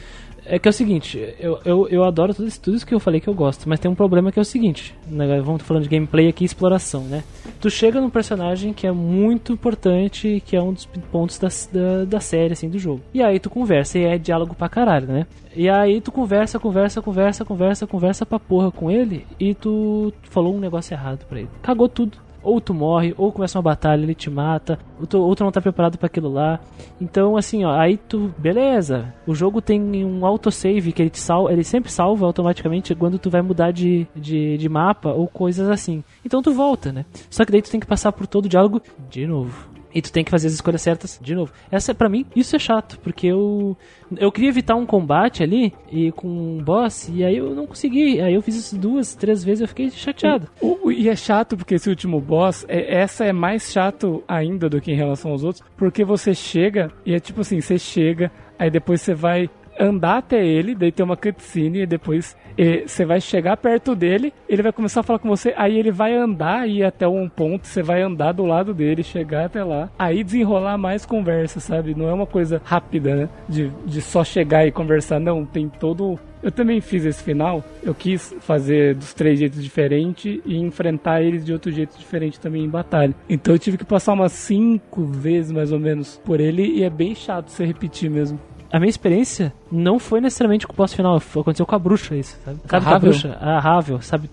É que é o seguinte, eu, eu, eu adoro tudo isso, tudo isso que eu falei que eu gosto, mas tem um problema que é o seguinte, né, vamos falando de gameplay aqui e exploração, né? Tu chega num personagem que é muito importante, que é um dos pontos da, da, da série, assim, do jogo. E aí tu conversa, e é diálogo pra caralho, né? E aí tu conversa, conversa, conversa, conversa, conversa pra porra com ele, e tu falou um negócio errado pra ele. Cagou tudo. Ou tu morre, ou começa uma batalha, ele te mata, ou tu, ou tu não tá preparado pra aquilo lá. Então, assim, ó, aí tu, beleza. O jogo tem um autosave que ele te salva, ele sempre salva automaticamente quando tu vai mudar de, de, de mapa ou coisas assim. Então tu volta, né? Só que daí tu tem que passar por todo o diálogo de novo. E tu tem que fazer as escolhas certas de novo. Essa, pra mim, isso é chato, porque eu eu queria evitar um combate ali e com um boss e aí eu não consegui. Aí eu fiz isso duas, três vezes, eu fiquei chateado. O- o- e é chato porque esse último boss, é, essa é mais chato ainda do que em relação aos outros, porque você chega e é tipo assim, você chega, aí depois você vai andar até ele, daí tem uma cutscene e depois você vai chegar perto dele, ele vai começar a falar com você, aí ele vai andar e ir até um ponto, você vai andar do lado dele, chegar até lá, aí desenrolar mais conversa, sabe? Não é uma coisa rápida, né? De, de só chegar e conversar, não, tem todo eu também fiz esse final. Eu quis fazer dos três jeitos diferentes e enfrentar eles de outro jeito diferente também em batalha. Então eu tive que passar umas cinco vezes mais ou menos por ele e é bem chato você repetir mesmo. A minha experiência não foi necessariamente com o boss final, aconteceu com a bruxa isso, sabe? Sabe a Ravel? bruxa? A Ravel, sabe?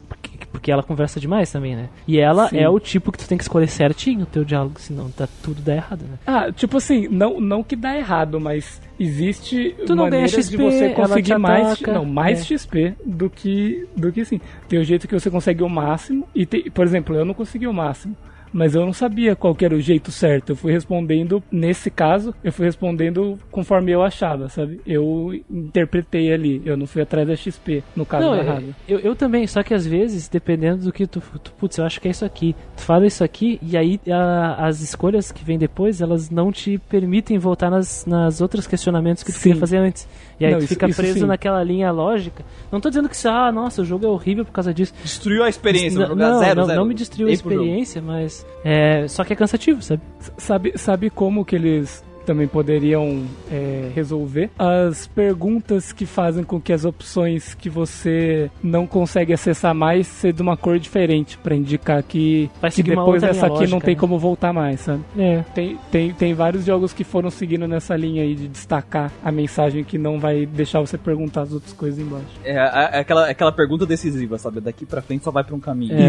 Porque, ela conversa demais também, né? E ela Sim. é o tipo que tu tem que escolher certinho o teu diálogo, senão tá tudo dá errado, né? Ah, tipo assim, não, não que dá errado, mas existe Tu não ganha maneiras XP, de você conseguir mais, não, mais é. XP do que do que sim. Tem o jeito que você consegue o máximo e tem, por exemplo, eu não consegui o máximo. Mas eu não sabia qual era o jeito certo. Eu fui respondendo, nesse caso, eu fui respondendo conforme eu achava, sabe? Eu interpretei ali, eu não fui atrás da XP, no caso Não, da eu, Raven. eu, eu também, só que às vezes, dependendo do que tu, tu. Putz, eu acho que é isso aqui. Tu fala isso aqui e aí a- as escolhas que vêm depois, elas não te permitem voltar nas, nas outros questionamentos que tu Sim. queria fazer antes. E aí Não, tu fica isso preso naquela linha lógica. Não tô dizendo que, ah, nossa, o jogo é horrível por causa disso. Destruiu a experiência, não, não, zero, não, zero. não me destruiu a Esse experiência, mas. É, só que é cansativo, sabe? Sabe, sabe como que eles também poderiam é, resolver? As perguntas que fazem com que as opções que você não consegue acessar mais ser de uma cor diferente, pra indicar que, que depois dessa aqui não lógica, tem né? como voltar mais, sabe? É. Tem, tem, tem vários jogos que foram seguindo nessa linha aí de destacar a mensagem que não vai deixar você perguntar as outras coisas embaixo. É, a- aquela, aquela pergunta decisiva, sabe? Daqui pra frente só vai pra um caminho. É.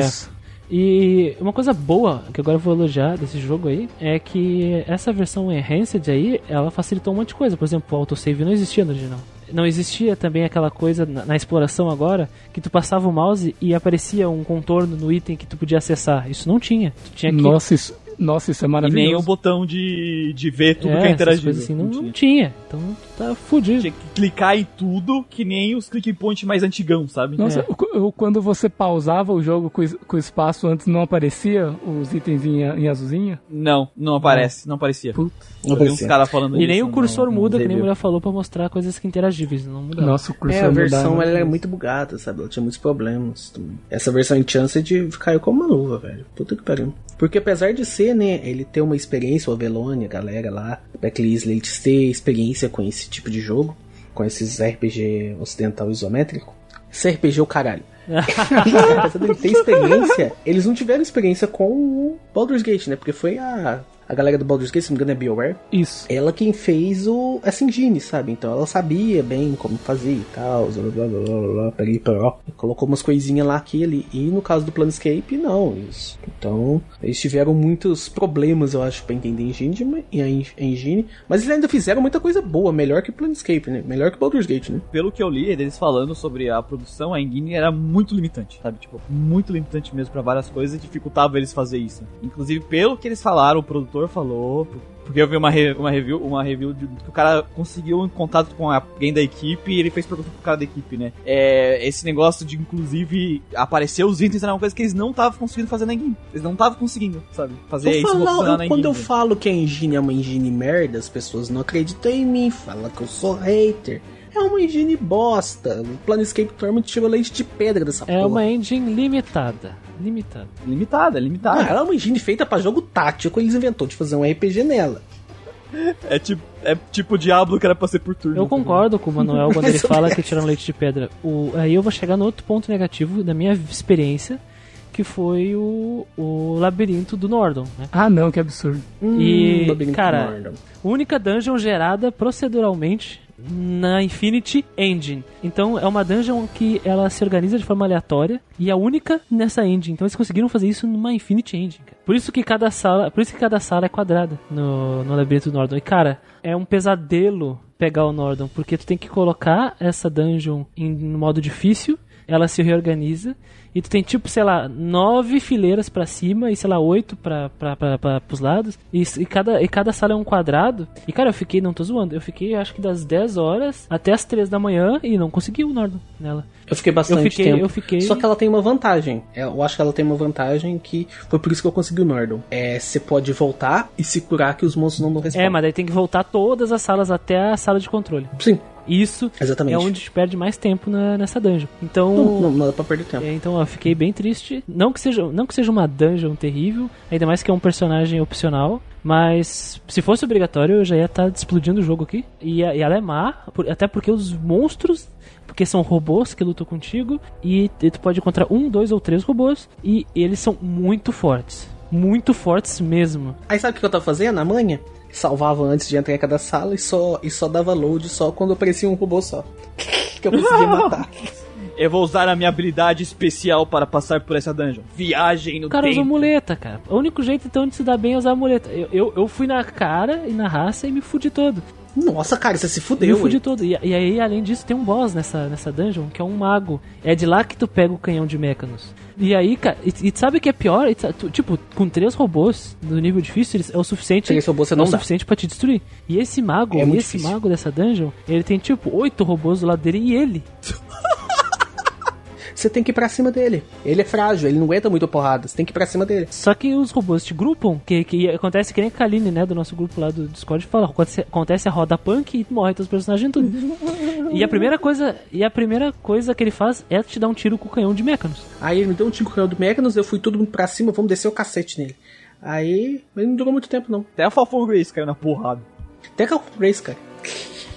E uma coisa boa, que agora eu vou elogiar desse jogo aí, é que essa versão Enhanced aí, ela facilitou um monte de coisa. Por exemplo, o autosave não existia no original. Não existia também aquela coisa na, na exploração agora, que tu passava o mouse e aparecia um contorno no item que tu podia acessar. Isso não tinha. Tu tinha que Nossa, isso, Nossa, isso é E maravilhoso. nem o botão de, de ver tudo é, que é coisas assim não, Não tinha. Então tá fudido. Tinha que clicar em tudo, que nem os click point mais antigão, sabe? Nossa, É. o- quando você pausava o jogo com, com o espaço antes não aparecia os itens em, em azulzinho? Não, não aparece, não aparecia. Putz. Eu vi uns caras falando E nem isso o cursor no muda, que nem a mulher falou, pra mostrar coisas que interagíveis. Não muda. Nossa, o cursor É, a mudava, versão ela era mas- muito bugada, sabe? Ela tinha muitos problemas também. Essa versão Enchanted caiu como uma luva, velho. Puta que pariu. Porque apesar de ser, né, ele ter uma experiência, o Avelone, a galera lá, o Backlist, ele ter experiência com esse tipo de jogo, com esses RPG ocidental isométrico, esse RPG é o caralho. Apesar dele ter experiência, eles não tiveram experiência com o Baldur's Gate, né? Porque foi a, a galera do Baldur's Gate, se não me engano é BioWare, Isso. ela quem fez o, essa engine, sabe? Então ela sabia bem como fazer e tal, blá blá blá blá blá, peraí, colocou umas coisinhas lá aqui e ali. E no caso do Planescape, não. Isso. Então, eles tiveram muitos problemas, eu acho, pra entender a engine, e a en- a engine, mas eles ainda fizeram muita coisa boa, melhor que Planescape, né? Melhor que Baldur's Gate, né? Pelo que eu li, eles falando sobre a produção, a engine era muito limitante, sabe? Tipo, muito limitante mesmo pra várias coisas e dificultava eles fazer isso. Inclusive, pelo que eles falaram, o produtor falou, porque eu vi uma, re- uma review, uma review de que o cara conseguiu um contato com alguém da equipe e ele fez pergunta pro cara da equipe, né? É, esse negócio de, inclusive, aparecer os itens era uma coisa que eles não estavam conseguindo fazer na engine. Eles não estavam conseguindo, sabe? Fazer Eu isso falo- funcionar eu- na quando eu falo que a engine é uma engine merda, as pessoas não acreditam em mim, falam que eu sou hater. É uma engine bosta. O Planescape Torment tirou leite de pedra dessa É porra. uma engine limitada. Limitada. Limitada, limitada. Ah, ela é uma engine feita pra jogo tático, eles inventou de fazer um RPG nela. É tipo, é tipo o Diablo que era pra ser por turno. Eu concordo com o Manuel quando ele fala que tiraram leite de pedra. O, aí eu vou chegar no outro ponto negativo da minha experiência, que foi o, o labirinto do Nordon. Né? Ah, não, que absurdo. E, Hum, Labirinto cara, Nordon. Única dungeon gerada proceduralmente na Infinity Engine. Então é uma dungeon que ela se organiza de forma aleatória e é única nessa engine. Então eles conseguiram fazer isso numa Infinity Engine. cara. Por isso que cada sala, por isso que cada sala é quadrada no, no labirinto do Nordon. E cara, é um pesadelo pegar o Nordon, porque tu tem que colocar essa dungeon em no modo difícil, ela se reorganiza e tu tem tipo, sei lá, nove fileiras pra cima e sei lá, oito pra, pros lados. E, e, cada, e cada sala é um quadrado. E cara, eu fiquei, não tô zoando, eu fiquei acho que das 10 horas até as 3 da manhã e não consegui o Nordon nela. Eu fiquei bastante Eu fiquei- tempo. eu fiquei- Só que ela tem uma vantagem. É, Eu acho que ela tem uma vantagem que foi por isso que eu consegui o Nordon. É, você pode voltar e se curar que os monstros não vão responder. É, mas daí tem que voltar todas as salas até a sala de controle. Sim, Isso exatamente. é onde te perde mais tempo na, nessa dungeon. Então. Não, não, não dá pra perder tempo. É, então eu fiquei bem triste. Não que seja, não que seja uma dungeon terrível, ainda mais que é um personagem opcional. Mas se fosse obrigatório, eu já ia estar explodindo o jogo aqui. E, e ela é má, por- até porque os monstros. Porque são robôs que lutam contigo. E, e tu pode encontrar um, dois ou três robôs. E eles são muito fortes. Muito fortes mesmo. Aí sabe o que eu tava fazendo? A manha? Salvava antes de entrar em cada sala e só, e só dava load só quando aparecia um robô só. que eu conseguia matar. Eu vou usar a minha habilidade especial para passar por essa dungeon. Viagem no O cara usa tempo. muleta, cara. O único jeito então de se dar bem é usar a muleta. Eu, eu, eu fui na cara e na raça e me fudi todo. Nossa, cara, você se Eu fudeu, me fudi todo. E, e aí, além disso, tem um boss nessa, nessa dungeon, que é um mago. É de lá que tu pega o canhão de Mechanos. E aí, cara, e, e sabe o que é pior? E tu- tipo, com três robôs no nível difícil, eles- é o suficiente. Três robôs você é não o dá. suficiente pra te destruir. E esse mago, É esse difícil. mago dessa dungeon, ele tem tipo oito robôs do lado dele e ele. Você tem que ir pra cima dele. Ele é frágil, ele não aguenta muito porrada. Você tem que ir pra cima dele. Só que os robôs te grupam, que, que acontece que nem a Kaline, né, do nosso grupo lá do Discord, fala, acontece, acontece a roda punk e morre teus personagens tudo. e a primeira coisa, e a primeira coisa que ele faz é te dar um tiro com o canhão de Mechanos. Aí ele me deu um tiro com o canhão do Mechanos, eu fui todo mundo pra cima, vamos descer o cacete nele. Aí, mas não durou muito tempo não. Até a Falcon Grace caiu na porrada. Até que eu Grace, cara.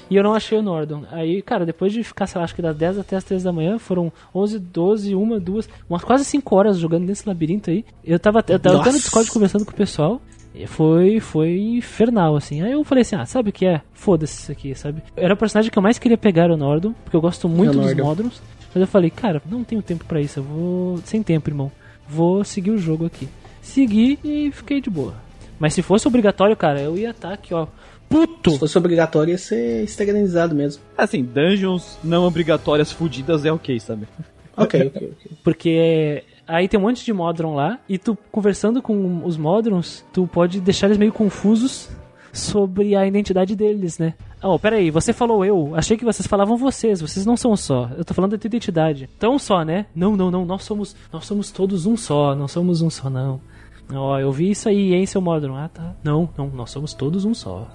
E eu não achei o Nordon. Aí, cara, depois de ficar, sei lá, acho que das 10 até as 3 da manhã, foram 11, 12, 1, 2, umas quase 5 horas jogando nesse labirinto aí. Eu tava, eu tava até no. Discord conversando com o pessoal. E foi, foi infernal, assim. Aí eu falei assim, ah, sabe o que é? Foda-se isso aqui, sabe? Era o personagem que eu mais queria pegar, o Nordon, porque eu gosto muito É dos. Modrons. Mas eu falei, cara, não tenho tempo pra isso, eu vou... Sem tempo, irmão. Vou seguir o jogo aqui. Segui e fiquei de boa. Mas se fosse obrigatório, cara, eu ia estar aqui, ó, puto! Se fosse obrigatório, ia ser esterilizado mesmo. Assim, dungeons não obrigatórias fudidas é ok, sabe? Ok, ok, ok. Porque Aí tem um monte de Modron lá, e tu conversando com os Modrons, tu pode deixar eles meio confusos sobre a identidade deles, né? Oh, peraí, você falou eu. Achei que vocês falavam vocês. Vocês não são só. Eu tô falando da tua identidade. Então um só, né? Não, não, não. Nós somos, nós somos todos um só. Não somos um só, não. Ó, eu vi isso aí, hein, seu Modron? Ah, tá. Não, não, nós somos todos um só.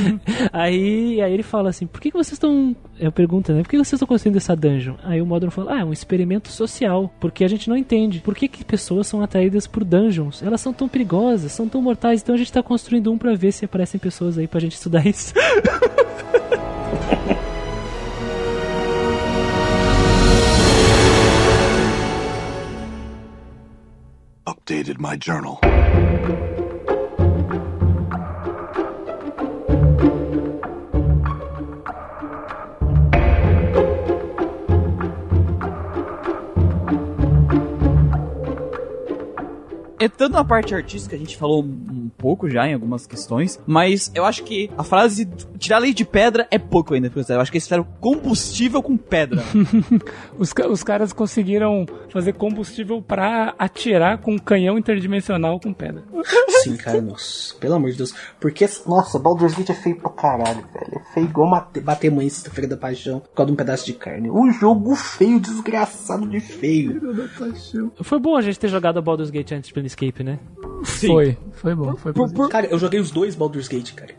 aí, aí ele fala assim, por que, que vocês estão... Eu pergunto, né? Por que vocês estão construindo essa dungeon? Aí o Modron fala, ah, é um experimento social. Porque a gente não entende. Por que, que pessoas são atraídas por dungeons? Elas são tão perigosas, são tão mortais. Então a gente tá construindo um pra ver se aparecem pessoas aí pra gente estudar isso. Updated my journal. Entrando na parte artística, a gente falou um pouco já em algumas questões, mas eu acho que a frase tirar lei de pedra é pouco ainda, porque eu acho que eles fizeram combustível com pedra. Os, os caras conseguiram fazer combustível pra atirar com um canhão interdimensional com pedra. Sim, cara, nossa. Pelo amor de Deus. Porque, nossa, Baldur's Gate é feio pra caralho, velho. É feio igual mate- bater mãe sexta-feira da paixão por causa de um pedaço de carne. Um jogo feio, desgraçado de feio. Foi bom a gente ter jogado a Baldur's Gate antes do Planescape, né? Foi, foi bom, foi bom. Cara, eu joguei os dois Baldur's Gate, cara.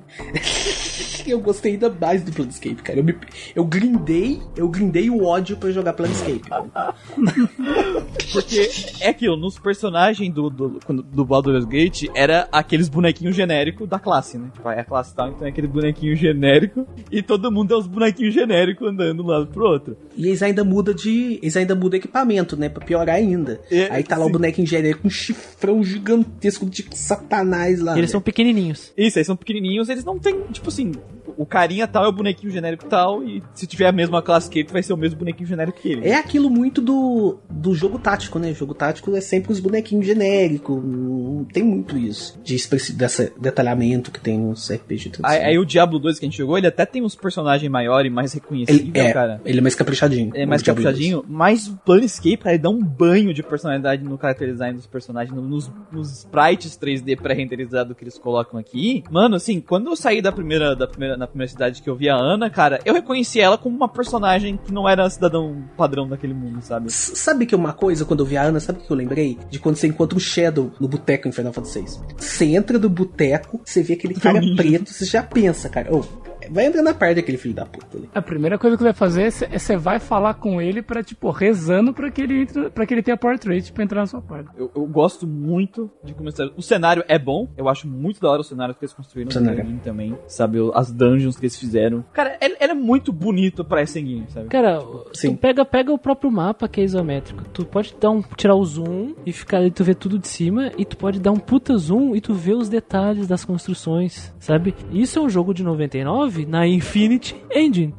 Eu gostei ainda mais do Planescape, cara. Eu, me, eu grindei, eu grindei o ódio pra jogar Planescape. Porque é aquilo, nos personagens do, do, do Baldur's Gate, era aqueles bonequinhos genéricos da classe, né? Tipo, é a classe tal, então é aquele bonequinho genérico, e todo mundo é os bonequinhos genéricos andando de um lado pro outro. E eles ainda mudam de. Eles ainda mudam equipamento, né? Pra piorar ainda. É, Aí tá lá o bonequinho genérico com um chifrão gigantesco de satanás lá. E eles né? são pequenininhos. Isso, eles são pequenininhos, eles não tem, tipo assim, o carinha tal é o bonequinho genérico tal, e se tiver a mesma classe que ele, vai ser o mesmo bonequinho genérico que ele. É aquilo muito do, do jogo tático, né? O jogo tático é sempre os bonequinhos genéricos. Não tem muito isso. De desse detalhamento que tem nos RPG Aí, tradicionais. aí o Diablo 2 que a gente jogou, ele até tem uns personagens maiores, mais reconhecíveis, ele, é, cara. ele é mais caprichadinho. É mais caprichadinho, mas o Planescape, cara, ele dá um banho de personalidade no character design dos personagens, no- nos, nos sprites 3D pré-renderizado que eles colocam aqui. Mano, assim, quando eu saí da primeira, da primeira, na primeira cidade que eu vi a Ana, cara, eu reconheci ela como uma personagem que não era cidadão padrão daquele mundo, sabe? S- Sabe que uma coisa, quando eu vi a Ana, sabe o que eu lembrei? De quando você encontra o Shadow no boteco em Final Fantasy VI. Você entra no boteco, você vê aquele cara preto, você já pensa, cara, ô, vai entrar na parte daquele filho da puta ali. A primeira coisa que você vai fazer é você vai falar com ele pra, tipo, rezando pra que ele, entre- pra que ele tenha portrait pra entrar na sua parte. Eu, eu gosto muito de começar. O cenário é bom, eu acho muito da hora o cenário que eles construíram no também, sabe? As dungeons que eles fizeram. Cara, ele, ele é muito bonito pra esse game, sabe? Cara, Sim. tu pega, pega o próprio mapa que é isométrico. Tu pode dar um, tirar o zoom e ficar ali, tu vê tudo de cima, e tu pode dar um puta zoom e tu vê os detalhes das construções, sabe? Isso é um jogo de 99 na Infinity Engine.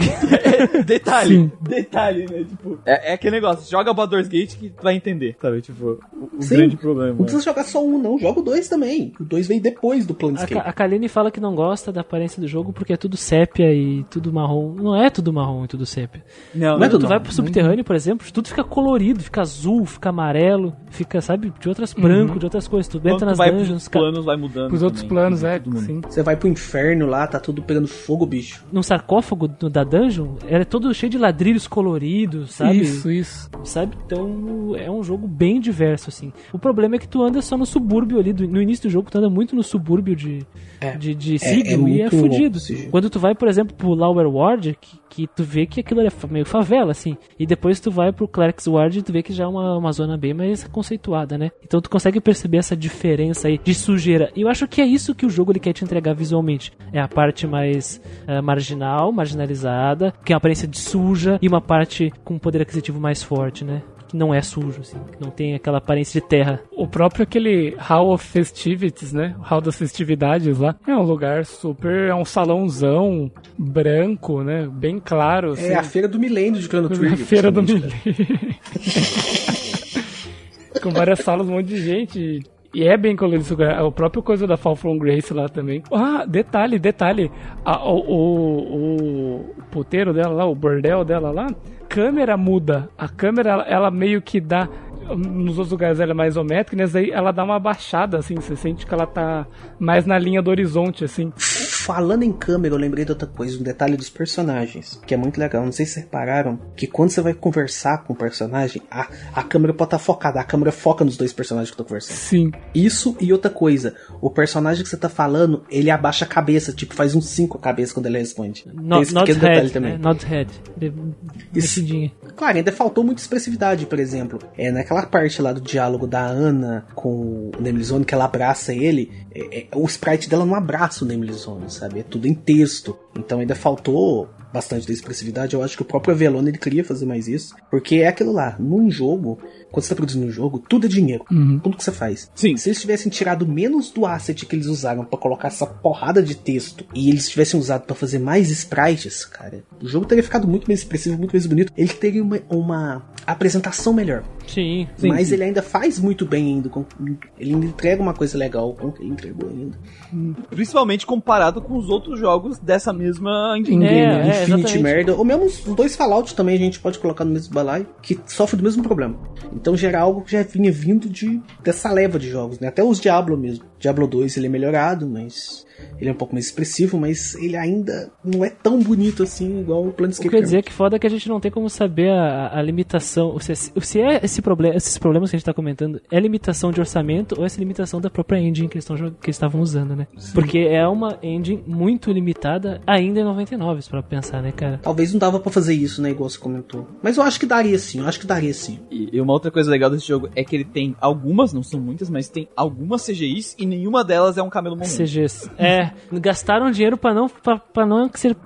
detalhe, detalhe, né? Tipo, é, é aquele negócio, joga Baldur's Gate que tu vai entender, sabe? Tipo, o, o Sim. grande problema. Não precisa jogar só um, não. Joga o dois também. O dois veio depois do A, Planescape. Ka- a Kaline fala que não gosta da aparência do jogo porque é tudo sépia e tudo marrom. Não é tudo marrom e tudo sépia. Não, Não é Quando tudo tu vai pro subterrâneo, por exemplo, tudo fica colorido, fica azul, fica amarelo, fica, sabe, de outras branco, de outras coisas. Tu entra nas vai dungeons, pros planos, vai mudando. Pros outros planos, né? é, sim. Você vai pro inferno lá, tá tudo pegando fogo, bicho. num sarcófago do- da dungeon, era todo cheio de ladrilhos coloridos, sabe? Isso, isso. Sabe? Então é um jogo bem diverso, assim. O problema é que tu anda só no subúrbio ali. do- no início do jogo, tu anda muito no subúrbio de, É. de, de É- Sigil é e é fudido. Quando tu vai, por exemplo, pro Lower Ward, que, que tu vê que aquilo é meio favela, assim. E depois tu vai pro Clerks Ward e tu vê que já é uma, uma zona bem mais conceituada, né? Então tu consegue perceber essa diferença aí de sujeira. E eu acho que é isso que o jogo ele quer te entregar visualmente. É a parte mais eh, marginal, marginalizada, que é uma aparência de suja, e uma parte com um poder aquisitivo mais forte, né? Que não é sujo, assim. Que não tem aquela aparência de terra. O próprio aquele Hall of Festivities, né? O Hall das festividades lá. É um lugar super. É um salãozão branco, né? Bem claro. É a feira do milênio de Chrono A Trigger. feira do praticamente, milênio. Com várias salas, um monte de gente. E é bem colorido lugar. O próprio coisa da Fall From Grace lá também. Ah, detalhe, detalhe. A- o, o, o puteiro dela lá, o bordel dela lá, câmera muda. A câmera, ela, ela meio que dá nos outros lugares ela é mais isométrica, nessa aí ela dá uma baixada, assim, você sente que ela tá mais na linha do horizonte, assim. Falando em câmera, eu lembrei de outra coisa, um detalhe dos personagens, que é muito legal. Não sei se vocês repararam que quando você vai conversar com o personagem, a, a câmera pode estar focada, a câmera foca nos dois personagens que estão conversando. Sim. Isso e outra coisa, o personagem que você tá falando, ele abaixa a cabeça, tipo, faz um 5 a cabeça quando ele responde. Not, esse pequeno detalhe head, também. né? Not head. De- Isso. Mexidinha. Claro, ainda faltou muita expressividade, por exemplo. É naquela parte lá do diálogo da Ana com o Nemlizone, que ela abraça ele, é- é- o sprite dela não abraça o Nemlizone, sabe? É tudo em texto. Então ainda faltou bastante da expressividade. Eu acho que o próprio Avelone ele queria fazer mais isso. Porque é aquilo lá, num jogo, quando você tá produzindo um jogo, tudo é dinheiro. Tudo que você faz. Sim. Se eles tivessem tirado menos do asset que eles usaram pra colocar essa porrada de texto e eles tivessem usado pra fazer mais sprites, cara, o jogo teria ficado muito mais expressivo, muito mais bonito. Ele teria uma, uma apresentação melhor. Sim. Sim, mas sim. ele ainda faz muito bem ainda. com- Ele ainda entrega uma coisa legal com o que ele entregou ainda. Principalmente comparado com os outros jogos dessa mesma engine. É, game. É, Infinity merda. Ou mesmo os dois Fallout também a gente pode colocar no mesmo balaio, que sofre do mesmo problema. Então já era algo que já vinha vindo de, dessa leva de jogos, né? Até os Diablo mesmo. Diablo 2 ele é melhorado, mas ele é um pouco mais expressivo, mas ele ainda não é tão bonito assim igual o O Planescape. que eu ia dizer é que foda é que a gente não tem como saber a, a limitação. Se, se é esse problema, esses problemas que a gente tá comentando, é limitação de orçamento ou é essa limitação da própria engine que eles, tão que eles estavam usando, né? Porque é uma engine muito limitada ainda em 99, pra pensar, né, cara? Talvez não dava pra fazer isso, né? Igual você comentou. Mas eu acho que daria sim, eu acho que daria sim. E e uma outra coisa legal desse jogo é que ele tem algumas, não são muitas, mas tem algumas CGIs e nenhuma delas é um camelo momento. CGs. É, gastaram dinheiro pra não, pra, pra não ser.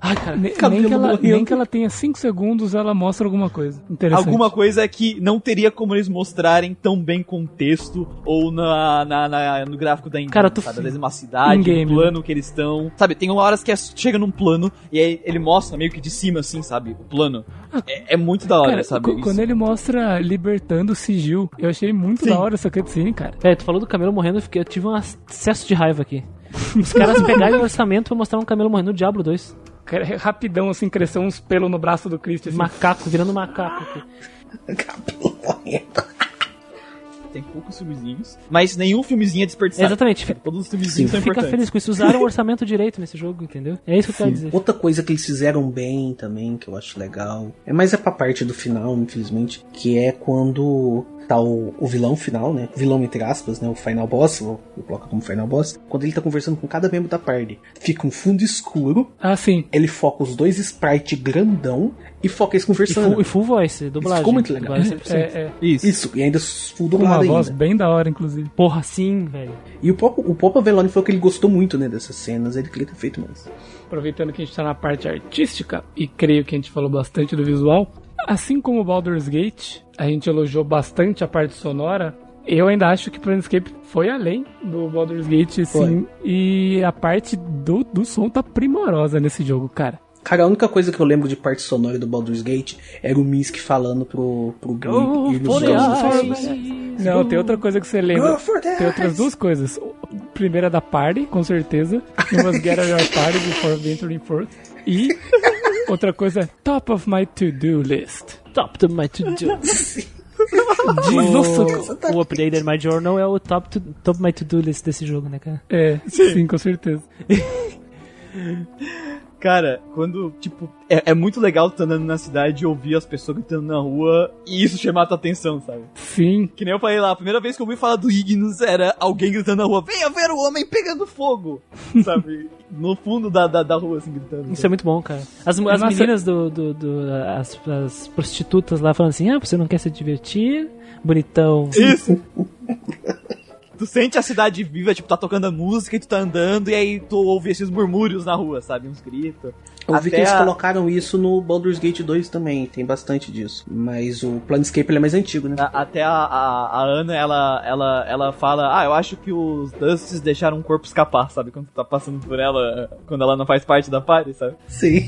Ai, cara. Ne- Cabelo Nem que, ela, nem que ela tenha 5 segundos, ela mostra alguma coisa. Interessante. Alguma coisa é que não teria como eles mostrarem tão bem com texto ou na, na- na- no gráfico da Cara, tu- sabe? Às vezes uma cidade, o plano que eles estão. Sabe, tem horas que é- chega num plano e aí ele mostra meio que de cima, assim, sabe? O plano. É, é muito da hora, Cara, sabe? Isso. quando ele mostra libertando o sigil, eu achei muito Sim. da hora essa cutscene, cara. É, tu falou do camelo morrendo, eu, fiquei, eu tive um acesso de raiva aqui. Os caras pegaram o orçamento pra mostrar um camelo morrendo no Diablo 2. Cara, é rapidão, assim, cresceu uns pelos no braço do Christian. Assim. Macaco, virando macaco aqui. Cabelo morrendo. Tem poucos filmezinhos, mas nenhum filmezinho é desperdiçado. Exatamente, fica, Todos os filmezinhos são fica importantes. feliz com isso. Usaram o orçamento direito nesse jogo, entendeu? É isso que eu quero dizer. Outra coisa que eles fizeram bem também, que eu acho legal, é mais é pra parte do final, infelizmente, que é quando tá o, o vilão final, né? Vilão entre aspas, né? O final boss, vou colocar como final boss. Quando ele tá conversando com cada membro da party, fica um fundo escuro, Ah, sim. ele foca os dois sprites grandão e foca eles E conversando. full, e full voice, dublagem. ficou muito legal. Dublagem 100%. É, é. Isso. Isso, e ainda full Com uma dublado voz ainda. bem da hora, inclusive. Porra, sim, velho. E o próprio, o próprio Avelone falou que ele gostou muito, né, dessas cenas, ele queria ter feito mais. Aproveitando que a gente tá na parte artística, e creio que a gente falou bastante do visual, assim como o Baldur's Gate, a gente elogiou bastante a parte sonora. Eu ainda acho que Planescape foi além do Baldur's Gate, sim. E a parte do, do som tá primorosa nesse jogo, cara. Cara, a única coisa que eu lembro de parte sonora do Baldur's Gate era o Misk falando pro, pro Gui ir nos for the jogos. eyes. Não, tem outra coisa que você lembra. Go for the Tem outras duas coisas. Primeira da party, com certeza. You must get your party before venturing forth. E outra coisa, top of my to-do list. Top to my to-do. Nossa, O, o Updated My Journal é o top, to, top my to-do list desse jogo, né, cara? É, sim, com certeza. Cara, quando, tipo, é, é muito legal tu andando na cidade e ouvir as pessoas gritando na rua e isso chamar a tua atenção, sabe? Sim. Que nem eu falei lá, a primeira vez que eu ouvi falar do Ignis era alguém gritando na rua, venha ver o homem pegando fogo, sabe? No fundo da, da, da rua, assim, gritando. Isso é muito bom, cara. As, as Nossa. meninas do. do, do- as, as prostitutas lá falando assim: ah, você não quer se divertir? Bonitão. Isso! tu sente a cidade viva, tipo, tá tocando a música e tu tá andando e aí tu ouve esses murmúrios na rua, sabe? Uns gritos. Eu vi que eles a- colocaram isso no Baldur's Gate 2 também, tem bastante disso. Mas o Planescape ele é mais antigo, né? A- Até a, a, a Ana, ela, ela, ela fala, ah, eu acho que os Dusts deixaram um corpo escapar, sabe? Quando tu tá passando por ela, quando ela não faz parte da party, sabe? Sim.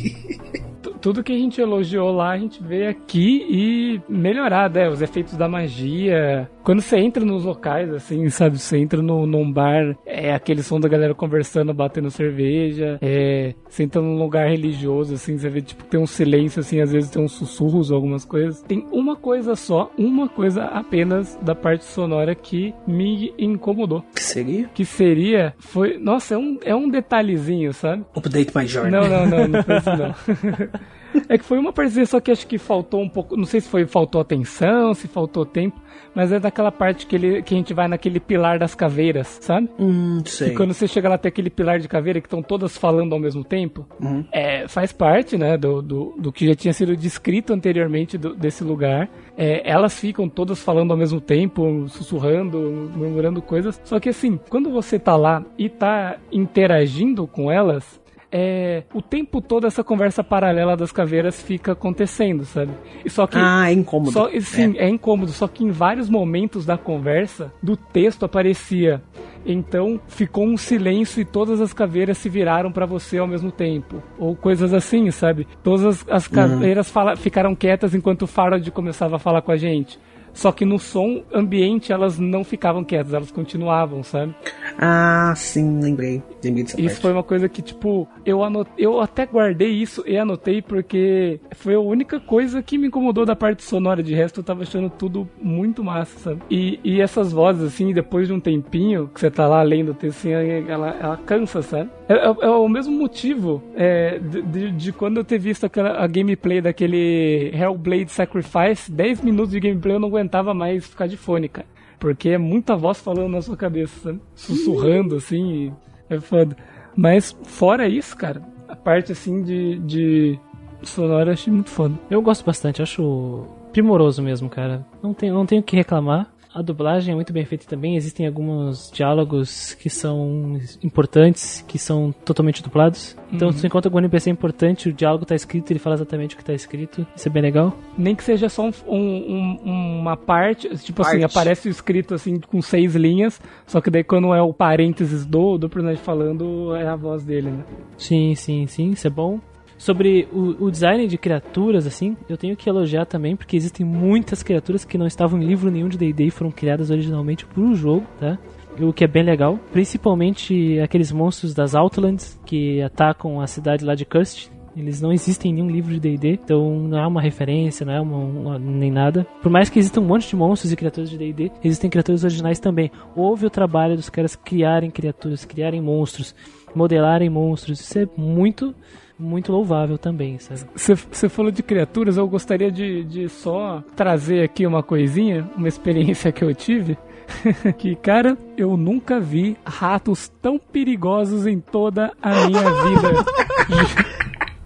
tudo que a gente elogiou lá, a gente vê aqui e melhorar, né? Os efeitos da magia. Quando você entra nos locais, assim, sabe? Você entra no, num bar, é aquele som da galera conversando, batendo cerveja. É, você entra num lugar religioso, assim, você vê, tipo, tem um silêncio, assim, às vezes tem uns sussurros, algumas coisas. Tem uma coisa só, uma coisa apenas da parte sonora que me incomodou. Que seria? Que seria, foi, nossa, é um, é um detalhezinho, sabe? Update My Journey. Não, não, não, não foi isso não. É que foi uma partezinha, só que acho que faltou um pouco. Não sei se foi faltou atenção, se faltou tempo, mas é daquela parte que, ele, que a gente vai naquele pilar das caveiras, sabe? Hum, sei. E quando você chega lá tem aquele pilar de caveira que estão todas falando ao mesmo tempo, Uhum. é, faz parte, né, do, do, do que já tinha sido descrito anteriormente do- desse lugar. É, elas ficam todas falando ao mesmo tempo, sussurrando, murmurando coisas. Só que assim, quando você tá lá e tá interagindo com elas, é, o tempo todo essa conversa paralela das caveiras fica acontecendo, sabe? E só que Ah, é incômodo. só, sim, é. incômodo, só que em vários momentos da conversa, do texto aparecia. Então ficou um silêncio e todas as caveiras se viraram pra você ao mesmo tempo. Ou coisas assim, sabe? Todas as, as caveiras fala- ficaram quietas enquanto o Farod começava a falar com a gente. Só que no som ambiente elas não ficavam quietas, elas continuavam, sabe? Ah, sim, lembrei. Lembrei dessa Isso parte. foi uma coisa que, tipo, eu, anot... eu até guardei isso e anotei porque foi a única coisa que me incomodou da parte sonora. De resto, eu tava achando tudo muito massa, sabe? E, e essas vozes, assim, depois de um tempinho que você tá lá lendo o texto, assim, ela, ela cansa, sabe? É, é- é o mesmo motivo é, de, de- quando eu ter visto aquela, a gameplay daquele Hellblade Sacrifice, 10 minutos de gameplay eu não aguentava mais ficar de fone, cara. Porque é muita voz falando na sua cabeça, sabe? Sussurrando, assim, é foda. Mas fora isso, cara, a parte assim de, de sonora eu achei muito foda. Eu gosto bastante, acho primoroso mesmo, cara. Não tenho, não tenho o que reclamar. A dublagem é muito bem feita também. Existem alguns diálogos que são importantes, que são totalmente dublados. Então, se você encontra algum NPC importante, o diálogo tá escrito, ele fala exatamente o que tá escrito. Isso é bem legal. Nem que seja só um- um- um- uma parte, tipo assim, Parte. aparece escrito assim com seis linhas, só que daí quando é o parênteses do, do personagem falando, é a voz dele, né? Sim, sim, sim, isso é bom. Sobre o, o design de criaturas, assim, eu tenho que elogiar também, porque existem muitas criaturas que não estavam em livro nenhum de D&D e foram criadas originalmente para o jogo, tá? O que é bem legal. Principalmente aqueles monstros das Outlands que atacam a cidade lá de Cursed. Eles não existem em nenhum livro de D&D, então não é uma referência, não é uma, uma- nem nada. Por mais que existam um monte de monstros e criaturas de D&D, existem criaturas originais também. Houve o trabalho dos caras criarem criaturas, criarem monstros, modelarem monstros. Isso é muito, muito louvável também, sabe? Você falou de criaturas, eu gostaria de, de só trazer aqui uma coisinha, uma experiência que eu tive. que, cara, eu nunca vi ratos tão perigosos em toda a minha vida.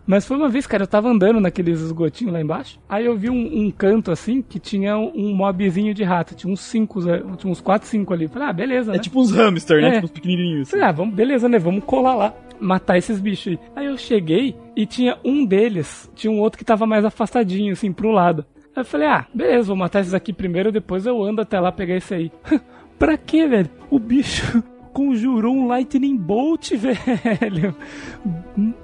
Mas foi uma vez, cara, eu tava andando naqueles esgotinhos lá embaixo. Aí eu vi um, um canto assim que tinha um mobzinho de rato. Tinha uns cinco, Zé, tinha uns quatro, cinco ali. Falei, ah, beleza. É né? tipo uns hamster, né? É. Tipo uns pequenininhos. Falei, ah, vamos, beleza, né? Vamos colar lá. Matar esses bichos aí. Aí eu cheguei e tinha um deles, tinha um outro que tava mais afastadinho, assim, pro lado. Aí eu falei, ah, beleza, vou matar esses aqui primeiro, depois eu ando até lá pegar esse aí. pra quê, velho? O bicho conjurou um Lightning Bolt, velho.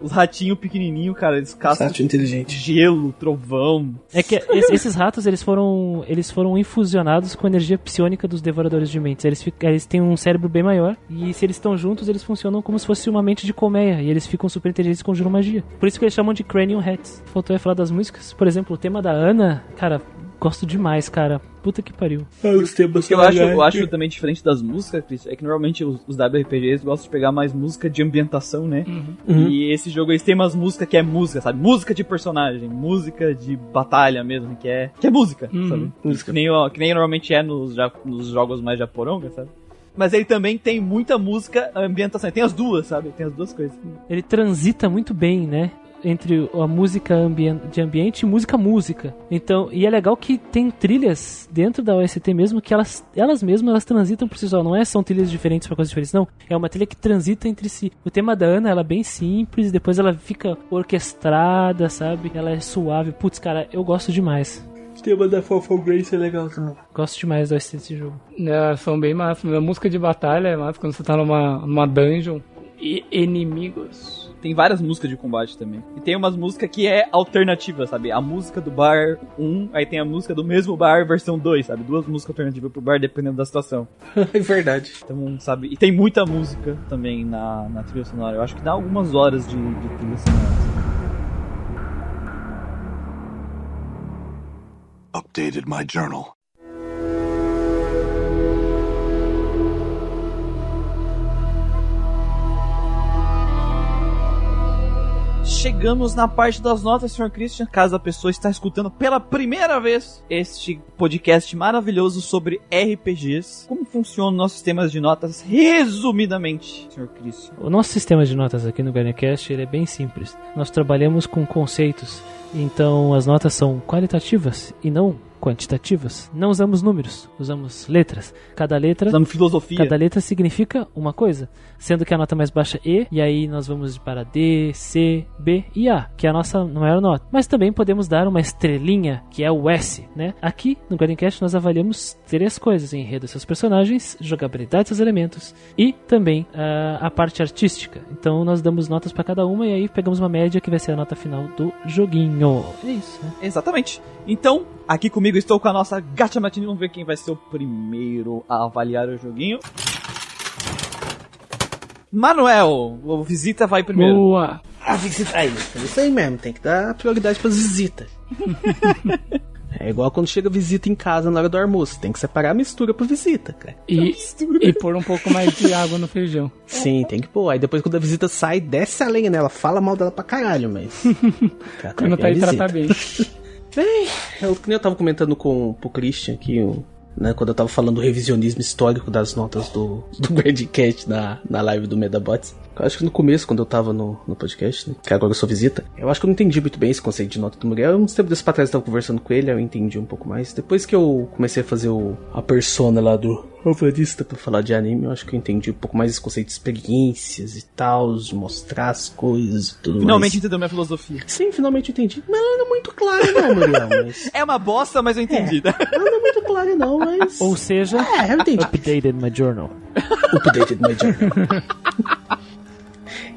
Os ratinhos pequenininhos, cara, eles caçam Rato inteligente. gelo, trovão. É que es- esses ratos, eles foram, eles foram infusionados com a energia psionica dos devoradores de mentes. Eles, eles têm um cérebro bem maior e se eles estão juntos, eles funcionam como se fosse uma mente de colmeia e eles ficam super inteligentes e conjuram magia. Por isso que eles chamam de Cranium Hats. Faltou é falar das músicas. Por exemplo, o tema da Ana, cara, gosto demais, cara. Puta que pariu. os temas O que eu acho, eu acho também diferente das músicas, Chris, é que normalmente os, os WRPGs gostam de pegar mais música de ambientação, né? Uhum. E esse jogo eles têm umas músicas que é música, sabe? Música de personagem, música de batalha mesmo, que é, que é música, Uhum. sabe? Música. Que nem, ó, que nem normalmente é nos, nos jogos mais japoronga, sabe? Mas ele também tem muita música ambientação. Tem as duas, sabe? Tem as duas coisas. Ele transita muito bem, né? Entre a música ambien- de ambiente e música música. Então, e é legal que tem trilhas dentro da OST mesmo que elas, elas mesmas elas transitam por si só. Não é são trilhas diferentes para coisas diferentes, não. É uma trilha que transita entre si. O tema da Ana ela é bem simples, depois ela fica orquestrada, sabe? Ela é suave. Putz, cara, eu gosto demais. O tema da Fall Grace é legal também. Gosto demais da OST desse jogo. É, são bem massas. A música de batalha é massa quando você tá numa, numa dungeon. E inimigos. Tem várias músicas de combate também. E tem umas músicas que é alternativa, sabe? A música do bar 1, aí tem a música do mesmo bar versão 2, sabe? Duas músicas alternativas pro bar dependendo da situação. é verdade. Então, sabe? E tem muita música também na, na trilha sonora. Eu acho que dá algumas horas de, de trilha sonora. Updated my journal. Chegamos na parte das notas, Sr. Christian. Caso a pessoa está escutando pela primeira vez este podcast maravilhoso sobre RPGs, como funciona o nosso sistema de notas resumidamente, Sr. Christian? O nosso sistema de notas aqui no GuardianCast ele é bem simples. Nós trabalhamos com conceitos, então as notas são qualitativas e não quantitativas. Não usamos números, usamos letras. Cada letra, Usamos filosofia. cada letra significa uma coisa, sendo que a nota mais baixa é E, e aí nós vamos para D, C, B e A, que é a nossa maior nota. Mas também podemos dar uma estrelinha, que é o S, né? Aqui no Guardiancast nós avaliamos três coisas: enredo seus personagens, jogabilidade seus elementos e também ah, a parte artística. Então nós damos notas para cada uma e aí pegamos uma média que vai ser a nota final do joguinho. É isso, né? Exatamente. Então, aqui comigo estou com a nossa Gacha Matini. Vamos ver quem vai ser o primeiro a avaliar o joguinho. Manuel, o visita vai primeiro. Boa! A visita. Aí, é isso aí mesmo, tem que dar prioridade pras visitas. é igual quando chega visita em casa na hora do almoço, tem que separar a mistura pra visita, cara. E, e pôr um pouco mais de água no feijão. Sim, tem que pôr. Aí depois quando a visita sai, desce a lenha nela, fala mal dela pra caralho, mas. Quando tá a aí, trata bem. Bem, eu, que nem eu tava comentando com o Christian aqui, o- né, quando eu tava falando do revisionismo histórico das notas do, do Birdcat na, na live do Medabots. Eu acho que no começo, quando eu tava no, no podcast, né, que agora eu sou visita, eu acho que eu não entendi muito bem esse conceito de nota do Muriel. Uns tempos desses pra trás eu tava conversando com ele, eu entendi um pouco mais. Depois que eu comecei a fazer o, a persona lá do Alvarista pra falar de anime, eu acho que eu entendi um pouco mais esse conceito de experiências e tal, de mostrar as coisas e tudo Finalmente mais. entendeu minha filosofia. Sim, finalmente entendi. Mas ela não é muito clara não, Muriel, mas... É uma bosta, mas eu entendi. tá? Ela não é muito clara não, mas... Ou seja, É, eu entendi. updated my journal. Updated my journal.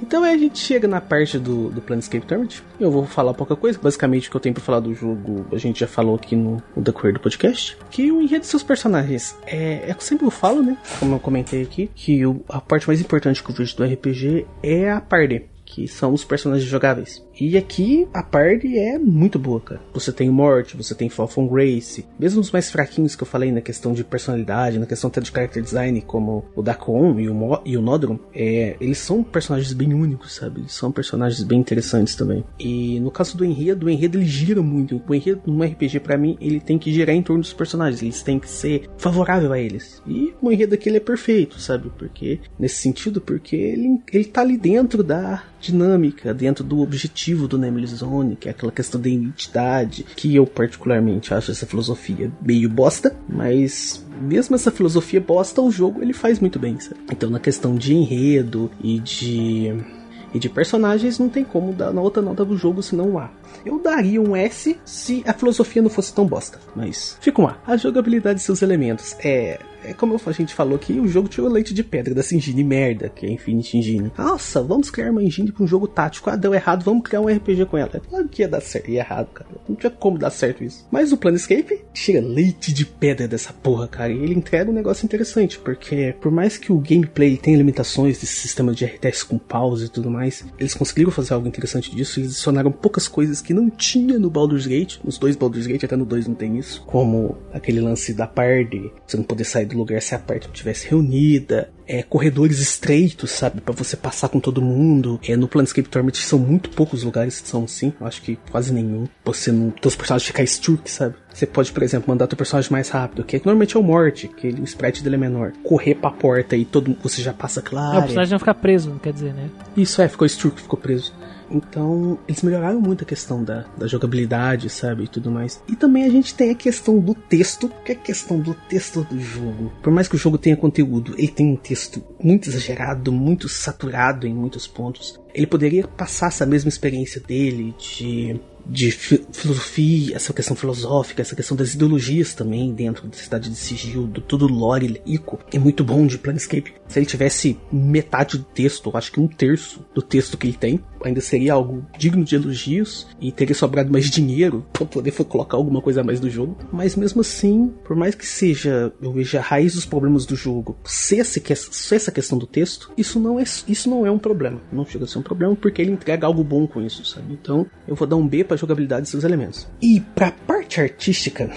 Então aí a gente chega na parte do, do Planescape Tournament. Eu vou falar pouca coisa. Basicamente, o que eu tenho pra falar do jogo, a gente já falou aqui no, no decorrer do podcast. Que o enredo dos seus personagens é, é sempre eu falo, né? Como eu comentei aqui, que o- a parte mais importante que eu vejo do RPG é a party. Que são os personagens jogáveis. E aqui a party é muito boa, cara. Você tem o Mort, você tem Falcon Grace, mesmo os mais fraquinhos que eu falei na questão de personalidade, na questão até de character design, como o Dacon e o, Mo e o é, eles são personagens bem únicos, sabe? Eles são personagens bem interessantes também. E no caso do enredo, o enredo ele gira muito. O enredo num RPG, pra mim, ele tem que girar em torno dos personagens, eles têm que ser favorável a eles. E o enredo aqui ele é perfeito, sabe? Porque, nesse sentido, porque ele, ele tá ali dentro da dinâmica, dentro do objetivo do Nemely Zone, que é aquela questão da identidade, que eu particularmente acho essa filosofia meio bosta, mas mesmo essa filosofia bosta, o jogo ele faz muito bem, sabe? Então na questão de enredo e de e de personagens não tem como dar na outra nota do jogo senão um A. Eu daria um S se a filosofia não fosse tão bosta, mas fica um A. A jogabilidade e seus elementos é é como a gente falou aqui, o jogo tirou leite de pedra dessa engine merda, que é Infinite Engine. Nossa, vamos criar uma engine pra um jogo tático. Ah, deu errado, vamos criar um RPG com ela. É claro que ia dar certo, ia errado, cara. Não tinha como dar certo isso. Mas o Planescape tira leite de pedra dessa porra, cara. E ele entrega um negócio interessante, porque por mais que o gameplay tenha limitações desse sistema de RTS com pause e tudo mais, eles conseguiram fazer algo interessante disso. Eles adicionaram poucas coisas que não tinha no Baldur's Gate. Nos dois Baldur's Gate, até no 2 não tem isso. Como aquele lance da party, você não poder sair do lugar se a parte não estivesse reunida. É, corredores estreitos, sabe? Pra você passar com todo mundo. É, no Planescape Torment são muito poucos lugares que são assim. Eu acho que quase nenhum. Você não. Teus personagens ficar sturk, sabe? Você pode, por exemplo, mandar teu personagem mais rápido, que normalmente é o Morte, que ele, o sprite dele é menor. Correr pra porta e todo você já passa Ah, o claro. personagem não ficar preso, não quer dizer, né? Isso é, ficou sturk, ficou preso. Então, eles melhoraram muito a questão da, da jogabilidade, sabe? E tudo mais. E também a gente tem a questão do texto, que é a questão do texto do jogo. Por mais que o jogo tenha conteúdo, ele tem um texto muito exagerado, muito saturado em muitos pontos. Ele poderia passar essa mesma experiência dele de de fi- filosofia, essa questão filosófica, essa questão das ideologias também dentro da cidade de sigilo, do todo lore rico. É muito bom de Planescape. Se ele tivesse metade do texto, acho que um terço do texto que ele tem, ainda seria algo digno de elogios e teria sobrado mais dinheiro para poder colocar alguma coisa a mais no jogo. Mas mesmo assim, por mais que seja, eu veja a raiz dos problemas do jogo, se, esse, se essa questão do texto, isso não é isso não é um problema. Não chega a ser um problema porque ele entrega algo bom com isso, sabe? Então, eu vou dar um B para jogabilidade dos seus elementos. E para parte artística,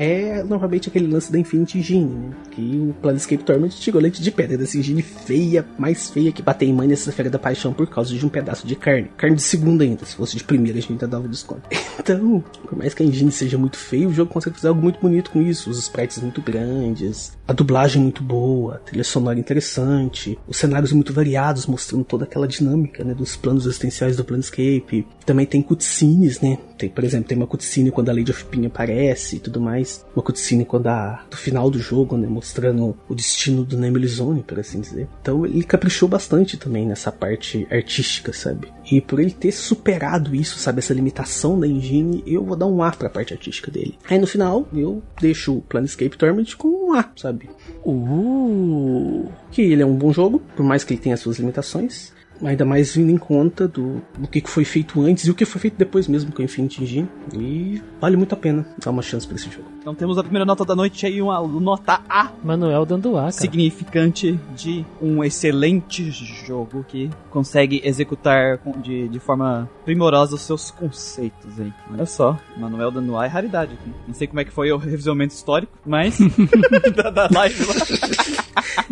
é normalmente aquele lance da Infinity Engine, né? Que o Planescape Torment tirou leite de pedra dessa engine feia, mais feia que bater em mãe nessa feira da paixão por causa de um pedaço de carne. Carne de segunda ainda, se fosse de primeira a gente ainda dava desconto. Então, por mais que a engine seja muito feia, o jogo consegue fazer algo muito bonito com isso. Os sprites muito grandes, a dublagem muito boa, a trilha sonora interessante, os cenários muito variados, mostrando toda aquela dinâmica, né? Dos planos existenciais do Planescape. Também tem cutscenes, né? Tem, por exemplo, tem uma cutscene quando a Lady of Pin aparece e tudo mais. Uma cutscene quando a, do final do jogo, né? Mostrando o destino do Nemlizone, por assim dizer. Então ele caprichou bastante também nessa parte artística, sabe? E por ele ter superado isso, sabe? Essa limitação da engine, eu vou dar um A pra parte artística dele. Aí no final, eu deixo o Planescape Torment com um A, sabe? Uh! Que ele é um bom jogo, por mais que ele tenha suas limitações ainda mais vindo em conta do, do que foi feito antes e o que foi feito depois mesmo com o Infinity Engine. E vale muito a pena dar uma chance para esse jogo. Então temos a primeira nota da noite aí, uma nota A. Manuel dando A, cara. Significante de um excelente jogo que consegue executar de, de forma primorosa os seus conceitos aí. Olha só, Manuel dando A é raridade aqui. Não sei como é que foi o revisionamento histórico, mas da, da live lá.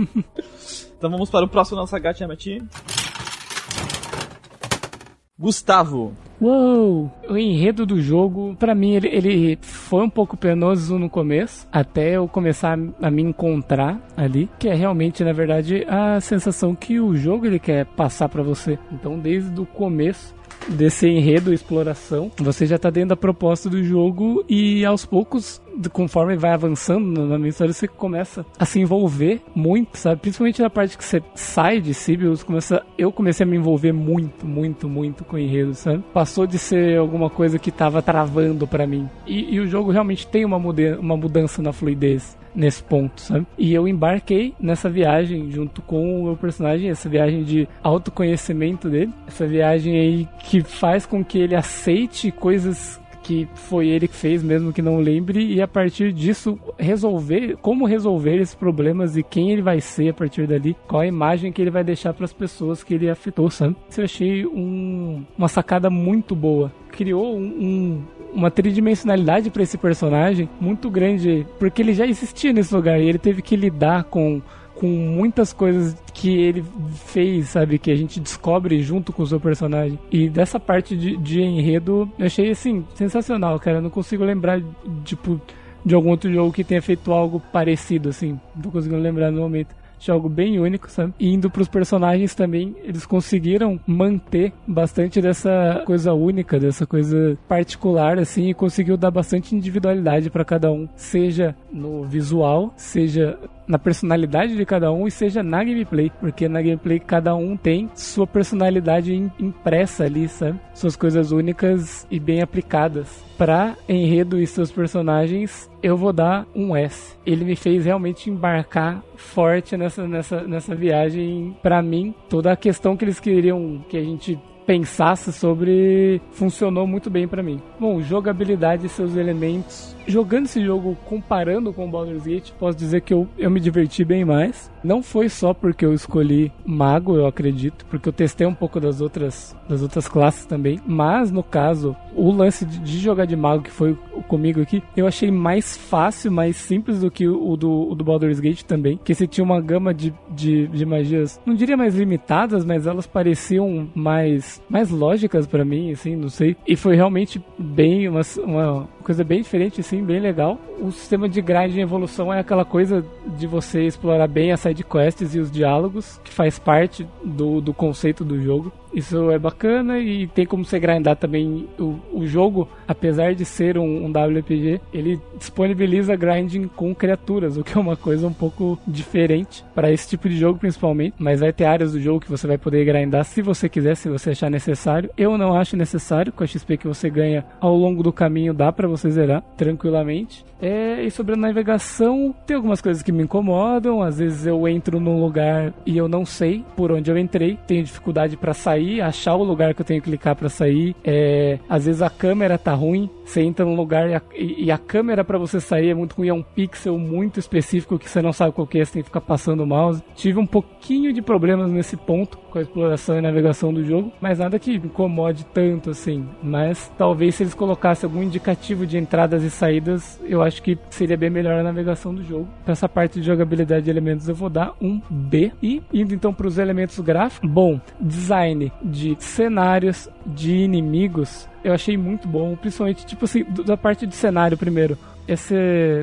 então vamos para o próximo nossa gatinha Gustavo. Uou! O enredo do jogo, para mim, ele, ele, foi um pouco penoso no começo, até eu começar a me encontrar ali, que é realmente, na verdade, a sensação que o jogo ele quer passar para você. Então, desde o começo, desse enredo, exploração, você já tá dentro da proposta do jogo e aos poucos, conforme vai avançando na minha história, você começa a se envolver muito, sabe? Principalmente na parte que você sai de Sibius, começa, eu comecei a me envolver muito, muito, muito com o enredo, sabe? Passou de ser alguma coisa que tava travando para mim. E, e, o jogo realmente tem uma, uma mudança na fluidez nesse ponto, sabe? E eu embarquei nessa viagem junto com o meu personagem, essa viagem de autoconhecimento dele, essa viagem aí que faz com que ele aceite coisas que foi ele que fez, mesmo que não lembre, e a partir disso resolver como resolver esses problemas e quem ele vai ser a partir dali, qual a imagem que ele vai deixar para as pessoas que ele afetou, sabe? Isso eu achei um, uma sacada muito boa. Criou um, um uma tridimensionalidade para esse personagem muito grande, porque ele já existia nesse lugar e ele teve que lidar com com muitas coisas que ele fez, sabe? Que a gente descobre junto com o seu personagem. E dessa parte de, de enredo, eu achei, assim, sensacional, cara. Eu não consigo lembrar, tipo, de algum outro jogo que tenha feito algo parecido, assim. Não tô conseguindo lembrar no momento. Achei algo bem único, sabe? E indo pros personagens também, eles conseguiram manter bastante dessa coisa única, dessa coisa particular, assim, e conseguiu dar bastante individualidade para cada um, seja no visual, seja na personalidade de cada um e seja na gameplay, porque na gameplay cada um tem sua personalidade impressa ali, sabe? Suas coisas únicas e bem aplicadas. Para enredo e seus personagens, eu vou dar um S. Ele me fez realmente embarcar forte nessa, nessa, nessa viagem. Para mim, toda a questão que eles queriam que a gente pensasse sobre funcionou muito bem para mim. Bom, jogabilidade e seus elementos. Jogando esse jogo comparando com o Baldur's Gate, posso dizer que eu, eu me diverti bem mais. Não foi só porque eu escolhi mago, eu acredito, porque eu testei um pouco das outras das outras classes também, mas no caso, o lance de, de jogar de mago que foi comigo aqui, eu achei mais fácil, mais simples do que o, do, o do Baldur's Gate também, que você tinha uma gama de, de, de magias, não diria mais limitadas, mas elas pareciam mais mais lógicas para mim, assim, não sei. E foi realmente bem uma, uma coisa bem diferente, assim, bem legal. O sistema de grind em evolução é aquela coisa de você explorar bem as side quests e os diálogos, que faz parte do, do conceito do jogo. Isso é bacana e tem como você grindar também o, o jogo, apesar de ser um, um WPG, ele disponibiliza grinding com criaturas, o que é uma coisa um pouco diferente para esse tipo de jogo principalmente, mas vai ter áreas do jogo que você vai poder grindar se você quiser, se você achar necessário. Eu não acho necessário, com a XP que você ganha ao longo do caminho dá para você zerar tranquilamente. É, e sobre a navegação, tem algumas coisas que me incomodam. Às vezes eu entro num lugar e eu não sei por onde eu entrei, tenho dificuldade para sair, achar o lugar que eu tenho que clicar para sair. É, às vezes a câmera tá ruim, você entra num lugar e a, e a câmera para você sair é muito ruim, é um pixel muito específico que você não sabe qual que é, você tem que ficar passando o mouse. Tive um pouquinho de problemas nesse ponto com a exploração e navegação do jogo, mas nada que incomode tanto assim. Mas talvez se eles colocassem algum indicativo de entradas e saídas, eu acho que seria bem melhor a navegação do jogo. Pra essa parte de jogabilidade de elementos eu vou dar um B. E indo então para os elementos gráficos, bom, design de cenários, de inimigos, eu achei muito bom, principalmente tipo assim, da parte de cenário primeiro. Esse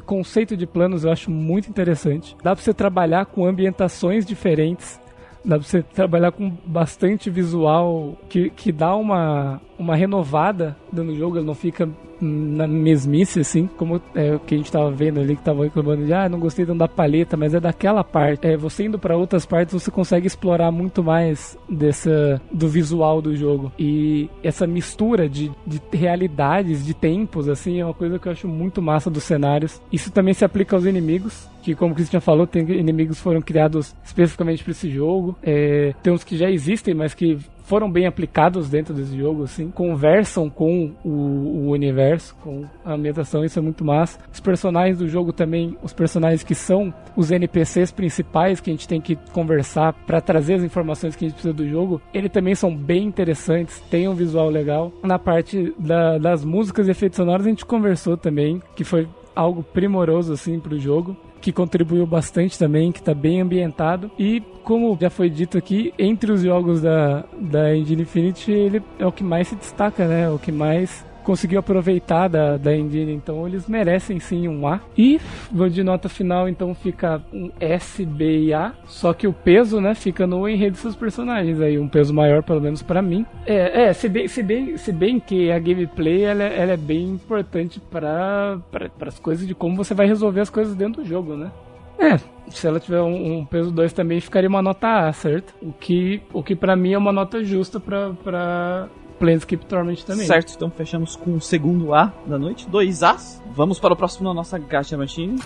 conceito de planos eu acho muito interessante. Dá pra você trabalhar com ambientações diferentes. Dá pra você trabalhar com bastante visual que, que dá uma, uma renovada no jogo, ele não fica na mesmice, assim, como é, o que a gente tava vendo ali, que tava reclamando de, ah, não gostei tanto da paleta, mas é daquela parte. É, você indo para outras partes, você consegue explorar muito mais dessa, do visual do jogo. E essa mistura de, de realidades, de tempos, assim, é uma coisa que eu acho muito massa dos cenários. Isso também se aplica aos inimigos, que como o Christian falou, tem inimigos que foram criados especificamente para esse jogo. É, tem uns que já existem, mas que foram bem aplicados dentro desse jogo, assim, conversam com o, o universo, com a ambientação, isso é muito massa. Os personagens do jogo também, os personagens que são os NPCs principais que a gente tem que conversar para trazer as informações que a gente precisa do jogo, eles também são bem interessantes, tem um visual legal. Na parte da- das músicas e efeitos sonoros a gente conversou também, que foi algo primoroso assim pro jogo, que contribuiu bastante também, que tá bem ambientado e como já foi dito aqui, entre os jogos da da Engine Infinity, ele é o que mais se destaca, né? O que mais conseguiu aproveitar da, da engine, então eles merecem sim um A. E vou de nota final, então fica um S, B e A, só que o peso, né, fica no enredo dos seus personagens aí, um peso maior pelo menos pra mim. É, é se, bem, se, bem, se bem que a gameplay ela, é- ela é bem importante para as coisas de como você vai resolver as coisas dentro do jogo, né? É, se ela tiver um, um peso 2 também ficaria uma nota A, certo? O que, o que pra mim é uma nota justa pra, pra Planescape Torment também. Certo, então fechamos com o segundo A da noite, dois As. Vamos para o próximo na nossa Gacha Machine.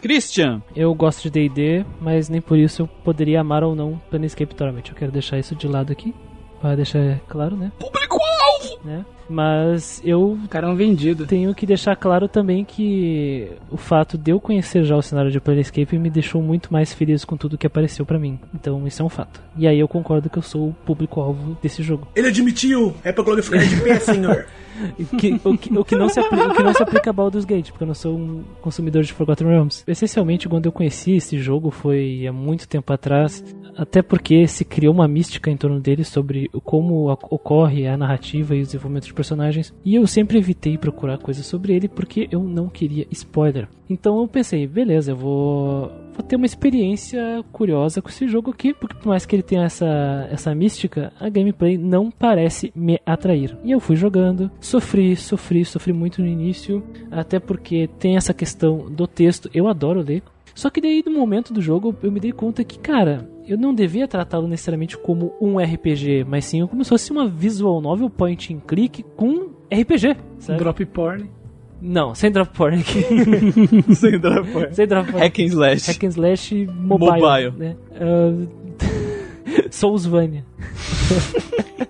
Christian, Eu gosto de D&D, mas nem por isso eu poderia amar ou não Planescape Torment. Eu quero deixar isso de lado aqui, para deixar claro, né? Público-alvo! Né? Mas eu O cara é um vendido. tenho que deixar claro também que o fato de eu conhecer já o cenário de Planescape me deixou muito mais feliz com tudo que apareceu pra mim. Então isso é um fato. E aí eu concordo que eu sou o público-alvo desse jogo. Ele admitiu! É pra glorificar de pé, senhor! O que, o, que, o, que não se apli- o que não se aplica a Baldur's Gate, porque eu não sou um consumidor de Forgotten Realms. Essencialmente, quando eu conheci esse jogo foi há muito tempo atrás, até porque se criou uma mística em torno dele sobre como ocorre a narrativa e o desenvolvimento de personagens, e eu sempre evitei procurar coisas sobre ele porque eu não queria spoiler. Então eu pensei, beleza, eu vou, vou ter uma experiência curiosa com esse jogo aqui, porque por mais que ele tenha essa, essa mística, a gameplay não parece me atrair. E eu fui jogando, sofri, sofri, sofri muito no início, até porque tem essa questão do texto, eu adoro ler. Só que daí no momento do jogo eu me dei conta que, cara, eu não devia tratá-lo necessariamente como um RPG, mas sim como se fosse uma visual novel point and click com RPG, sabe? Drop porn. Não, sem drop porn aqui. sem drop sem drop porn. Hack and Slash. Hack and Slash mobile. Mobile. Né? Uh... Soulsvania.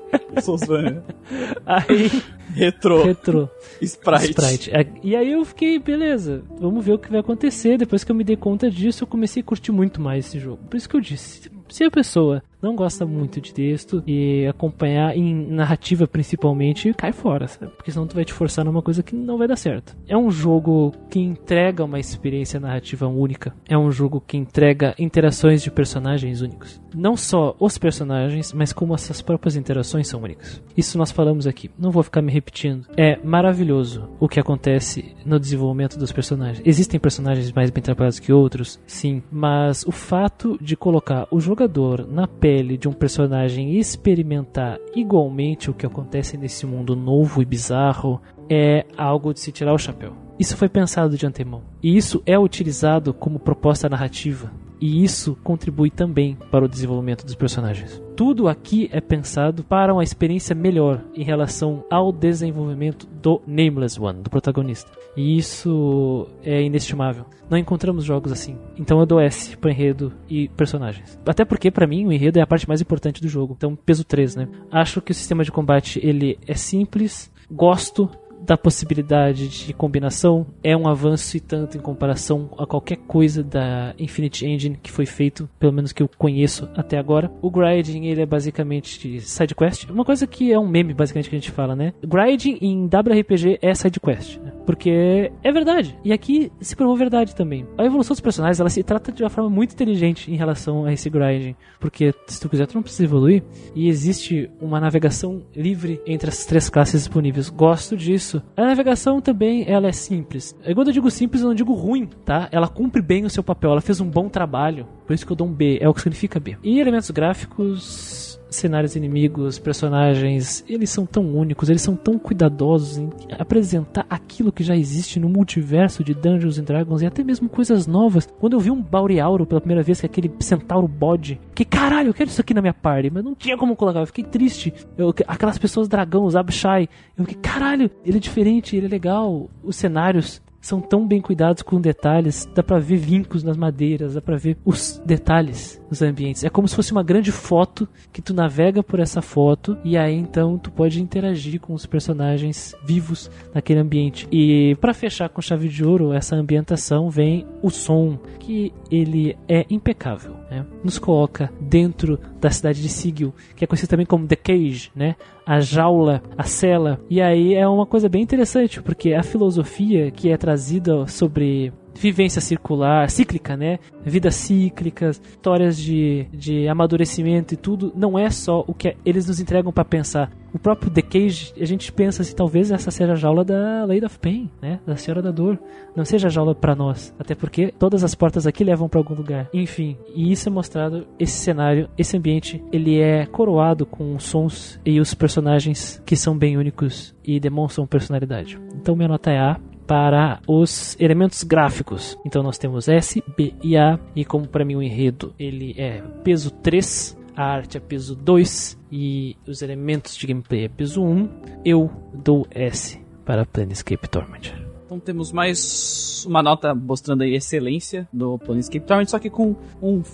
Aí, Retro. retrô. Sprite. Sprite. É, E aí eu fiquei, beleza, vamos ver o que vai acontecer. Depois que eu me dei conta disso, eu comecei a curtir muito mais esse jogo. Por isso que eu disse, se a pessoa não gosta muito de texto e acompanhar em narrativa principalmente, cai fora, sabe? Porque senão tu vai te forçar numa coisa que não vai dar certo. É um jogo que entrega uma experiência narrativa única. É um jogo que entrega interações de personagens únicos. Não só os personagens, mas como essas próprias interações são únicas. Isso nós falamos aqui. Não vou ficar me repetindo. É maravilhoso o que acontece no desenvolvimento dos personagens. Existem personagens mais bem trabalhados que outros, sim, mas o fato de colocar o jogador na pele de um personagem e experimentar igualmente o que acontece nesse mundo novo e bizarro é algo de se tirar o chapéu. Isso foi pensado de antemão. E isso é utilizado como proposta narrativa E isso contribui também para o desenvolvimento dos personagens. Tudo aqui é pensado para uma experiência melhor em relação ao desenvolvimento do Nameless One, do protagonista. E isso é inestimável. Não encontramos jogos assim. Então eu dou S para enredo e personagens. Até porque para mim o enredo é a parte mais importante do jogo. Então peso 3, né? Acho que o sistema de combate ele é simples, gosto da possibilidade de combinação é um avanço e tanto em comparação a qualquer coisa da Infinite Engine que foi feito, pelo menos que eu conheço até agora. O grinding ele é basicamente side quest, uma coisa que é um meme basicamente que a gente fala, né? Grinding em WRPG é side quest, né? porque é verdade. E aqui se provou verdade também. A evolução dos personagens ela se trata de uma forma muito inteligente em relação a esse grinding, porque se tu quiser tu não precisa evoluir e existe uma navegação livre entre as três classes disponíveis. Gosto disso isso. A navegação também ela é simples. Quando eu digo simples, eu não digo ruim, tá? Ela cumpre bem o seu papel, ela fez um bom trabalho. Por isso que eu dou um B, é o que significa B. E elementos gráficos cenários inimigos, personagens, eles são tão únicos, eles são tão cuidadosos em apresentar aquilo que já existe no multiverso de Dungeons and Dragons e até mesmo coisas novas. Quando eu vi um Bauriauro pela primeira vez, que é aquele centauro bode, que caralho, eu quero isso aqui na minha party, mas não tinha como colocar, eu fiquei triste. Eu, aquelas pessoas dragão, os Abshai, eu fiquei, caralho, ele é diferente, ele é legal. Os cenários são tão bem cuidados com detalhes, dá pra ver vincos nas madeiras, dá pra ver os detalhes nos ambientes. É como se fosse uma grande foto que tu navega por essa foto e aí então tu pode interagir com os personagens vivos naquele ambiente. E para fechar com chave de ouro essa ambientação vem o som, que ele é impecável, né? Nos coloca dentro da cidade de Sigil, que é conhecida também como The Cage, né? A jaula, a cela. E aí é uma coisa bem interessante, porque a filosofia que é trazida sobre vivência circular, cíclica, né? Vidas cíclicas, histórias de, de amadurecimento e tudo, não é só o que eles nos entregam para pensar. O próprio The Cage, a gente pensa se talvez essa seja a jaula da Lady of Pain, né? Da Senhora da Dor. Não seja a jaula para nós. Até porque todas as portas aqui levam para algum lugar. Enfim, e isso é mostrado, esse cenário, esse ambiente, ele é coroado com sons e os personagens que são bem únicos e demonstram personalidade. Então minha nota é A para os elementos gráficos. Então nós temos S, B e A, e como para mim o enredo ele é peso 3, a arte é peso 2 e os elementos de gameplay é peso 1, eu dou S para Planescape Torment. Então temos mais uma nota mostrando a excelência do Planescape Torment, só que com um,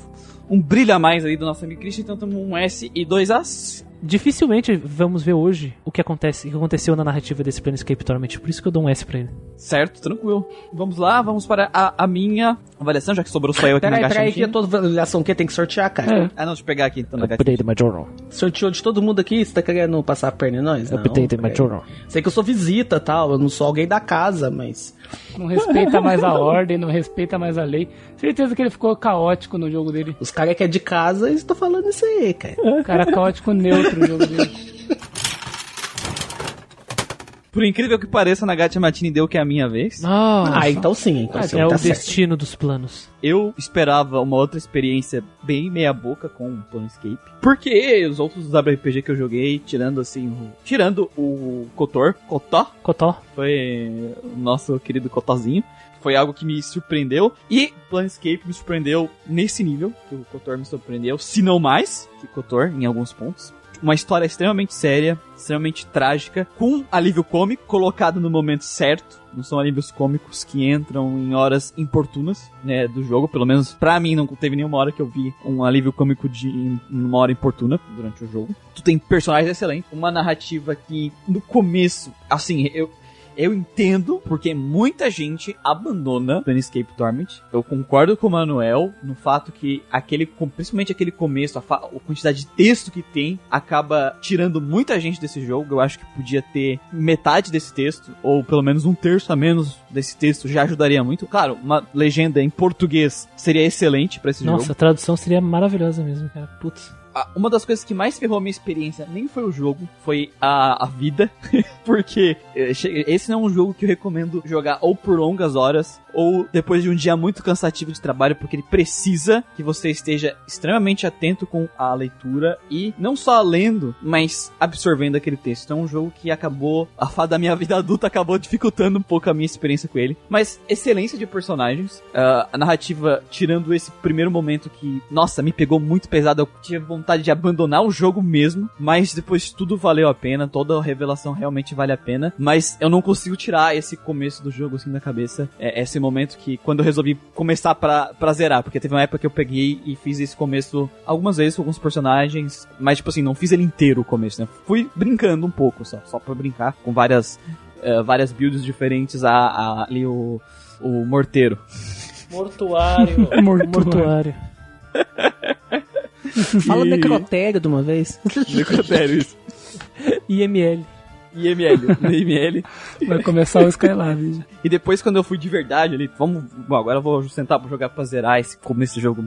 um brilho a mais aí do nosso amigo Christian, então temos um S e dois As dificilmente vamos ver hoje o que acontece, o que aconteceu na narrativa desse Planescape Torment. Por isso que eu dou um S pra ele. Certo, tranquilo. Vamos lá, vamos para a, a minha avaliação, já que sobrou só eu aqui peraí, na Peraí, caixa. que toda avaliação que tem que sortear, cara. É. Ah, não, deixa eu pegar aqui então na Update my journal. Sorteou de todo mundo aqui, você tá querendo passar a perna em nós? Não, Update my journal. Sei que eu sou visita tal, eu não sou alguém da casa, mas. Não respeita mais a ordem, não respeita mais a lei. Certeza que ele ficou caótico no jogo dele. Os caras que é de casa estão falando isso aí, cara. Cara caótico neutro no jogo dele. Por incrível que pareça, na Gacha Matini deu que é a minha vez. Ah, então sim, então sim. é o tá certo. destino dos planos. Eu esperava uma outra experiência bem meia boca com o Planescape. Porque os outros WRPG que eu joguei, tirando assim, o, tirando o Kotor, Kotó, Cotó. foi o nosso querido Kotozinho. Foi algo que me surpreendeu. E Planescape me surpreendeu nesse nível, que o Kotor me surpreendeu, se não mais que Kotor em alguns pontos. Uma história extremamente séria, extremamente trágica, com alívio cômico colocado no momento certo. Não são alívios cômicos que entram em horas importunas, né, do jogo. Pelo menos pra mim não teve nenhuma hora que eu vi um alívio cômico de em uma hora importuna durante o jogo. Tu tem personagens excelentes, uma narrativa que no começo, assim, eu eu entendo porque muita gente abandona Planescape Torment. Eu concordo com o Manuel no fato que aquele, principalmente aquele começo, a, a quantidade de texto que tem, acaba tirando muita gente desse jogo. Eu acho que podia ter metade desse texto, ou pelo menos um terço a menos desse texto já ajudaria muito. Claro, uma legenda em português seria excelente pra esse Nossa, jogo. a tradução seria maravilhosa mesmo, cara. Putz. Uma das coisas que mais ferrou a minha experiência nem foi o jogo, foi a, a vida. Porque eh, esse não é um jogo que eu recomendo jogar ou por longas horas, ou depois de um dia muito cansativo de trabalho, porque ele precisa que você esteja extremamente atento com a leitura e não só lendo, mas absorvendo aquele texto. Então é um jogo que acabou, a fada da minha vida adulta acabou dificultando um pouco a minha experiência com ele. Mas excelência de personagens, ah, a narrativa, tirando esse primeiro momento que, nossa, me pegou muito pesado, eu tive vontade de abandonar o jogo mesmo, mas depois tudo valeu a pena, toda a revelação realmente vale a pena, mas eu não consigo tirar esse começo do jogo assim da cabeça, é esse momento que quando eu resolvi começar pra, pra zerar, porque teve uma época que eu peguei e fiz esse começo algumas vezes com alguns personagens, mas tipo assim, não fiz ele inteiro o começo, né? Fui brincando um pouco só, só pra brincar com várias eh, várias builds diferentes a, a- ali o o morteiro. Mortuário. Mortuário. Mortuário. Fala E- necrotério de uma vez. Necrotério, isso. IML. IML, no IML. Vai começar o Skylab. E depois, quando eu fui de verdade ali, vamos. Bom, agora eu vou sentar pra jogar pra zerar esse começo do jogo.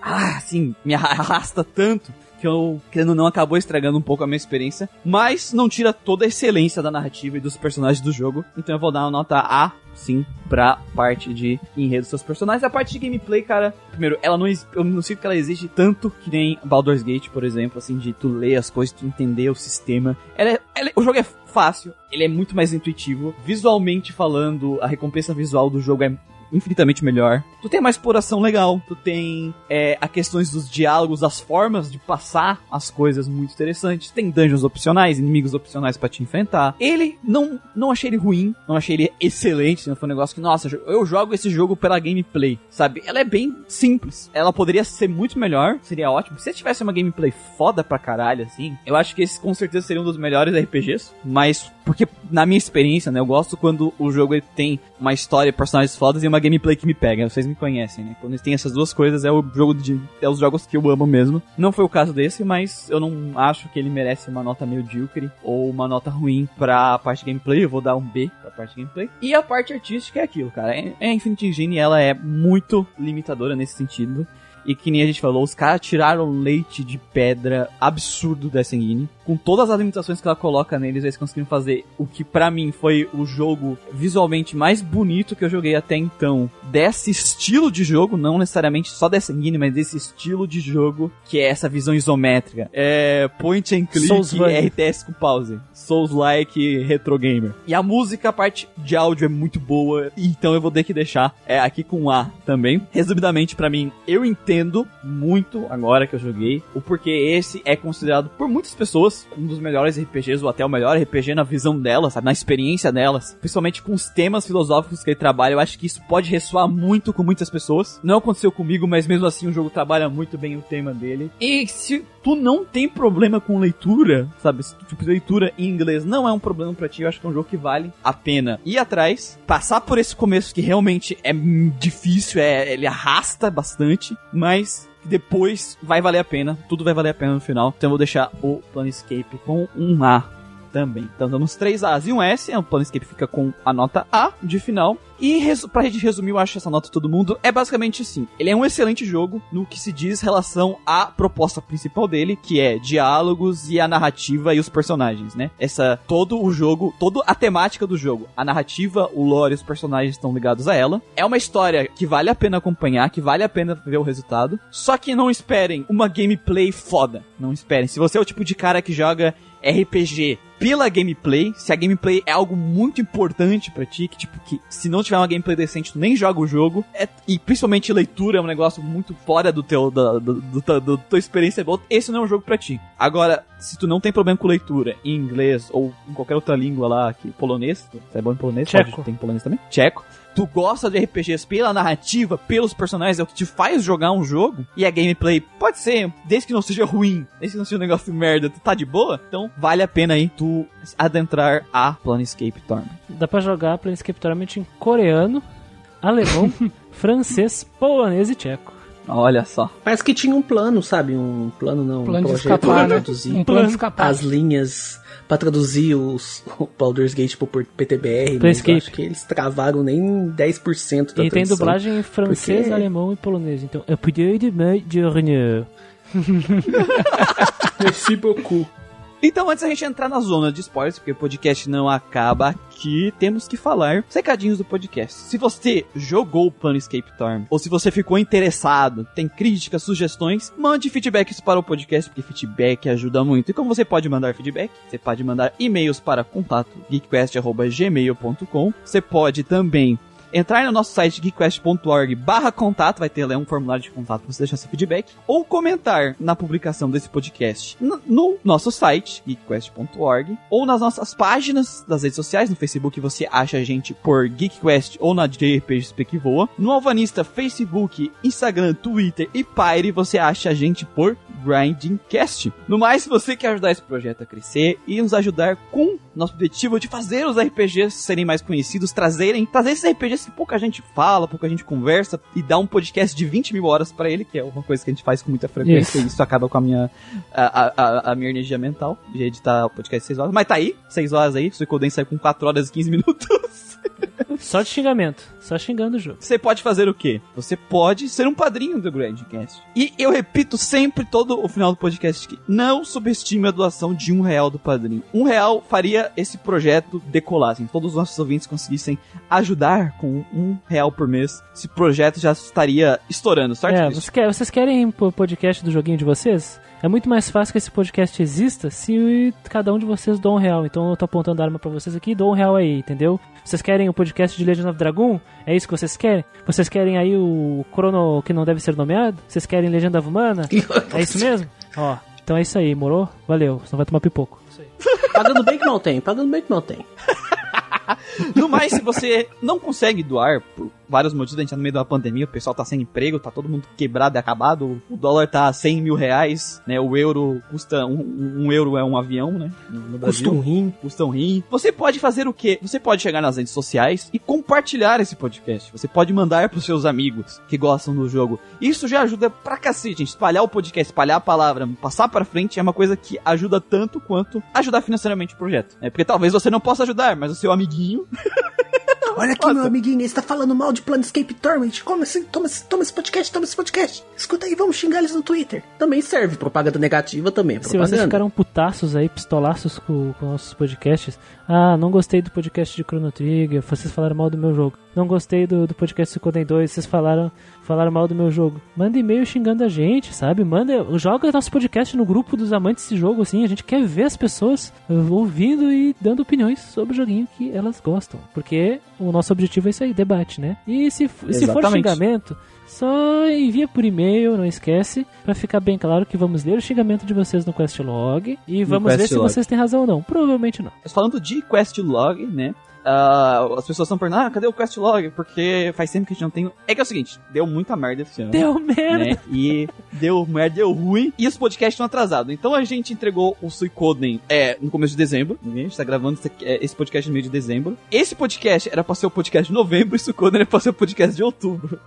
Ah, assim, me arrasta tanto que eu, querendo ou não, acabou estragando um pouco a minha experiência. Mas não tira toda a excelência da narrativa e dos personagens do jogo. Então eu vou dar uma nota A, sim, pra parte de enredo dos seus personagens. A parte de gameplay, cara, primeiro, ela não, eu não sinto que ela exige tanto que nem Baldur's Gate, por exemplo, assim, de tu ler as coisas, tu entender o sistema. Ela é- ela é- o jogo é fácil, ele é muito mais intuitivo. Visualmente falando, a recompensa visual do jogo é infinitamente melhor. Tu tem uma exploração legal, tu tem é, a questões dos diálogos, as formas de passar as coisas muito interessantes. Tem dungeons opcionais, inimigos opcionais pra te enfrentar. Ele não não achei ele ruim, não achei ele excelente, não foi um negócio que nossa, eu jogo esse jogo pela gameplay, sabe? Ela é bem simples. Ela poderia ser muito melhor, seria ótimo. Se tivesse uma gameplay foda pra caralho assim, eu acho que esse com certeza seria um dos melhores RPGs, mas porque na minha experiência, né, eu gosto quando o jogo ele tem uma história, personagens fodas e uma gameplay que me pega. Vocês me conhecem, né? Quando tem essas duas coisas é o jogo de é os jogos que eu amo mesmo. Não foi o caso desse, mas eu não acho que ele merece uma nota medíocre ou uma nota ruim pra parte gameplay. Eu vou dar um B pra parte gameplay. E a parte artística é aquilo, cara. É, é a Infinite Engine, ela é muito limitadora nesse sentido. E que nem a gente falou, os caras tiraram leite de pedra absurdo dessa engine. Com todas as limitações que ela coloca neles, eles conseguiram fazer o que pra mim foi o jogo visualmente mais bonito que eu joguei até então. Desse estilo de jogo, não necessariamente só dessa engine, mas desse estilo de jogo, que é essa visão isométrica. É point and click Soulsvania. RTS com pause. Souls-like retro gamer. E a música, a parte de áudio é muito boa, então eu vou ter que deixar é, aqui com A também. Resumidamente, pra mim, eu entendo muito agora que eu joguei o porquê esse é considerado por muitas pessoas um dos melhores RPGs ou até o melhor RPG na visão delas, sabe? Na experiência delas, principalmente com os temas filosóficos que ele trabalha. Eu acho que isso pode ressoar muito com muitas pessoas. Não aconteceu comigo, mas mesmo assim o jogo trabalha muito bem o tema dele. E se tu não tem problema com leitura, sabe? Se tipo, leitura em inglês não é um problema pra ti, eu acho que é um jogo que vale a pena ir atrás, passar por esse começo que realmente é difícil, é, ele arrasta bastante, mas depois vai valer a pena, tudo vai valer a pena no final. Então eu vou deixar o Planescape com um A também. Então damos três A's e um S, o Planescape fica com a nota A de final. E pra gente resumir, eu acho essa nota todo mundo, é basicamente assim. Ele é um excelente jogo no que se diz relação à proposta principal dele, que é diálogos e a narrativa e os personagens, né? Essa, todo o jogo, toda a temática do jogo, a narrativa, o lore e os personagens estão ligados a ela. É uma história que vale a pena acompanhar, que vale a pena ver o resultado. Só que não esperem uma gameplay foda. Não esperem. Se você é o tipo de cara que joga RPG pela gameplay, se a gameplay é algo muito importante pra ti, que tipo, que se não tiver uma gameplay decente, tu nem joga o jogo, é- e principalmente leitura é um negócio muito fora do teu, da, do, do, do, do tua experiência, esse não é um jogo pra ti. Agora, se tu não tem problema com leitura em inglês ou em qualquer outra língua lá, que polonês, é bom em polonês? Tcheco. Pode- Tem polonês também? Tcheco. Tu gosta de RPGs pela narrativa, pelos personagens, é o que te faz jogar um jogo, e a gameplay pode ser, desde que não seja ruim, desde que não seja um negócio merda, tu tá de boa, então vale a pena aí tu adentrar a Planescape Torment. Dá pra jogar Planescape Torment em coreano, alemão, francês, polonês e tcheco. Olha só. Parece que tinha um plano, sabe? Um plano não, Plano um de projeto escapar, pra né? Um plano de escapar. as linhas pra traduzir os o Baldur's Gate pro por- PTBR, eu Planescape. acho que eles travaram nem 10% da E tem tradução. dublagem em francês, Porque- alemão e polonês. Então, é poder de journée. Merci beaucoup. Então, antes da gente entrar na zona de spoilers, porque o podcast não acaba aqui, temos que falar secadinhos do podcast. Se você jogou o Planescape Torm, ou se você ficou interessado, tem críticas, sugestões, mande feedbacks para o podcast, porque feedback ajuda muito. E como você pode mandar feedback? Você pode mandar e-mails para contato geekquest.gmail.com. Você pode também entrar no nosso site geekquest.org barra contato, vai ter lá um formulário de contato para você deixar seu feedback, ou comentar na publicação desse podcast no, no nosso site, geekquest.org, ou nas nossas páginas das redes sociais, no Facebook você acha a gente por GeekQuest ou na JRPGSP que voa, no Alvanista, Facebook, Instagram, Twitter e Pyre você acha a gente por GrindingCast. No mais, se você quer ajudar esse projeto a crescer e nos ajudar com nosso objetivo de fazer os RPGs serem mais conhecidos, trazerem, trazer esses RPGs que pouca gente fala, pouca gente conversa e dar um podcast de 20 mil horas pra ele, que é uma coisa que a gente faz com muita frequência Isso. e isso acaba com a minha, a, a- a, minha energia mental de editar o podcast 6 horas. Mas tá aí, 6 horas aí, o Coden sai com 4 horas e 15 minutos. Só de xingamento. Só xingando o jogo. Você pode fazer o quê? Você pode ser um padrinho do Grandcast. E eu repito sempre, todo o final do podcast, que não subestime a doação de um real do padrinho. Um real faria esse projeto decolar. Assim, todos os nossos ouvintes conseguissem ajudar com um real por mês, esse projeto já estaria estourando, certo? É, Cristo? você quer- vocês querem o podcast do joguinho de vocês? É muito mais fácil que esse podcast exista se cada um de vocês doa um real. Então eu tô apontando a arma pra vocês aqui, dou um real aí, entendeu? Vocês querem o podcast de Legend of Dragon? É isso que vocês querem? Vocês querem aí o Chrono que não deve ser nomeado? Vocês querem Legenda of Mana? É isso mesmo? Ó, então é isso aí, morou? Valeu, senão vai tomar pipoco. Isso aí. Pagando bem que não tem, pagando bem que não tem. No mais, se você não consegue doar por vários motivos, a gente tá no meio de uma pandemia, o pessoal tá sem emprego, tá todo mundo quebrado e acabado, o dólar tá a 100 mil reais, né? O euro custa. Um, um euro é um avião, né? No, no Brasil. Custa um rim. Custa um rim. Você pode fazer o quê? Você pode chegar nas redes sociais e compartilhar esse podcast. Você pode mandar pros seus amigos que gostam do jogo. Isso já ajuda pra cacete, gente. Espalhar o podcast, espalhar a palavra, passar pra frente é uma coisa que ajuda tanto quanto ajudar financeiramente o projeto. É porque talvez você não possa ajudar, mas o seu amiguinho Olha aqui, Nossa. meu amiguinho, ele tá falando mal de Planescape Torment. Como assim? Toma, esse- toma esse podcast, toma esse podcast. Escuta aí, vamos xingar eles no Twitter. Também serve, propaganda negativa também é Se propaganda. vocês ficaram putaços aí, pistolaços com, com nossos podcasts, ah, não gostei do podcast de Chrono Trigger, vocês falaram mal do meu jogo. Não gostei do, do podcast do Coden 2, vocês falaram, falaram mal do meu jogo. Manda e-mail xingando a gente, sabe? Manda, joga nosso podcast no grupo dos amantes desse jogo, assim. A gente quer ver as pessoas ouvindo e dando opiniões sobre o joguinho que elas gostam. Porque o nosso objetivo é isso aí, debate, né? E se, se for xingamento, só envia por e-mail, não esquece, pra ficar bem claro que vamos ler o xingamento de vocês no Questlog e vamos ver se Questlog. vocês têm razão ou não. Provavelmente não. Mas falando de Questlog, né? ah, as pessoas estão perguntando, ah, cadê o Questlog? Porque faz tempo que a gente não tem. É que é o seguinte, deu muita merda esse ano. Deu merda! né? E deu merda, deu ruim. E os podcasts estão atrasados. Então a gente entregou o Suicoden é, no começo de dezembro. né? A gente tá gravando esse, é, esse podcast no meio de dezembro. Esse podcast era pra ser o podcast de novembro e o Suicoden era pra ser o podcast de outubro.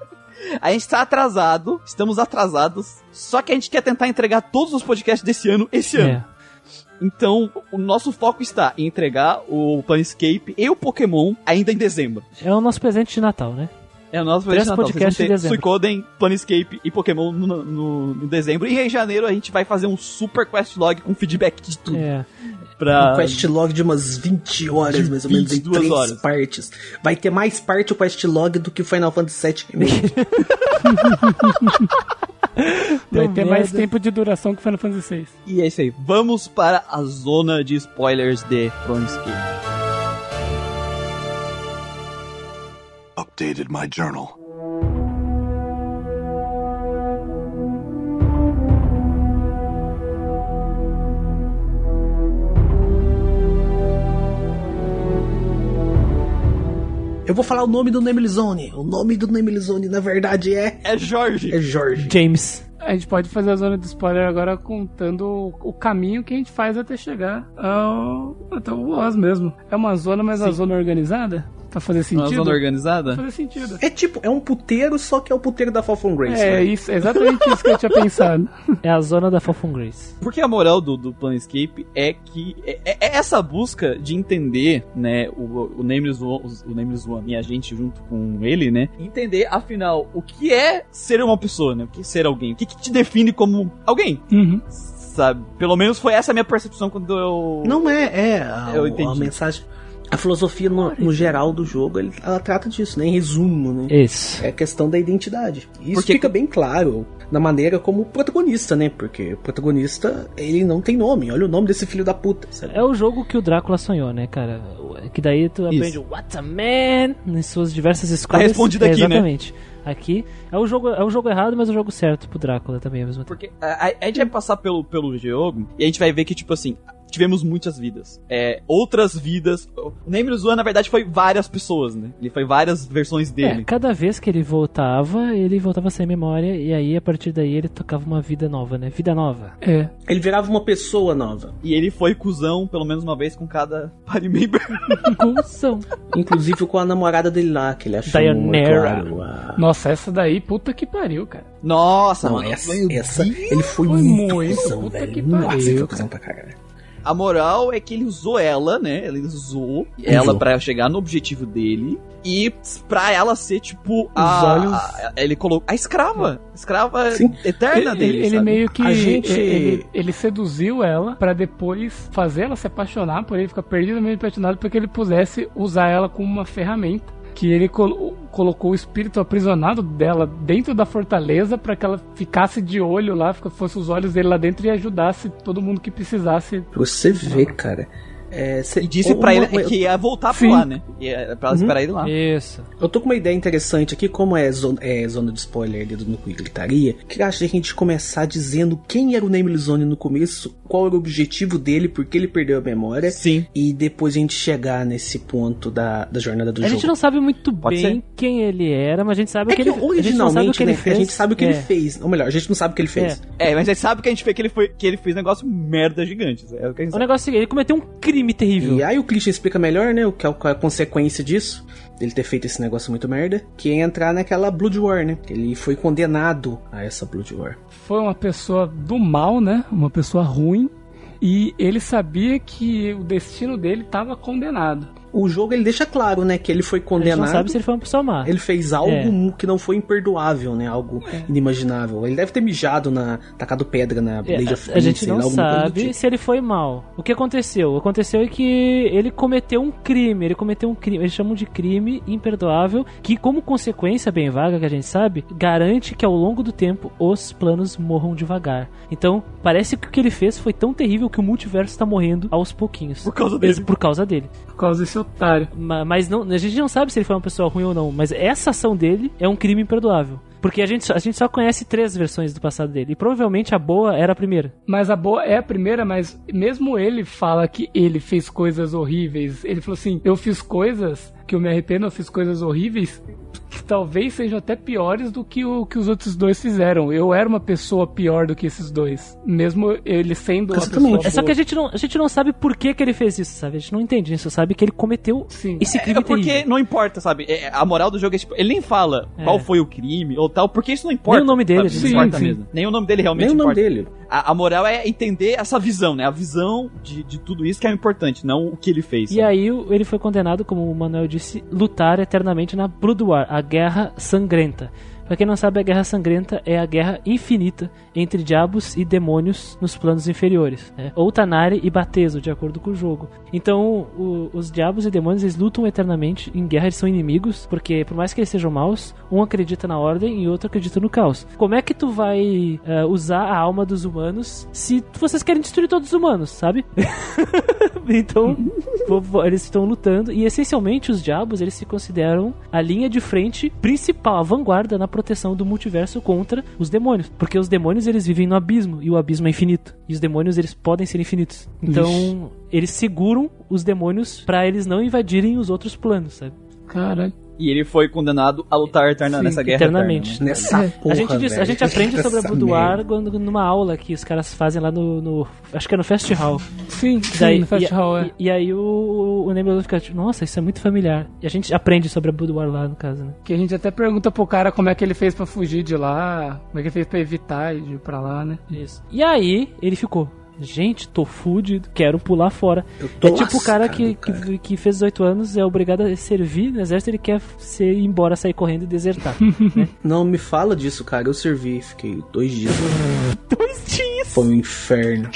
A gente tá atrasado, estamos atrasados. Só que a gente quer tentar entregar todos os podcasts desse ano esse ano. É. Então, o nosso foco está em entregar o Planescape e o Pokémon ainda em dezembro. É o nosso presente de Natal, né? É o nosso presente de Natal. Em ter dezembro. Suicoden, Planescape e Pokémon no, no- no dezembro. E em janeiro a gente vai fazer um super questlog com feedback de tudo. É. Pra... Um questlog de umas 20 horas, De mais ou menos, em 22 três horas. partes. Vai ter mais parte o questlog do que Final Fantasy VII. Vai ter mais tempo de duração que Final Fantasy VI. E é isso aí. Vamos para a zona de spoilers de Planescape. Updated my journal. Eu vou falar o nome do Nemilizone. O nome do Nemilizone, na verdade, é... É Jorge. É Jorge. James. A gente pode fazer a zona de spoiler agora contando o, caminho que a gente faz até chegar ao, até o boss mesmo. É uma zona, mas a zona organizada? Pra fazer Uma sentido? zona organizada? Fazer sentido. É tipo, é um puteiro, só que é o puteiro da Fall from Grace. É, né? isso, é exatamente isso que eu tinha pensado. É a zona da Falcon Grace. Porque a moral do, do Planescape é que é, é- é essa busca de entender, né, o, o Nameless One, o Nameless One e a gente junto com ele, né, entender, afinal, o que é ser uma pessoa, né, o que é ser alguém, o que, que te define como alguém, Uhum. sabe? Pelo menos foi essa a minha percepção quando eu... Não é, é. A, Eu a entendi. mensagem. A filosofia no, no geral do jogo, ele- ela trata disso, né? Em resumo, né? Isso. É a questão da identidade. E Isso Porque- fica bem claro na maneira como o protagonista, né? Porque o protagonista, ele não tem nome. Olha o nome desse filho da puta, sabe? É o jogo que o Drácula sonhou, né, cara? Que daí tu aprende o What's a Man em suas diversas escolhas. respondido É, aqui, né? Exatamente. Aqui é o jogo, é o jogo errado, mas o jogo certo pro Drácula também ao mesmo tempo. Porque a, a- a gente vai passar pelo, pelo jogo e a gente vai ver que, tipo assim, tivemos muitas vidas. É, outras vidas. O Nameless One, na verdade, foi várias pessoas, né? Ele foi várias versões É, dele. cada vez que ele voltava, ele voltava sem memória e aí a partir daí ele tocava uma vida nova, né? Vida nova. É. Ele virava uma pessoa nova. E ele foi cuzão pelo menos uma vez com cada party member. Cusão. Inclusive com a namorada dele lá, que ele achou Dayanara. claro, a- Nossa, essa daí, puta que pariu, cara. Nossa, Não, mano. essa, essa ele foi, Foi muito, muito, cuzão, velho. que Nossa, ele foi cuzão pra caralho. A moral é que ele usou ela, né? Ele usou ela pra chegar no objetivo dele e pra ela ser, tipo, a. olhos- a- ele colocou. A escrava. Escrava Sim. eterna Ele, dele. ele sabe? meio que. A gente- Ele, ele seduziu ela pra depois fazer ela se apaixonar por ele, ficar perdidamente apaixonado, para que ele pudesse usar ela como uma ferramenta. Que ele colo- colocou o espírito aprisionado dela dentro da fortaleza pra que ela ficasse de olho lá, fosse os olhos dele lá dentro e ajudasse todo mundo que precisasse. Você ver, cara. É, cê- E disse pra ele que ia voltar pra lá, né? Ia, pra ela esperar ele lá. Isso. Eu tô com uma ideia interessante aqui, como é zona, é zona de spoiler ali do Núcleo de Gritaria, que acha a gente começar dizendo quem era o Nameless Zone no começo, qual era o objetivo dele, por que ele perdeu a memória, Sim. e depois a gente chegar nesse ponto da, da jornada do A jogo. gente não sabe muito Pode bem ser. quem ele era, mas a gente sabe É o que, que ele a gente originalmente, que ele né, fez. a gente sabe o que É. ele fez. Ou melhor, a gente não sabe o que ele fez. É, mas a gente sabe que a gente fez que ele, foi, que ele fez negócio merda gigante. É o que a gente O sabe. negócio é o seguinte, ele cometeu um crime terrível. E aí o Christian explica melhor, né, o que é a consequência disso, dele ter feito esse negócio muito merda, que é entrar naquela Blood War, né? Ele foi condenado a essa Blood War. Foi uma pessoa do mal, né? Uma pessoa ruim. E ele sabia que o destino dele estava condenado. O jogo ele deixa claro, né, que ele foi A gente condenado. não sabe se ele foi uma pessoa má. Ele fez algo É. que não foi imperdoável, né? Algo inimaginável. Ele deve ter mijado na. tacado pedra na É, Blade of a, a gente não lá, sabe tipo. se ele foi mal. O que aconteceu? Aconteceu é que ele cometeu um crime. Ele cometeu um crime. Eles chamam de crime imperdoável. Que, como consequência bem vaga que a gente sabe, garante que ao longo do tempo os planos morram devagar. Então, parece que o que ele fez foi tão terrível que o multiverso está morrendo aos pouquinhos. Por causa dele. Por causa dele. Por causa desse otário. Ma- Mas não, a gente não sabe se ele foi uma pessoa ruim ou não. Mas essa ação dele é um crime imperdoável. Porque a gente, a gente só conhece três versões do passado dele. E provavelmente a boa era a primeira. Mas a boa é a primeira, mas mesmo ele fala que ele fez coisas horríveis. Ele falou assim: eu fiz coisas que eu me arrependo, eu fiz coisas horríveis que talvez sejam até piores do que o que os outros dois fizeram. Eu era uma pessoa pior do que esses dois, mesmo ele sendo uma Exatamente. É só que a gente não, a gente não sabe por que, que ele fez isso, sabe? A gente não entende, a gente só sabe que ele cometeu Sim. esse crime É porque terrível. não importa, sabe? É, a moral do jogo é tipo, ele nem fala É. qual foi o crime ou tal, porque isso não importa. Nem o nome dele, sabe? gente Não sim, importa sim. mesmo. Nem o nome dele realmente Nem o nome importa. dele. A, a moral é entender essa visão, né? A visão de, de tudo isso que é importante, não o que ele fez. E sabe? aí ele foi condenado, como o Manuel disse, lutar eternamente na War, a Guerra Sangrenta. Pra quem não sabe, a Guerra Sangrenta é a guerra infinita entre diabos e demônios nos planos inferiores. Né? Ou Tanari e Batezo, de acordo com o jogo. Então, o- os diabos e demônios eles lutam eternamente em guerra, eles são inimigos, porque por mais que eles sejam maus, um acredita na ordem e outro acredita no caos. Como é que tu vai eh, usar a alma dos humanos se vocês querem destruir todos os humanos, sabe? então, eles estão lutando e essencialmente os diabos eles se consideram a linha de frente principal, a vanguarda na proteção do multiverso contra os demônios, porque os demônios eles vivem no abismo e o abismo é infinito e os demônios eles podem ser infinitos. Então, eles seguram os demônios pra eles não invadirem os outros planos, sabe? Caralho. E ele foi condenado a lutar eterna, Sim, nessa guerra eternamente. eterna, né? Nessa porra, a, gente diz- a gente aprende sobre a Boudoir quando- numa aula que os caras fazem lá no. no- acho que é no Fest Hall. Sim, sim, Daí- no Fast e, Hall, é. e, e aí o, o Nebula fica tipo, nossa, isso é muito familiar. E a gente aprende sobre a Boudoir lá, no caso, né? Que a gente até pergunta pro cara como é que ele fez pra fugir de lá, como é que ele fez pra evitar de ir pra lá, né? Isso. E aí ele ficou. Gente, tô fudido, quero pular fora. É tipo o cara que, cara. Que, que fez 18 anos, é obrigado a servir no exército, ele quer ser, ir embora, sair correndo e desertar. Não me fala disso, cara. Eu servi, fiquei dois dias. Dois dias! Foi um inferno.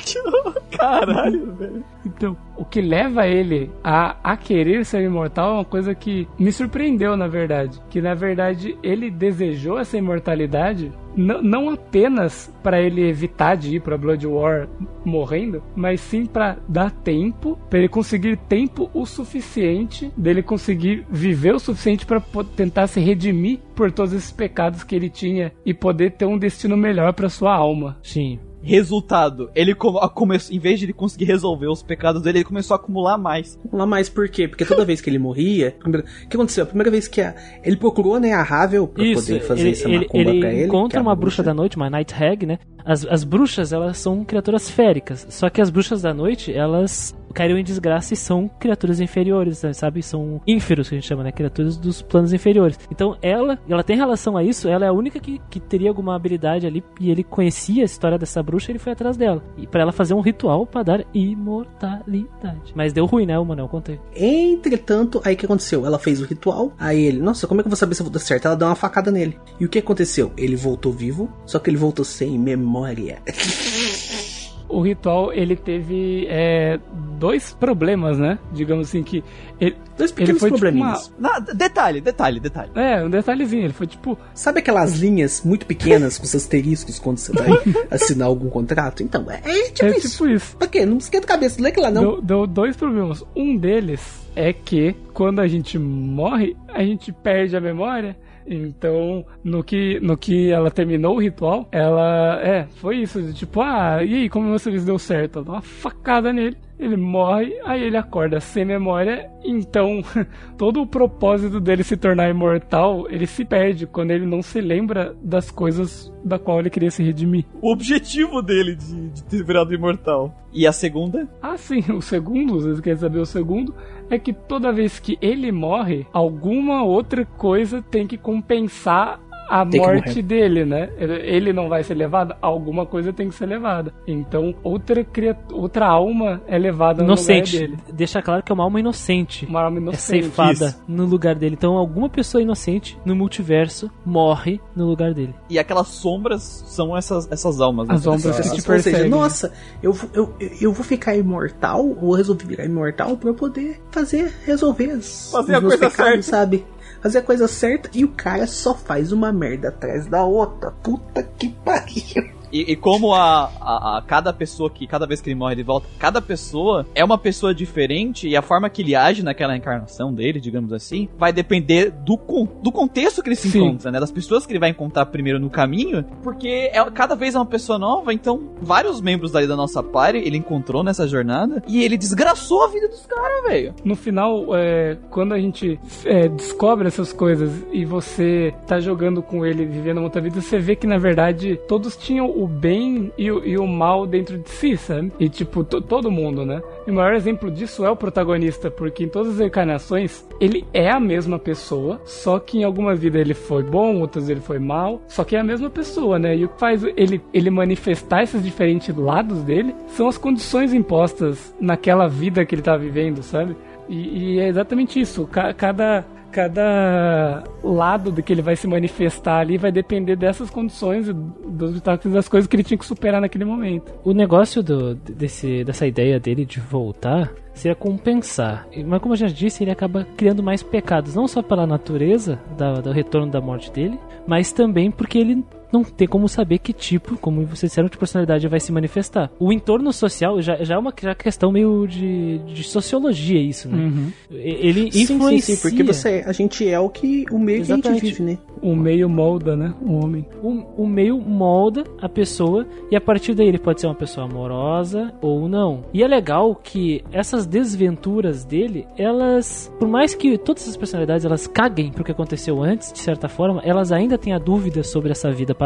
Caralho, velho. Então, o que leva ele a, a querer ser imortal é uma coisa que me surpreendeu, na verdade. Que, na verdade, ele desejou essa imortalidade n- não apenas para ele evitar de ir pra Blood War morrendo, mas sim para dar tempo, para ele conseguir tempo o suficiente, dele conseguir viver o suficiente para tentar se redimir por todos esses pecados que ele tinha e poder ter um destino melhor para sua alma. Sim. Resultado, ele começou, em vez de ele conseguir resolver os pecados dele, ele começou a acumular mais. Lá mais por quê? Porque toda vez que ele morria. O que aconteceu? A primeira vez que a- ele procurou né, a Ravel pra Isso, poder fazer ele, essa ele, macumba ele pra ele. que encontra é uma bruxa da noite, uma Night Hag, né? As, as bruxas, elas são criaturas féricas. Só que as bruxas da noite, elas caíram em desgraça e são criaturas inferiores, né, sabe? São ínferos, que a gente chama, né? Criaturas dos planos inferiores. Então ela, ela tem relação a isso, ela é a única que, que teria alguma habilidade ali e ele conhecia a história dessa bruxa e ele foi atrás dela. E pra ela fazer um ritual pra dar imortalidade. Mas deu ruim, né, o Manel? Contei. Entretanto, aí o que aconteceu? Ela fez o ritual, aí ele, nossa, como é que eu vou saber se eu vou dar certo? Ela deu uma facada nele. E o que aconteceu? Ele voltou vivo, só que ele voltou sem memória. o ritual ele teve é, dois problemas, né? Digamos assim que ele, Dois ele pequenos foi tipo uma, probleminhas. Detalhe, detalhe, detalhe. é um detalhezinho. Ele foi tipo Sabe aquelas linhas muito pequenas com os asteriscos quando você vai assinar algum contrato? Então, é, é tipo é isso. tipo isso. Pra quê? Não esquenta a cabeça, não lê que lá não. Deu, deu dois problemas. Um deles é que quando a gente morre, a gente perde a memória. Então, no que, no que ela terminou o ritual, ela. É, foi isso. Tipo, ah, e aí, como você deu certo? Ela dá uma facada nele. Ele morre, aí ele acorda sem memória. Então, todo o propósito dele se tornar imortal, ele se perde quando ele não se lembra das coisas da qual ele queria se redimir. O objetivo dele de, de ter virado imortal. E a segunda? Ah, sim, o segundo, vocês querem saber o segundo? É que toda vez que ele morre, alguma outra coisa tem que compensar a morte dele, né? Ele não vai ser levado, alguma coisa tem que ser levada. Então, outra, criat- outra alma é levada Inocente. no lugar dele. Deixa claro que é uma alma inocente. Uma alma é inocente. ceifada Isso. no lugar dele. Então, alguma pessoa inocente no multiverso morre no lugar dele. E aquelas sombras são essas, essas almas. né? As sombras Essas- que te seja, perseguem. nossa, eu, vou- eu, eu vou ficar imortal, ou resolvi virar imortal pra eu poder fazer, resolver as, Fazer os a meus coisa pecados, certa. sabe? Fazer a coisa certa e o cara só faz uma merda atrás da outra. Puta que pariu. E, e como a, a, a cada pessoa que, cada vez que ele morre, ele volta, cada pessoa é uma pessoa diferente e a forma que ele age naquela encarnação dele, digamos assim, vai depender do, do contexto que ele se Sim. encontra, né? Das pessoas que ele vai encontrar primeiro no caminho, porque é, cada vez é uma pessoa nova, então vários membros ali da nossa party ele encontrou nessa jornada e ele desgraçou a vida dos caras, velho. No final, é, quando a gente é, descobre essas coisas e você tá jogando com ele, vivendo uma outra vida, você vê que na verdade todos tinham o bem e o, e o mal dentro de si, sabe? E tipo, to- todo mundo, né? E o maior exemplo disso é o protagonista, porque em todas as encarnações ele é a mesma pessoa, só que em alguma vida ele foi bom, outras ele foi mal, só que é a mesma pessoa, né? E o que faz ele, ele manifestar esses diferentes lados dele são as condições impostas naquela vida que ele tá vivendo, sabe? E, e é exatamente isso. Ca- Cada, cada lado do que ele vai se manifestar ali vai depender dessas condições, dos obstáculos das coisas que ele tinha que superar naquele momento. O negócio do, desse, dessa ideia dele de voltar seria compensar. Mas como eu já disse, ele acaba criando mais pecados, não só pela natureza da- do retorno da morte dele, mas também porque ele não tem como saber que tipo, como vocês disseram, de personalidade vai se manifestar. O entorno social já, já é uma já é questão meio de, de sociologia isso, né? E- Ele Sim, sim, influencia... sim, porque você, a gente é o que o meio que a gente vive, né? O meio molda, né? O homem. O, o meio molda a pessoa e a partir daí ele pode ser uma pessoa amorosa ou não. E é legal que essas desventuras dele, elas, por mais que todas essas personalidades elas caguem pro que aconteceu antes, de certa forma, elas ainda têm a dúvida sobre essa vida passada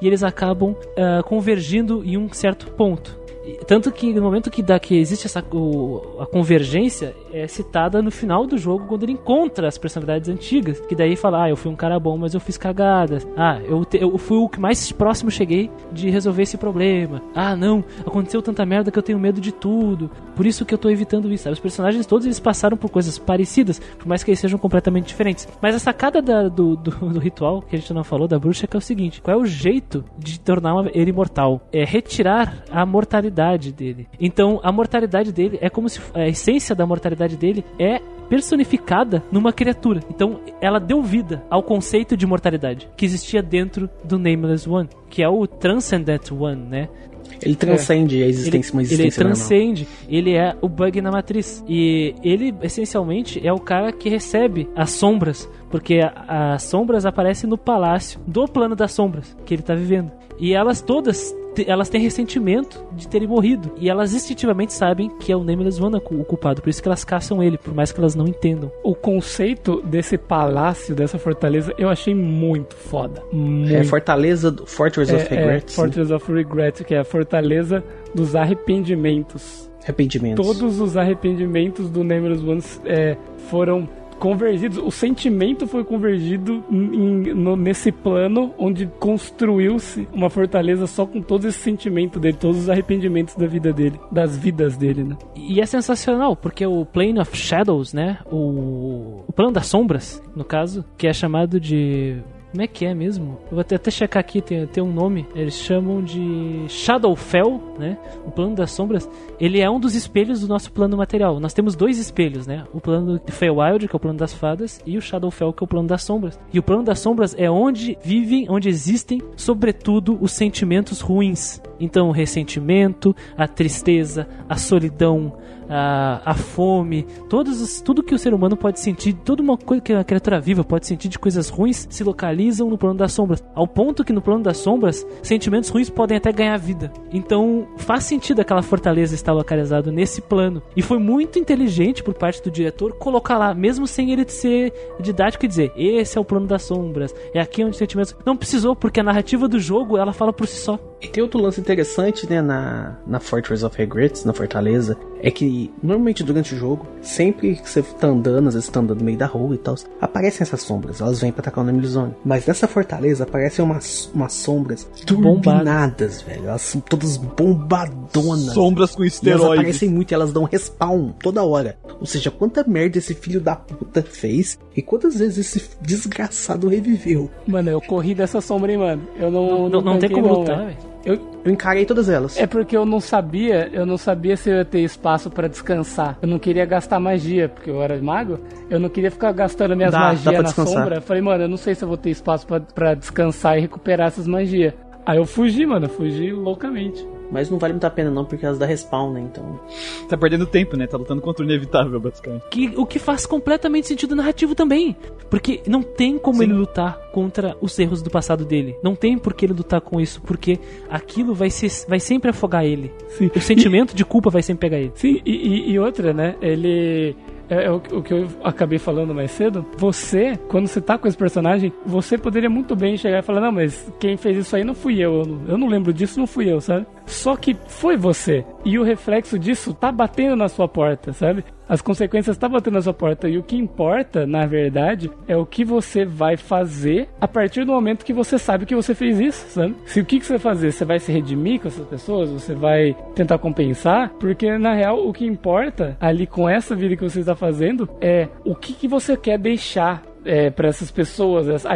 e eles acabam ah, convergindo em um certo ponto. Tanto que no momento que dá que existe essa o- a convergência é citada no final do jogo quando ele encontra as personalidades antigas, que daí fala: "Ah, eu fui um cara bom, mas eu fiz cagadas. Ah, eu, te- eu fui o que mais próximo cheguei de resolver esse problema. Ah, não, aconteceu tanta merda que eu tenho medo de tudo. Por isso que eu tô evitando isso." Sabe? Os personagens todos eles passaram por coisas parecidas, por mais que eles sejam completamente diferentes. Mas a sacada da- do, do, do ritual que a gente não falou da bruxa é que é o seguinte: qual é o jeito de tornar ele imortal? É retirar a mortalidade dele. Então, a mortalidade dele é como se a essência da mortalidade dele é personificada numa criatura. Então, ela deu vida ao conceito de mortalidade que existia dentro do Nameless One, que é o Transcendent One, né? Ele transcende a existência, uma ele, existência ele normal. transcende, ele é o bug na matriz. E ele, essencialmente, é o cara que recebe as sombras, porque as sombras aparecem no palácio do plano das sombras que ele tá vivendo. E elas todas, elas têm ressentimento de terem morrido. E elas instintivamente sabem que é o Nameless One o culpado, por isso que elas caçam ele, por mais que elas não entendam. O conceito desse palácio, dessa fortaleza, eu achei muito foda. Muito. É Fortaleza do Fortress of É, é, Regrets. né? Fortress of Regret, que é a fortaleza dos arrependimentos. Arrependimentos. Todos os arrependimentos do Nameless Ones é, foram convergidos. O sentimento foi convergido em- no- nesse plano onde construiu-se uma fortaleza só com todo esse sentimento dele, todos os arrependimentos da vida dele, das vidas dele, né? E é sensacional, porque o Plane of Shadows, né? O, o plano das sombras, no caso, que é chamado de. Como é que é mesmo? Eu vou até, até checar aqui, tem, tem um nome. Eles chamam de Shadowfell, né? O plano das sombras. Ele é um dos espelhos do nosso plano material. Nós temos dois espelhos, né? O plano de Feywild, que é o plano das fadas, e o Shadowfell, que é o plano das sombras. E o plano das sombras é onde vivem, onde existem, sobretudo, os sentimentos ruins. Então, o ressentimento, a tristeza, a solidão, a, a fome, todos os, tudo que o ser humano pode sentir, toda uma coisa que a criatura viva pode sentir de coisas ruins se localizam no plano das sombras. Ao ponto que no plano das sombras, sentimentos ruins podem até ganhar vida. Então faz sentido aquela fortaleza estar localizada nesse plano. E foi muito inteligente por parte do diretor colocar lá, mesmo sem ele ser didático e dizer: esse é o plano das sombras, é aqui onde os sentimentos. Não precisou, porque a narrativa do jogo ela fala por si só. E tem outro lance interessante, né, na, na Fortress of Regrets, na Fortaleza, é que normalmente durante o jogo, sempre que você tá andando, às vezes tá andando no meio da rua e tal, aparecem essas sombras, elas vêm pra atacar o Namely Zone. Mas nessa fortaleza aparecem umas, umas sombras turbinadas, velho. Elas são todas bombadonas. Sombras com E elas esteroides. aparecem muito e elas dão respawn toda hora. Ou seja, quanta merda esse filho da puta fez e quantas vezes esse desgraçado reviveu. Mano, eu corri dessa sombra, hein, mano. Eu não. Não, não tem tanquei, como não, lutar, velho. Eu, Eu encarei todas elas. É porque eu não sabia, eu não sabia se eu ia ter espaço pra descansar. Eu não queria gastar magia, porque eu era mago. Eu não queria ficar gastando minhas Dá, dá magias pra na descansar. sombra. Eu falei, mano, eu não sei se eu vou ter espaço pra, pra descansar e recuperar essas magias. Aí eu fugi, mano, eu fugi loucamente. Mas não vale muito a pena não, porque elas dá respawn, né? Então. Tá perdendo tempo, né? Tá lutando contra o inevitável, basicamente. Que, o que faz completamente sentido narrativo também. Porque não tem como Sim. ele lutar contra os erros do passado dele. Não tem por que ele lutar com isso, porque aquilo vai, ser, vai sempre afogar ele. Sim. O sentimento de culpa vai sempre pegar ele. Sim, e, e- e outra, né? Ele. É, é o, o que eu acabei falando mais cedo. Você, quando você tá com esse personagem, você poderia muito bem chegar e falar: Não, mas quem fez isso aí não fui eu. Eu não, eu não lembro disso, não fui eu, sabe? Só que foi você. E o reflexo disso tá batendo na sua porta, sabe? As consequências tá batendo na sua porta. E o que importa, na verdade, é o que você vai fazer a partir do momento que você sabe que você fez isso, sabe? Se o que, que você vai fazer? Você vai se redimir com essas pessoas? Você vai tentar compensar? Porque, na real, o que importa ali com essa vida que você está fazendo é o que, que você quer deixar é, para essas pessoas, essa-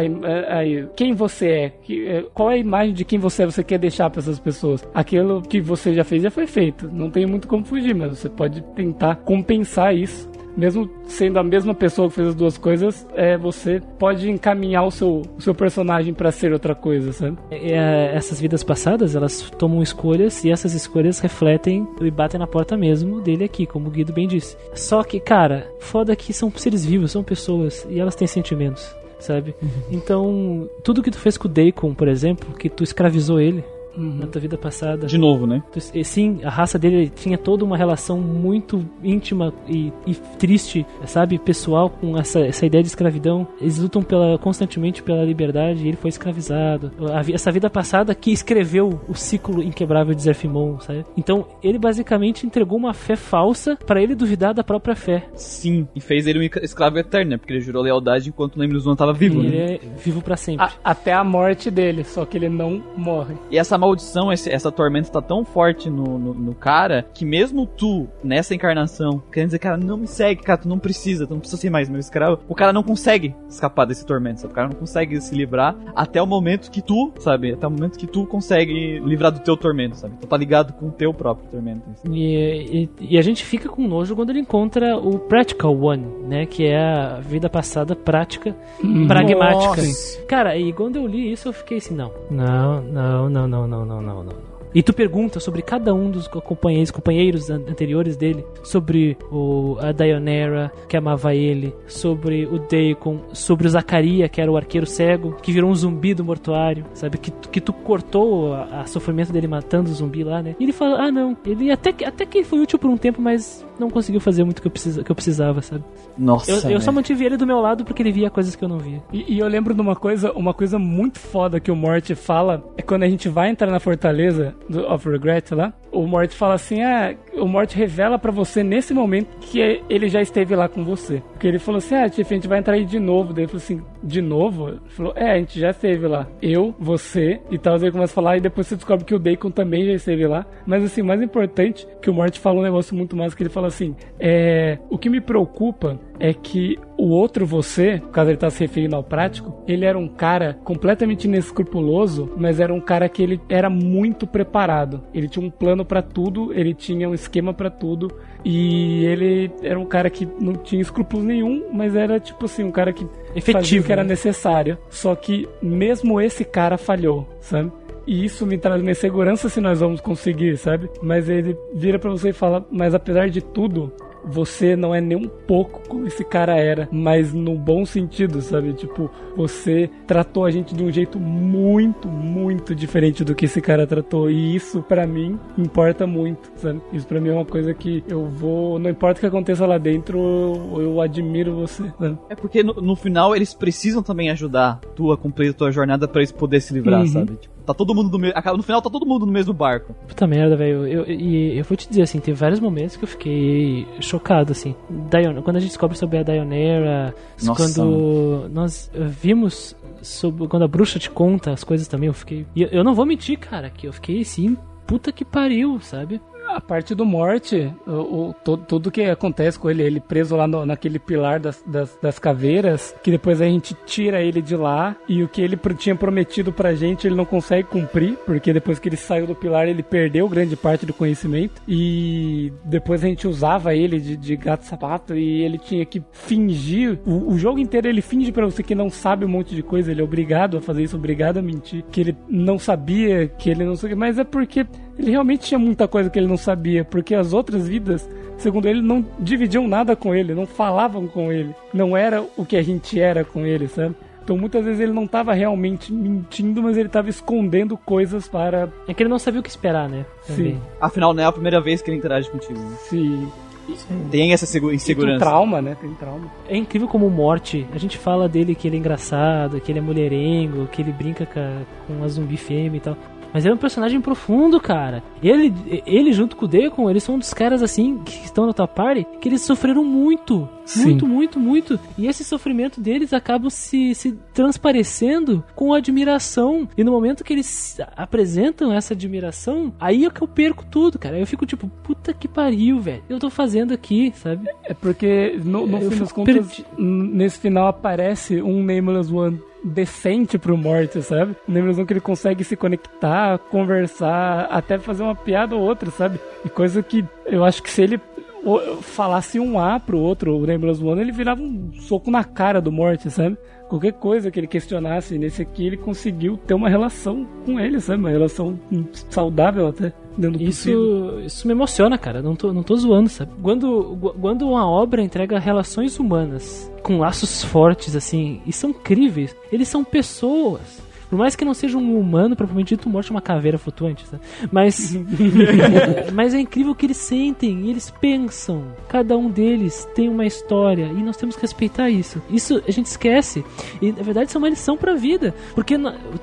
quem você é, que- é, qual é a imagem de quem você é, você quer deixar para essas pessoas. Aquilo que você já fez já foi feito, não tem muito como fugir, mas você pode tentar compensar isso. Mesmo sendo a mesma pessoa que fez as duas coisas, é, você pode encaminhar o seu, o seu personagem para ser outra coisa, sabe? É, essas vidas passadas, elas tomam escolhas e essas escolhas refletem e batem na porta mesmo dele aqui, como o Guido bem disse. Só que, cara, foda que são seres vivos, são pessoas e elas têm sentimentos. sabe? Então, tudo que tu fez com o Daikon, por exemplo, que tu escravizou ele Uhum. na tua vida passada. De novo, né? E Sim, a raça dele tinha toda uma relação muito íntima e, e triste, sabe, pessoal, com essa, essa ideia de escravidão. Eles lutam pela, constantemente pela liberdade e ele foi escravizado. A essa vida passada que escreveu o ciclo inquebrável de Zerfimon, sabe? Então, ele basicamente entregou uma fé falsa para ele duvidar da própria fé. Sim. E fez ele um escravo eterno, né? Porque ele jurou lealdade enquanto o Lembrus One tava vivo, E né? ele é vivo para sempre. A- até a morte dele, só que ele não morre. E essa maldição, esse- essa tormenta tá tão forte no, no, no cara que mesmo tu, nessa encarnação, querendo dizer, cara, não me segue, cara, tu não precisa, tu não precisa ser mais meu escravo, o cara não consegue escapar desse tormento, sabe? O cara não consegue se livrar até o momento que tu, sabe? Até o momento que tu consegue livrar do teu tormento, sabe? Tu tá ligado com o teu próprio tormento. E, e- e a gente fica com nojo quando ele encontra o Practical One, né? Que é a vida passada prática, pragmática. Cara, e quando eu li isso eu fiquei assim, não, não, não, não, não, no, no, no, no, no. E tu pergunta sobre cada um dos companheiros, companheiros an- anteriores dele, sobre o, a Dionera, que amava ele, sobre o Daikon, sobre o Zacaria, que era o arqueiro cego, que virou um zumbi do mortuário, sabe? Que, tu- que tu cortou a, a sofrimento dele matando o zumbi lá, né? E ele fala, ah não, ele até, que- até que foi útil por um tempo, mas não conseguiu fazer muito o que eu, precisa, que eu precisava, sabe? Nossa, Eu, eu só velho. mantive ele do meu lado porque ele via coisas que eu não via. E, e eu lembro de uma coisa, uma coisa muito foda que o Mort fala é quando a gente vai entrar na fortaleza of Regret lá. O Mort fala assim: ah, o Mort revela pra você nesse momento que ele já esteve lá com você. Porque ele falou assim: ah, Tiff, a gente vai entrar aí de novo. Daí ele falou assim: de novo? Ele falou: é, a gente já esteve lá. Eu, você e tal. Ele começa a falar e depois você descobre que o Bacon também já esteve lá. Mas assim, mais importante, que o Mort fala um negócio muito mais que ele fala assim: é, o que me preocupa é que o outro você, caso ele tá se referindo ao prático, ele era um cara completamente inescrupuloso, mas era um cara que ele era muito preparado. Ele tinha um plano pra tudo, ele tinha um esquema pra tudo e ele era um cara que não tinha escrúpulos nenhum, mas era tipo assim, um cara que fazia o Efetivo, que era né? necessário. Só que mesmo esse cara falhou, sabe? E isso me traz uma insegurança se nós vamos conseguir, sabe? Mas ele vira pra você e fala: Mas apesar de tudo, você não é nem um pouco como esse cara era, mas no bom sentido, sabe? Tipo, você tratou a gente de um jeito muito, muito diferente do que esse cara tratou. E isso, pra mim, importa muito, sabe? Isso pra mim é uma coisa que eu vou. Não importa o que aconteça lá dentro, eu, eu admiro você, sabe? É porque no, no final eles precisam também ajudar tu a cumprir a tua jornada pra eles poderem se livrar, Uhum. sabe? Tipo, tá todo mundo no mesmo. No final tá todo mundo no mesmo barco. Puta merda, velho. Eu, e eu vou te dizer assim, teve vários momentos que eu fiquei chocado, assim. Dion, quando a gente descobre sobre a Dionera, Nossa, quando nós vimos sobre quando a bruxa te conta as coisas também, eu fiquei. E eu, eu não vou mentir, cara, que eu fiquei assim, puta que pariu, sabe? A parte do morte, o, o- todo, tudo que acontece com ele, ele preso lá no- naquele pilar das, das, das caveiras, que depois a gente tira ele de lá, e o que ele tinha prometido pra gente ele não consegue cumprir, porque depois que ele saiu do pilar ele perdeu grande parte do conhecimento, e depois a gente usava ele de, de gato sapato, e ele tinha que fingir, o, o jogo inteiro ele finge pra você que não sabe um monte de coisa, ele é obrigado a fazer isso, obrigado a mentir, que ele não sabia, que ele não que, mas é porque ele realmente tinha muita coisa que ele não sabia, porque as outras vidas, segundo ele, não dividiam nada com ele, não falavam com ele, não era o que a gente era com ele, sabe? Então muitas vezes ele não estava realmente mentindo, mas ele estava escondendo coisas para É que ele não sabia o que esperar, né? Também. Sim. Afinal, não é a primeira vez que ele interage contigo. né? se Tem essa segu- e tem insegurança. trauma, né? Tem trauma. É incrível como o Morte, a gente fala dele que ele é engraçado, que ele é mulherengo, que ele brinca com a, com a zumbi fêmea e tal. Mas ele é um personagem profundo, cara. Ele, ele junto com o Deacon, eles são um dos caras assim que estão na tua party que eles sofreram muito. Sim. Muito, muito, muito. E esse sofrimento deles acaba se, se transparecendo com admiração. E no momento que eles apresentam essa admiração, aí é que eu perco tudo, cara. Eu fico tipo, puta que pariu, velho. Eu tô fazendo aqui, sabe? É porque no, no fim das contas, perdi- nesse final aparece um Nameless One decente pro Morty, sabe? Nameless One que ele consegue se conectar, conversar, até fazer uma piada ou outra, sabe? E coisa que eu acho que se ele falasse um A pro outro, o Nameless One, ele virava um soco na cara do Morty, sabe? Qualquer coisa que ele questionasse nesse aqui, ele conseguiu ter uma relação com ele, sabe? Uma relação saudável até. Possível. Isso, isso me emociona, cara. Não tô, não tô zoando, sabe? Quando, quando uma obra entrega relações humanas com laços fortes, assim, e são incríveis, eles são pessoas. Por mais que não seja um humano, propriamente dito, morte é uma caveira flutuante, sabe? Mas, mas é incrível que eles sentem, eles pensam. Cada um deles tem uma história e nós temos que respeitar isso. Isso a gente esquece. E na verdade isso é uma lição pra vida, porque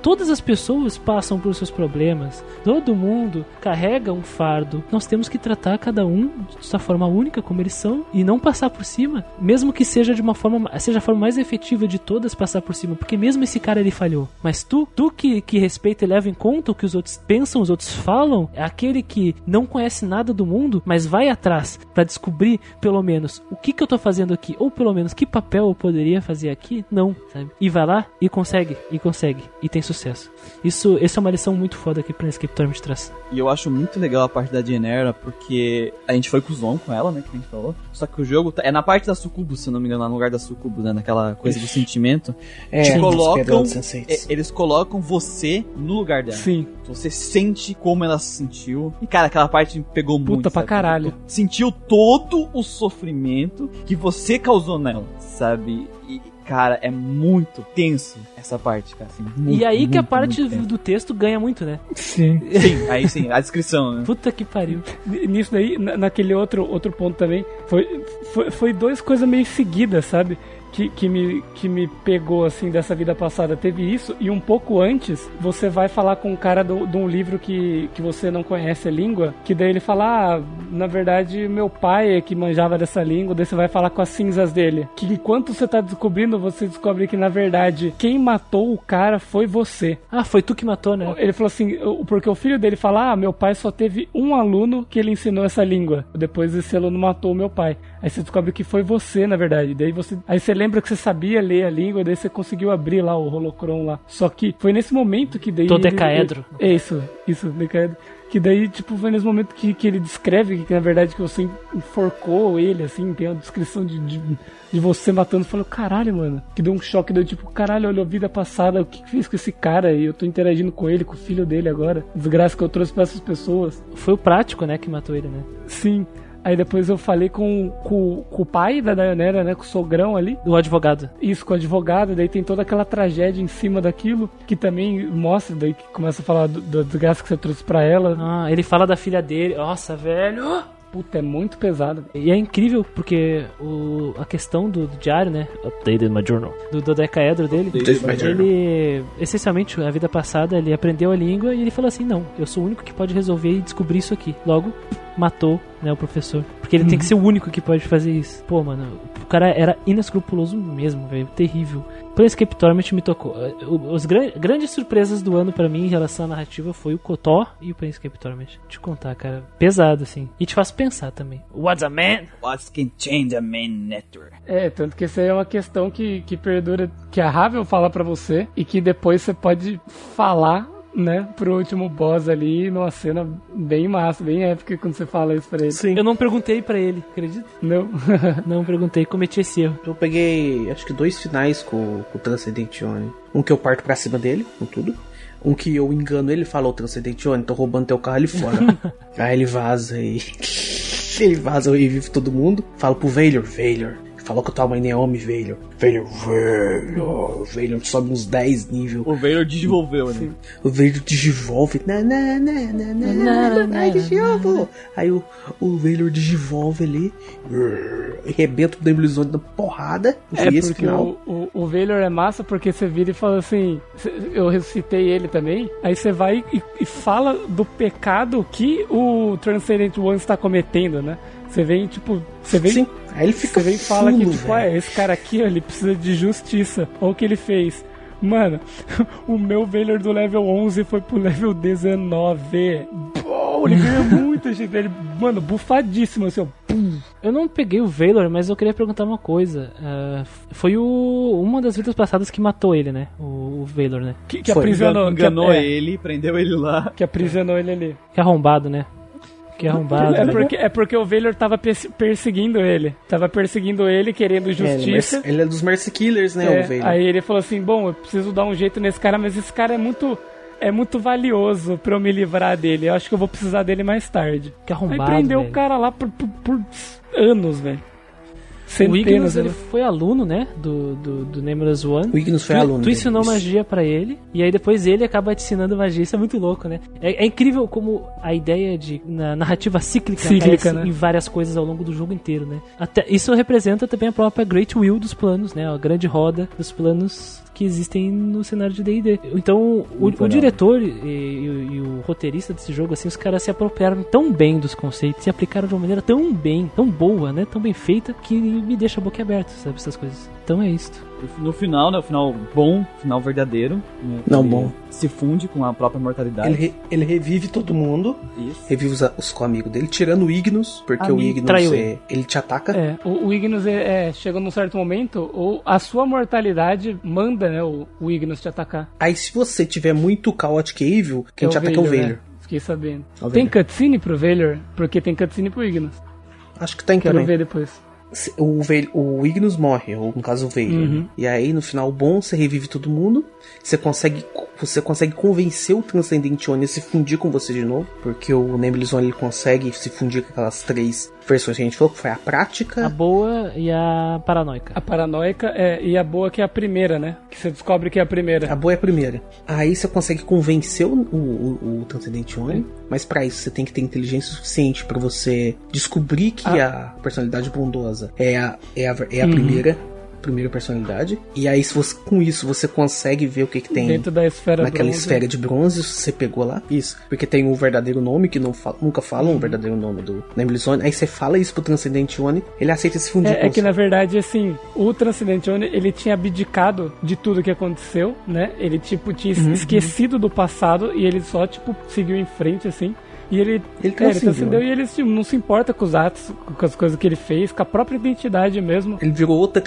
todas as pessoas passam por seus problemas. Todo mundo carrega um fardo. Nós temos que tratar cada um de sua forma única como eles são e não passar por cima, mesmo que seja de uma forma seja a forma mais efetiva de todas passar por cima, porque mesmo esse cara ele falhou. Mas tu, tu que, que respeita e leva em conta o que os outros pensam, os outros falam, é aquele que não conhece nada do mundo, mas vai atrás pra descobrir pelo menos o que que eu tô fazendo aqui, ou pelo menos que papel eu poderia fazer aqui, não, sabe? E vai lá e consegue, e consegue, e tem sucesso. Isso, essa é uma lição muito foda que Planescape Torment traz. E eu acho muito legal a parte da Jenera, porque a gente foi com o Zon com ela, né, que a gente falou. Só que o jogo tá- é na parte da Sucubus, se não me engano, lá no lugar da Sucubus, né, naquela coisa do sentimento. É, Te colocam, é, eles colocam você no lugar dela. Sim. Você sente como ela se sentiu. E, cara, aquela parte me pegou muito. Puta pra sabe? caralho. Tu Sentiu todo o sofrimento que você causou nela, sabe? E, cara, é muito tenso essa parte, cara. Assim, muito, e aí que a muito, parte muito do texto ganha muito, né? Sim. Sim, aí sim, a descrição, né? Puta que pariu. Nisso daí, na- naquele outro, outro ponto também, foi, foi, foi duas coisas meio seguidas, sabe? Que, que, me, que me pegou, assim, dessa vida passada. Teve isso, e um pouco antes, você vai falar com um cara do- de um livro que, que você não conhece a língua, que daí ele fala, ah, na verdade, meu pai é que manjava dessa língua, daí você vai falar com as cinzas dele. Que enquanto você tá descobrindo, você descobre que, na verdade, quem matou o cara foi você. Ah, foi tu que matou, né? Ele falou assim, porque o filho dele fala, ah, meu pai só teve um aluno que ele ensinou essa língua. Depois esse aluno matou o meu pai. Aí você descobre que foi você, na verdade. Daí você, aí você lembra que você sabia ler a língua, daí você conseguiu abrir lá o holocron lá. Só que foi nesse momento que daí Do ele- decaedro. É isso, isso, decaedro. Que daí, tipo, foi nesse momento que, que ele descreve que, na verdade, que você enforcou ele, assim, tem a descrição de, de, de você matando. Falou, caralho, mano. Que deu um choque, deu tipo, caralho, olha a vida passada, o que que fez com esse cara? E eu tô interagindo com ele, com o filho dele agora. Desgraça que eu trouxe pra essas pessoas. Foi o prático, né, que matou ele, né? Sim. Aí depois eu falei com, com, com o pai da Dayanera, né, com o sogrão ali. O advogado. Isso, com o advogado, daí tem toda aquela tragédia em cima daquilo, que também mostra, daí que começa a falar do- da desgraça que você trouxe pra ela. Ah, ele fala da filha dele. Nossa, velho. Puta, é muito pesado. E é incrível porque o, a questão do, do diário, né? Updated my journal. Do dodecaedro dele. Updated my journal. Ele, essencialmente, a vida passada, ele aprendeu a língua e ele falou assim: não, eu sou o único que pode resolver e descobrir isso aqui. Logo, matou, né, o professor. Porque ele tem que ser o único que pode fazer isso. Pô, mano, o cara era inescrupuloso mesmo, velho. Terrível. Planescape Torment me tocou. O- Os gran- grandes surpresas do ano pra mim em relação à narrativa foi o Kotó e o Planescape Torment. Te contar, cara. Pesado, assim. E te faz pensar também. What's a man? What can change a man network? É, tanto que essa aí é uma questão que, que perdura, que a Ravel fala pra você e que depois você pode falar, né, pro último boss ali numa cena bem massa, bem épica quando você fala isso pra ele. Sim. Eu não perguntei pra ele, acredita? Não. Não perguntei, cometi esse erro. Eu peguei, acho que dois finais com, com o Transcendentione. Um que eu parto pra cima dele, com tudo. Um que eu engano ele e falo, ô Transcendentione, tô roubando teu carro ali fora. Aí ele vaza e... ele vaza e vive todo mundo. Falo pro Valor, Valor. Falou que tua mãe nem é homem, Valor. Valor, Valor. Valor sobe uns 10 níveis. O Vader desenvolveu, né? O Vader digivolve. Na, na, na, na, na, na, Ai, digivolve. Aí o, o Vader digivolve ali. E rebenta o Demolizone na porrada. É esse porque final. o, o, o Valor é massa porque você vira e fala assim. Eu ressuscitei ele também. Aí você vai e, e fala do pecado que o Transcendent One está cometendo, né? Você vem, tipo. Você vem. Sim. Aí ele fica Você vem e fala que, tipo, ah, esse cara aqui, ó, ele precisa de justiça. Olha o que ele fez. Mano, o meu Valor do level 11 foi pro level 19. Pô, ele ganha muita gente. Ele, mano, bufadíssimo, assim, ó. Pum. Eu não peguei o Valor, mas eu queria perguntar uma coisa. Ah, foi o, uma das vidas passadas que matou ele, né? O, o Valor, né? Que, que aprisionou, Enganou que, é, ele, prendeu ele lá. que aprisionou ele ali. Que arrombado, né? Que arrombado. É velho. porque, é porque o Valor tava perse- perseguindo ele. Tava perseguindo ele, querendo É, ele, é justiça. merc- ele é dos Mercy Killers, né, É, o Vader? aí ele falou assim: Bom, eu preciso dar um jeito nesse cara, mas esse cara é muito. É muito valioso pra eu me livrar dele. Eu acho que eu vou precisar dele mais tarde. Que Aí arrombado. prendeu velho. o cara lá por, por- por anos, velho. O Centenas, Ignis, ele né? foi aluno, né? Do, do, do Nameless One. O Ignis foi tu, aluno Tu dele, ensinou isso. magia pra ele, e aí depois ele acaba te ensinando magia. Isso é muito louco, né? É, é incrível como a ideia de na narrativa cíclica, Cíclica, né? em várias coisas ao longo do jogo inteiro, né? Até, isso representa também a própria Great Wheel dos planos, né? A grande roda dos planos que existem no cenário de D&D. Então, o, o diretor e, e o- e o roteirista desse jogo, assim, os caras se apropriaram tão bem dos conceitos, se aplicaram de uma maneira tão bem, tão boa, né? Tão bem feita, que me deixa boquiaberto, sabe? Essas coisas. Então é isso. No final, né? O final bom, final verdadeiro. né, Não, ele bom. Se funde com a própria mortalidade. Ele, re- ele revive todo mundo, Isso. revive os, os co-amigos dele, tirando o Ignos, porque o Ignos traiu é- ele te ataca. É, o, o Ignis é, é, chega num certo momento, ou a sua mortalidade manda, né, o, o Ignis te atacar. Aí se você tiver muito Chaotic Evil, quem É te ataca é o Vader. né? Fiquei sabendo. É o Tem cutscene pro Valor? Porque tem cutscene pro Ignis. Acho que tem Quero também. ver depois. O, Vader- o Ignos morre, ou no caso o. Uhum. né? E aí no final bom você revive todo mundo. Você consegue, você consegue convencer o Transcendente One a se fundir com você de novo. Porque o Nemesis One ele consegue se fundir com aquelas três versões que a gente falou, que foi a prática. A boa e a paranoica. A paranoica é, e a boa que é a primeira, né? Que você descobre que é a primeira. A boa é a primeira. Aí você consegue convencer o, o, o Transcendente One, mas pra isso você tem que ter inteligência suficiente pra você descobrir que a personalidade bondosa é a, é a, é a Uhum. primeira, primeira personalidade. E aí se você, com isso você consegue ver o que, que tem Dentro da esfera naquela bronze. esfera de bronze, você pegou lá. Isso. Porque tem o verdadeiro nome, que não fa- nunca falam o verdadeiro nome do Nameless One. Aí você fala isso pro Transcendente One, ele aceita se fundir É, é que na verdade, assim, o Transcendente One, ele tinha abdicado de tudo que aconteceu, né? Ele, tipo, tinha Uhum. esquecido do passado e ele só, tipo, seguiu em frente, assim. E ele, Ele é, ele transcendeu. transcendeu e ele tipo, não se importa com os atos, com as coisas que ele fez, com a própria identidade mesmo. Ele virou outra,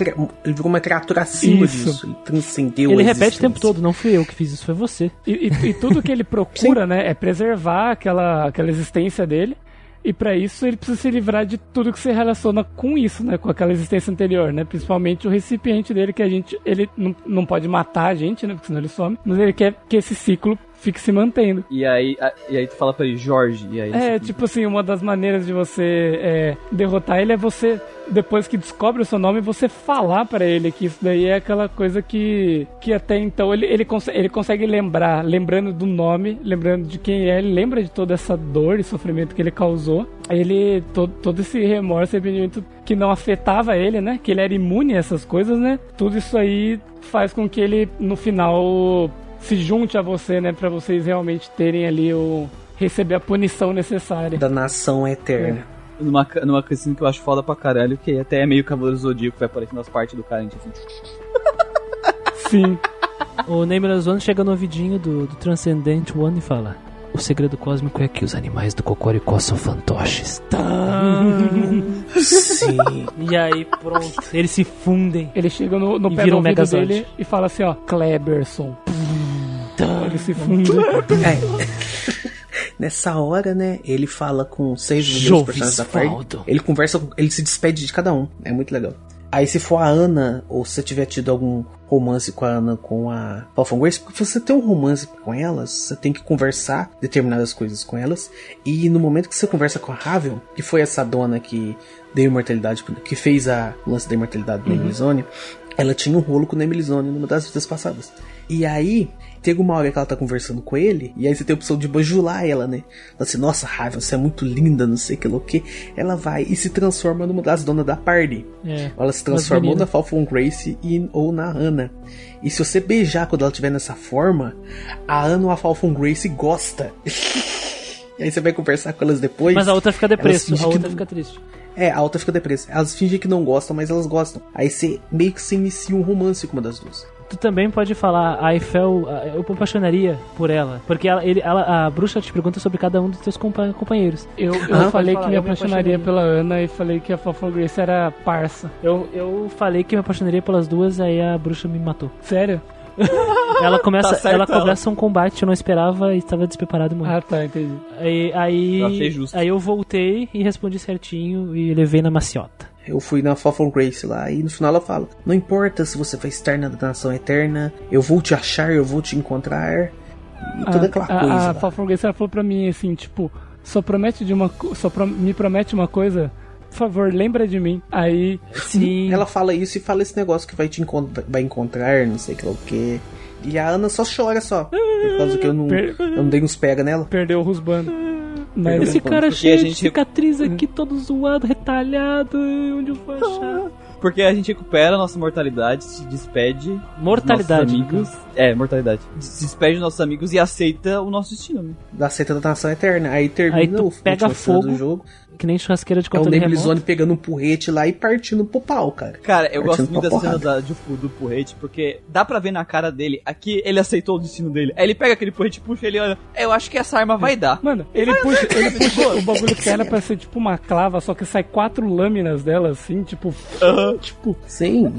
ele virou uma criatura acima Isso. disso. Ele transcendeu Ele a repete o tempo todo, não fui eu que fiz isso, foi você. E, e- e tudo que ele procura, né, é preservar aquela, aquela existência dele. E pra isso ele precisa se livrar de tudo que se relaciona com isso, né? Com aquela existência anterior, né? Principalmente o recipiente dele, que a gente. Ele não, não pode matar a gente, né? Porque senão ele some. Mas ele quer que esse ciclo fique se mantendo. E aí, a- e aí tu fala pra ele, Jorge, e aí É, tipo assim, uma das maneiras de você é, derrotar ele é você, depois que descobre o seu nome, você falar pra ele que isso daí é aquela coisa que, que até então ele, ele, conse- ele consegue lembrar, lembrando do nome, lembrando de quem é, ele lembra de toda essa dor e sofrimento que ele causou. Ele, todo, todo esse remorso e arrependimento que não afetava ele, né? Que ele era imune a essas coisas, né? Tudo isso aí faz com que ele, no final, se junte a você, né? Pra vocês realmente terem ali o receber a punição necessária. Da nação eterna. numa, ca- numa cutscene que eu acho foda pra caralho, que até é meio Cavaleiro Zodíaco, que vai aparecendo as partes do cara, a gente assim... Sim. O Nameless One chega no ouvidinho do, do Transcendent One e fala: O segredo cósmico é que os animais do Cocoricó são fantoches. Sim. E aí, pronto. Eles se fundem. Ele chega no, no pé do um ouvido Megazord. dele e fala assim, ó, Kleberson. Ele se funde. É. Nessa hora, né, ele fala com seis dos personagens da parte. Ele conversa, com- ele se despede de cada um. É muito legal. Aí se for a Ana, ou se você tiver tido algum romance com a Ana com a Falcon Grace, porque se você tem um romance com elas, você tem que conversar determinadas coisas com elas. E no momento que você conversa com a Ravel, que foi essa dona que deu imortalidade, que fez a o lance da imortalidade do Nemelizone, ela tinha um rolo com o Nemelizone numa das vidas passadas. E aí, tem uma hora que ela tá conversando com ele, e aí você tem a opção de bajular ela, né? Ela assim, nossa, Ravel, você é muito linda, não sei que o que. Ela vai e se transforma numa das donas da party. É. Ela se transforma ou meninas. na Falcon Grace e, ou na Ana. E se você beijar quando ela estiver nessa forma, a Ana ou a Falcon Grace gosta. e aí você vai conversar com elas depois. Mas a outra fica depresso, Elas a outra não- fica triste. É, a outra fica depressa. Elas fingem que não gostam, mas elas gostam. Aí você meio que se inicia um romance com uma das duas. Tu também pode falar, a Eiffel, eu me apaixonaria por ela. Porque ela, ele, ela- a bruxa te pergunta sobre cada um dos teus compa- companheiros. Eu, eu Ah, falei que me falar, eu me apaixonaria apaixonaria. pela Ana e falei que a Fafon Grace era parça. Eu, eu falei que me apaixonaria pelas duas, aí a bruxa me matou. Sério? Ela começa, Tá certo ela ela. começa um combate, eu não esperava e estava despreparado e morri. Ah, tá, entendi. Aí, aí, aí eu voltei e respondi certinho e levei na maciota. Eu fui na Fall Grace lá e no final ela fala: Não importa se você foi externa da nação eterna, eu vou te achar, eu vou te encontrar. E toda aquela a, coisa. a, a Fall Grace, ela falou pra mim assim, tipo, só promete de uma só pro- me promete uma coisa, por favor, lembra de mim. Aí, Sim. Ela fala isso e fala esse negócio que vai te encontrar, vai encontrar, não sei o que lá o que. E a Ana só chora só. Por causa que eu não, eu não dei uns pega nela. perdeu o Rusbano. Mas Esse cara cheio a de cicatriz aqui, todo zoado, retalhado, onde eu vou achar? Porque a gente recupera a nossa mortalidade, se despede. dos Mortalidade. Nossos amigos. É, mortalidade. Se despede dos nossos amigos e aceita o nosso destino. né? Da seita da nação eterna. Aí termina Aí tu o pega fogo, do jogo. Que nem churrasqueira de É o controle. Nebulizone pegando um porrete lá e partindo pro pau, cara. Cara, eu gosto Partindo muito pra dessa cena da, de- do porrete, porque dá pra ver na cara dele, aqui ele aceitou o destino dele. Aí ele pega aquele porrete, puxa ele olha, "É, eu acho que essa arma vai dar. Mano, ele puxa, ele puxa o bagulho que era pra ser tipo uma clava, só que sai quatro lâminas dela assim, tipo, tipo, Sim,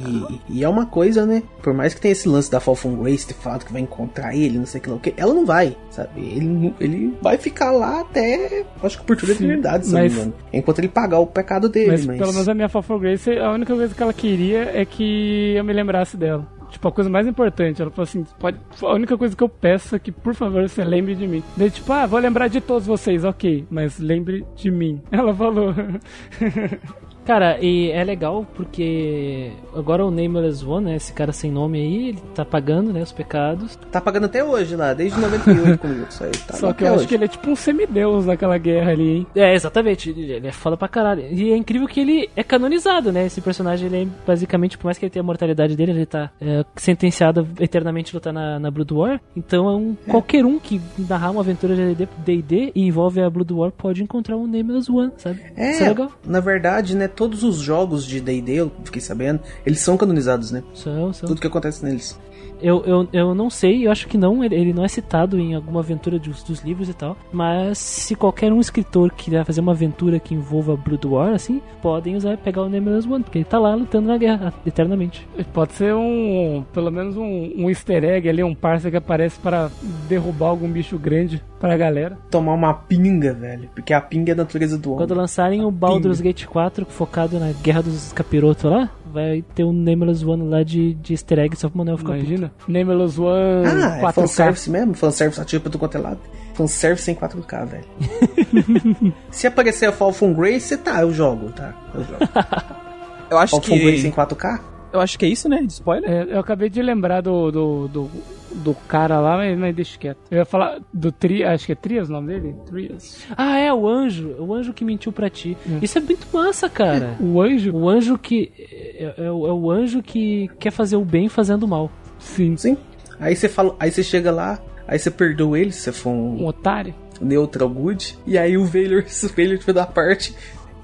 e, e é uma coisa, né? Por mais que tenha esse lance da Fall from Grace ter falado que vai encontrar ele, não sei o que lá o que, ela não vai, sabe? Ele, ele vai ficar lá até, acho que por toda a eternidade, se mas- não. Enquanto ele pagar o pecado dele, mas, mas... pelo menos a minha Fall Grace, a única coisa que ela queria é que eu me lembrasse dela. Tipo, a coisa mais importante, ela falou assim, pode, a única coisa que eu peço é que, por favor, você lembre de mim. Daí, tipo, ah, vou lembrar de todos vocês, ok, mas lembre de mim. Ela falou. Cara, e é legal porque agora o Nameless One, né, esse cara sem nome aí, ele tá pagando, né, os pecados. Tá pagando até hoje lá, desde 98 comigo, isso aí. Tá Só que eu até acho hoje. que ele é tipo um semideus naquela guerra ali, hein? É, exatamente, ele é foda pra caralho. E é incrível que ele é canonizado, né, esse personagem, ele é basicamente, por mais que ele tenha a mortalidade dele, ele tá é, sentenciado a eternamente lutar na, na Blood War. Então é um, qualquer um que narrar uma aventura de D&D e envolve a Blood War pode encontrar um Nameless One, sabe? É, Isso é legal. na verdade, né, todos os jogos de D&D, eu fiquei sabendo, eles são canonizados, né? São, são. Tudo que acontece neles. Eu, eu, eu não sei, eu acho que não, ele, ele não é citado em alguma aventura dos, dos livros e tal. Mas se qualquer um escritor quiser fazer uma aventura que envolva Blood War, assim, podem usar pegar o Nameless One, porque ele tá lá lutando na guerra eternamente. Pode ser um, pelo menos um, um easter egg ali, um parça que aparece para derrubar algum bicho grande pra galera. Tomar uma pinga, velho, porque a pinga é a natureza do homem. Quando lançarem o Baldur's Gate 4 focado na guerra dos capirotos lá, vai ter um Nameless One lá de, de easter egg só pro Manuel ficar puto. Imagina. Nameless One Ah, é 4K. fanservice mesmo? Fanservice ativo pra tu quanto é lado. Fanservice em 4K, velho. Se aparecer a Fall from Grace, tá, eu jogo, tá? Eu jogo. Eu acho Fall from Grace em que. 4K? Eu acho que é isso, né? De spoiler. É, eu acabei de lembrar do, do, do, do cara lá, mas, mas deixa quieto. Eu ia falar do Tri, acho que é Trias o nome dele? Trias. Ah, é, o anjo. O anjo que mentiu pra ti. Hum. Isso é muito massa, cara. O anjo? O anjo que. É, é o é o anjo que quer fazer o bem fazendo o mal. Sim. Sim. Aí você fala, aí você chega lá, aí você perdoa ele, se você for Um um otário? neutral good, e aí o se o tiver da parte,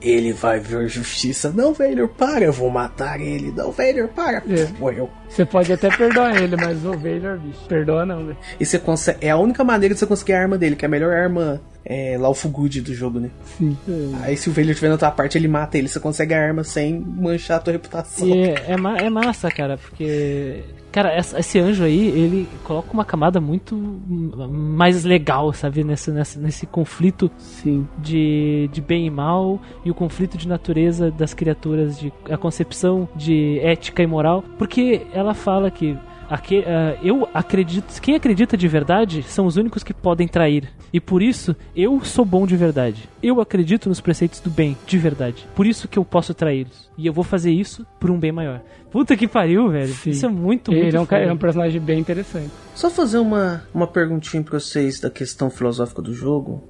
ele vai ver justiça. Não, Vaylor, para, eu vou matar ele. Não, Vaylor, para. É. Morreu. Você pode até perdoar ele, mas o Vader, bicho, perdoa não, velho. E você consegue. É a única maneira de você conseguir a arma dele, que é a melhor arma é, Lawful Good do jogo, né? Sim. Aí se o Vaylor tiver na tua parte, ele mata ele. Você consegue a arma sem manchar a tua reputação. É, é, ma- é massa, cara, porque. Cara, essa- esse anjo aí, ele coloca uma camada muito mais legal, sabe? Nesse, nesse, nesse conflito Sim. de, de bem e mal e o conflito de natureza das criaturas, de, a concepção de ética e moral. Porque ela fala que. Aque- ah, eu acredito. Quem acredita de verdade são os únicos que podem trair. E por isso, eu sou bom de verdade. Eu acredito nos preceitos do bem, de verdade. Por isso que eu posso traí-los. E eu vou fazer isso por um bem maior. Puta que pariu, velho. Sim. Isso é muito, muito Ele é um, ele é um personagem bem interessante. Só fazer uma, uma perguntinha pra vocês da questão filosófica do jogo.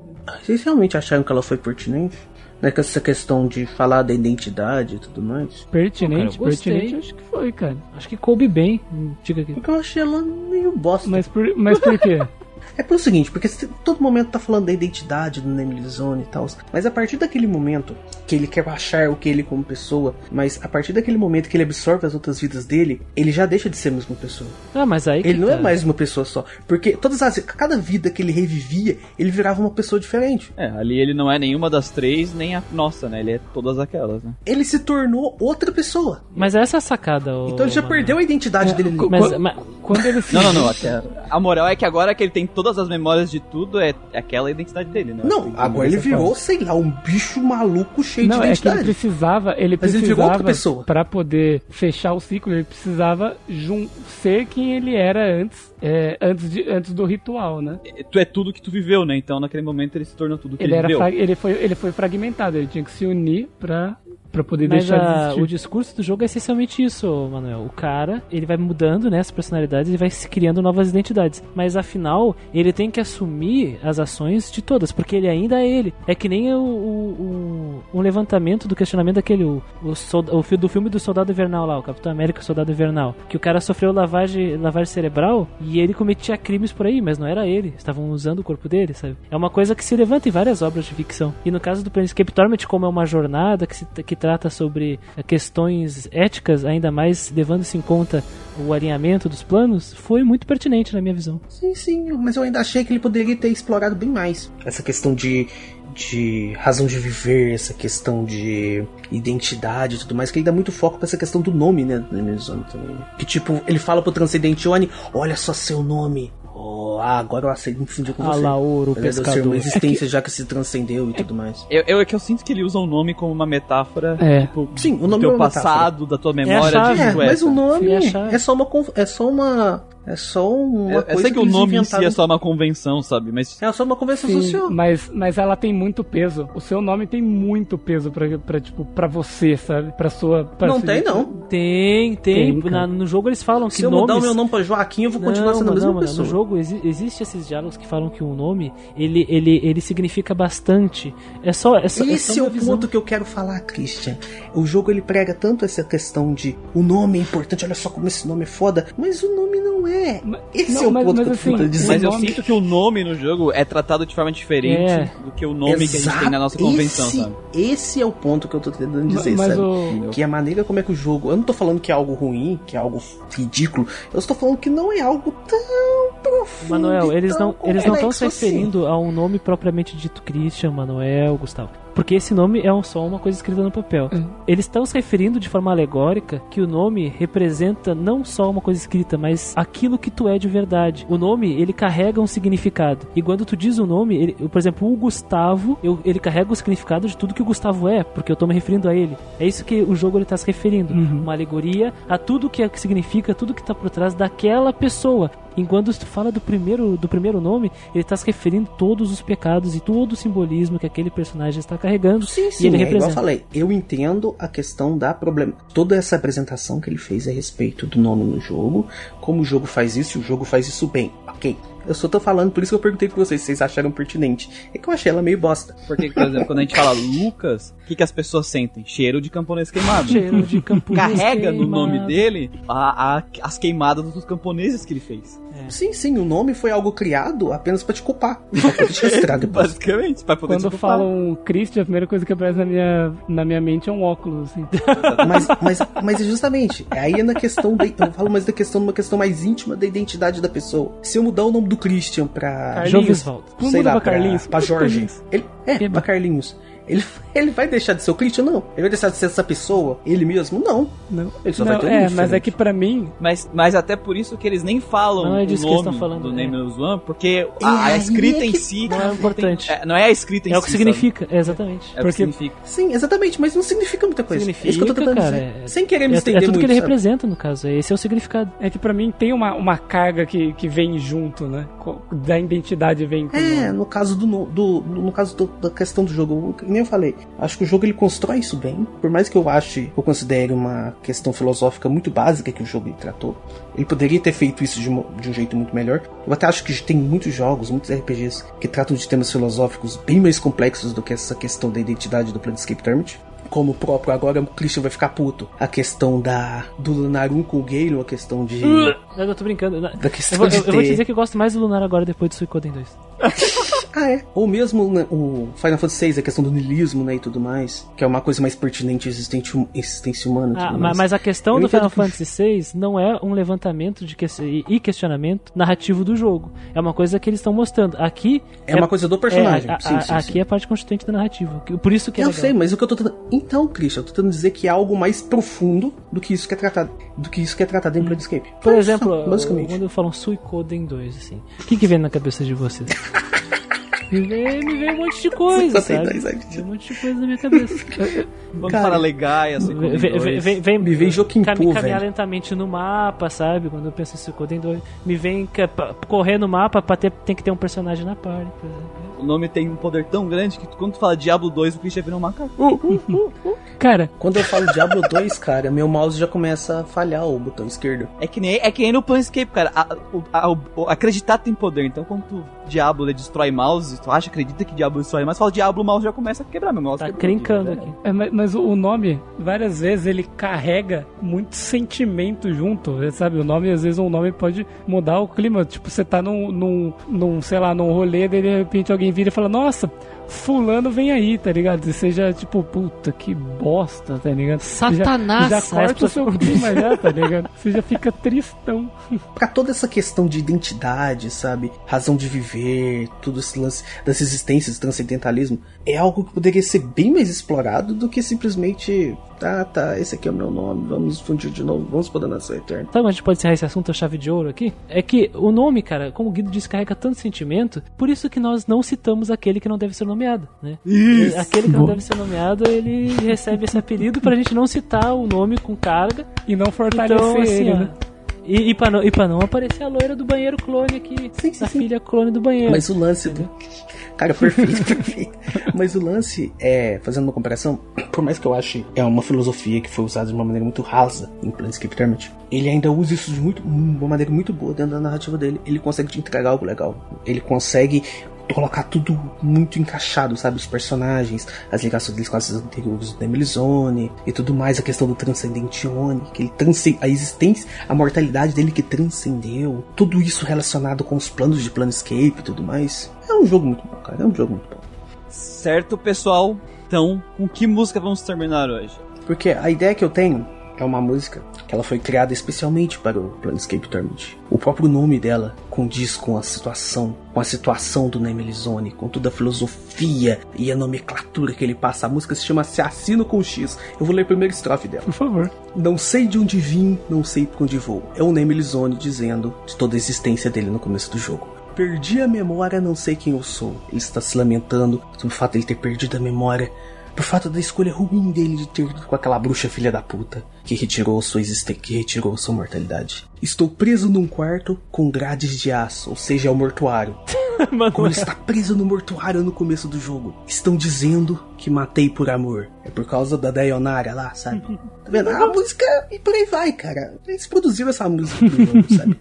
Vocês realmente acharam que ela foi pertinente? Né, com essa questão de falar da identidade e tudo mais? Pertinente, Cara, pertinente, acho que foi, cara. Acho que coube bem. Diga aqui. Porque eu achei ela meio bosta. Mas por, mas por quê? É pelo seguinte, porque todo momento tá falando da identidade do Namely Zone e tal. Mas a partir daquele momento que ele quer achar o que ele como pessoa, mas a partir daquele momento que ele absorve as outras vidas dele, ele já deixa de ser a mesma pessoa. Ah, mas aí que Ele não tá. é mais uma pessoa só. Porque todas as. Cada vida que ele revivia, ele virava uma pessoa diferente. É, ali ele não é nenhuma das três, nem a nossa, né? Ele é todas aquelas, né? Ele se tornou outra pessoa. Mas essa é a sacada, ô, Então ele já Manoel. perdeu a identidade dele. ali. Mas, mas- Quando ele se Não, não, não. até- a moral é que agora que ele tem todas as memórias de tudo, é aquela identidade dele, né? Não, agora ele virou, sei lá, um bicho maluco cheio Não, de é que ele identidade. precisava, ele Mas ele virou precisava outra pessoa. para poder fechar o ciclo, ele precisava jun- ser quem ele era antes, é, antes, de, antes do ritual, né? Tu é tudo que tu viveu, né? Então naquele momento ele se tornou tudo que Ele ele, era viveu. ele foi ele foi fragmentado, ele tinha que se unir pra para poder Mas deixar de a- existir. o discurso do jogo é essencialmente isso, Manuel. O cara, ele vai mudando, né, as personalidades e vai se criando novas identidades. Mas afinal, ele tem que assumir as ações de todas, porque ele ainda é ele. É que nem o, o, o- um levantamento do questionamento daquele, o, o, solda- o do filme do Soldado Invernal lá, o Capitão América e o Soldado Invernal. Que o cara sofreu lavagem, lavagem cerebral e ele cometia crimes por aí, mas não era ele. Estavam usando o corpo dele, sabe? É uma coisa que se levanta em várias obras de ficção. E no caso do Planescape Torment, como é uma jornada que, se, que trata sobre questões éticas, ainda mais levando-se em conta o alinhamento dos planos, foi muito pertinente na minha visão. Sim, sim, mas eu ainda achei que ele poderia ter explorado bem mais essa questão de, de razão de viver, essa questão de identidade e tudo mais, que ele dá muito foco pra essa questão do nome, né, do também. né? Que tipo, ele fala pro Transcendente Oni, olha só seu nome. Oh, ah, agora eu aceito me fundir com você. Alaor, o pescador. uma existência já que se transcendeu e tudo mais. Eu, eu, é que eu sinto que ele usa o nome como uma metáfora É. tipo, Sim, o do nome teu é uma metáfora. passado, da tua memória chave. de É, tu mas o nome Sim, é a chave. é só uma é só uma é só uma Eu, coisa sei que o eles nome em si inventaram. é só uma convenção, sabe? Mas É só uma conversa Sim, social. mas, mas ela tem muito peso. O seu nome tem muito peso pra, pra, tipo, pra você, sabe? Pra sua. Pra Não tem não. Tem, tem. Tem. Na- no jogo eles falam que Se eu nomes... mudar o meu nome pra Joaquim, eu vou continuar sendo a mesma não, pessoa. No jogo exi existe esses diálogos que falam que o nome ele, ele, ele significa bastante. É só é só, é só Esse é uma o visão. ponto que eu quero falar, Christian. O jogo ele prega tanto essa questão de o nome é importante, olha só como esse nome é foda, mas o nome não é. Ma- Esse não, é o mas- ponto mas que eu assim, tô tentando dizer. Mas eu nome- sinto que o nome no jogo é tratado de forma diferente É. do que o nome que a gente tem na nossa Exato. convenção, esse, sabe? Esse é o ponto que eu tô tentando dizer, mas sabe? o-? Que a maneira como é que o jogo. Eu não tô falando que é algo ruim, que é algo ridículo. Eu estou falando que não é algo tão profundo. Manuel, eles tão não eles não estão se assim. referindo a um nome propriamente dito Christian, Manuel, Gustavo. Porque esse nome é um- só uma coisa escrita no papel. Hum. Eles estão se referindo de forma alegórica que o nome representa não só uma coisa escrita, mas aquilo que tu é de verdade. O nome, ele carrega um significado. E quando tu diz o nome, ele- por exemplo, o Gustavo, eu- ele carrega o significado de tudo que o Gustavo é, porque eu tô me referindo a ele. É isso que o jogo ele tá se referindo. Uhum. Uma alegoria a tudo que, é- que significa, tudo que tá por trás daquela pessoa. Enquanto tu fala do primeiro, do primeiro nome, ele está se referindo a todos os pecados e todo o simbolismo que aquele personagem está carregando. Sim, e sim, ele é igual eu representa. falei. Eu entendo a questão da problema. Toda essa apresentação que ele fez a respeito do nome no jogo, como o jogo faz isso, e o jogo faz isso bem. Ok. Eu só tô falando, por isso que eu perguntei pra vocês se vocês acharam pertinente. É que eu achei ela meio bosta. Porque, por exemplo, quando a gente fala Lucas, o que, que as pessoas sentem? Cheiro de camponês queimado. Cheiro de campo Carrega no nome dele a, a- as queimadas dos camponeses que ele fez. Sim, sim, o nome foi algo criado apenas pra te culpar. Pra poder te rastrear depois. Basicamente, pra poder Quando te culpar. falam Christian, a primeira coisa que aparece na minha, na minha mente é um óculos, assim. Mas, mas, mas é justamente, aí é na questão da, eu falo mais da questão uma questão mais íntima da identidade da pessoa. Se eu mudar o nome do Christian pra, Carlinhos. Sei lá, pra pra, Carlinhos. pra Jorge, ele, é, Eba. pra Carlinhos. Ele, ele vai deixar de ser o Christian? Não. Ele vai deixar de ser essa pessoa? Ele mesmo? Não. Não, Ele só Não, vai ter um é, nome mas é diferente. que pra mim, Mas, mas até por isso que eles nem falam Não é o que nome estão falando, do é. Nameless One, porque a, a aí escrita é em si não é importante. é, não é a escrita em É o si, que significa, é, exatamente. É o que Porque- significa. Sim, exatamente, mas não significa muita coisa. Significa, é isso que eu tô tentando cara, dizer. é- Sem querer me É, é estender tudo muito, que ele sabe? representa, no caso. Esse é o significado. é que pra mim tem uma, uma carga que, que vem junto, né? Da identidade vem É, no caso do, no- do no caso do- da questão do jogo, nem eu falei. Acho que o jogo ele constrói isso bem. Por mais que eu ache, eu considere uma questão filosófica muito básica que o jogo ele tratou, ele poderia ter feito isso de, de um jeito muito melhor. Eu até acho que tem muitos jogos, muitos RPGs que tratam de temas filosóficos bem mais complexos do que essa questão da identidade do Planescape Torment. Como o próprio agora o Christian vai ficar puto. A questão da do Lunar 1 com o Gale, a questão de Não, eu tô brincando. Da Eu questão vou, de eu, eu vou te ter- dizer que eu gosto mais do Lunar agora depois do Suicoden 2. Ah, é. Ou mesmo né, o Final Fantasy VI, a questão do niilismo, né, e tudo mais. Que é uma coisa mais pertinente à existente, hum- existência humana. e Ah, tudo ma- mais. mas a questão Eu do Final que- Fantasy VI não é um levantamento de que- e questionamento narrativo do jogo. É uma coisa que eles estão mostrando. Aqui É uma coisa do personagem. a- a- Sim, sim, aqui sim. é a parte constituinte da narrativa. Que- Por isso que é eu legal. sei, mas o que eu tô tentando. Então, Christian, eu tô tentando dizer que é algo mais profundo do que isso que é tratado. Do que isso que é tratado em Planescape. Por Só, exemplo, basicamente. quando falam Suicoden 2, assim, o que, que vem na cabeça de vocês? me, vem, me vem um monte de coisa, Suicoden sabe? 2, ai, Vem um monte de coisa na minha cabeça. Vamos Cara, para Legai, assim, Vem, vem, vem, vem, Me vem Joaquim cam- caminhar velho. lentamente no mapa, sabe? Quando eu penso em Suicoden 2. Me vem correr no mapa pra ter, tem que ter um personagem na party, por exemplo. O nome tem um poder tão grande que quando tu fala Diablo 2, o Christian vira um macaco. Cara, Quando eu falo Diablo 2, cara, meu mouse já começa a falhar o botão esquerdo. É que nem, é que nem no Planescape, cara. A- o- a- acreditar tem poder. Então, quando tu, Diablo ele destrói mouse, tu acha, acredita que Diablo destrói mouse, fala Diablo, o mouse já começa a quebrar. Meu mouse Tá crincando né? aqui. É, mas, mas o o nome, várias vezes, ele carrega muito sentimento junto, sabe? O nome, às vezes, um nome pode mudar o clima. Tipo, você tá num, num, num sei lá, num rolê, daí de repente alguém vira e fala, nossa, fulano vem aí, tá ligado? E você já, tipo, puta, que bosta, tá ligado? Você já- Satanás, Já, as corta o seu clima já, tá ligado? Você já fica tristão. Pra toda essa questão de identidade, sabe? Razão de viver, tudo esse lance das existências, transcendentalismo, é algo que poderia ser bem mais explorado do que simplesmente, tá, tá, esse aqui é o meu nome, vamos fundir de novo, vamos poder nascer eterno. Sabe onde a gente pode encerrar esse assunto, a chave de ouro aqui? É que o nome, cara, como o Guido disse, carrega tanto sentimento, por isso que nós não citamos aquele que não deve ser nomeado, né? Isso. Aquele que não deve ser nomeado, ele recebe esse apelido pra gente não citar o nome com carga. E não fortalecer Então, assim, ele, ó, né? E, e, pra não, e pra não aparecer a loira do banheiro clone aqui, Sim, sim, a sim. filha clone do banheiro. Mas o lance do. Cara, perfeito, perfeito. Mas o lance é, fazendo uma comparação, por mais que eu ache é uma filosofia que foi usada de uma maneira muito rasa em Planescape Torment, ele ainda usa isso de muito, uma maneira muito boa dentro da narrativa dele. Ele consegue te entregar algo legal. Ele consegue colocar tudo muito encaixado, sabe? Os personagens, as ligações deles com as anteriores do Demilizone e tudo mais, a questão do Transcendentione, que ele transcende, a existência, a mortalidade dele que transcendeu, tudo isso relacionado com os planos de Planescape e tudo mais. É um jogo muito bom, cara, é um jogo muito bom. Certo, pessoal. Então, com que música vamos terminar hoje? Porque a ideia que eu tenho é uma música que ela foi criada especialmente para o Planescape Torment. O próprio nome dela condiz com a situação, com a situação do Nemelizone, com toda a filosofia e a nomenclatura que ele passa. A música se chama Assassino com X. Eu vou ler a primeira estrofe dela. Por favor. Não sei de onde vim, não sei por onde vou. É o Nemelizone dizendo de toda a existência dele no começo do jogo. Perdi a memória, não sei quem eu sou. Ele está se lamentando sobre o fato de ele ter perdido a memória. Por fato da escolha ruim dele de ter ido com aquela bruxa filha da puta que retirou sua existência, que retirou sua mortalidade. Estou preso num quarto com grades de aço, ou seja, é o mortuário. Como ele está preso no mortuário no começo do jogo. Estão dizendo que matei por amor. É por causa da Dayonara lá, sabe? Tá vendo? A música e por aí vai, cara. Eles produziram essa música pro jogo, sabe?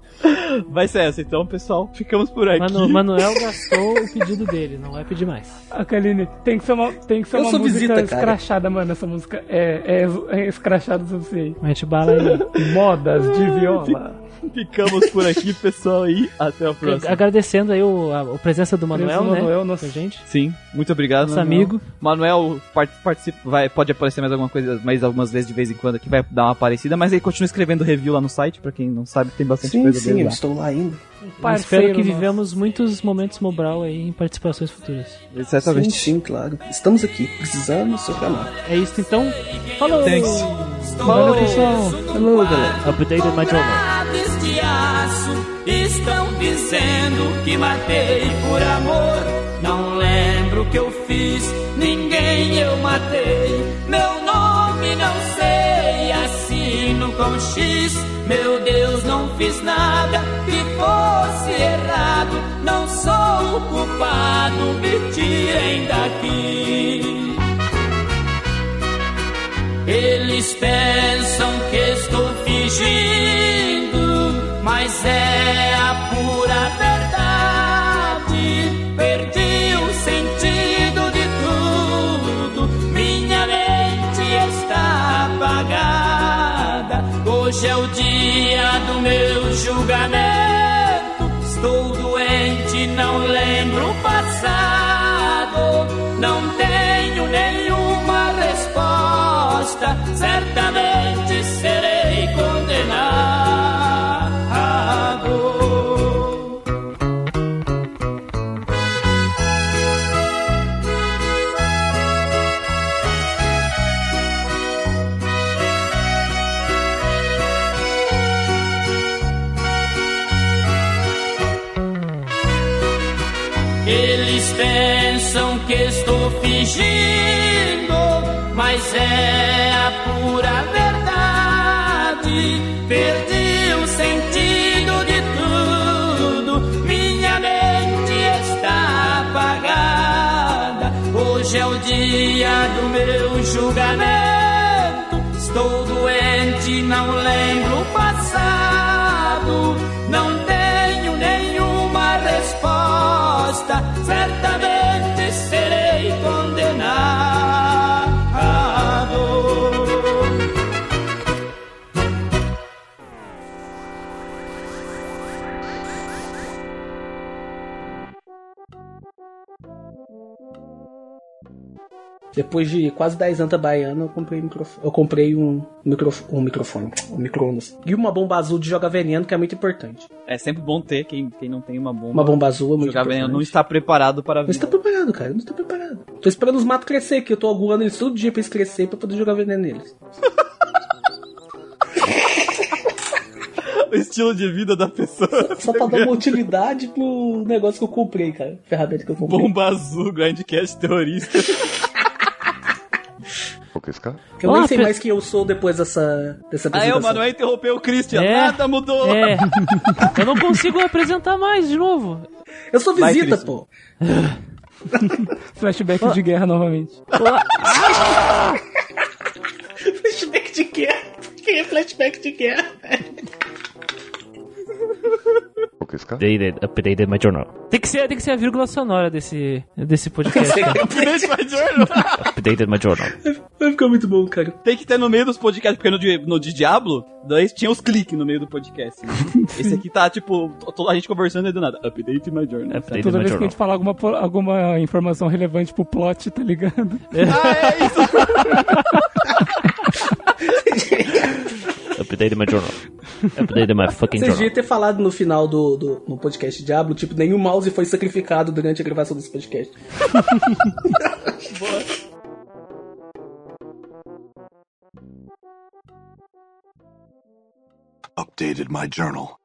Vai ser essa, então, pessoal. Ficamos por aqui. Mano, Manuel gastou o pedido dele, não vai pedir mais. A Kaline, tem que ser uma, tem que ser Eu uma música visita, escrachada, mano. Essa música é, é, é escrachada o suficiente. Mete bala aí. Modas de viola. Ficamos por aqui, pessoal, e até a próxima. Agradecendo aí o, a, a presença do Manuel, Presença do né? Manuel, nosso- Com a gente. Sim, muito obrigado, Nosso Manuel. amigo. Manuel part- participa, vai, pode aparecer mais alguma coisa, mais algumas vezes de vez em quando aqui, vai dar uma aparecida, mas ele continua escrevendo review lá no site, pra quem não sabe, tem bastante Sim, coisa sim, dele eu lá. estou lá ainda. Eu Parceiro espero que nosso. vivemos muitos momentos Mobral aí em participações futuras. Sim, Exatamente. sim, claro. Estamos aqui, precisamos reclamar. É isso então. Falou! Thanks. Valeu, pessoal! Falou, galera. Updated my de aço estão dizendo que matei por amor. Não lembro o que eu fiz, ninguém eu matei. Meu nome não sei, assino com X. Meu Deus, não fiz nada que fosse errado. Não sou o culpado, me tirem daqui. Eles pensam que estou fingindo, mas é a é a pura verdade. Perdi o sentido de tudo, minha mente está apagada. Hoje é o dia do meu julgamento. Estou doente, não lembro o passado, não tenho nenhuma resposta. Certamente Depois de quase 10 anos trabalhando, eu comprei, microf... eu comprei um, microf... um microfone, um micro-ondas. E uma bomba azul de joga veneno, que é muito importante. É sempre bom ter quem, quem não tem uma bomba. Uma bomba azul é muito Jogar veneno não está preparado para a Não está preparado, cara. Não está preparado. Tô esperando os matos crescer aqui. Eu tô aguando eles todo dia pra eles crescer pra poder jogar veneno neles. O estilo de vida da pessoa. Só pra dar uma utilidade pro negócio que eu comprei, cara. Ferramenta que eu comprei. Bomba azul, grindcast terrorista. Que eu nem Ah, sei pe- mais quem eu sou depois dessa, dessa Aí o apresentação. Manuel interrompeu o Christian. É. Nada mudou. É. Eu não consigo apresentar mais de novo. Eu sou Vai, visita, Christian. pô. Flashback de guerra novamente. Flashback de guerra. Quem é flashback de guerra? Updated, updated my journal. Tem que ser, tem que ser a vírgula sonora desse, desse podcast. Update my journal. Updated my journal. Vai ficar muito bom, cara. Tem que ter no meio dos podcasts, porque no de, no de Diablo, daí tinha os cliques no meio do podcast. né? Esse aqui tá, tipo, to- a gente conversando e do nada. Update my journal. Updated Toda my vez que a journal. gente falar alguma, alguma informação relevante pro plot, tá ligado? Ah, é isso. Updated my journal. Updated my fucking Vocês journal. deviam ter falado no final do, do no podcast Diablo, tipo, nenhum mouse foi sacrificado durante a gravação desse podcast. Updated my journal.